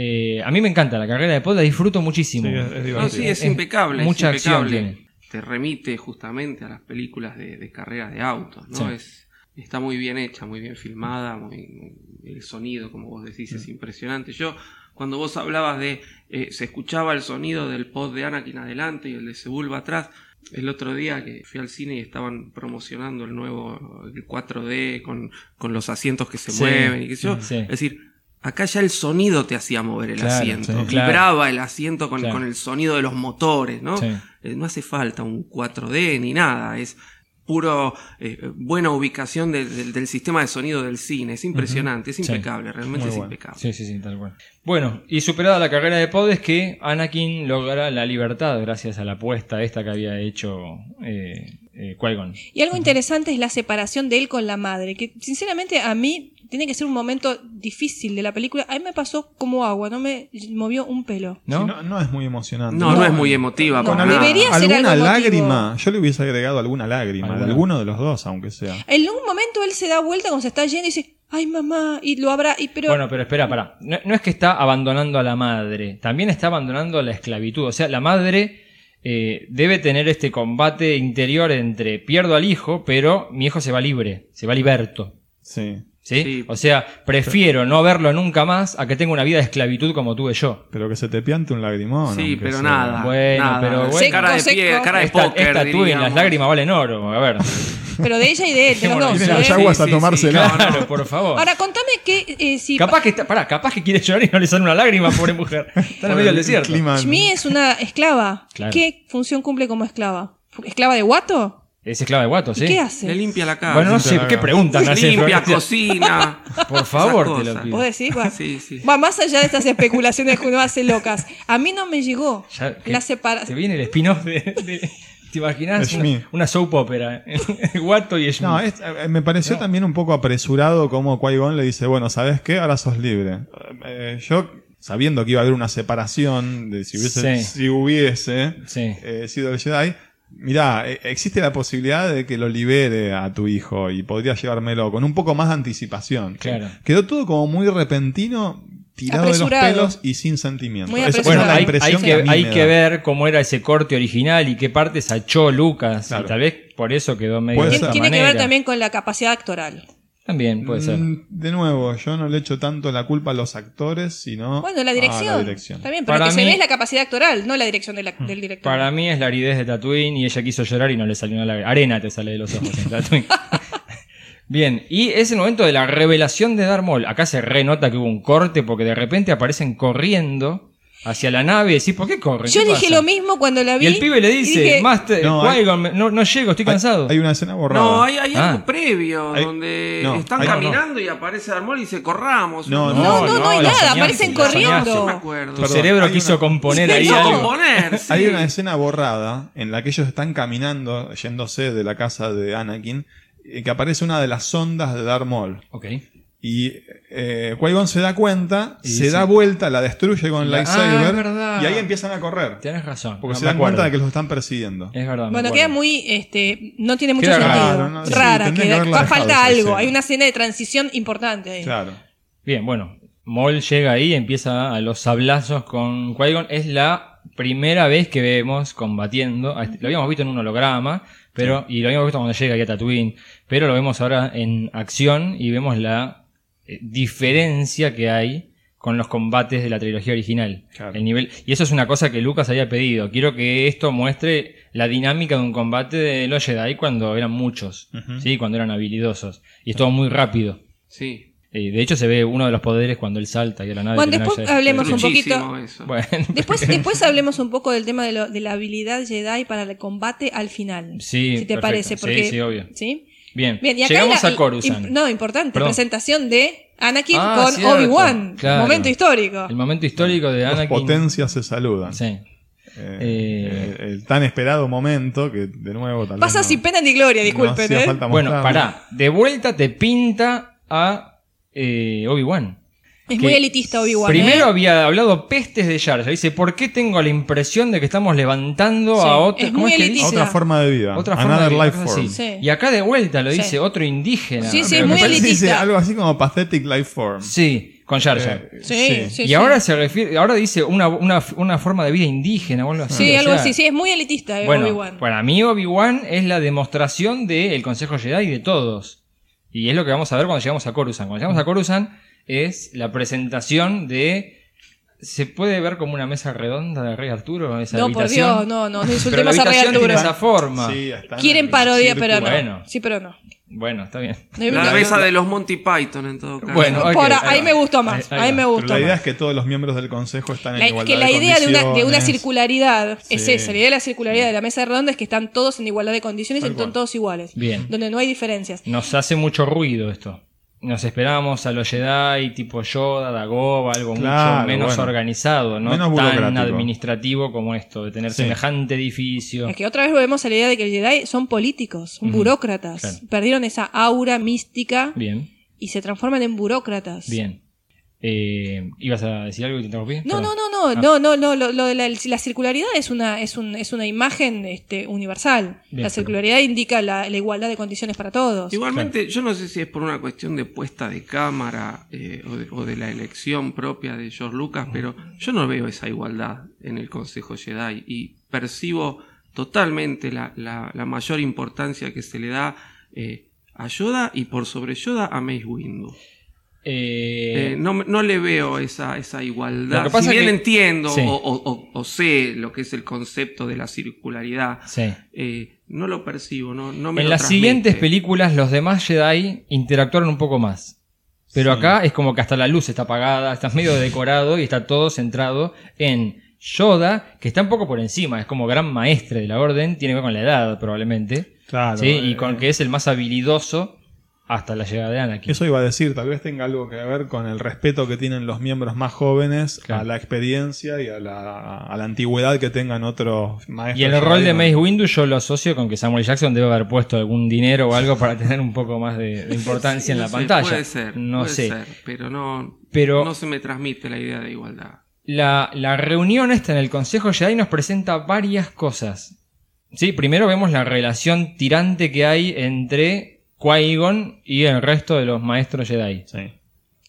S3: Eh, a mí me encanta la carrera de pod, la disfruto muchísimo.
S5: Sí, es-.
S6: No, sí, es, impecable.
S3: Mucha
S6: es impecable.
S3: acción tiene.
S6: Te remite justamente a las películas de, de carreras de autos, ¿no?
S3: Sí.
S6: Es, está muy bien hecha, muy bien filmada, muy, el sonido, como vos decís, es impresionante. Yo, cuando vos hablabas de, eh, se escuchaba el sonido del pod de Anakin adelante y el de Sebulba atrás, el otro día que fui al cine y estaban promocionando el nuevo el 4D con, con los asientos que se
S3: Sí,
S6: mueven y qué sé yo.
S3: sí.
S6: Es decir, acá ya el sonido te hacía mover el
S3: Claro,
S6: asiento.
S3: sí, claro.
S6: Vibraba el asiento con,
S3: Claro.
S6: con el sonido de los motores, ¿no?
S3: Sí.
S6: Eh, no hace falta un 4D ni nada, es puro eh, buena ubicación de- de- del sistema de sonido del cine, es impresionante, es
S3: Sí.
S6: impecable, realmente
S5: Muy
S6: es
S5: bueno.
S6: impecable.
S3: Sí, sí, sí, tal cual. Bueno, y superada la carrera de pod es que Anakin logra la libertad gracias a la apuesta esta que había hecho eh, eh, Qui-Gon.
S4: Y algo interesante es la separación de él con la madre, que sinceramente a mí tiene que ser un momento difícil de la película. A mí me pasó como agua, no me movió un pelo.
S3: ¿No?
S5: Sí, no, no es muy emocionante.
S6: No, no, es muy emotiva.
S4: No, debería ser
S5: alguna
S4: algo emotivo.
S5: lágrima. Yo le hubiese agregado alguna lágrima. Alguno de los dos, aunque sea.
S4: En un momento él se da vuelta cuando se está yendo y dice, ay mamá, y lo habrá, y pero...
S3: Bueno, pero espera, pará. No, no es que está abandonando a la madre, también está abandonando la esclavitud. O sea, la madre eh, debe tener este combate interior entre pierdo al hijo, pero mi hijo se va libre, se va liberto.
S5: Sí.
S3: ¿Sí?
S6: Sí.
S3: O sea, prefiero no verlo nunca más a que tenga una vida de esclavitud como tuve yo.
S5: Pero que se te piante un lagrimón.
S6: Sí, pero
S5: sea.
S6: nada.
S3: Bueno,
S6: nada.
S3: pero bueno.
S6: Sí, cara de
S4: Seco,
S6: pie,
S4: seco.
S6: cara de
S3: Esta,
S6: póker,
S3: esta
S6: diríamos.
S3: las lágrimas valen oro. A ver.
S4: Pero de ella y de él, de los dos.
S5: Vienen
S4: ¿eh?
S5: los yaguas
S6: Sí,
S5: a
S6: sí,
S5: tomársela.
S6: sí.
S3: Claro, por favor.
S4: Ahora, contame que eh, si
S3: Capaz que, está, pará, capaz que quiere llorar y no le sale una lágrima, pobre mujer. Está en medio del desierto.
S4: Shmi es una esclava.
S3: Claro.
S4: ¿Qué función cumple como esclava? ¿Esclava de guato?
S3: Es esclava de guato,
S4: ¿Y
S3: ¿sí?
S4: qué hace?
S6: Le limpia la casa.
S3: Bueno, no sé, ¿qué preguntan?
S6: Limpia, cocina.
S3: Por favor, te lo pido.
S4: ¿Vos decís? Va,
S6: Sí, sí.
S4: va más allá de estas especulaciones que uno hace locas. A mí no me llegó
S3: Ya,
S4: la
S3: Te
S4: separación.
S3: viene el spin-off de, de- ¿Te imaginas? Una, una soap opera. Guato y.
S5: No, es- eh, me pareció también un poco apresurado como Qui-Gon le dice, bueno, ¿sabes qué? Ahora sos libre. Eh, yo, sabiendo que iba a haber una separación, de si hubiese,
S3: Sí.
S5: si hubiese
S3: Sí.
S5: eh, sido el Jedi, mirá, eh, existe la posibilidad de que lo libere a tu hijo y podría llevármelo con un poco más de anticipación.
S3: Claro.
S5: Quedó todo como muy repentino, tirado de los pelos y sin sentimiento.
S4: Muy
S5: Esa- esa
S4: apresurado.
S5: es
S3: Bueno,
S5: la
S3: hay,
S5: impresión
S3: hay
S5: que, a
S3: que,
S5: mí
S3: hay
S5: me
S3: que
S5: da.
S3: ver cómo era ese corte original y qué partes achó Lucas.
S5: Claro.
S3: Y tal vez por eso quedó medio
S5: Puede
S3: de
S4: Tiene que ver también con la capacidad actoral.
S3: También puede ser.
S5: Mm, De nuevo, yo no le echo tanto la culpa a los actores, sino
S4: Bueno, la
S5: a
S4: dirección.
S5: la dirección.
S4: También, pero
S3: Para
S4: lo que se
S3: mí-
S4: ve es la capacidad actoral, no la dirección de la- del director.
S3: Para mí es la aridez de Tatooine y ella quiso llorar y no le salió una lágrima. Arena te sale de los ojos en Tatooine. Bien, y es el momento de la revelación de Darth Maul. Acá se renota que hubo un corte porque de repente aparecen corriendo hacia la nave y decís, ¿por qué corren?
S4: Yo
S3: ¿Qué
S4: dije
S3: pasa?
S4: lo mismo cuando la vi.
S3: Y el pibe le dice,
S4: dije,
S3: Master,
S5: No, hay-
S3: no, no llego, estoy cansado.
S5: Hay, hay una escena borrada.
S6: No, hay, hay
S3: Ah.
S6: algo previo
S5: Hay-
S6: donde
S5: no,
S6: están
S5: hay-
S6: caminando y aparece Darmol y dice corramos.
S5: No,
S4: No, no, no,
S3: no,
S4: hay nada,
S3: soñaste,
S4: aparecen.
S6: No me
S4: corriendo.
S6: acuerdo.
S3: tu
S5: Perdón,
S3: cerebro
S5: hay
S3: quiso
S5: una-
S3: componer ahí
S6: Quiso
S3: algo.
S6: componer, sí.
S5: Hay una escena borrada en la que ellos están caminando, yéndose de la casa de Anakin, y que aparece una de las sondas de Darth Maul.
S3: Ok.
S5: Y eh, Qui-Gon se da cuenta,
S3: Y
S5: se
S3: sí.
S5: da vuelta, la destruye con el
S3: La-
S5: lightsaber,
S3: Ah, es verdad.
S5: y ahí empiezan a correr.
S3: Tienes razón.
S5: Porque
S3: no
S5: se dan cuenta de que los están persiguiendo.
S3: Es verdad.
S4: Bueno, queda muy, este, no tiene mucho
S3: Queda
S4: sentido.
S5: raro, ¿no? Sí,
S4: Rara,
S5: tendría que
S4: falta algo.
S5: escena.
S4: Hay una escena de transición importante ahí.
S5: Claro.
S3: Bien, bueno, Maul llega ahí, empieza a los sablazos con Qui-Gon. Es la primera vez que vemos combatiendo. este- Lo habíamos visto en un holograma, pero y lo habíamos visto cuando llega ahí a Tatooine, pero lo vemos ahora en acción y vemos la eh, diferencia que hay con los combates de la trilogía original.
S5: Claro.
S3: El nivel y eso es una cosa que Lucas había pedido. Quiero que esto muestre la dinámica de un combate de los Jedi cuando eran muchos, sí, cuando eran habilidosos y es todo muy rápido.
S6: Sí.
S3: Eh, de hecho, se ve uno de los poderes cuando él salta y a la nave.
S4: Bueno, después
S3: nave
S4: hablemos un poquito.
S3: Bueno,
S4: Después, después hablemos un poco del tema de, lo- de la habilidad Jedi para el combate al final.
S3: Sí,
S4: Si te
S3: perfecto.
S4: parece,
S3: Sí,
S4: porque.
S3: sí, obvio.
S4: ¿sí?
S3: Bien,
S4: Bien, y acá
S3: llegamos
S4: la-
S3: a Coruscant.
S4: imp- no, importante,
S3: Perdón.
S4: presentación de Anakin
S3: Ah,
S4: con
S3: cierto,
S4: Obi-Wan.
S3: claro.
S4: Momento histórico.
S3: El momento histórico de
S5: Las
S3: Anakin.
S5: potencias se saludan.
S3: Sí.
S5: Eh,
S3: Eh,
S5: el, el tan esperado momento que de nuevo tal vez
S4: Pasa
S5: no-
S4: sin pena ni gloria, disculpen. ¿eh?
S5: falta
S3: Bueno, pará. De vuelta te pinta a eh, Obi-Wan.
S4: Es muy elitista Obi-Wan.
S3: Primero
S4: ¿eh?
S3: había hablado pestes de Jar Jar. Dice, ¿por qué tengo la impresión de que estamos levantando
S4: Sí,
S3: a otro...
S4: es
S3: ¿cómo
S4: muy
S3: que
S4: elitista.
S3: dice?
S5: Otra forma de vida.
S3: Otra forma
S5: Another
S3: de
S5: life form.
S4: Sí.
S3: Y acá de vuelta lo
S4: Sí.
S3: dice otro indígena.
S4: Sí, sí, es muy
S3: parece-
S5: Dice
S4: elitista.
S5: algo así como pathetic life form.
S3: Sí, con Jar Jar.
S5: Eh,
S4: Sí, sí,
S3: y
S4: sí.
S3: ahora se refiere, ahora dice una, una, una forma de vida indígena o algo así.
S4: Sí,
S3: o
S4: algo así. Sí, es muy elitista eh,
S3: Bueno,
S4: Obi-Wan.
S3: para mí Obi-Wan es la demostración del Consejo Jedi de todos. Y es lo que vamos a ver cuando llegamos a Coruscant. Cuando llegamos a Coruscant es la presentación de... ¿Se puede ver como una mesa redonda de Rey Arturo? Esa
S4: No, por? Dios, no, no, no
S3: Pero la
S4: insultemos a Rey
S3: habitación tiene
S4: Arturo.
S3: esa forma.
S5: Sí, está en
S4: Quieren parodia, pero no.
S3: Bueno.
S4: Sí, pero no.
S3: Bueno, está bien.
S6: La mesa de los Monty Python en todo caso.
S3: Bueno, ok,
S4: Por
S3: ahí
S4: me gustó más.
S3: Ahí-
S4: Ahí,
S3: ahí
S4: me gustó
S5: Pero la idea
S4: más.
S5: es que todos los miembros del consejo están en
S4: La-
S5: igualdad
S4: que la
S5: de
S4: idea de una, de una circularidad es
S5: Sí.
S4: esa. La idea de la circularidad de la mesa redonda es que están todos en igualdad de condiciones y están todos iguales.
S3: Bien.
S4: Donde no hay diferencias.
S3: Nos hace mucho ruido esto. Nos esperábamos a los Jedi tipo Yoda, Dagobah, algo
S5: Claro,
S3: mucho menos
S5: bueno.
S3: organizado, no
S5: Menos
S3: tan administrativo como esto, de tener
S5: Sí.
S3: semejante edificio.
S4: Es que otra vez volvemos a la idea de que los Jedi son políticos, son burócratas.
S3: Claro.
S4: Perdieron esa aura mística
S3: Bien,
S4: y se transforman en burócratas.
S3: bien. Eh, ¿Ibas a decir algo y te interrumpí?
S4: No,
S3: Perdón.
S4: no, no, no,
S3: Ah.
S4: no, no, no, lo, lo de la, la circularidad es una, es un, es una imagen este, universal.
S3: Bien,
S4: la circularidad indica la, la igualdad de condiciones para todos.
S6: Igualmente, yo no sé si es por una cuestión de puesta de cámara eh, o, de, o de la elección propia de George Lucas, pero yo no veo esa igualdad en el Consejo Jedi. Y percibo totalmente la, la- la mayor importancia que se le da eh, a Yoda y por sobre Yoda a Mace Windu.
S3: Eh,
S6: Eh, no, no le veo esa, esa igualdad.
S3: Lo que pasa
S6: si bien
S3: que-
S6: entiendo
S3: Sí.
S6: o, o- o- o sé lo que es el concepto de la circularidad,
S3: sí.
S6: eh, no lo percibo, no, no me
S3: En
S6: lo
S3: las
S6: transmite.
S3: siguientes películas, los demás Jedi interactuaron un poco más. Pero
S5: Sí.
S3: acá es como que hasta la luz está apagada, está medio decorado y está todo centrado en Yoda, que está un poco por encima, es como gran maestre de la orden, tiene que ver con la edad probablemente.
S5: Claro.
S3: ¿sí? Y con que es el más habilidoso hasta la llegada de Anakin.
S5: Eso iba a decir, tal vez tenga algo que ver con el respeto que tienen los miembros más jóvenes
S3: Claro.
S5: a la experiencia y a la, a la antigüedad que tengan otros maestros.
S3: Y el rol de Mace. Windu yo lo asocio con que Samuel Jackson debe haber puesto algún dinero o algo para tener un poco más de, de importancia en la
S6: sé,
S3: pantalla.
S6: Puede ser,
S3: no
S6: puede
S3: sé.
S6: ser, pero no,
S3: Pero
S6: no se me transmite la idea de igualdad.
S3: la, la reunión esta en el Consejo Jedi nos presenta varias cosas. Sí, primero vemos la relación tirante que hay entre Qui-Gon y el resto de los maestros Jedi.
S5: Sí.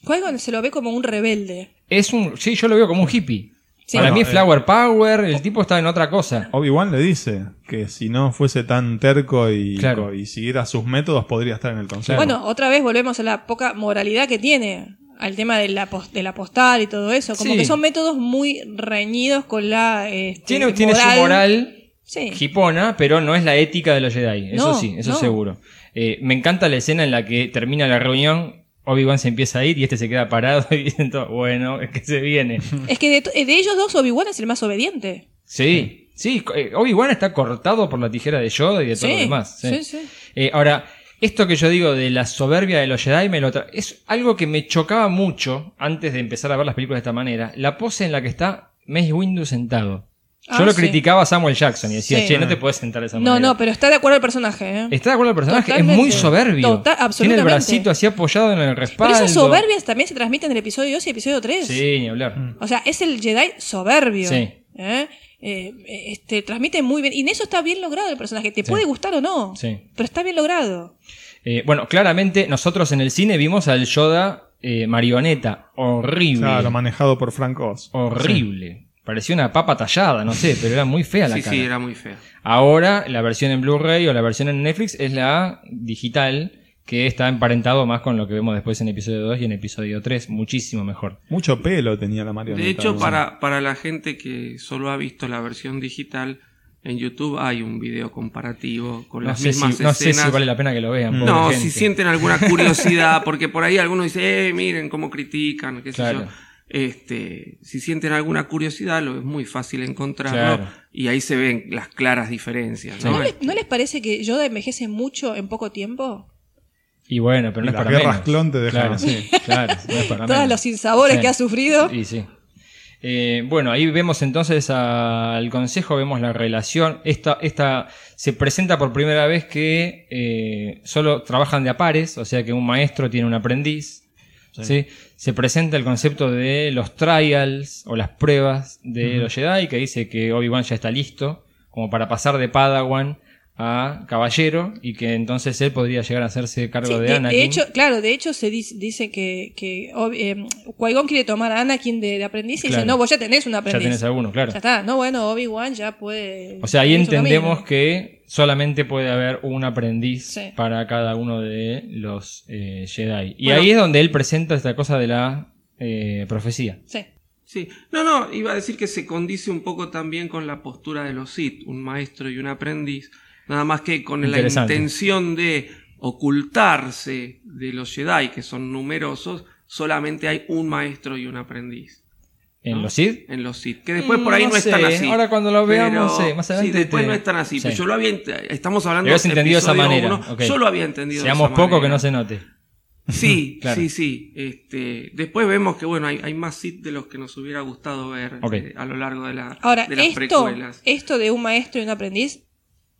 S4: Qui-Gon se lo ve como un rebelde.
S3: Es un, sí, yo lo veo como un hippie.
S4: Sí.
S3: Para
S5: Bueno,
S3: mí
S5: eh,
S3: Flower Power, el tipo está en otra cosa.
S5: Obi-Wan le dice que si no fuese tan terco y,
S3: Claro.
S5: y siguiera sus métodos, podría estar en el consejo.
S4: Bueno, otra vez volvemos a la poca moralidad que tiene. Al tema de la, pos- de la postal y todo eso. Como
S3: Sí.
S4: que son métodos muy reñidos con la. este,
S3: Tiene, tiene su moral
S4: Sí.
S3: hipona, pero no es la ética de los Jedi. Eso
S4: No,
S3: sí, eso
S4: no.
S3: seguro. Eh, me encanta la escena en la que termina la reunión, Obi-Wan se empieza a ir y este se queda parado y dicen todo, bueno, es que se viene.
S4: Es que de, to- de ellos dos, Obi-Wan es el más obediente.
S3: Sí, sí, eh, Obi-Wan está cortado por la tijera de Yoda y de todo
S4: Sí,
S3: lo demás. sí.
S4: sí, sí.
S3: Eh, ahora, esto que yo digo de la soberbia de los Jedi me lo es algo que me chocaba mucho antes de empezar a ver las películas de esta manera. La pose en la que está Mace Windu sentado. Yo
S4: Ah,
S3: lo
S4: sí.
S3: criticaba a Samuel Jackson y decía,
S4: Sí.
S3: che, no te puedes sentar de esa
S4: No,
S3: manera.
S4: no, pero está de acuerdo el personaje. ¿eh?
S3: Está de acuerdo el personaje, es muy soberbio.
S4: Total-
S3: Tiene el
S4: absolutamente.
S3: bracito así apoyado en el
S4: Pero
S3: respaldo.
S4: esas soberbias también se transmiten en el episodio 2 y episodio 3.
S3: Sí, ni hablar.
S4: O sea, es el Jedi soberbio.
S3: Sí.
S4: ¿eh? Eh, este, transmite muy bien. Y en eso está bien logrado el personaje. Te puede gustar o no.
S3: Sí.
S4: Pero está bien logrado.
S3: Eh, bueno, claramente nosotros en el cine vimos al Yoda eh, marioneta. Horrible.
S5: Claro, manejado por Frank Oz.
S3: horrible. Parecía una papa tallada, no sé, pero era muy fea la
S6: Sí,
S3: cara.
S6: sí, era muy fea.
S3: Ahora, la versión en Blu-ray o la versión en Netflix es la digital, que está emparentado más con lo que vemos después en episodio 2 y en episodio 3. Muchísimo mejor.
S5: Mucho pelo tenía la marioneta.
S6: De hecho, para, para la gente que solo ha visto la versión digital, en YouTube hay un video comparativo con
S3: No
S6: las
S3: sé, si,
S6: mismas
S3: no sé si
S6: escenas.
S3: vale la pena que lo vean. pobre
S6: No,
S3: gente.
S6: si sienten alguna curiosidad, porque por ahí algunos dicen, eh, miren cómo critican, qué sé yo. Este, si sienten alguna curiosidad, lo es muy fácil encontrarlo
S3: Claro.
S6: y ahí se ven las claras diferencias. ¿no?
S4: ¿No, les, no les parece que Yoda envejece mucho en poco tiempo?
S3: Y bueno, pero no
S5: Y
S3: es para menos.
S5: clon te dejan
S3: claro,
S5: así.
S3: Claro, no es para
S4: Todos
S3: menos.
S4: los sinsabores
S3: Sí.
S4: que ha sufrido.
S3: Y sí. Eh, bueno, ahí vemos entonces al consejo, vemos la relación. Esta, esta se presenta por primera vez que eh, solo trabajan de a pares, o sea que un maestro tiene un aprendiz. ¿Sí? Se presenta el concepto de los trials o las pruebas de los Jedi, que dice que Obi-Wan ya está listo como para pasar de Padawan a caballero y que entonces él podría llegar a hacerse cargo
S4: Sí,
S3: de
S4: de,
S3: Anakin.
S4: de hecho, claro, de hecho se dice, dice que, que Obi- eh, Qui-Gon quiere tomar a Anakin de, de aprendiz y
S3: Claro.
S4: dice, no, vos ya tenés un
S3: ya
S4: aprendiz.
S3: tenés alguno, claro.
S4: Ya está, no, bueno, Obi-Wan ya puede...
S3: O sea, ahí entendemos que solamente puede haber un aprendiz
S4: Sí.
S3: para cada uno de los eh, Jedi. Y
S6: Bueno.
S3: ahí es donde él presenta esta cosa de la eh, profecía.
S4: Sí.
S6: Sí, no, no, iba a decir que se condice un poco también con la postura de los Sith, un maestro y un aprendiz, nada más que con la intención de ocultarse de los Jedi, que son numerosos, solamente hay un maestro y un aprendiz.
S3: ¿En
S6: ¿no?
S3: los Sith?
S6: En los Sith, que después por ahí
S3: Mm,
S6: no, están así.
S3: ahora cuando lo veamos,
S6: Pero-
S3: sí, más adelante
S6: Sí, después
S3: te-
S6: no están así,
S3: sí.
S6: pero yo lo había, estamos hablando
S3: habías entendido de esa manera,
S6: yo lo había entendido de
S3: Seamos
S6: esa
S3: poco que
S6: manera.
S3: no se note.
S6: Sí,
S3: Claro.
S6: sí, sí. Este, después vemos que bueno, hay, hay más Sith de los que nos hubiera gustado ver eh, a lo largo de, la,
S4: Ahora,
S6: de las
S4: esto,
S6: precuelas.
S4: esto de un maestro y un aprendiz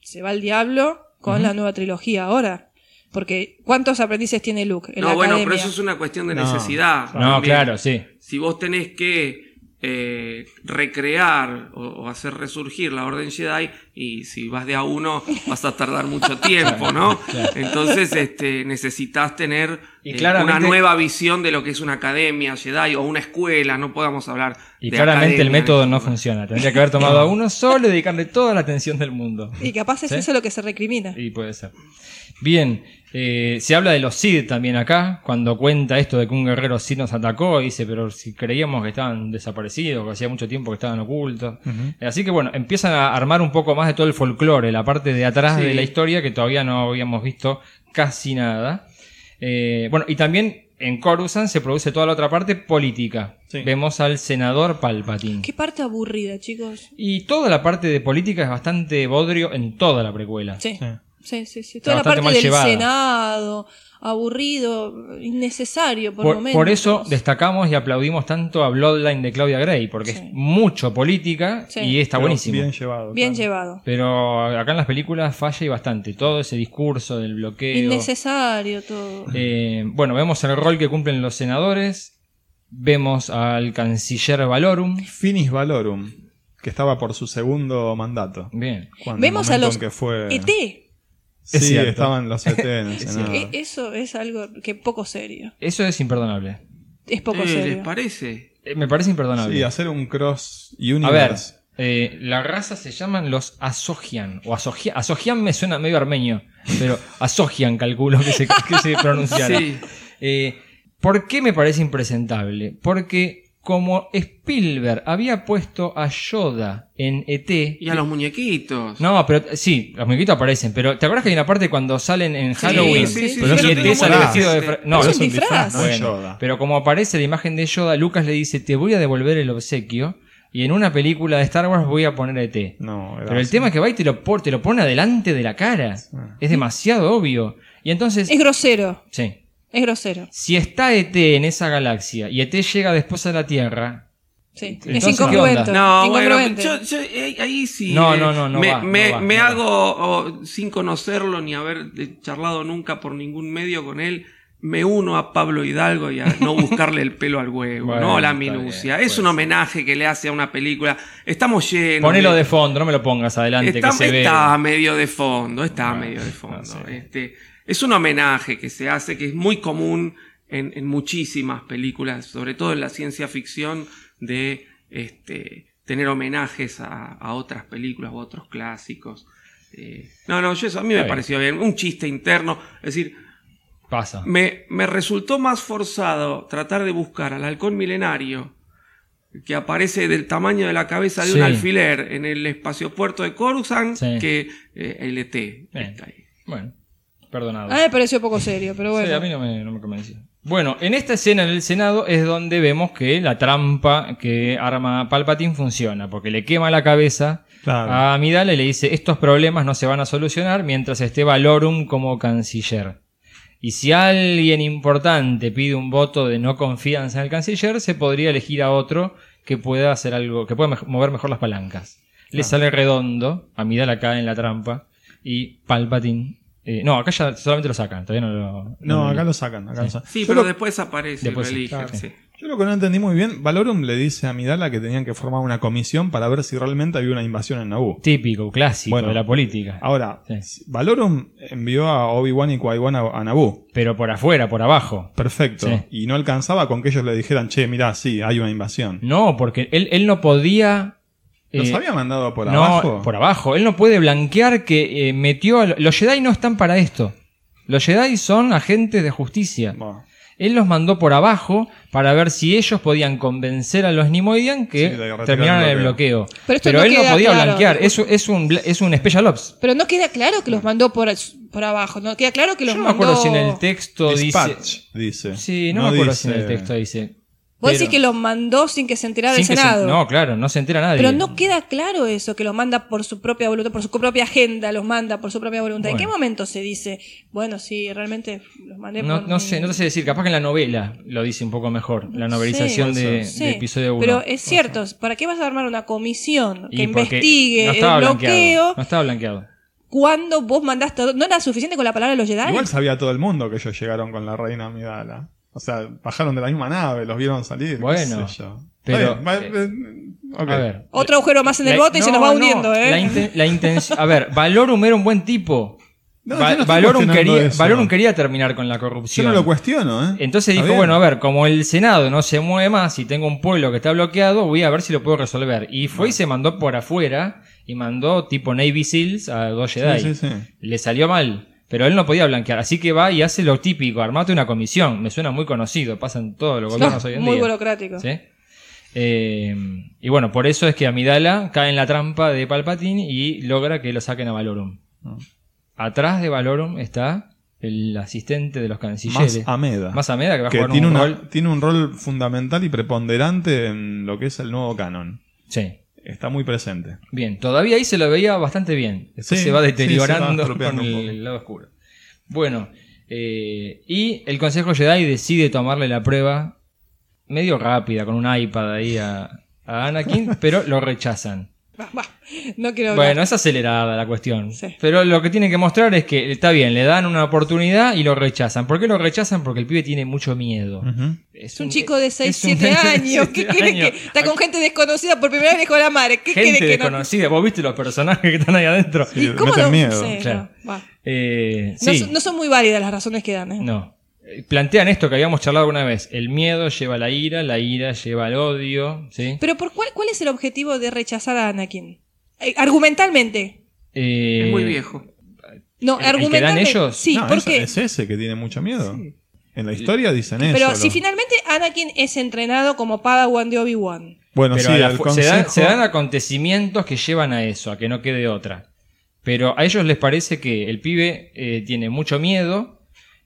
S4: se va al diablo con la nueva trilogía ahora. Porque ¿cuántos aprendices tiene Luke en
S6: No,
S4: la
S6: bueno,
S4: academia?
S6: pero eso es una cuestión de
S5: No.
S6: necesidad.
S3: No,
S6: también.
S3: claro, sí.
S6: Si vos tenés que eh, recrear o, o hacer resurgir la Orden Jedi y si vas de a uno vas a tardar mucho tiempo, ¿no? Entonces este, necesitas tener
S3: Y
S6: eh, una nueva visión de lo que es una academia Jedi o una escuela, no podamos hablar
S3: Y
S6: de
S3: claramente el método no funciona. Tendría que haber tomado a uno solo y dedicarle toda la atención del mundo.
S4: Y capaz es
S3: ¿Sí?
S4: eso lo que se recrimina.
S3: Y puede ser. Bien, eh, se habla de los Sith también acá, cuando cuenta esto de que un guerrero Sith nos atacó, dice, pero si creíamos que estaban desaparecidos, que hacía mucho tiempo que estaban ocultos. Eh, Así que bueno, empiezan a armar un poco más de todo el folclore, la parte de atrás
S6: Sí.
S3: de la historia que todavía no habíamos visto casi nada. Eh, bueno, y también en Coruscant se produce toda la otra parte política.
S5: Sí.
S3: Vemos al senador Palpatine.
S4: Qué parte aburrida, chicos.
S3: Y toda la parte de política es bastante bodrio en toda la precuela.
S4: Sí.
S5: Sí.
S4: Sí, sí, sí. Toda la
S3: bastante
S4: parte
S3: mal
S4: del
S3: llevada.
S4: Senado, aburrido, innecesario por,
S3: Por,
S4: momentos.
S3: por eso destacamos y aplaudimos tanto a Bloodline de Claudia Gray, porque
S4: Sí.
S3: es mucho política
S4: Sí.
S3: y está
S5: Pero
S3: buenísimo.
S5: Bien llevado.
S4: Bien
S5: claro.
S4: llevado.
S3: Pero acá en las películas falla y bastante. Todo ese discurso del bloqueo.
S4: Innecesario todo.
S3: Eh, bueno, vemos el rol que cumplen los senadores. Vemos al canciller Valorum.
S5: Finis Valorum, que estaba por su segundo mandato.
S3: Bien.
S5: Cuando-
S4: Vemos a los
S5: que fue...
S4: ET.
S3: Es
S5: Sí,
S3: cierto.
S5: estaban los ET en el Senado.
S4: E- Eso es algo que poco serio.
S3: Eso es imperdonable.
S4: Es poco
S6: Eh, ¿Les
S4: serio.
S6: parece?
S3: Eh, me parece imperdonable.
S5: Sí, hacer un cross
S3: A ver,
S5: universe.
S3: eh, la raza se llaman los Asogian. O Asogian. Asogian me suena medio armenio, pero Asogian calculo que se, que se pronunciara.
S6: Sí.
S3: Eh, ¿Por qué me parece impresentable? Porque como Spielberg había puesto a Yoda en E ET.
S6: Y a los muñequitos.
S3: No, pero sí, los muñequitos aparecen, pero ¿te acuerdas que hay una parte cuando salen en Halloween?
S6: sí, sí,
S5: Pero
S3: y ET sale vestido de... fra- No,
S4: Es
S3: es
S4: un disfraz.
S5: No
S3: Bueno,
S5: Yoda.
S3: pero como aparece la imagen de Yoda, Lucas le dice, te voy a devolver el obsequio y en una película de Star Wars voy a poner ET.
S5: No,
S3: Pero el
S5: así.
S3: tema es que va y te lo, pone, te lo pone adelante de la cara. Es demasiado obvio. Y entonces,
S4: Es grosero.
S3: sí,
S4: Es grosero.
S3: si está ET en esa galaxia y ET llega después a la Tierra,
S4: Sí.
S3: Entonces,
S4: es
S3: ¿qué
S4: incongruente.
S6: No, bueno,
S4: incongruente.
S6: yo, yo, eh, ahí sí.
S3: No, no, no, no
S6: Me,
S3: va, no
S6: me-
S3: va,
S6: me
S3: no va.
S6: hago, oh, sin conocerlo ni haber eh, charlado nunca por ningún medio con él, me uno a Pablo Hidalgo y a no buscarle el pelo al huevo,
S3: Bueno,
S6: no a la
S3: bien,
S6: minucia. es un homenaje que le hace a una película. Estamos llenos.
S3: ponelo de fondo, no me lo pongas adelante
S6: Está,
S3: que se ve.
S6: está medio de fondo, está
S3: Bueno,
S6: medio de fondo.
S3: no sé.
S6: este, es un homenaje que se hace, que es muy común en, en muchísimas películas, sobre todo en la ciencia ficción, de este, tener homenajes a, a otras películas o otros clásicos. Eh, no, no, yo eso a mí me
S3: bien.
S6: pareció bien. Un chiste interno. Es decir,
S3: Pasa.
S6: me, me resultó más forzado tratar de buscar al halcón milenario que aparece del tamaño de la cabeza de
S3: Sí.
S6: un alfiler en el espaciopuerto de Coruscant
S3: Sí.
S6: que eh, el ET.
S3: Bien.
S6: está ahí.
S3: Bueno, perdonado.
S4: A mí me pareció poco serio, pero bueno.
S3: Sí, a mí no me, no me convenció. Bueno, en esta escena en el Senado es donde vemos que la trampa que arma Palpatine funciona, porque le quema la cabeza
S5: Claro.
S3: a Amidala y le dice, estos problemas no se van a solucionar mientras esté Valorum como canciller. Y si alguien importante pide un voto de no confianza en el canciller, se podría elegir a otro que pueda hacer algo, que pueda mover mejor las palancas. Le sale redondo, Amidala cae en la trampa y Palpatine... eh, no, acá ya solamente lo sacan, todavía no lo...
S5: No,
S3: lo-
S5: acá lo sacan. Acá lo sacan.
S6: Sí, pero
S5: lo-
S6: después aparece
S3: Después
S6: y lo
S3: sí,
S6: eligen,
S3: claro.
S6: sí.
S5: Yo lo que no entendí muy bien, Valorum le dice a Midala que tenían que formar una comisión para ver si realmente había una invasión en Naboo.
S3: Típico, clásico
S5: Bueno.
S3: de la política.
S5: Ahora,
S3: Sí.
S5: Valorum envió a Obi-Wan y Qui-Wan a, a Naboo.
S3: Pero por afuera, por abajo.
S5: Perfecto.
S3: Sí.
S5: Y no alcanzaba con que ellos le dijeran, che, mirá, sí, hay una invasión.
S3: No, porque él, él no podía...
S5: ¿Los
S3: eh,
S5: había mandado por
S3: no,
S5: abajo?
S3: por abajo. Él no puede blanquear que eh, metió... a lo- Los Jedi no están para esto. Los Jedi son agentes de justicia.
S5: Bueno,
S3: Él los mandó por abajo para ver si ellos podían convencer a los Nimoidian que
S5: Sí,
S3: terminaran
S5: el
S3: bloqueo.
S4: Pero esto no
S3: él no podía
S4: claro.
S3: blanquear. Eso es un, es un Special Ops.
S4: Pero no queda claro que los mandó por, por abajo. No queda claro que los
S3: Yo no me acuerdo si en el texto dice...
S5: Dispatch, dice.
S3: Sí, no, me acuerdo si en el texto dice...
S4: Vos
S3: pero-
S4: decís que los mandó sin que se enterara
S3: sin
S4: el
S3: que se-
S4: Senado.
S3: no, claro, no se entera nadie.
S4: Pero no queda claro eso, que los manda por su propia voluntad, por su propia agenda, los manda por su propia voluntad. ¿En qué momento se dice, bueno, sí, realmente los mandé
S3: No,
S4: por
S3: no
S4: mi-
S3: sé, no te sé decir, capaz que en la novela lo dice un poco mejor, la novelización
S4: Sí,
S3: de,
S4: sí,
S3: de episodio 1.
S4: Pero es cierto, ¿para qué vas a armar una comisión que investigue
S3: no
S4: el bloqueo
S3: No estaba blanqueado.
S4: cuando vos mandaste... ¿No era suficiente con la palabra de los Jedi?
S5: Igual sabía todo el mundo que ellos llegaron con la reina Amidala. O sea, bajaron de la misma nave, los vieron salir. qué
S3: Bueno.
S5: sé yo.
S3: Pero,
S5: Está bien, va-
S3: eh,
S5: eh,
S3: a ver.
S4: Otro agujero más en el
S3: La-
S4: bote y se
S3: no,
S4: nos va
S3: no,
S4: hundiendo, ¿eh?
S3: La, inten- la intención. A ver, Valorum era un buen tipo.
S5: No,
S3: Va-
S5: yo no estoy
S3: Valorum, quería,
S5: eso.
S3: Valorum quería terminar con la
S5: Yo
S3: corrupción.
S5: no lo cuestiono, ¿eh?
S3: Entonces dijo, bueno, a ver, como el Senado no se mueve más y tengo un pueblo que está bloqueado, voy a ver si lo puedo resolver. Y fue y se mandó por afuera y mandó tipo Navy Seals a dos Jedi.
S5: Sí, sí, sí.
S3: Le salió mal, pero él no podía blanquear. Así que va y hace lo típico, armate una comisión. Me suena muy conocido, pasa en todos los gobiernos hoy en
S4: Muy
S3: día.
S4: burocrático.
S3: ¿Sí? Eh, y bueno, por eso es que Amidala cae en la trampa de Palpatine y logra que lo saquen a Valorum.
S5: Ah.
S3: Atrás de Valorum está el asistente de los cancilleres.
S5: Más Ameda.
S3: Más Ameda que va a
S5: que
S3: jugar
S5: tiene,
S3: un
S5: una-
S3: rol.
S5: tiene un rol fundamental y preponderante en lo que es el nuevo canon.
S3: Sí.
S5: Está muy presente.
S3: Bien, todavía ahí se lo veía bastante bien. Después
S5: Sí,
S3: se va
S5: sí, se
S3: deteriorando
S5: va estropeando
S3: con el, lado oscuro. Bueno, eh, y el Consejo Jedi decide tomarle la prueba medio rápida, con un iPad ahí a, a Anakin, pero lo rechazan.
S4: No quiero hablar.
S3: Bueno, es acelerada la cuestión.
S4: Sí.
S3: Pero lo que tienen que mostrar es que está bien, le dan una oportunidad y lo rechazan. ¿Por qué lo rechazan? Porque el pibe tiene mucho miedo. Es
S4: Es un chico de 6,
S3: es un
S4: 7
S3: nene de
S4: años. ¿Qué
S3: 7
S4: quiere que.? Está con gente desconocida por primera vez con la madre. ¿Qué quiere
S3: Gente
S4: que no.?
S3: desconocida. ¿Vos viste los personajes que están ahí adentro?
S5: Sí,
S4: ¿Y cómo no?
S5: miedo.
S4: Sí,
S3: Claro.
S4: no.
S3: Eh,
S4: No no son muy válidas las razones que dan, ¿eh?
S3: No. Plantean esto que habíamos charlado una vez. El miedo lleva a la ira, la ira lleva al odio. ¿sí?
S4: Pero ¿por cuál, ¿cuál es el objetivo de rechazar a Anakin? Eh, argumentalmente.
S3: Eh,
S6: Es muy viejo.
S4: No,
S3: ¿El- el que dan
S4: argumentalmente.
S3: ellos?
S4: Sí,
S5: No,
S4: porque.
S5: es, es ese que tiene mucho miedo. En la historia dicen eso.
S4: pero
S5: lo-
S4: si finalmente Anakin es entrenado como Padawan de Obi-Wan.
S5: Bueno,
S3: Pero
S5: sí,
S3: la se, dan, se dan acontecimientos que llevan a eso, a que no quede otra. Pero a ellos les parece que el pibe eh, tiene mucho miedo,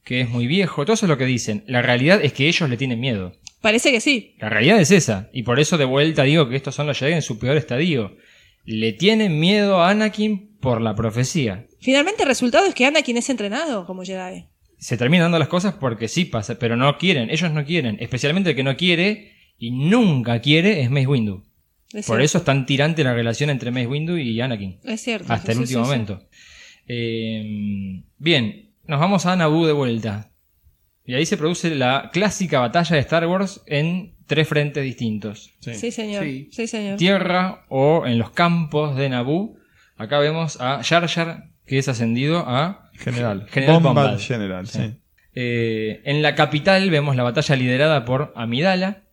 S3: que es muy viejo, todo eso es lo que dicen. La realidad es que ellos le tienen miedo.
S4: Parece que sí.
S3: La realidad es esa. Y por eso de vuelta digo que estos son los Jedi en su peor estadio. Le tienen miedo a Anakin por la profecía.
S4: Finalmente el resultado es que Anakin es entrenado como Jedi.
S3: Se terminan dando las cosas porque sí pasa, pero no quieren. Ellos no quieren. Especialmente el que no quiere y nunca quiere es Mace Windu.
S4: Es
S3: Por
S4: cierto.
S3: eso es tan tirante la relación entre Mace Windu y Anakin.
S4: Es cierto.
S3: Hasta el
S4: sí,
S3: último
S4: sí, sí.
S3: momento. Eh, bien, nos vamos a Naboo de vuelta. Y ahí se produce la clásica batalla de Star Wars en tres frentes distintos.
S5: Sí.
S4: Sí, señor.
S6: Sí.
S4: Sí, señor.
S3: Tierra o en los campos de Naboo. Acá vemos a Jar Jar, que es ascendido a
S5: General.
S3: General
S5: Bombard
S3: Bombard.
S5: General, sí.
S3: Eh, en la capital vemos la batalla liderada por Amidala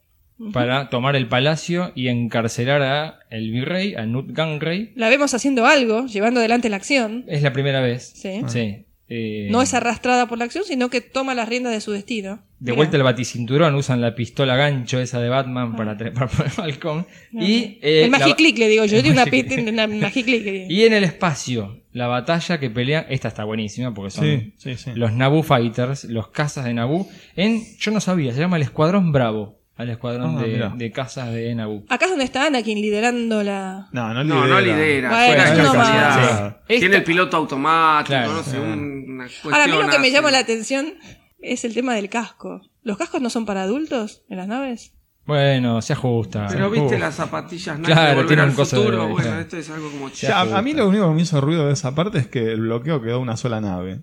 S3: para tomar el palacio y encarcelar a el virrey, a Nut Gunray.
S4: La vemos haciendo algo, llevando adelante la acción.
S3: Es la primera vez.
S4: Sí.
S3: Sí. Eh,
S4: No es arrastrada por la acción, sino que toma las riendas de su destino.
S3: De
S4: Mirá.
S3: vuelta el baticinturón, usan la pistola gancho esa de Batman para trepar por el balcón. Y, eh,
S4: el magiclick, le digo yo. Yo una, una magiclick.
S3: Y en el espacio, la batalla que pelean, esta está buenísima porque son
S5: Sí, sí, sí.
S3: los Naboo Fighters, los cazas de Naboo, en, yo no sabía, se llama el Escuadrón Bravo, al escuadrón
S5: Ah,
S3: de,
S5: mirá.
S3: de Naboo.
S4: Acá es donde está Anakin liderando la.
S5: No, no
S6: No,
S5: lidera.
S6: no lidera.
S4: Bueno,
S6: de
S4: uno
S6: casualidad.
S3: más. Sí.
S6: Tiene el piloto automático,
S3: Claro.
S6: no sé,
S5: Ah.
S6: un- una cuestión.
S4: Ahora, a mí lo que me llama la atención es el tema del casco. ¿Los cascos no son para adultos en las naves?
S3: Bueno, se ajusta.
S6: Pero
S3: se
S6: viste
S3: ajusta.
S6: las zapatillas Nike
S3: Claro,
S6: de volver
S3: tiene
S6: al
S3: un coso de-
S6: futuro. Bueno,
S3: claro.
S6: esto es algo como
S5: O sea,
S3: Se
S5: a, a mí lo único que me hizo ruido de esa parte es que el bloqueo quedó una sola nave.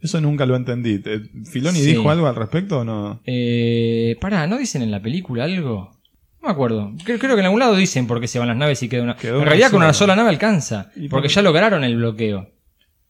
S5: Eso nunca lo entendí. ¿Te- ¿Filoni
S3: Sí.
S5: dijo algo al respecto o no?
S3: Eh, pará, ¿no dicen en la película algo? No me acuerdo. Creo, creo que en algún lado dicen por qué se van las naves y queda una.
S5: Quedó
S3: en realidad con una
S5: sola.
S3: nave alcanza.
S5: ¿Y
S3: Porque
S5: por qué?
S3: ya lograron el bloqueo.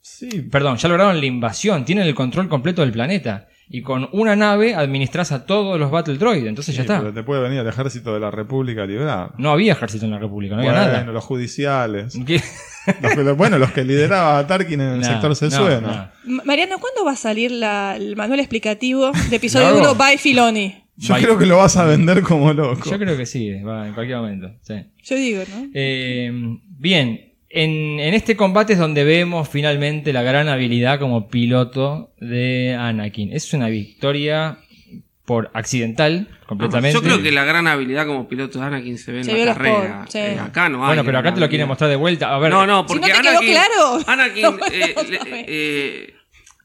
S5: Sí.
S3: Perdón, ya lograron la invasión. Tienen el control completo del planeta. Y con una nave administras a todos los Battle Droid. Entonces ya está.
S5: pero te puede venir el ejército de la República a liberar.
S3: No había ejército en la República, no había
S5: bueno,
S3: nada.
S5: los judiciales.
S3: ¿Qué?
S5: Los que- bueno, los que lideraba a Tarkin en el
S3: No,
S5: sector se
S3: no,
S5: suena.
S3: no.
S4: Ma- Mariano, ¿cuándo va a salir la- el manual explicativo de episodio
S3: ¿Lo hago?
S4: 1 by Filoni?
S5: Yo creo que lo vas a vender como loco.
S3: Yo creo que sí, va en cualquier momento. sí.
S4: Yo digo, ¿no?
S3: Eh, bien, en, en este combate es donde vemos finalmente la gran habilidad como piloto de Anakin. Es una victoria por accidental, completamente.
S6: Yo creo que la gran habilidad como piloto de Anakin se ve en
S4: Se
S6: la carrera.
S4: por- sí.
S6: Eh, acá no hay.
S3: Bueno, pero acá te lo quieren mostrar de vuelta. A ver,
S6: No, no,
S4: Si
S6: porque
S4: no te quedó
S6: Anakin.
S4: claro.
S6: Anakin.
S4: No,
S6: eh, eh,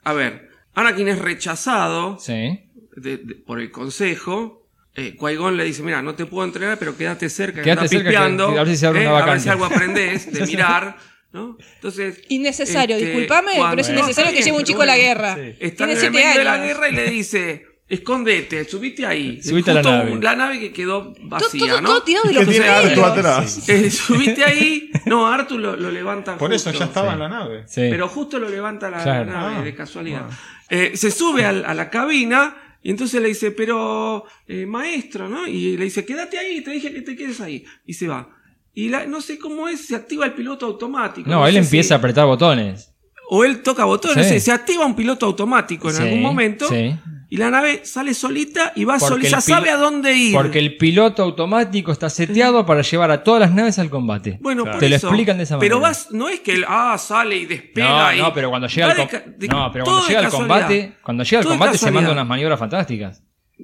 S6: a ver, Anakin es rechazado
S3: Sí.
S6: de- de- por el consejo. Eh, Qui-Gon le dice: Mira, no te puedo entrenar, pero quédate cerca,
S3: Quédate cerca que-
S6: pispeando,
S3: que a ver si se abre
S6: eh,
S3: una
S6: a ver si algo aprendés de mirar. ¿no? Entonces.
S4: Innecesario,
S6: este,
S4: disculpame,
S6: cuando-
S4: pero es
S6: No,
S4: innecesario
S6: está
S4: que lleve un chico a la guerra.
S6: Está
S4: Tiene
S6: en el
S4: siete
S6: medio de la
S4: años.
S6: guerra y le dice: escondete, subite ahí.
S3: Subite a la nave.
S6: un- la nave que quedó
S4: Todo,
S6: vacía,
S4: todo-
S6: ¿no?
S4: todo tirado de
S5: Que
S4: los
S5: tiene. Artu atrás.
S6: Eh, subite ahí. No, Artu lo, lo levanta
S5: Por eso
S6: justo.
S5: ya estaba
S3: Sí.
S5: en la nave.
S3: Sí.
S6: Pero justo lo levanta la,
S3: Claro.
S6: la nave
S5: Ah,
S6: de casualidad.
S5: bueno.
S6: Eh, se sube al- a la cabina y entonces le dice, pero eh, maestro, ¿no? Y le dice, quédate ahí, te dije que te quedes ahí. Y se va. Y la- no sé cómo es, se activa el piloto automático.
S3: No, él empieza
S6: si-
S3: a apretar botones.
S6: O él toca botones, no sé, se activa un piloto automático en
S3: Sí,
S6: algún momento.
S3: sí.
S6: Y la nave sale solita y va solita,
S3: el
S6: ya sabe a dónde ir.
S3: Porque el piloto automático está seteado para llevar a todas las naves al combate.
S6: Bueno, por
S3: Te lo
S6: eso.
S3: explican de esa
S6: Pero
S3: manera.
S6: vas, no es que él ah, sale y despega.
S3: No,
S6: y-
S3: no, pero cuando llega al, no, pero cuando llega al combate, cuando llega al combate se manda unas maniobras fantásticas.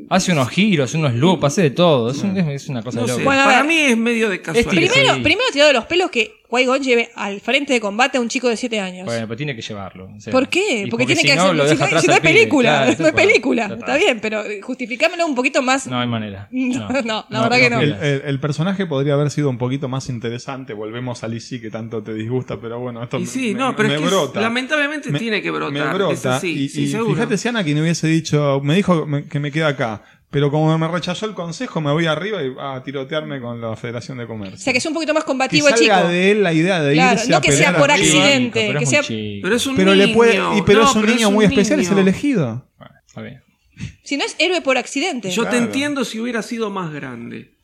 S3: Hace unos giros, unos loops, hace de todo. Es, un- es una cosa
S6: No
S3: de
S6: sé,
S3: loco.
S4: Bueno, a
S6: para mí es medio de casualidad.
S4: Primero,
S3: Sí.
S4: primero tirado de los pelos que Qui-Gon lleve al frente de combate a un chico de 7 años.
S3: Bueno, pero tiene que llevarlo. o sea,
S4: ¿por qué? Porque, tiene
S3: si
S4: que
S3: no,
S4: hacer. si no, si no es película,
S3: Claro,
S4: no es película. Está bien, pero eh, justificámelo un poquito más.
S3: No hay manera.
S4: No, no, la verdad que no.
S5: El, el- el personaje podría haber sido un poquito más interesante. Volvemos a Lizzie que tanto te disgusta, pero bueno, esto
S6: Y
S5: me-
S6: sí,
S5: me,
S6: no, pero
S5: me
S6: es que es-
S5: brota.
S6: lamentablemente
S5: Me-
S6: tiene que brotar.
S5: Me brota. y
S6: sí,
S5: y fíjate si Anakin hubiese dicho, me dijo me- que me queda acá. Pero como me rechazó el consejo, me voy arriba y a tirotearme con la Federación de Comercio.
S4: O sea, que es un poquito más
S5: que
S4: combativo el
S5: salga
S4: chico.
S5: de él la idea de
S4: Claro,
S5: irse
S4: no
S5: a
S4: que sea por
S5: arriba.
S4: accidente.
S3: Pero
S4: que
S3: es
S4: sea-.
S6: Pero es un
S5: Pero
S6: niño.
S5: le puede, y, pero
S6: No,
S5: es un niño
S6: un
S5: muy especial, es el
S6: niño.
S5: elegido.
S3: Bueno, está bien.
S4: Si no es héroe por accidente.
S6: Yo te entiendo si hubiera sido más grande.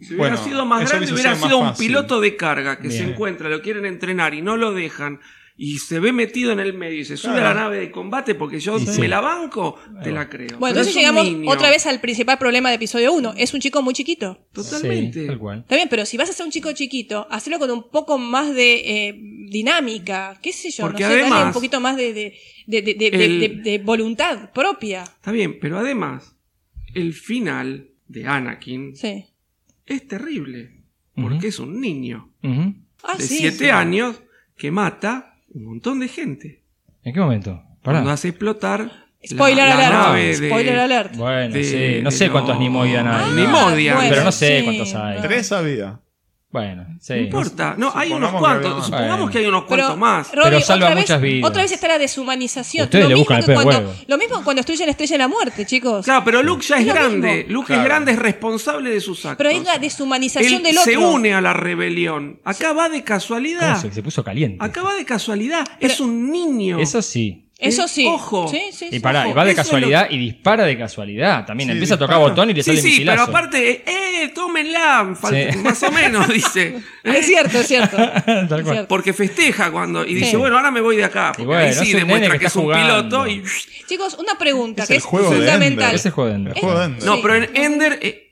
S6: Si hubiera
S5: Bueno,
S6: sido más grande, hubiera
S5: sido más
S6: sido un
S5: fácil.
S6: piloto de carga que se encuentra, lo quieren entrenar y no lo dejan. Y se ve metido en el medio y se sube
S5: Claro.
S6: a la nave de combate porque yo me la banco, te la creo.
S4: Bueno,
S6: Pero
S4: entonces llegamos
S6: niño.
S4: otra vez al principal problema de episodio 1. Es un chico muy chiquito.
S6: Totalmente.
S3: Sí, tal cual.
S4: Está bien, pero si vas a ser un chico chiquito, hacerlo con un poco más de eh, dinámica, qué sé yo,
S6: Porque
S4: no sé, dale
S6: además,
S4: un poquito más de, de, de, de- de-
S6: el-
S4: de- de voluntad propia.
S6: Está bien, pero además, el final de Anakin
S4: Sí.
S6: es terrible. Porque es un niño.
S4: Ah,
S6: de
S4: sí.
S6: 7
S4: sí.
S6: años que mata un montón de gente.
S3: ¿En qué momento? Pará.
S6: Cuando hace explotar
S4: Spoiler
S6: la, la
S4: alert.
S6: nave de-
S4: Spoiler alert.
S3: Bueno,
S6: de-
S3: sí. No sé cuántos Nimodian hay.
S6: Nimodian.
S3: Pero no sé
S4: sí,
S3: cuántos hay.
S5: Tres había.
S3: Bueno, sí.
S6: No importa, no, hay unos cuantos. Supongamos
S3: Bueno.
S6: que hay unos
S4: Pero,
S6: cuantos más.
S4: Robbie,
S3: Pero salva
S4: otra vez-
S3: muchas vidas.
S4: Otra vez está la deshumanización.
S3: Ustedes
S4: lo,
S3: le
S4: mismo
S3: buscan el
S4: que cuando,
S3: huevo.
S4: lo mismo cuando la estrella de la muerte, chicos.
S6: Claro, pero Luke ya es,
S4: Es
S6: grande.
S4: mismo.
S6: Luke
S5: Claro.
S6: es grande, es responsable de sus actos.
S4: Pero hay una deshumanización
S6: Él
S4: del otro.
S6: se une a la rebelión. Acá va de
S3: ¿Cómo
S6: casualidad.
S3: se, se puso caliente?
S6: Acá va de casualidad. es un niño.
S3: Eso sí.
S4: Eso sí.
S6: Ojo.
S4: Sí, sí,
S3: Y pará, y va de
S6: eso es
S3: casualidad y dispara de casualidad. También
S5: Sí,
S3: empieza a tocar
S5: dispara.
S3: botón y le
S6: Sí,
S3: sale
S6: sí, pero aparte, eh, tómenla, más o menos, dice.
S4: Es cierto, es cierto.
S3: Tal
S4: Es
S3: cual.
S6: Porque festeja cuando. Y dice,
S4: Sí.
S6: bueno, ahora me voy de acá. Porque
S3: bueno,
S6: ahí
S3: es
S6: sí demuestra que,
S3: que
S6: es un
S3: jugando.
S6: piloto. Y...
S4: Chicos, una pregunta
S5: Es
S4: que es
S5: juego
S4: fundamental.
S5: Ender.
S3: Ese juego de Ender.
S5: El juego de Ender.
S6: No, pero en Ender. eh,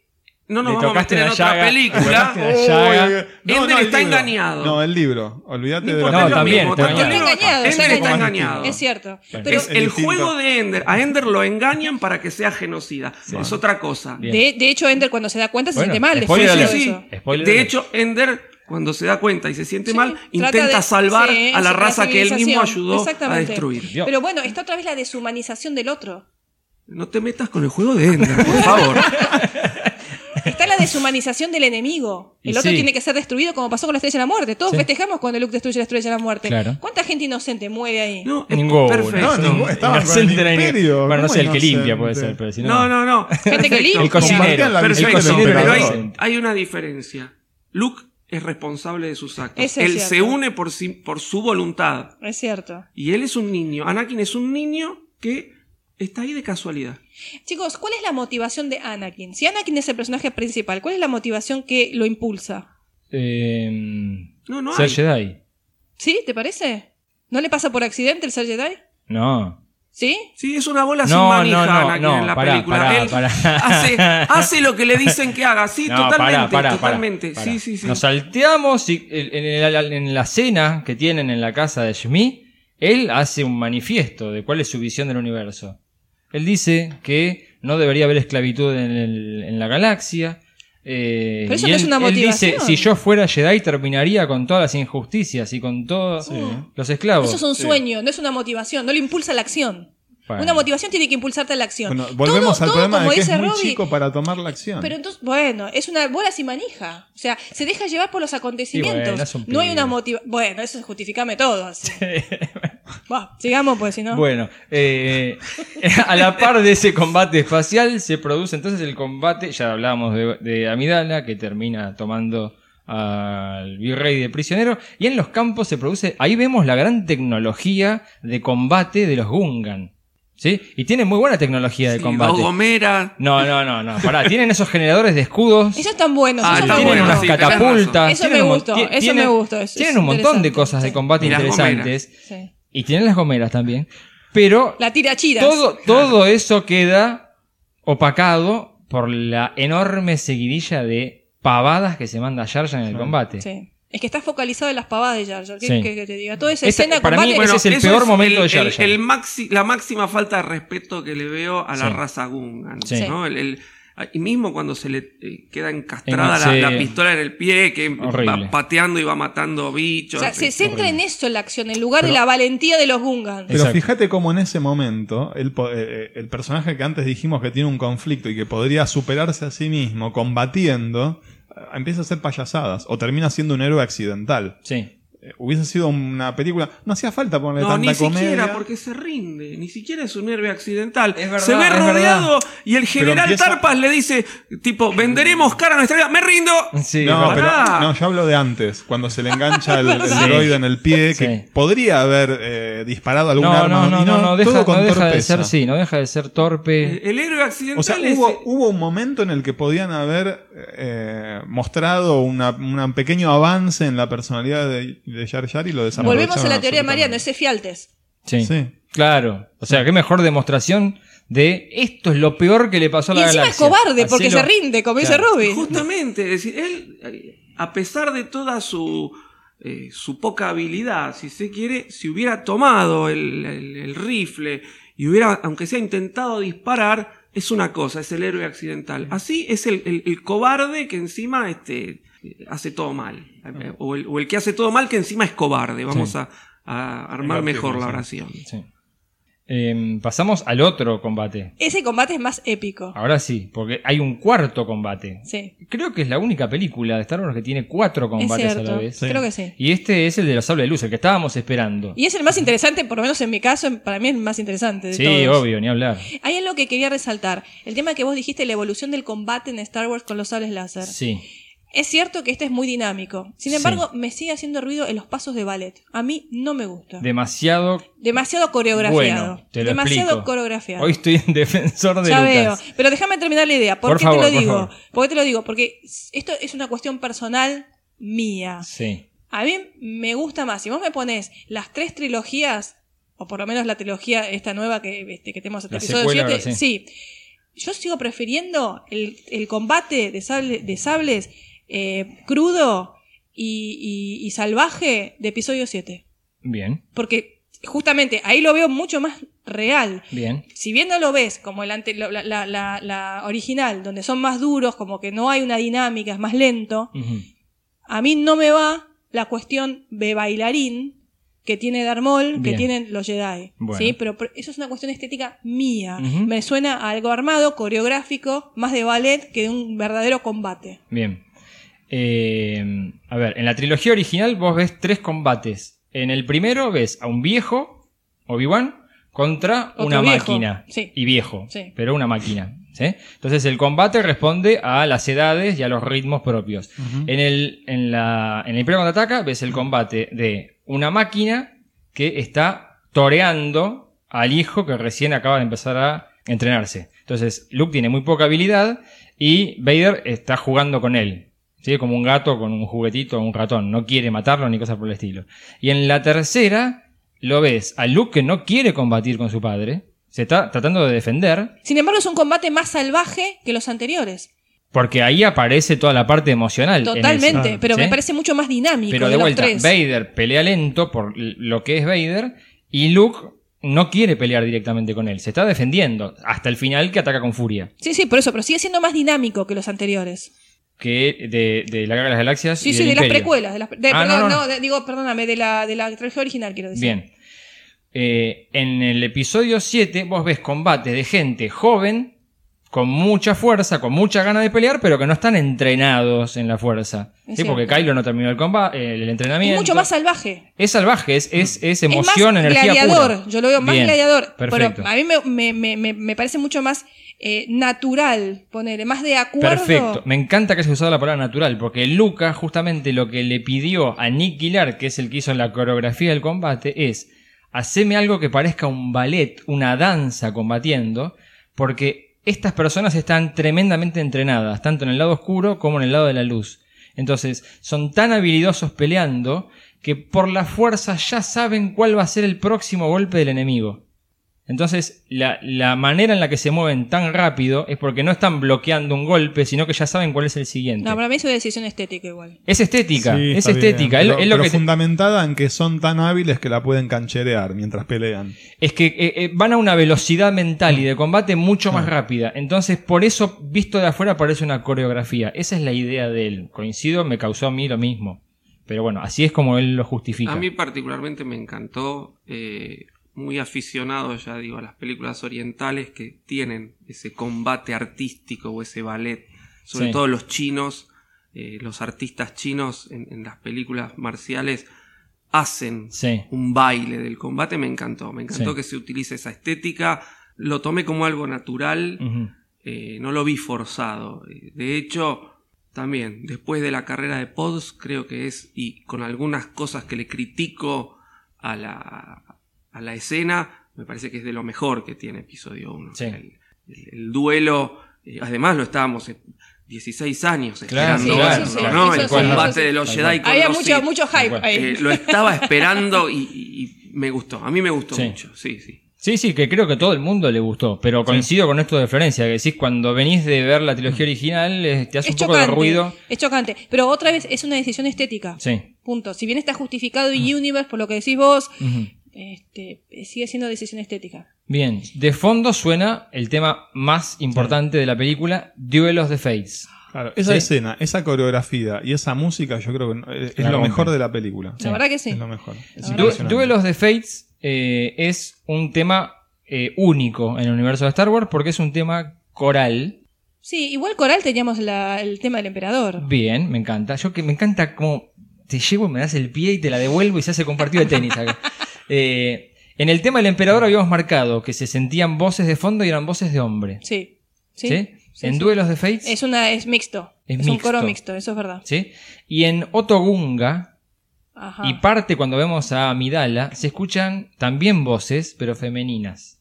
S6: no nos
S3: Le
S6: vamos a
S3: tocaste
S6: meter en
S3: la
S6: otra
S3: llaga,
S6: película.
S3: tocaste la
S5: Uy,
S3: llaga.
S5: no,
S6: Ender
S5: el
S6: está
S5: libro.
S6: engañado.
S5: No, el libro. Olvídate de
S6: importa,
S5: la
S3: No,
S6: es lo
S3: también,
S6: mismo,
S3: está
S6: el
S4: engañado,
S6: Ender está
S4: engañado.
S6: engañado.
S4: Es cierto. Pero
S6: es el
S5: distinto.
S6: juego de Ender. A Ender lo engañan para que sea genocida. Es otra cosa.
S3: Bien.
S4: de, de hecho, Ender cuando se da cuenta se
S3: Bueno,
S4: siente mal después
S3: spoiler
S4: de
S3: alert.
S6: Sí,
S4: eso.
S6: sí.
S3: Spoiler
S6: De
S3: alert.
S6: hecho, Ender, cuando se da cuenta y se siente
S4: Sí,
S6: mal,
S4: trata
S6: intenta
S4: de-
S6: salvar
S4: sí,
S6: a la raza que él mismo
S4: civilización.
S6: ayudó a
S4: Exactamente.
S6: destruir.
S3: Dios.
S4: Pero bueno, está otra vez la deshumanización del otro.
S6: No te metas con el juego de Ender, por favor.
S4: La deshumanización del enemigo. El
S3: Y
S4: otro
S3: sí.
S4: tiene que ser destruido como pasó con la Estrella de la Muerte. Todos
S3: Sí.
S4: festejamos cuando Luke destruye la Estrella de la Muerte.
S3: Claro.
S4: ¿Cuánta gente inocente muere ahí?
S6: No,
S3: Ninguno.
S6: perfecto.
S5: No, ninguno. Estaban con el
S3: no
S5: imperio,
S3: Bueno, no sé, el
S5: ¿cómo
S3: que limpia puede ser, pero si no.
S6: No, no, no.
S4: Gente que limpia.
S3: El cocinero. El
S6: Perfecto,
S5: del
S3: cocinero
S6: pero hay, hay una diferencia. Luke es responsable de sus actos.
S4: Eso
S6: él
S4: cierto.
S6: se une por, sí- por su voluntad.
S4: Es cierto.
S6: Y él es un niño. Anakin es un niño que está ahí de casualidad.
S4: Chicos, ¿cuál es la motivación de Anakin? Si Anakin es el personaje principal, ¿cuál es la motivación que lo impulsa?
S3: Eh,
S6: No, no
S3: ser
S6: hay.
S3: Jedi.
S4: ¿Sí? ¿Te parece? ¿No le pasa por accidente el ser Jedi?
S3: No.
S4: ¿Sí?
S6: Sí, es una bola sin manija
S3: no, no,
S6: Anakin
S3: no,
S6: en la
S3: pará,
S6: película.
S3: pará,
S6: Él
S3: pará.
S6: Hace, hace lo que le dicen que haga. Sí,
S3: No,
S6: totalmente. totalmente. Sí, sí, sí.
S3: Nos salteamos y en, en la, en la cena que tienen en la casa de Shmi, él hace un manifiesto de cuál es su visión del universo. Él dice que no debería haber esclavitud en, el- en la galaxia. eh,
S4: Pero eso
S3: y
S4: no
S3: él,
S4: es una
S3: él dice, si yo fuera Jedi terminaría con todas las injusticias y con todos los esclavos.
S4: Eso es un sueño, no es una motivación, no le impulsa la acción.
S3: Bueno.
S4: Una motivación tiene que impulsarte a la acción.
S5: Bueno, volvemos
S4: Todo-
S5: al
S4: todo
S5: problema
S4: como
S5: de que es muy
S4: Robbie,
S5: chico para tomar la acción.
S4: Pero entonces, bueno, es una bola sin manija. O sea, se deja llevar por los acontecimientos.
S3: Bueno,
S4: no hay una motivación. Bueno, eso es justificame todo. así. Buah, sigamos, pues si no.
S3: Bueno, eh, a la par de ese combate espacial se produce entonces el combate, ya hablábamos de, de Amidala, que termina tomando al virrey de prisionero, y en los campos se produce, ahí vemos la gran tecnología de combate de los Gungan. ¿Sí? Y tienen muy buena tecnología de
S6: Sí,
S3: combate.
S6: dos gomeras.
S3: No, no, no, no. Pará, tienen esos generadores de escudos.
S4: Esos están buenos,
S6: Ah,
S3: tienen
S6: bueno,
S3: unas
S6: sí,
S3: catapultas.
S4: Eso me gustó, eso
S3: tienen-
S4: me gustó, eso
S3: Tienen un montón de cosas de combate
S6: Y
S3: interesantes.
S4: Sí.
S3: Y tienen las gomeras también. Pero
S4: La tirachiras.
S3: todo, todo eso queda opacado por la enorme seguidilla de pavadas que se manda Jar Jar en el combate.
S4: Sí. Es que está focalizado en las pavadas de Jar Jar. ¿Qué
S3: Sí.
S4: qué te diga? Toda esa escena
S3: para mí,
S4: combate.
S3: ese es el peor momento de
S6: el-
S3: Jar
S6: el-
S3: Jar.
S6: el maxi- la máxima falta de respeto que le veo a la
S3: Sí.
S6: raza Gungan.
S3: Sí.
S6: ¿no? El- el- y mismo cuando se le eh, queda encastrada
S3: En-
S6: la,
S3: sí.
S6: la pistola en el pie, que
S3: Horrible.
S6: va pateando y va matando bichos.
S4: O sea, se centra en eso la acción, en lugar de la valentía de los Gungan.
S5: Pero
S3: Exacto.
S5: fíjate cómo en ese momento el, po- eh, eh, el personaje que antes dijimos que tiene un conflicto y que podría superarse a sí mismo combatiendo, empieza a hacer payasadas o termina siendo un héroe accidental.
S3: Sí.
S5: Eh, hubiese sido una película, no hacía falta ponerle
S6: No,
S5: tanta
S6: ni
S5: comedia.
S6: siquiera, porque se rinde. Ni siquiera es un héroe accidental.
S3: Es verdad,
S6: se ve
S3: es
S6: rodeado y el general
S5: empieza-
S6: Tarpas le dice, tipo, venderemos cara a nuestra vida. ¡Me rindo!
S3: Sí,
S5: no, pero no, yo hablo de antes, cuando se le engancha el, el
S3: Sí.
S5: droide en el pie, que
S3: Sí.
S5: podría haber eh, disparado algún
S3: no,
S5: arma.
S3: no, no,
S5: y
S3: no, no, deja,
S5: todo con
S3: no deja de ser, sí, no deja de ser torpe.
S6: El héroe accidental
S5: O sea,
S6: es-
S5: hubo, hubo un momento en el que podían haber eh, mostrado una- un pequeño avance en la personalidad de, de Jar Jar y lo desaprovecharon.
S4: Volvemos a la teoría de Mariano, ese fialtes.
S3: Sí.
S5: Sí.
S3: Claro. O sea, qué mejor demostración de esto es lo peor que le pasó a
S4: Y
S3: la
S4: encima es
S3: galaxia.
S4: cobarde porque se rinde, como dice. Ruby.
S6: Justamente, es decir, él, a pesar de toda su, eh, su poca habilidad, si se quiere, si hubiera tomado el, el- el rifle y hubiera, aunque sea intentado disparar, es una cosa, es el héroe accidental. Así es el, el- el cobarde que encima este, hace todo mal. Eh, O el, o el que hace todo mal que encima es cobarde. Vamos
S3: Sí.
S6: a, a armar mejor la
S5: sí.
S6: oración.
S3: Sí. Em, pasamos al otro combate.
S4: Ese combate es más épico.
S3: Ahora sí, porque hay un cuarto combate.
S4: Sí,
S3: Creo que es la única película de Star Wars que tiene cuatro
S4: es
S3: combates a la vez.
S4: Creo que sí.
S3: Y este es el de los sables de luz, el que estábamos esperando.
S4: Y es el más interesante, por lo menos en mi caso, para mí es el más interesante de
S3: Sí,
S4: todos.
S3: obvio, ni hablar.
S4: Hay algo que quería resaltar. El tema que vos dijiste, la evolución del combate en Star Wars con los sables láser.
S3: Sí.
S4: Es cierto que este es muy dinámico. Sin
S3: Sí.
S4: embargo, me sigue haciendo ruido en los pasos de ballet. A mí no me gusta.
S3: Demasiado.
S4: Demasiado coreografiado.
S3: Bueno, te lo
S4: Demasiado
S3: explico.
S4: coreografiado.
S3: Hoy estoy en defensor de
S4: ya
S3: Lucas.
S4: veo. Pero déjame terminar la idea. ¿Por,
S3: Por
S4: qué
S3: favor,
S4: te lo
S3: por
S4: digo?
S3: favor.
S4: ¿Por qué te lo digo? Porque esto es una cuestión personal mía.
S3: Sí.
S4: A mí me gusta más. Si vos me pones las tres trilogías, o por lo menos la trilogía esta nueva que, este, que tenemos hasta el episodio
S3: secuela,
S4: 7,
S3: sí.
S4: sí. Yo sigo prefiriendo el, el combate de, sable- de sables eh, crudo y, y- y salvaje de episodio 7.
S3: Bien,
S4: Porque justamente ahí lo veo mucho más real.
S3: bien.
S4: Si bien no lo ves como el ante- la, la- la- la original, donde son más duros, como que no hay una dinámica, es más lento, a mí no me va la cuestión de bailarín que tiene Darmol, que tienen los Jedi.
S3: Bueno.
S4: ¿sí? Pero, pero eso es una cuestión estética mía. Me suena a algo armado, coreográfico, más de ballet que de un verdadero combate.
S3: Bien. Eh, a ver, en la trilogía original vos ves tres combates. En el primero ves a un viejo, Obi-Wan, contra
S4: Otro
S3: una
S4: viejo,
S3: máquina.
S4: sí.
S3: Y viejo,
S4: Sí.
S3: pero una máquina. ¿sí? Entonces el combate responde a las edades y a los ritmos propios. en, el, en, la, en el Imperio Contraataca ves el combate de una máquina que está toreando al hijo que recién acaba de empezar a entrenarse. Entonces Luke tiene muy poca habilidad y Vader está jugando con él. ¿Sí? Como un gato con un juguetito o un ratón. No quiere matarlo ni cosas por el estilo. Y en la tercera lo ves a Luke que no quiere combatir con su padre. Se está tratando de defender.
S4: Sin embargo, es un combate más salvaje que los anteriores.
S3: Porque ahí aparece toda la parte emocional. en
S4: Totalmente, pero
S3: ¿sí?
S4: me parece mucho más dinámico
S3: Pero
S4: de,
S3: de
S4: los
S3: vuelta,
S4: tres.
S3: Vader pelea lento por lo que es Vader y Luke no quiere pelear directamente con él. Se está defendiendo hasta el final que ataca con furia.
S4: Sí, sí, por eso, pero sigue siendo más dinámico que los anteriores.
S3: Que de, de la Guerra de las Galaxias.
S4: Sí,
S3: y
S4: sí,
S3: del
S4: de las precuelas. De las, de-
S3: Ah,
S4: perdón,
S3: no, no,
S4: digo, perdóname, de la, de la trilogía original, quiero decir.
S3: Bien. Eh, en el episodio 7 vos ves combate de gente joven con mucha fuerza, con mucha gana de pelear, pero que no están entrenados en la fuerza.
S4: Es
S3: ¿Sí? Porque. Kylo no terminó el combate, el, entrenamiento.
S4: Es mucho más salvaje.
S3: Es salvaje, es, es, es
S4: Es
S3: emoción,
S4: más
S3: energía
S4: gladiador.
S3: pura.
S4: Yo lo veo más
S3: Bien,
S4: gladiador.
S3: Perfecto.
S4: Pero a mí me, me, me, me- parece mucho más eh, natural, ponerle, más de acuerdo.
S3: Perfecto. Me encanta que hayas usado la palabra natural, porque Luca justamente lo que le pidió a Nick Gillard, que es el que hizo la coreografía del combate, es haceme algo que parezca un ballet, una danza combatiendo, porque estas personas están tremendamente entrenadas, tanto en el lado oscuro como en el lado de la luz. Entonces, son tan habilidosos peleando que por la fuerza ya saben cuál va a ser el próximo golpe del enemigo. Entonces, la, la manera en la que se mueven tan rápido es porque no están bloqueando un golpe, sino que ya saben cuál es el siguiente.
S4: No, para mí es una decisión estética igual.
S3: Es estética,
S5: Sí,
S3: es
S5: bien,
S3: estética. Es lo-
S5: pero-
S3: es lo
S5: pero
S3: que te-
S5: fundamentada en que son tan hábiles que la pueden cancherear mientras pelean.
S3: es que eh, eh, van a una velocidad mental y de combate mucho más rápida. Entonces, por eso, visto de afuera, parece una coreografía. Esa es la idea de él. Coincido, me causó a mí lo mismo. Pero bueno, así es como él lo justifica.
S6: A mí particularmente me encantó, eh, muy aficionado, ya digo, a las películas orientales que tienen ese combate artístico o ese ballet. Sobre
S3: Sí.
S6: todo los chinos, eh, los artistas chinos en, en las películas marciales hacen
S3: Sí.
S6: un baile del combate. Me encantó, me encantó
S3: Sí.
S6: que se utilice esa estética. Lo tomé como algo natural. Eh, no lo vi forzado. Eh, De hecho, también, después de la carrera de Pods, creo que es, y con algunas cosas que le critico a la, a la escena, me parece que es de lo mejor que tiene episodio 1.
S3: Sí.
S6: el, el- el duelo, eh, además lo estábamos eh, 16 años
S3: Claro,
S6: esperando
S3: sí,
S6: verlo,
S3: sí,
S6: ¿no? el combate de los Jedi con
S4: Había
S6: los
S4: mucho, mucho hype ahí.
S6: Eh, lo estaba esperando y, y- y me gustó. A mí me gustó
S3: Sí.
S6: mucho, sí, sí.
S3: Sí, sí, que creo que todo el mundo le gustó. Pero coincido con esto de Florencia, que decís cuando venís de ver la trilogía original, eh, te hace
S4: es
S3: un poco de ruido.
S4: Es chocante. Pero otra vez es una decisión estética.
S3: Sí.
S4: Punto. Si bien está justificado y Universe por lo que decís vos. Este, sigue siendo decisión estética.
S3: Bien, de fondo suena el tema más importante de la película, Duelos de Fates.
S5: Claro, esa
S3: Sí.
S5: escena, esa coreografía y esa música, yo creo que no- es,
S3: La
S5: lo
S3: rompe.
S5: mejor de la película.
S4: La verdad que sí.
S5: Es lo mejor. Es.
S3: Duelos de Fates eh, es un tema eh, único en el universo de Star Wars porque es un tema coral.
S4: Sí, igual Coral teníamos la- el tema del emperador.
S3: Bien, me encanta. Yo que me encanta como te llevo, me das el pie y te la devuelvo y se hace compartido de tenis acá. Eh, en el tema del emperador habíamos marcado que se sentían voces de fondo y eran voces de hombre.
S4: Sí.
S3: ¿Sí?
S4: Sí. Sí,
S3: en
S4: sí.
S3: Duelos de Fates.
S4: Es una, es mixto.
S3: Es
S4: Es, un coro mixto, eso es verdad.
S3: ¿sí? Y en Otogunga
S4: Ajá.
S3: y parte cuando vemos a Amidala, se escuchan también voces, pero femeninas.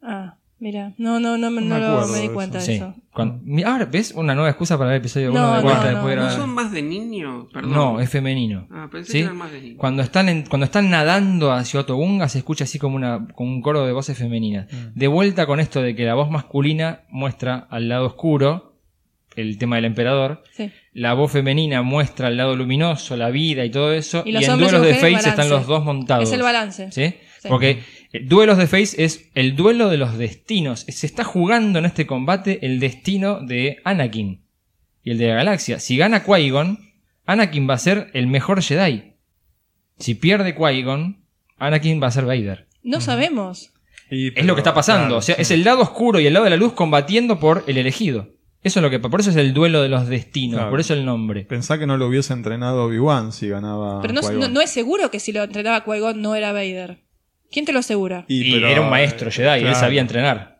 S4: Ah, mira. No, no, no, no,
S5: me
S4: lo-
S5: acuerdo
S4: me di
S5: de
S4: cuenta de
S3: Sí.
S4: eso.
S3: Cuando- mi- ahora, ¿ves? Una nueva excusa para ver el episodio 1
S4: No,
S3: de vuelta
S4: no,
S3: después de
S4: no,
S6: ¿No
S3: grabar.
S6: son más de niño? Perdón.
S3: No, es femenino.
S6: Ah, pensé
S3: ¿Sí?
S6: que eran más de niño.
S3: Cuando están, en- cuando están nadando hacia Otogunga se escucha así como, una, como un coro de voces femeninas.
S5: Mm.
S3: De vuelta con esto de que la voz masculina muestra al lado oscuro, el tema del emperador.
S4: Sí.
S3: La voz femenina muestra el lado luminoso, la vida y todo eso.
S4: Y
S3: Y,
S4: los
S3: en
S4: hombres y
S3: duelos de
S4: mujeres,
S3: Fates están
S4: balance.
S3: los dos montados.
S4: Es el balance.
S3: ¿Sí?
S4: Sí.
S3: Porque duelos de Face es el duelo de los destinos. Se está jugando en este combate el destino de Anakin y el de la galaxia. Si gana Qui-Gon, Anakin va a ser el mejor Jedi. Si pierde Qui-Gon, Anakin va a ser Vader.
S4: No sabemos.
S5: Y,
S3: Es lo que está pasando.
S5: claro,
S3: o sea,
S5: sí.
S3: es el lado oscuro y el lado de la luz combatiendo por el elegido. Eso es lo que por eso es el duelo de los destinos,
S5: Claro.
S3: por eso el nombre.
S5: Pensá que no lo hubiese entrenado Obi-Wan si ganaba.
S4: Pero no, no es seguro que si lo entrenaba Qui-Gon no era Vader. ¿Quién te lo asegura?
S3: Y,
S5: pero-
S3: era un maestro Jedi, él
S5: claro.
S3: sabía entrenar.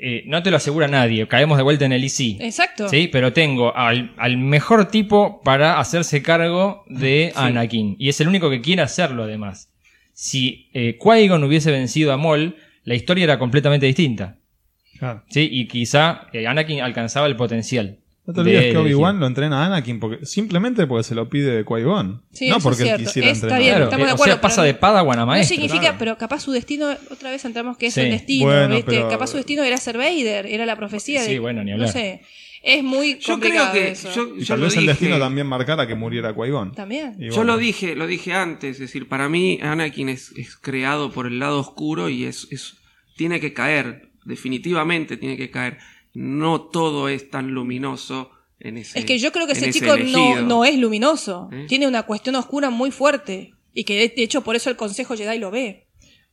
S3: Eh, no te lo asegura nadie, caemos de vuelta en el IC.
S4: Exacto.
S3: Sí, pero tengo al, al mejor tipo para hacerse cargo de Anakin. Y es el único que quiere hacerlo, además. Si eh, Qui-Gon hubiese vencido a Maul, la historia era completamente distinta.
S5: Claro.
S3: ¿sí? Y quizá eh, Anakin alcanzaba el potencial.
S5: No te olvides
S3: de
S5: que Obi-Wan lo entrena a Anakin porque, simplemente porque se lo pide Qui-Gon.
S4: Sí,
S5: no
S4: eso
S5: porque
S4: es
S5: él
S4: cierto.
S5: quisiera
S4: Está
S5: entrenar.
S4: bien,
S3: Claro,
S4: estamos de
S3: eh, o
S4: acuerdo,
S3: sea, pasa
S4: pero
S3: de Padawan a
S4: No
S3: maestro.
S4: significa,
S5: claro.
S4: pero capaz su destino, otra vez entramos que es
S3: Sí.
S4: el destino,
S5: Bueno,
S4: ¿viste?
S5: pero-
S4: Capaz su destino era ser Vader, era la profecía de...
S3: Sí, bueno, ni hablar.
S4: No sé, es muy
S6: Yo creo
S4: complicado
S6: que.
S4: eso.
S6: Yo,
S5: Y
S6: yo
S5: tal
S6: lo
S5: vez el
S6: dije.
S5: destino también marcara que muriera Qui-Gon.
S4: También.
S5: Y
S6: Yo
S5: bueno.
S6: lo dije, lo dije antes, es decir, para mí Anakin es, es creado por el lado oscuro y es, es tiene que caer, definitivamente tiene que caer. No todo es tan luminoso en ese
S4: Es que yo creo que ese
S6: ese
S4: chico no, no es luminoso.
S6: ¿Eh?
S4: Tiene una cuestión oscura muy fuerte. Y que de hecho por eso el Consejo Jedi lo ve.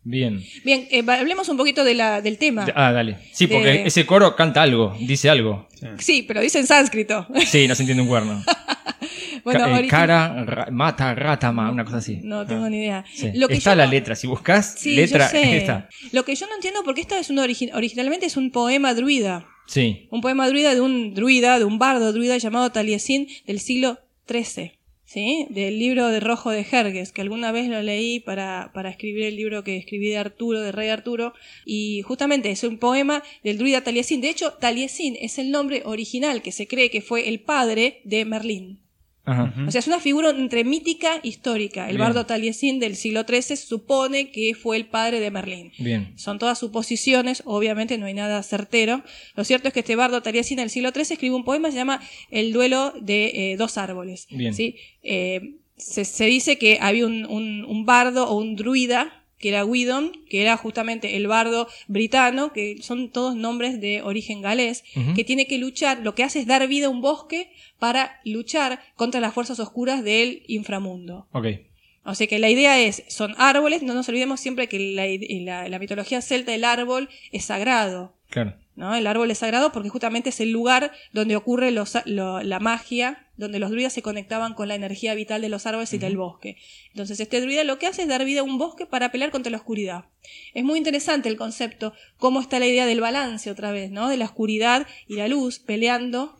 S3: Bien.
S4: Bien, eh, hablemos un poquito de la, del tema.
S3: Ah, dale. Sí, porque
S4: De-
S3: ese coro canta algo, dice algo.
S4: Sí, pero dice en sánscrito.
S3: Sí, no se entiende un cuerno.
S4: bueno,
S3: Ca- eh,
S4: ahorita-
S3: cara, ra- mata, ratama, una cosa así.
S4: No tengo ni idea.
S3: Sí.
S4: Lo que
S3: Está
S4: yo
S3: la
S4: no-
S3: letra, si buscas
S4: Sí,
S3: letra,
S4: yo sé.
S3: está.
S4: Lo que yo no entiendo porque esta es un origi- originalmente es un poema druida.
S3: Sí.
S4: Un poema druida de un druida, de un bardo druida llamado Taliesin del siglo XIII. ¿Sí? Del libro de Rojo de Jerjes, que alguna vez lo leí para, para escribir el libro que escribí de Arturo, de Rey Arturo, y justamente es un poema del druida Taliesin. De hecho, Taliesin es el nombre original que se cree que fue el padre de Merlín.
S3: Ajá.
S4: O sea, es una figura entre mítica e histórica. El
S3: Bien.
S4: bardo Taliesin del siglo XIII supone que fue el padre de Merlín.
S3: Bien.
S4: Son todas suposiciones, obviamente no hay nada certero. Lo cierto es que este bardo Taliesin del siglo XIII escribe un poema que se llama El duelo de eh, dos árboles.
S3: Bien.
S4: ¿sí? Eh, se, se dice que había un, un- un bardo o un druida que era Widon, que era justamente el bardo britano, que son todos nombres de origen galés, que tiene que luchar, lo que hace es dar vida a un bosque para luchar contra las fuerzas oscuras del inframundo.
S3: Ok.
S4: O sea que la idea es, son árboles, no nos olvidemos siempre que la, la- la mitología celta el árbol es sagrado,
S3: Claro.
S4: ¿no? El árbol es sagrado porque justamente es el lugar donde ocurre los- lo- la magia, donde los druidas se conectaban con la energía vital de los árboles y del bosque. Entonces este druida lo que hace es dar vida a un bosque para pelear contra la oscuridad. Es muy interesante el concepto, cómo está la idea del balance otra vez, ¿no? De la oscuridad y la luz peleando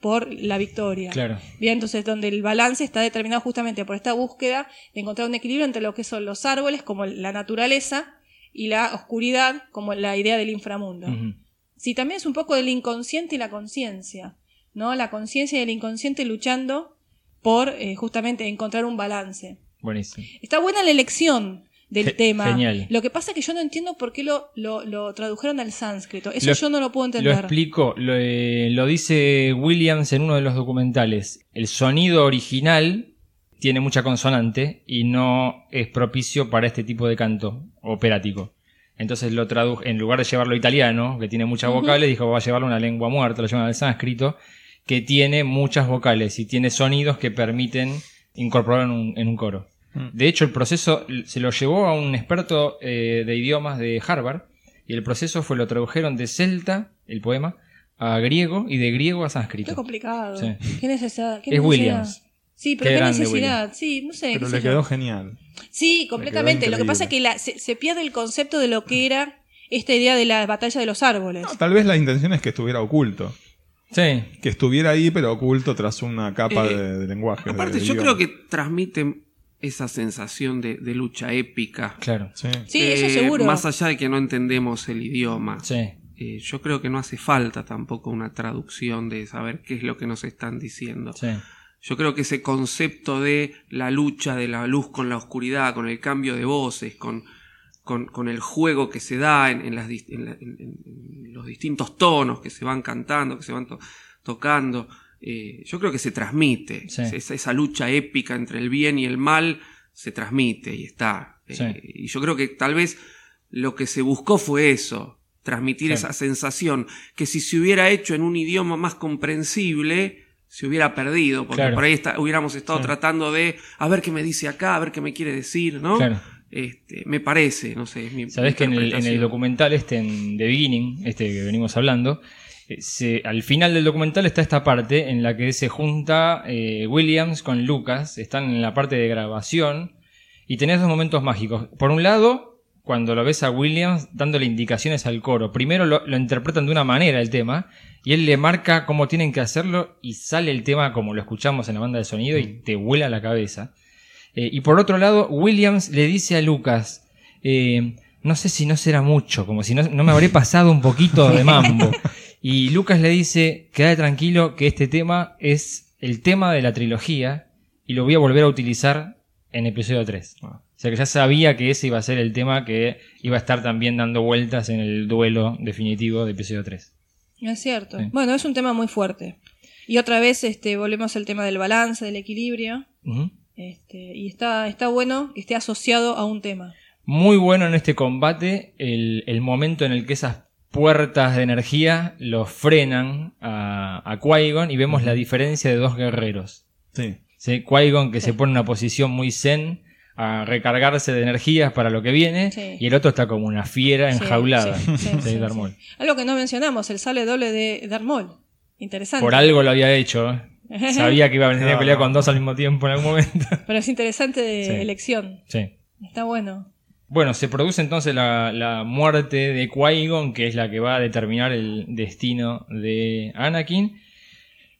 S4: por la victoria.
S3: Claro.
S4: Bien, entonces donde el balance está determinado justamente por esta búsqueda de encontrar un equilibrio entre lo que son los árboles como la naturaleza y la oscuridad como la idea del inframundo.
S3: Ujú.
S4: Sí, también es un poco del inconsciente y la conciencia, ¿no? La conciencia y el inconsciente luchando por eh, justamente encontrar un balance.
S3: Buenísimo.
S4: Está buena la elección del
S3: Ge-
S4: tema.
S3: genial.
S4: Lo que pasa es que yo no entiendo por qué lo, lo, lo tradujeron al sánscrito. Eso
S3: Lo-
S4: yo no lo puedo
S3: Lo
S4: entender.
S3: explico, lo, eh, lo dice Williams en uno de los documentales. El sonido original tiene mucha consonante y no es propicio para este tipo de canto operático. Entonces lo tradujo, en lugar de llevarlo italiano, que tiene muchas vocales, dijo va a llevarlo a una lengua muerta, lo llaman al sánscrito, que tiene muchas vocales y tiene sonidos que permiten incorporarlo en un, en un coro. De hecho, el proceso se lo llevó a un experto eh, de idiomas de Harvard y el proceso fue lo tradujeron de celta, el poema, a griego y de griego a
S4: Qué
S3: sánscrito.
S4: complicado.
S3: Sí.
S4: ¿Qué necesidad? ¿Qué
S3: Es
S4: necesidad?
S3: Williams.
S4: Sí, pero
S3: Qué
S4: qué, necesidad. Sí, no sé.
S5: Pero
S4: qué
S5: le
S4: sé yo.
S5: quedó genial.
S4: Sí, completamente. Lo que pasa es que la- se, se pierde el concepto de lo que era esta idea de la batalla de los árboles.
S5: No, tal vez la intención es que estuviera oculto.
S3: Sí,
S5: Que estuviera ahí, pero oculto tras una capa
S6: Eh,
S5: de, de lenguaje.
S6: Aparte,
S5: de
S6: yo creo que transmite esa sensación de, de lucha épica.
S3: claro.
S5: Sí.
S4: Sí, eso
S6: Eh,
S4: seguro.
S6: Más allá de que no entendemos el idioma.
S3: Sí.
S6: Eh, yo creo que no hace falta tampoco una traducción de saber qué es lo que nos están diciendo.
S3: Sí.
S6: Yo creo que ese concepto de la lucha de la luz con la oscuridad, con el cambio de voces, con, con, con el juego que se da en, en las en la- en- los distintos tonos que se van cantando, que se van to- tocando, eh, yo creo que se transmite.
S3: Sí.
S6: Esa, esa lucha épica entre el bien y el mal se transmite y está. Eh, y yo creo que tal vez lo que se buscó fue eso, transmitir
S3: Sí.
S6: esa sensación que si se hubiera hecho en un idioma más comprensible, se hubiera perdido, porque
S3: Claro.
S6: por ahí está- hubiéramos estado tratando de a ver qué me dice acá, a ver qué me quiere decir, ¿no?
S3: Claro.
S6: Este, me parece, no sé, es mi
S3: Sabés que en el, en el
S6: interpretación.
S3: documental este, en The Beginning, este que venimos hablando, eh, se- al final del documental está esta parte en la que se junta eh, Williams con Lucas, están en la parte de grabación y tenés dos momentos mágicos. Por un lado, cuando lo ves a Williams dándole indicaciones al coro, primero lo, lo interpretan de una manera el tema y él le marca cómo tienen que hacerlo y sale el tema como lo escuchamos en la banda de sonido y te vuela la cabeza. Eh, y por otro lado, Williams le dice a Lucas, eh, no sé si no será mucho, como si no, no me habré pasado un poquito de mambo. Y Lucas le dice, quédate tranquilo que este tema es el tema de la trilogía y lo voy a volver a utilizar en episodio 3. O sea que ya sabía que ese iba a ser el tema que iba a estar también dando vueltas en el duelo definitivo de episodio 3.
S4: Es cierto.
S3: Sí.
S4: Bueno, es un tema muy fuerte. Y otra vez este, volvemos al tema del balance, del equilibrio. Este, y está, está bueno que esté asociado a un tema.
S3: Muy bueno en este combate el, el momento en el que esas puertas de energía lo frenan a, a Qui-Gon y vemos la diferencia de dos guerreros.
S5: Sí.
S3: ¿sí? Qui-Gon que se pone en una posición muy zen a recargarse de energías para lo que viene
S4: Sí.
S3: y el otro está como una fiera enjaulada.
S4: sí, sí,
S3: de
S4: sí,
S3: Darth
S4: sí.
S3: Maul.
S4: Algo que no mencionamos, el sable doble de Darth Maul. Interesante.
S3: Por algo lo había hecho. ¿eh? Sabía que iba a venir a pelear
S5: no.
S3: con dos al mismo tiempo en algún momento.
S4: Pero es interesante de
S3: Sí.
S4: elección.
S3: sí.
S4: Está bueno.
S3: Bueno, se produce entonces la, la muerte de Qui-Gon, que es la que va a determinar el destino de Anakin.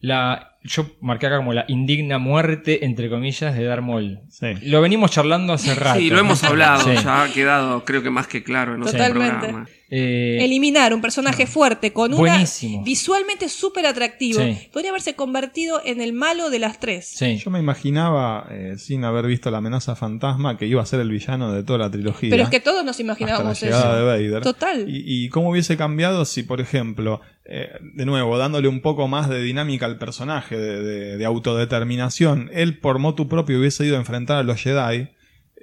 S3: La, yo marqué acá como la indigna muerte, entre comillas, de Darth Maul.
S5: Sí.
S3: Lo venimos charlando hace rato.
S6: Sí, lo hemos hablado,
S3: Sí.
S6: ya ha quedado creo que más que claro en otro
S4: Totalmente.
S6: programa.
S3: Eh,
S4: Eliminar un personaje fuerte con una
S3: Buenísimo.
S4: visualmente súper atractivo.
S3: Sí.
S4: Podría haberse convertido en el malo de las tres.
S3: sí.
S5: Yo me imaginaba, eh, sin haber visto la amenaza fantasma, que iba a ser el villano de toda la trilogía.
S4: Pero es que todos nos
S5: hasta la
S4: imaginábamos
S5: llegada
S4: eso.
S5: de Vader.
S4: Total.
S5: Y, y cómo hubiese cambiado si, por ejemplo, eh, de nuevo, dándole un poco más de dinámica al personaje, de, de- de autodeterminación, él por motu propio hubiese ido a enfrentar a los Jedi,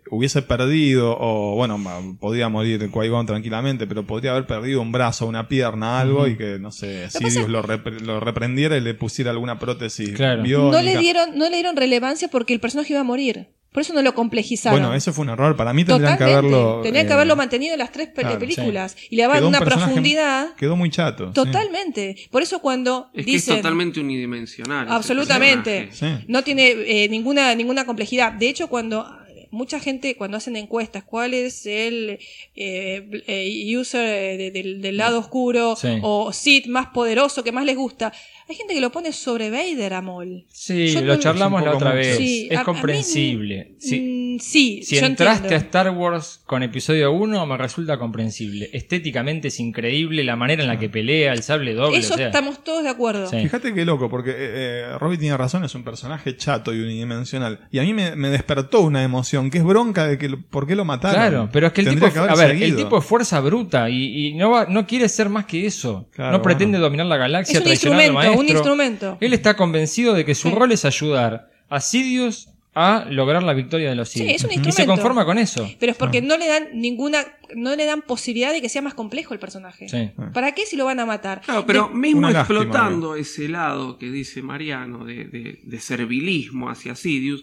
S5: hubiese perdido, o bueno, podía morir Qui-Gon tranquilamente, pero podría haber perdido un brazo, una pierna, algo, y que, no sé, Sidious lo, repre- lo reprendiera y le pusiera alguna prótesis
S3: Claro.
S5: biónica.
S4: No le dieron, no le dieron relevancia porque el personaje iba a morir. Por eso no lo complejizaron.
S5: Bueno, ese fue un error. Para mí tendrían
S4: Totalmente.
S5: que haberlo.
S4: Tenían que
S5: eh,
S4: haberlo mantenido en las tres
S5: claro,
S4: películas. Y le daban
S5: quedó
S4: una profundidad.
S5: Quedó muy chato. sí.
S4: Totalmente. Por eso cuando
S6: Es que es totalmente unidimensional.
S4: Absolutamente.
S5: Sí.
S4: No tiene eh, ninguna, ninguna complejidad. De hecho, cuando mucha gente, cuando hacen encuestas, cuál es el eh, bl- eh, user eh, de- del, del lado oscuro
S3: Sí.
S4: o Sith más poderoso que más les gusta, hay gente que lo pone sobre Vader a Maul.
S3: Sí,
S4: Yo
S3: lo
S4: no-
S3: charlamos la otra vez.
S4: Sí,
S3: es
S4: a- a mí,
S3: comprensible. Sí.
S4: Mm, sí,
S3: Si
S4: yo
S3: entraste
S4: entiendo.
S3: a Star Wars con episodio 1, me resulta comprensible. Estéticamente es increíble la manera en la que pelea, el sable doble.
S4: Eso
S3: o sea,
S4: estamos todos de acuerdo.
S3: Sí.
S5: Fíjate qué loco, porque eh, eh, Robbie tiene razón, es un personaje chato y unidimensional. Y a mí me, me despertó una emoción, que es bronca de que lo- por qué lo mataron.
S3: Claro, pero es que el
S5: Tendría
S3: tipo,
S5: haber
S3: a ver, el tipo es fuerza bruta y, y no va, no quiere ser más que eso.
S5: Claro,
S3: no pretende
S5: bueno.
S3: dominar la galaxia,
S4: Es un
S3: al
S4: instrumento, un instrumento.
S3: Él está convencido de que su
S4: Sí.
S3: rol es ayudar a Sidious a lograr la victoria de los
S4: Sí,
S3: Sith.
S4: es un
S3: y se
S4: instrumento.
S3: conforma con eso.
S4: Pero es porque no le dan ninguna, no le dan posibilidad de que sea más complejo el personaje.
S3: Sí.
S4: ¿Para qué si lo van a matar?
S6: Claro, pero
S4: De-
S6: mismo
S5: Una lástima,
S6: explotando ese lado que dice Mariano de, de- de servilismo hacia Sidious,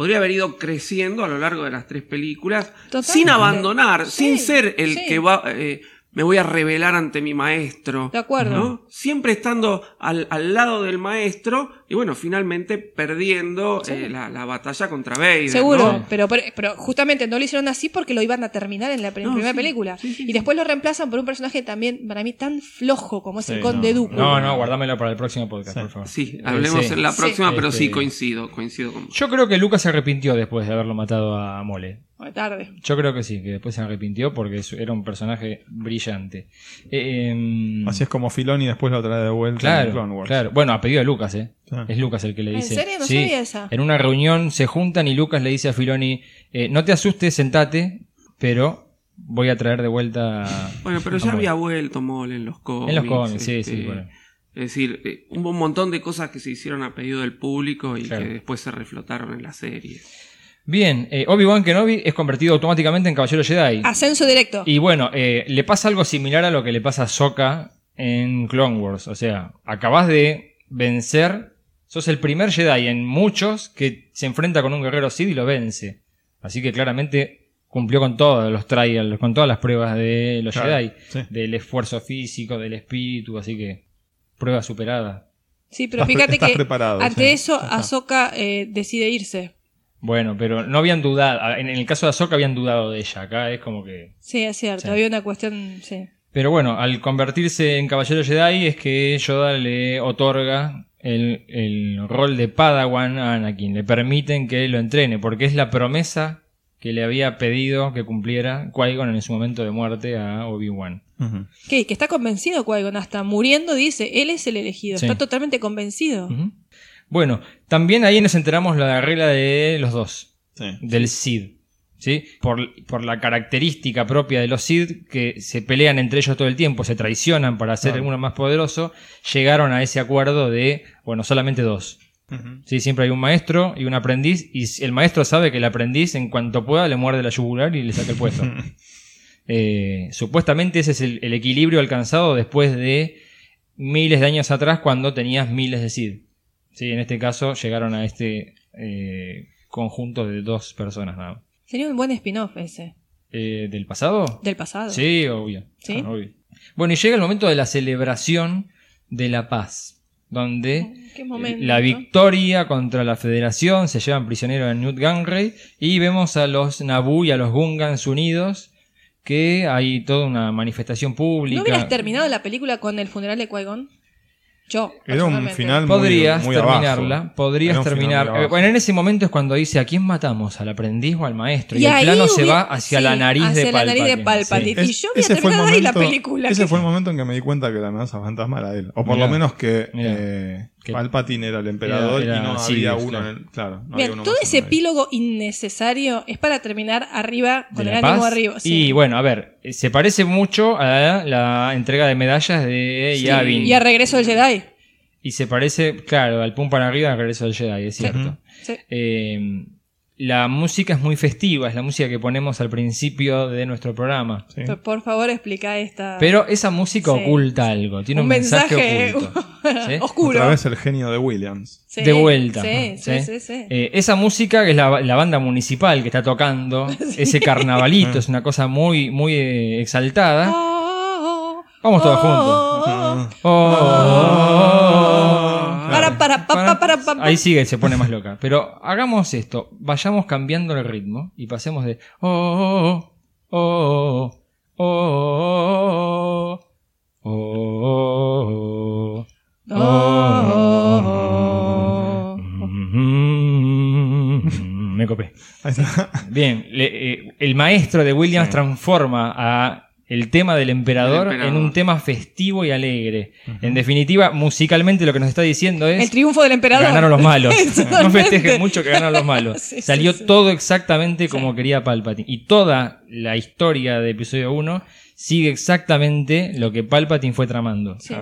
S6: podría haber ido creciendo a lo largo de las tres películas
S4: Totalmente.
S6: sin abandonar,
S4: Sí,
S6: sin ser el
S4: sí.
S6: que va, eh, me voy a revelar ante mi maestro.
S4: De acuerdo.
S6: ¿no? Siempre estando al, al lado del maestro y bueno, finalmente perdiendo eh, la, la batalla contra Vader.
S4: Seguro,
S6: ¿no?
S4: pero, pero, pero justamente no lo hicieron así porque lo iban a terminar en la pr-
S6: No,
S4: primera
S6: sí,
S4: película.
S6: sí, sí,
S4: y
S6: sí.
S4: después lo reemplazan por un personaje también, para mí, tan flojo como es el Conde
S5: no.
S4: Dooku.
S3: No, no, guardámelo para el próximo podcast,
S5: Sí.
S3: por favor.
S6: Sí,
S3: Eh,
S6: hablemos
S3: sí.
S6: en la
S4: Sí.
S6: próxima, pero sí coincido, coincido con vos.
S3: Yo creo que Lucas se arrepintió después de haberlo matado a Mole.
S4: Muy tarde.
S3: Yo creo que sí, que después se arrepintió porque eso- era un personaje brillante. Eh, em,
S5: Así es como Filoni después lo trae de vuelta en Clone
S3: Claro,
S5: Wars.
S3: claro. Bueno, a pedido de Lucas, ¿eh?
S5: Sí.
S3: Es Lucas el que le
S4: ¿En
S3: dice.
S4: serio? No
S3: Sí.
S4: sabía esa.
S3: En una reunión se juntan y Lucas le dice a Filoni, eh, no te asustes, sentate, pero voy a traer de vuelta...
S6: Bueno, pero ya
S3: Mole".
S6: había vuelto Mole en los cómics.
S3: En los cómics, sí,
S6: este,
S3: sí, bueno.
S6: Es decir, eh, hubo un montón de cosas que se hicieron a pedido del público y
S3: Claro.
S6: que después se reflotaron en la serie.
S3: Bien, eh, Obi-Wan Kenobi es convertido automáticamente en Caballero Jedi.
S4: Ascenso directo.
S3: Y bueno, eh, le pasa algo similar a lo que le pasa a Sokka en Clone Wars. O sea, acabas de vencer, sos el primer Jedi en muchos que se enfrenta con un guerrero Sith y lo vence. Así que claramente cumplió con todos los trials, con todas las pruebas de los
S5: Claro,
S3: Jedi,
S5: sí.
S3: del esfuerzo físico, del espíritu, así que prueba superada.
S4: Sí, pero
S5: Estás
S4: fíjate
S5: estás
S4: que
S5: preparado,
S4: ante
S5: sí.
S4: eso. Ahsoka eh, decide irse.
S3: Bueno, pero no habían dudado, en el caso de Ahsoka habían dudado de ella, acá es como que...
S4: Sí, es cierto.
S3: Sí.
S4: Había una cuestión. Sí.
S3: Pero bueno, al convertirse en Caballero Jedi es que Yoda le otorga el, el rol de Padawan a Anakin. Le permiten que lo entrene, porque es la promesa que le había pedido que cumpliera Qui-Gon en su momento de muerte a Obi-Wan.
S4: Que está convencido Qui-Gon. Hasta muriendo dice, él es el elegido.
S3: Sí.
S4: Está totalmente convencido.
S3: Bueno, también ahí nos enteramos la regla de los dos,
S5: Sí.
S3: del Sid. ¿Sí? Por, por la característica propia de los Sid, que se pelean entre ellos todo el tiempo, se traicionan para hacer
S5: Claro.
S3: uno más poderoso, llegaron a ese acuerdo de, bueno, solamente dos. Sí, siempre hay un maestro y un aprendiz, y el maestro sabe que el aprendiz, en cuanto pueda, le muerde la yugular y le saca el puesto. Eh, supuestamente ese es el, el equilibrio alcanzado después de miles de años atrás, cuando tenías miles de Sid. Sí, en este caso llegaron a este eh, conjunto de dos personas nada más.
S4: Sería un buen spin-off ese.
S3: Eh, ¿Del pasado?
S4: Del pasado.
S3: Sí, obvio.
S4: ¿Sí?
S3: Ah, obvio. Bueno, y llega el momento de la celebración de la paz, donde
S4: Qué momento,
S3: eh, la
S4: ¿no?
S3: victoria contra la Federación se llevan prisionero a Newt Gunray y vemos a los Naboo y a los Gungans unidos, que hay toda una manifestación pública.
S4: ¿No hubieras terminado la película con el funeral de Qui-Gon? Yo.
S5: Era un final muy-
S3: Podrías
S5: muy
S3: terminarla,
S5: abajo.
S3: podrías terminar. eh, Bueno, en ese momento es cuando dice a quién matamos, al aprendiz o al maestro. Y,
S4: Y
S3: el plano se va hacia
S4: sí,
S3: la nariz
S4: hacia
S3: de
S4: la nariz de
S3: Palpatine.
S4: Palpatine.
S3: Sí.
S4: Y yo hubiera terminado ahí la película.
S5: Ese
S4: que-
S5: fue el momento en que me di cuenta que la amenaza fantasma era él. O por
S3: Mirá,
S5: lo menos que, eh,
S3: Que-
S5: Palpatine era el emperador
S3: Era-
S5: y no
S3: era
S5: había uno
S3: claro.
S5: en el. Claro, no había
S4: Bien,
S5: uno
S4: todo ese epílogo innecesario es para terminar arriba con
S3: ¿De
S4: el ánimo arriba. sí.
S3: Y bueno, a ver, se parece mucho a la entrega de medallas de
S4: Sí,
S3: Yavin.
S4: Y a regreso del Jedi.
S3: Y se parece, claro, al pum para arriba al regreso del Jedi, es cierto.
S4: Sí.
S3: Eh, la música es muy festiva, es la música que ponemos al principio de nuestro programa.
S5: Sí.
S4: Por- Por favor, explica esta.
S3: Pero esa música
S4: Sí.
S3: oculta algo, tiene un,
S4: Un
S3: mensaje,
S4: mensaje
S3: oculto. ¿sí?
S4: oscuro.
S5: Otra vez el genio de Williams.
S4: Sí,
S3: de vuelta.
S4: Sí, sí,
S3: ¿sí?
S4: sí. sí.
S3: Eh, esa música que es la, la banda municipal que está tocando, ese carnavalito, es una cosa muy, muy eh, exaltada.
S4: Oh,
S3: Vamos todos
S4: oh,
S3: juntos. Oh.
S4: Para, para, pa, pa, para, pa, pa.
S3: Ahí sigue, se pone más loca. Pero hagamos esto, vayamos cambiando el ritmo y pasemos de oh, oh, oh, oh, oh,
S4: Oh, oh, oh.
S3: Mm, Me copé. Bien, eh, el maestro de Williams transforma a el tema del emperador, en un tema festivo y alegre. En definitiva, musicalmente lo que nos está diciendo es
S4: El triunfo del emperador.
S3: ganaron los malos. no festejen mucho que ganaron los malos.
S4: Sí,
S3: Salió
S4: sí.
S3: todo exactamente como quería Palpatine. Y toda la historia de episodio 1 sigue exactamente lo que Palpatine fue tramando.
S4: Sí.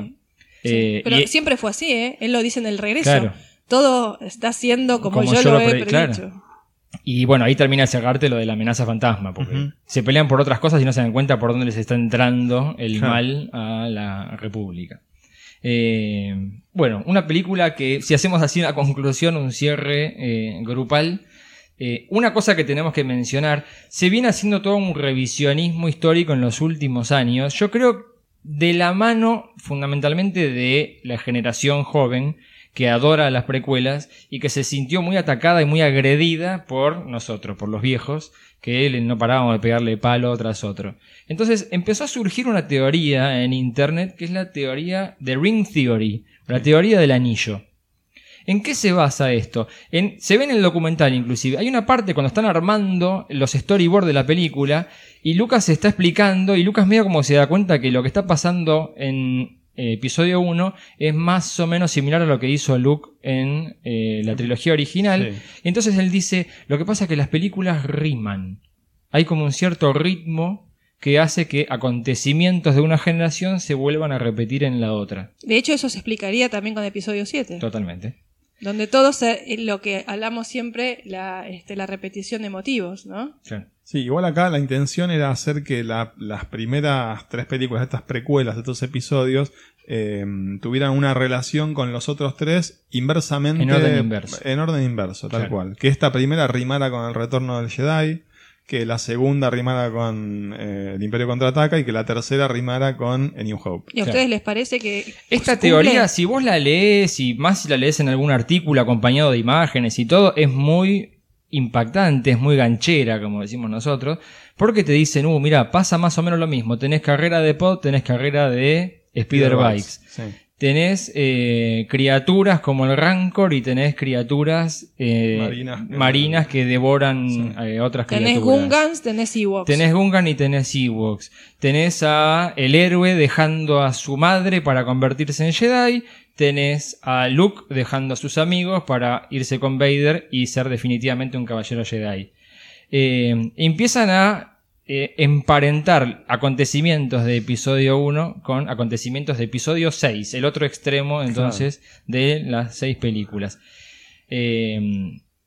S3: Eh,
S4: Pero
S3: y-
S4: siempre fue así, ¿eh? Él lo dice en el regreso.
S3: Claro.
S4: Todo está siendo como,
S3: Como
S4: yo,
S3: yo
S4: lo,
S3: lo
S4: he
S3: pre- claro. Y bueno, ahí termina de cerrarte lo de la amenaza fantasma, porque se pelean por otras cosas y no se dan cuenta por dónde les está entrando el
S5: Claro.
S3: mal a la República. Eh, bueno, una película que, si hacemos así una conclusión, un cierre eh, grupal, eh, una cosa que tenemos que mencionar, se viene haciendo todo un revisionismo histórico en los últimos años, yo creo de la mano fundamentalmente de la generación joven que adora las precuelas y que se sintió muy atacada y muy agredida por nosotros, por los viejos, que le- no parábamos de pegarle palo tras otro. Entonces empezó a surgir una teoría en internet que es la teoría de Ring Theory, la teoría del anillo. ¿En qué se basa esto? Se ve en el documental inclusive. Hay una parte cuando están armando los storyboards de la película y Lucas se está explicando y Lucas medio como se da cuenta que lo que está pasando en episodio 1 es más o menos similar a lo que hizo Luke en eh, la trilogía original.
S5: Sí.
S3: Entonces él dice, lo que pasa es que las películas riman. Hay como un cierto ritmo que hace que acontecimientos de una generación se vuelvan a repetir en la otra.
S4: De hecho, eso se explicaría también con episodio 7.
S3: Totalmente.
S4: Donde todo se- eh, lo que hablamos siempre, la, este, la repetición de motivos, ¿no?
S5: Sí, igual acá la intención era hacer que la- las primeras tres películas, estas precuelas de estos episodios, eh, tuvieran una relación con los otros tres inversamente.
S3: En orden inverso.
S5: En orden inverso, tal
S3: Claro.
S5: cual. Que esta primera rimara con el retorno del Jedi, que la segunda rimara con eh, el Imperio contraataca y que la tercera rimara con A New Hope.
S4: ¿Y a
S3: Claro.
S4: ustedes les parece que...
S3: Esta
S4: cumple?
S3: teoría, si vos la lees y más si la lees en algún artículo acompañado de imágenes y todo, es muy impactante, es muy ganchera, como decimos nosotros, porque te dicen, uh, mira, pasa más o menos lo mismo, tenés carrera de pod, tenés carrera de speeder bikes,
S5: Sí.
S3: tenés eh, criaturas como el Rancor y tenés criaturas eh,
S5: Marinas que-
S3: marinas que devoran
S5: Sí.
S3: eh, otras
S4: Tenés
S3: criaturas.
S4: Gungans, tenés Ewoks.
S3: Tenés Gungan y tenés Ewoks. Tenés a el héroe dejando a su madre para convertirse en Jedi. Tenés a Luke dejando a sus amigos para irse con Vader y ser definitivamente un caballero Jedi. Eh, empiezan a eh, emparentar acontecimientos de episodio 1 con acontecimientos de episodio 6, el otro extremo entonces de las seis películas. Eh,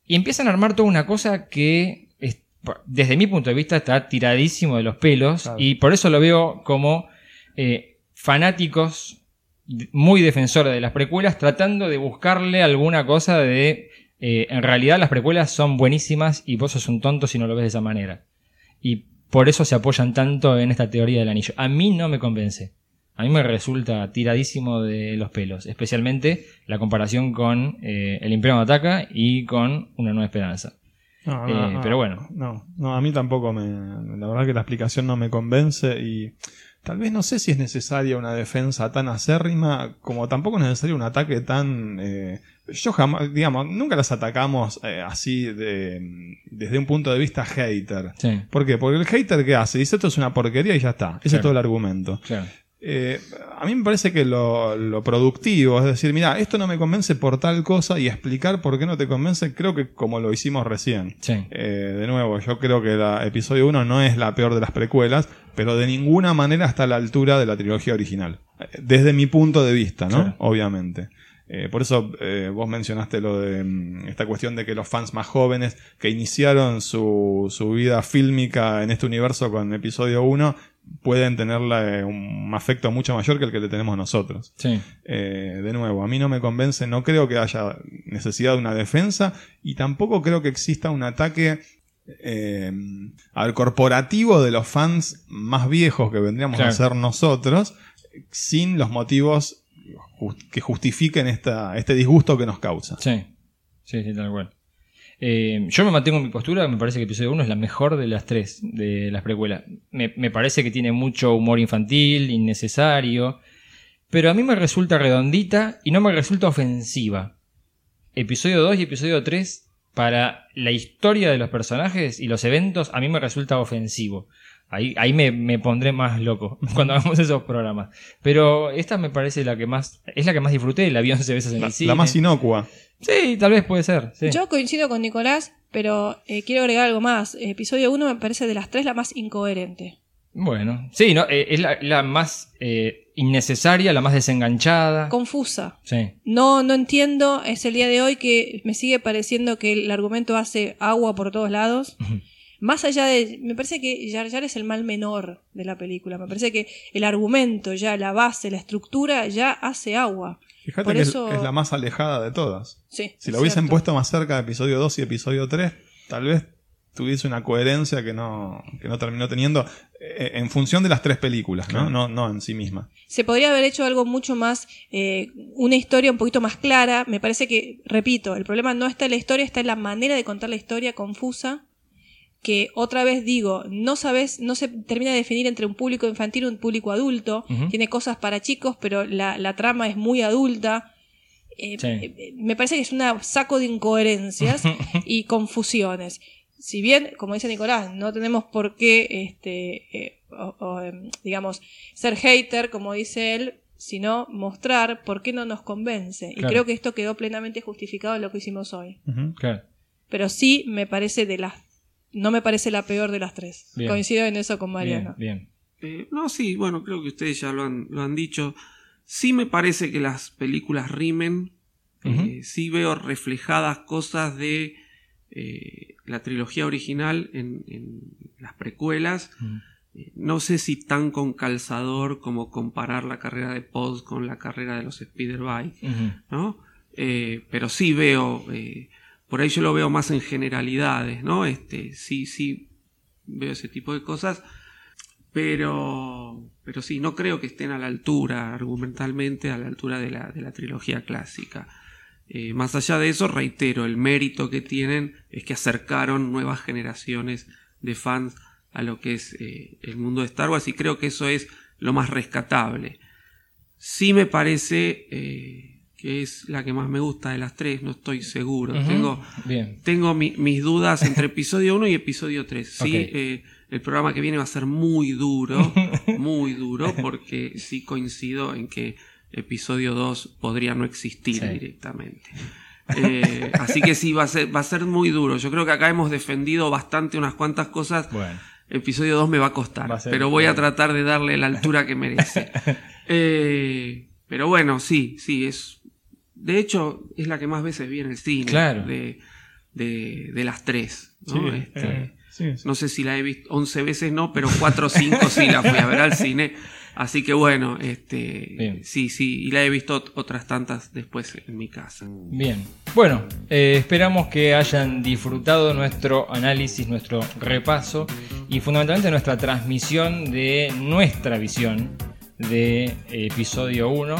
S3: y empiezan a armar toda una cosa que es- desde mi punto de vista está tiradísimo de los pelos
S5: Claro.
S3: y por eso lo veo como eh, fanáticos muy defensores de las precuelas tratando de buscarle alguna cosa de eh, en realidad las precuelas son buenísimas y vos sos un tonto si no lo ves de esa manera. Y por eso se apoyan tanto en esta teoría del anillo. A mí no me convence. A mí me resulta tiradísimo de los pelos, especialmente la comparación con eh, El Imperio no ataca y con Una Nueva Esperanza.
S5: No,
S3: Eh,
S5: no, no,
S3: pero bueno.
S5: No, no, a mí tampoco me. La verdad que la explicación no me convence y. Tal vez no sé si es necesaria una defensa tan acérrima, como tampoco es necesario un ataque tan. eh, yo jamás, digamos, nunca las atacamos eh, así de, desde un punto de vista hater.
S3: Sí,
S5: ¿Por qué? Porque el hater que hace dice esto es una porquería y ya está. Ese
S3: Claro.
S5: es todo el argumento.
S3: claro.
S5: Eh, a mí me parece que lo, lo productivo, es decir, mira, esto no me convence por tal cosa y explicar por qué no te convence, creo que como lo hicimos recién.
S3: Sí.
S5: Eh, de nuevo, yo creo que el episodio 1 no es la peor de las precuelas, pero de ninguna manera está a la altura de la trilogía original. Eh, Desde mi punto de vista, ¿no? Obviamente. Eh, por eso eh, vos mencionaste lo de mm, esta cuestión de que los fans más jóvenes que iniciaron su, su vida fílmica en este universo con episodio 1 pueden tenerle un afecto mucho mayor que el que le tenemos nosotros.
S3: Sí.
S5: Eh, de nuevo, a mí no me convence, no creo que haya necesidad de una defensa y tampoco creo que exista un ataque eh, al corporativo de los fans más viejos que vendríamos
S3: Claro.
S5: a ser nosotros sin los motivos que justifiquen esta, este disgusto que nos causa.
S3: Sí, sí, sí, tal cual. Eh, yo me mantengo en mi postura, me parece que episodio 1 es la mejor de las tres, de las precuelas. Me, me parece que tiene mucho humor infantil, innecesario, pero a mí me resulta redondita y no me resulta ofensiva. Episodio 2 y episodio 3, para la historia de los personajes y los eventos, a mí me resulta ofensivo. Ahí, ahí me, me pondré más loco cuando hagamos esos programas. Pero esta me parece la que más, es la que más disfruté, la vi 11 veces en
S5: La,
S3: el cine.
S5: la más inocua.
S3: Sí, tal vez puede ser. sí.
S4: Yo coincido con Nicolás, pero eh, quiero agregar algo más. Episodio 1 me parece de las tres la más incoherente.
S3: Bueno, sí, no, eh, es la, la más eh, innecesaria, la más desenganchada.
S4: Confusa.
S3: Sí,
S4: No, no entiendo. Es el día de hoy que me sigue pareciendo que el argumento hace agua por todos lados. Más allá de. Me parece que Jar Jar es el mal menor de la película. Me parece que el argumento, ya la base, la estructura, ya hace agua.
S5: Fíjate
S4: Por
S5: que es-
S4: eso-
S5: es, la más alejada de todas.
S4: Sí.
S5: Si lo hubiesen
S4: cierto.
S5: puesto más cerca de episodio 2 y episodio 3, tal vez tuviese una coherencia que no, que no terminó teniendo eh, en función de las tres películas, ¿no?
S3: Claro.
S5: No, no en sí misma.
S4: Se podría haber hecho algo mucho más, eh, una historia un poquito más clara. Me parece que, repito, el problema no está en la historia, está en la manera de contar la historia confusa. Que otra vez digo, no sabes, no se termina de definir entre un público infantil y un público adulto. Tiene cosas para chicos, pero la, la trama es muy adulta. Eh,
S3: Sí.
S4: eh, me parece que es un saco de incoherencias y confusiones. Si bien, como dice Nicolás, no tenemos por qué, este, eh, o- o, em, digamos, ser hater, como dice él, sino mostrar por qué no nos convence. Y creo que esto quedó plenamente justificado en lo que hicimos hoy.
S3: Claro.
S4: Pero sí me parece de las, no me parece la peor de las tres.
S3: Bien.
S4: Coincido en eso con Mariano.
S3: Bien, bien.
S6: Eh, no, sí, bueno, creo que ustedes ya lo han, lo han dicho. Sí me parece que las películas rimen. Eh, sí veo reflejadas cosas de eh, la trilogía original en, en las precuelas. No sé si tan con calzador como comparar la carrera de Pods con la carrera de los Spider-Bike. ¿no? Eh, pero sí veo, eh, por ahí yo lo veo más en generalidades, ¿no? Este, sí, sí veo ese tipo de cosas, pero, pero sí, no creo que estén a la altura, argumentalmente, a la altura de la, de la trilogía clásica. Eh, más allá de eso, reitero, el mérito que tienen es que acercaron nuevas generaciones de fans a lo que es eh, el mundo de Star Wars y creo que eso es lo más rescatable. Sí me parece eh, que es la que más me gusta de las tres, no estoy seguro. Tengo,
S3: Bien.
S6: tengo mi- mis dudas entre episodio 1 y episodio 3. Sí, eh, el programa que viene va a ser muy duro, muy duro, porque sí coincido en que episodio 2 podría no existir
S3: Sí.
S6: directamente. Eh, así que sí, va a, ser, va a ser muy duro. Yo creo que acá hemos defendido bastante unas cuantas cosas.
S3: Bueno.
S6: Episodio 2 me va a costar,
S3: Va a ser-
S6: pero voy a tratar de darle la altura que merece. Eh, pero bueno, sí, sí, es. De hecho, es la que más veces vi en el cine.
S3: Claro.
S6: De, de, de las tres. ¿no?
S5: Sí,
S6: Este,
S5: eh, sí, sí.
S6: no sé si la he visto 11 veces, no, pero 4 o 5 sí la fui a ver al cine. Así que bueno, este,
S3: Bien.
S6: sí, sí, y la he visto otras tantas después en mi casa.
S3: Bien. Bueno, eh, esperamos que hayan disfrutado nuestro análisis, nuestro repaso y fundamentalmente nuestra transmisión de nuestra visión de episodio 1.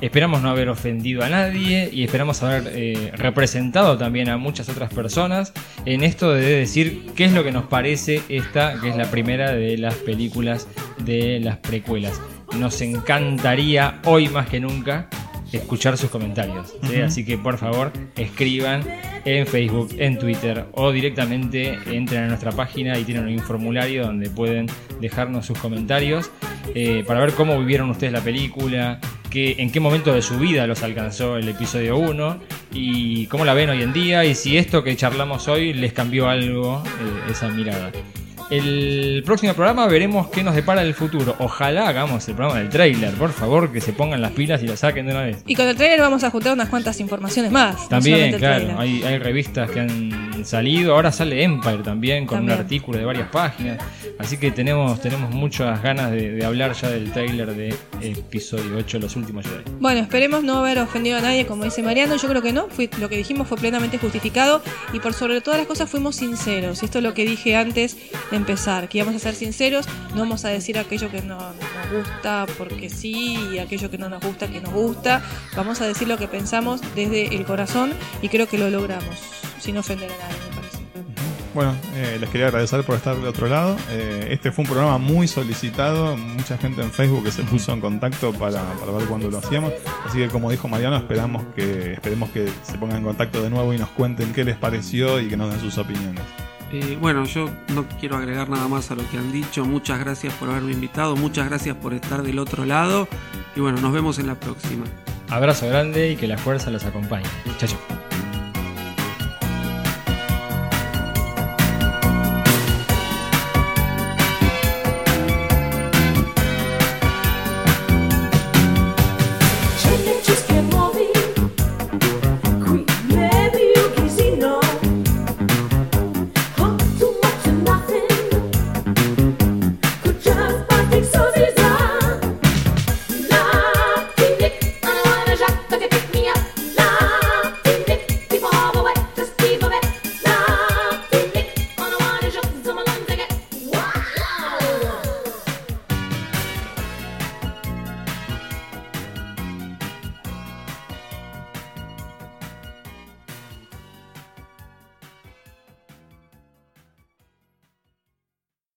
S3: Esperamos no haber ofendido a nadie y esperamos haber eh, representado también a muchas otras personas en esto de decir qué es lo que nos parece esta, que es la primera de las películas de las precuelas. Nos encantaría hoy más que nunca escuchar sus comentarios. ¿sí? Así que por favor escriban en Facebook, en Twitter o directamente entren a nuestra página y tienen un formulario donde pueden dejarnos sus comentarios eh, para ver cómo vivieron ustedes la película, que, en qué momento de su vida los alcanzó el episodio 1 y cómo la ven hoy en día y si esto que charlamos hoy les cambió algo eh, esa mirada. El próximo programa veremos qué nos depara el futuro. Ojalá hagamos el programa del trailer, por favor, que se pongan las pilas y lo saquen de una vez.
S4: Y con el trailer vamos a juntar unas cuantas informaciones más.
S3: También, claro,
S4: tráiler.
S3: hay, hay revistas que han salido. Ahora sale Empire también con
S4: También.
S3: un artículo de varias páginas. Así que tenemos, tenemos muchas ganas de, de hablar ya del trailer de episodio 8, Los últimos Jedi.
S4: Bueno, esperemos no haber ofendido a nadie, como dice Mariano. Yo creo que no. Fui, lo que dijimos fue plenamente justificado. Y por sobre todas las cosas fuimos sinceros. Y esto es lo que dije antes de empezar. Que íbamos a ser sinceros. No vamos a decir aquello que no nos gusta porque sí. Y aquello que no nos gusta que nos gusta. Vamos a decir lo que pensamos desde el corazón. Y creo que lo logramos. Sin ofender a nadie, me parece.
S5: Bueno, eh, les quería agradecer por estar del otro lado. Eh, este fue un programa muy solicitado, mucha gente en Facebook que se puso en contacto para, para ver cuándo lo hacíamos. Así que como dijo Mariano, esperamos que, esperemos que se pongan en contacto de nuevo y nos cuenten qué les pareció y que nos den sus opiniones.
S6: Eh, bueno, yo no quiero agregar nada más a lo que han dicho. Muchas gracias por haberme invitado, muchas gracias por estar del otro lado. Y bueno, nos vemos en la próxima.
S3: Abrazo grande y que la fuerza los acompañe. Chao.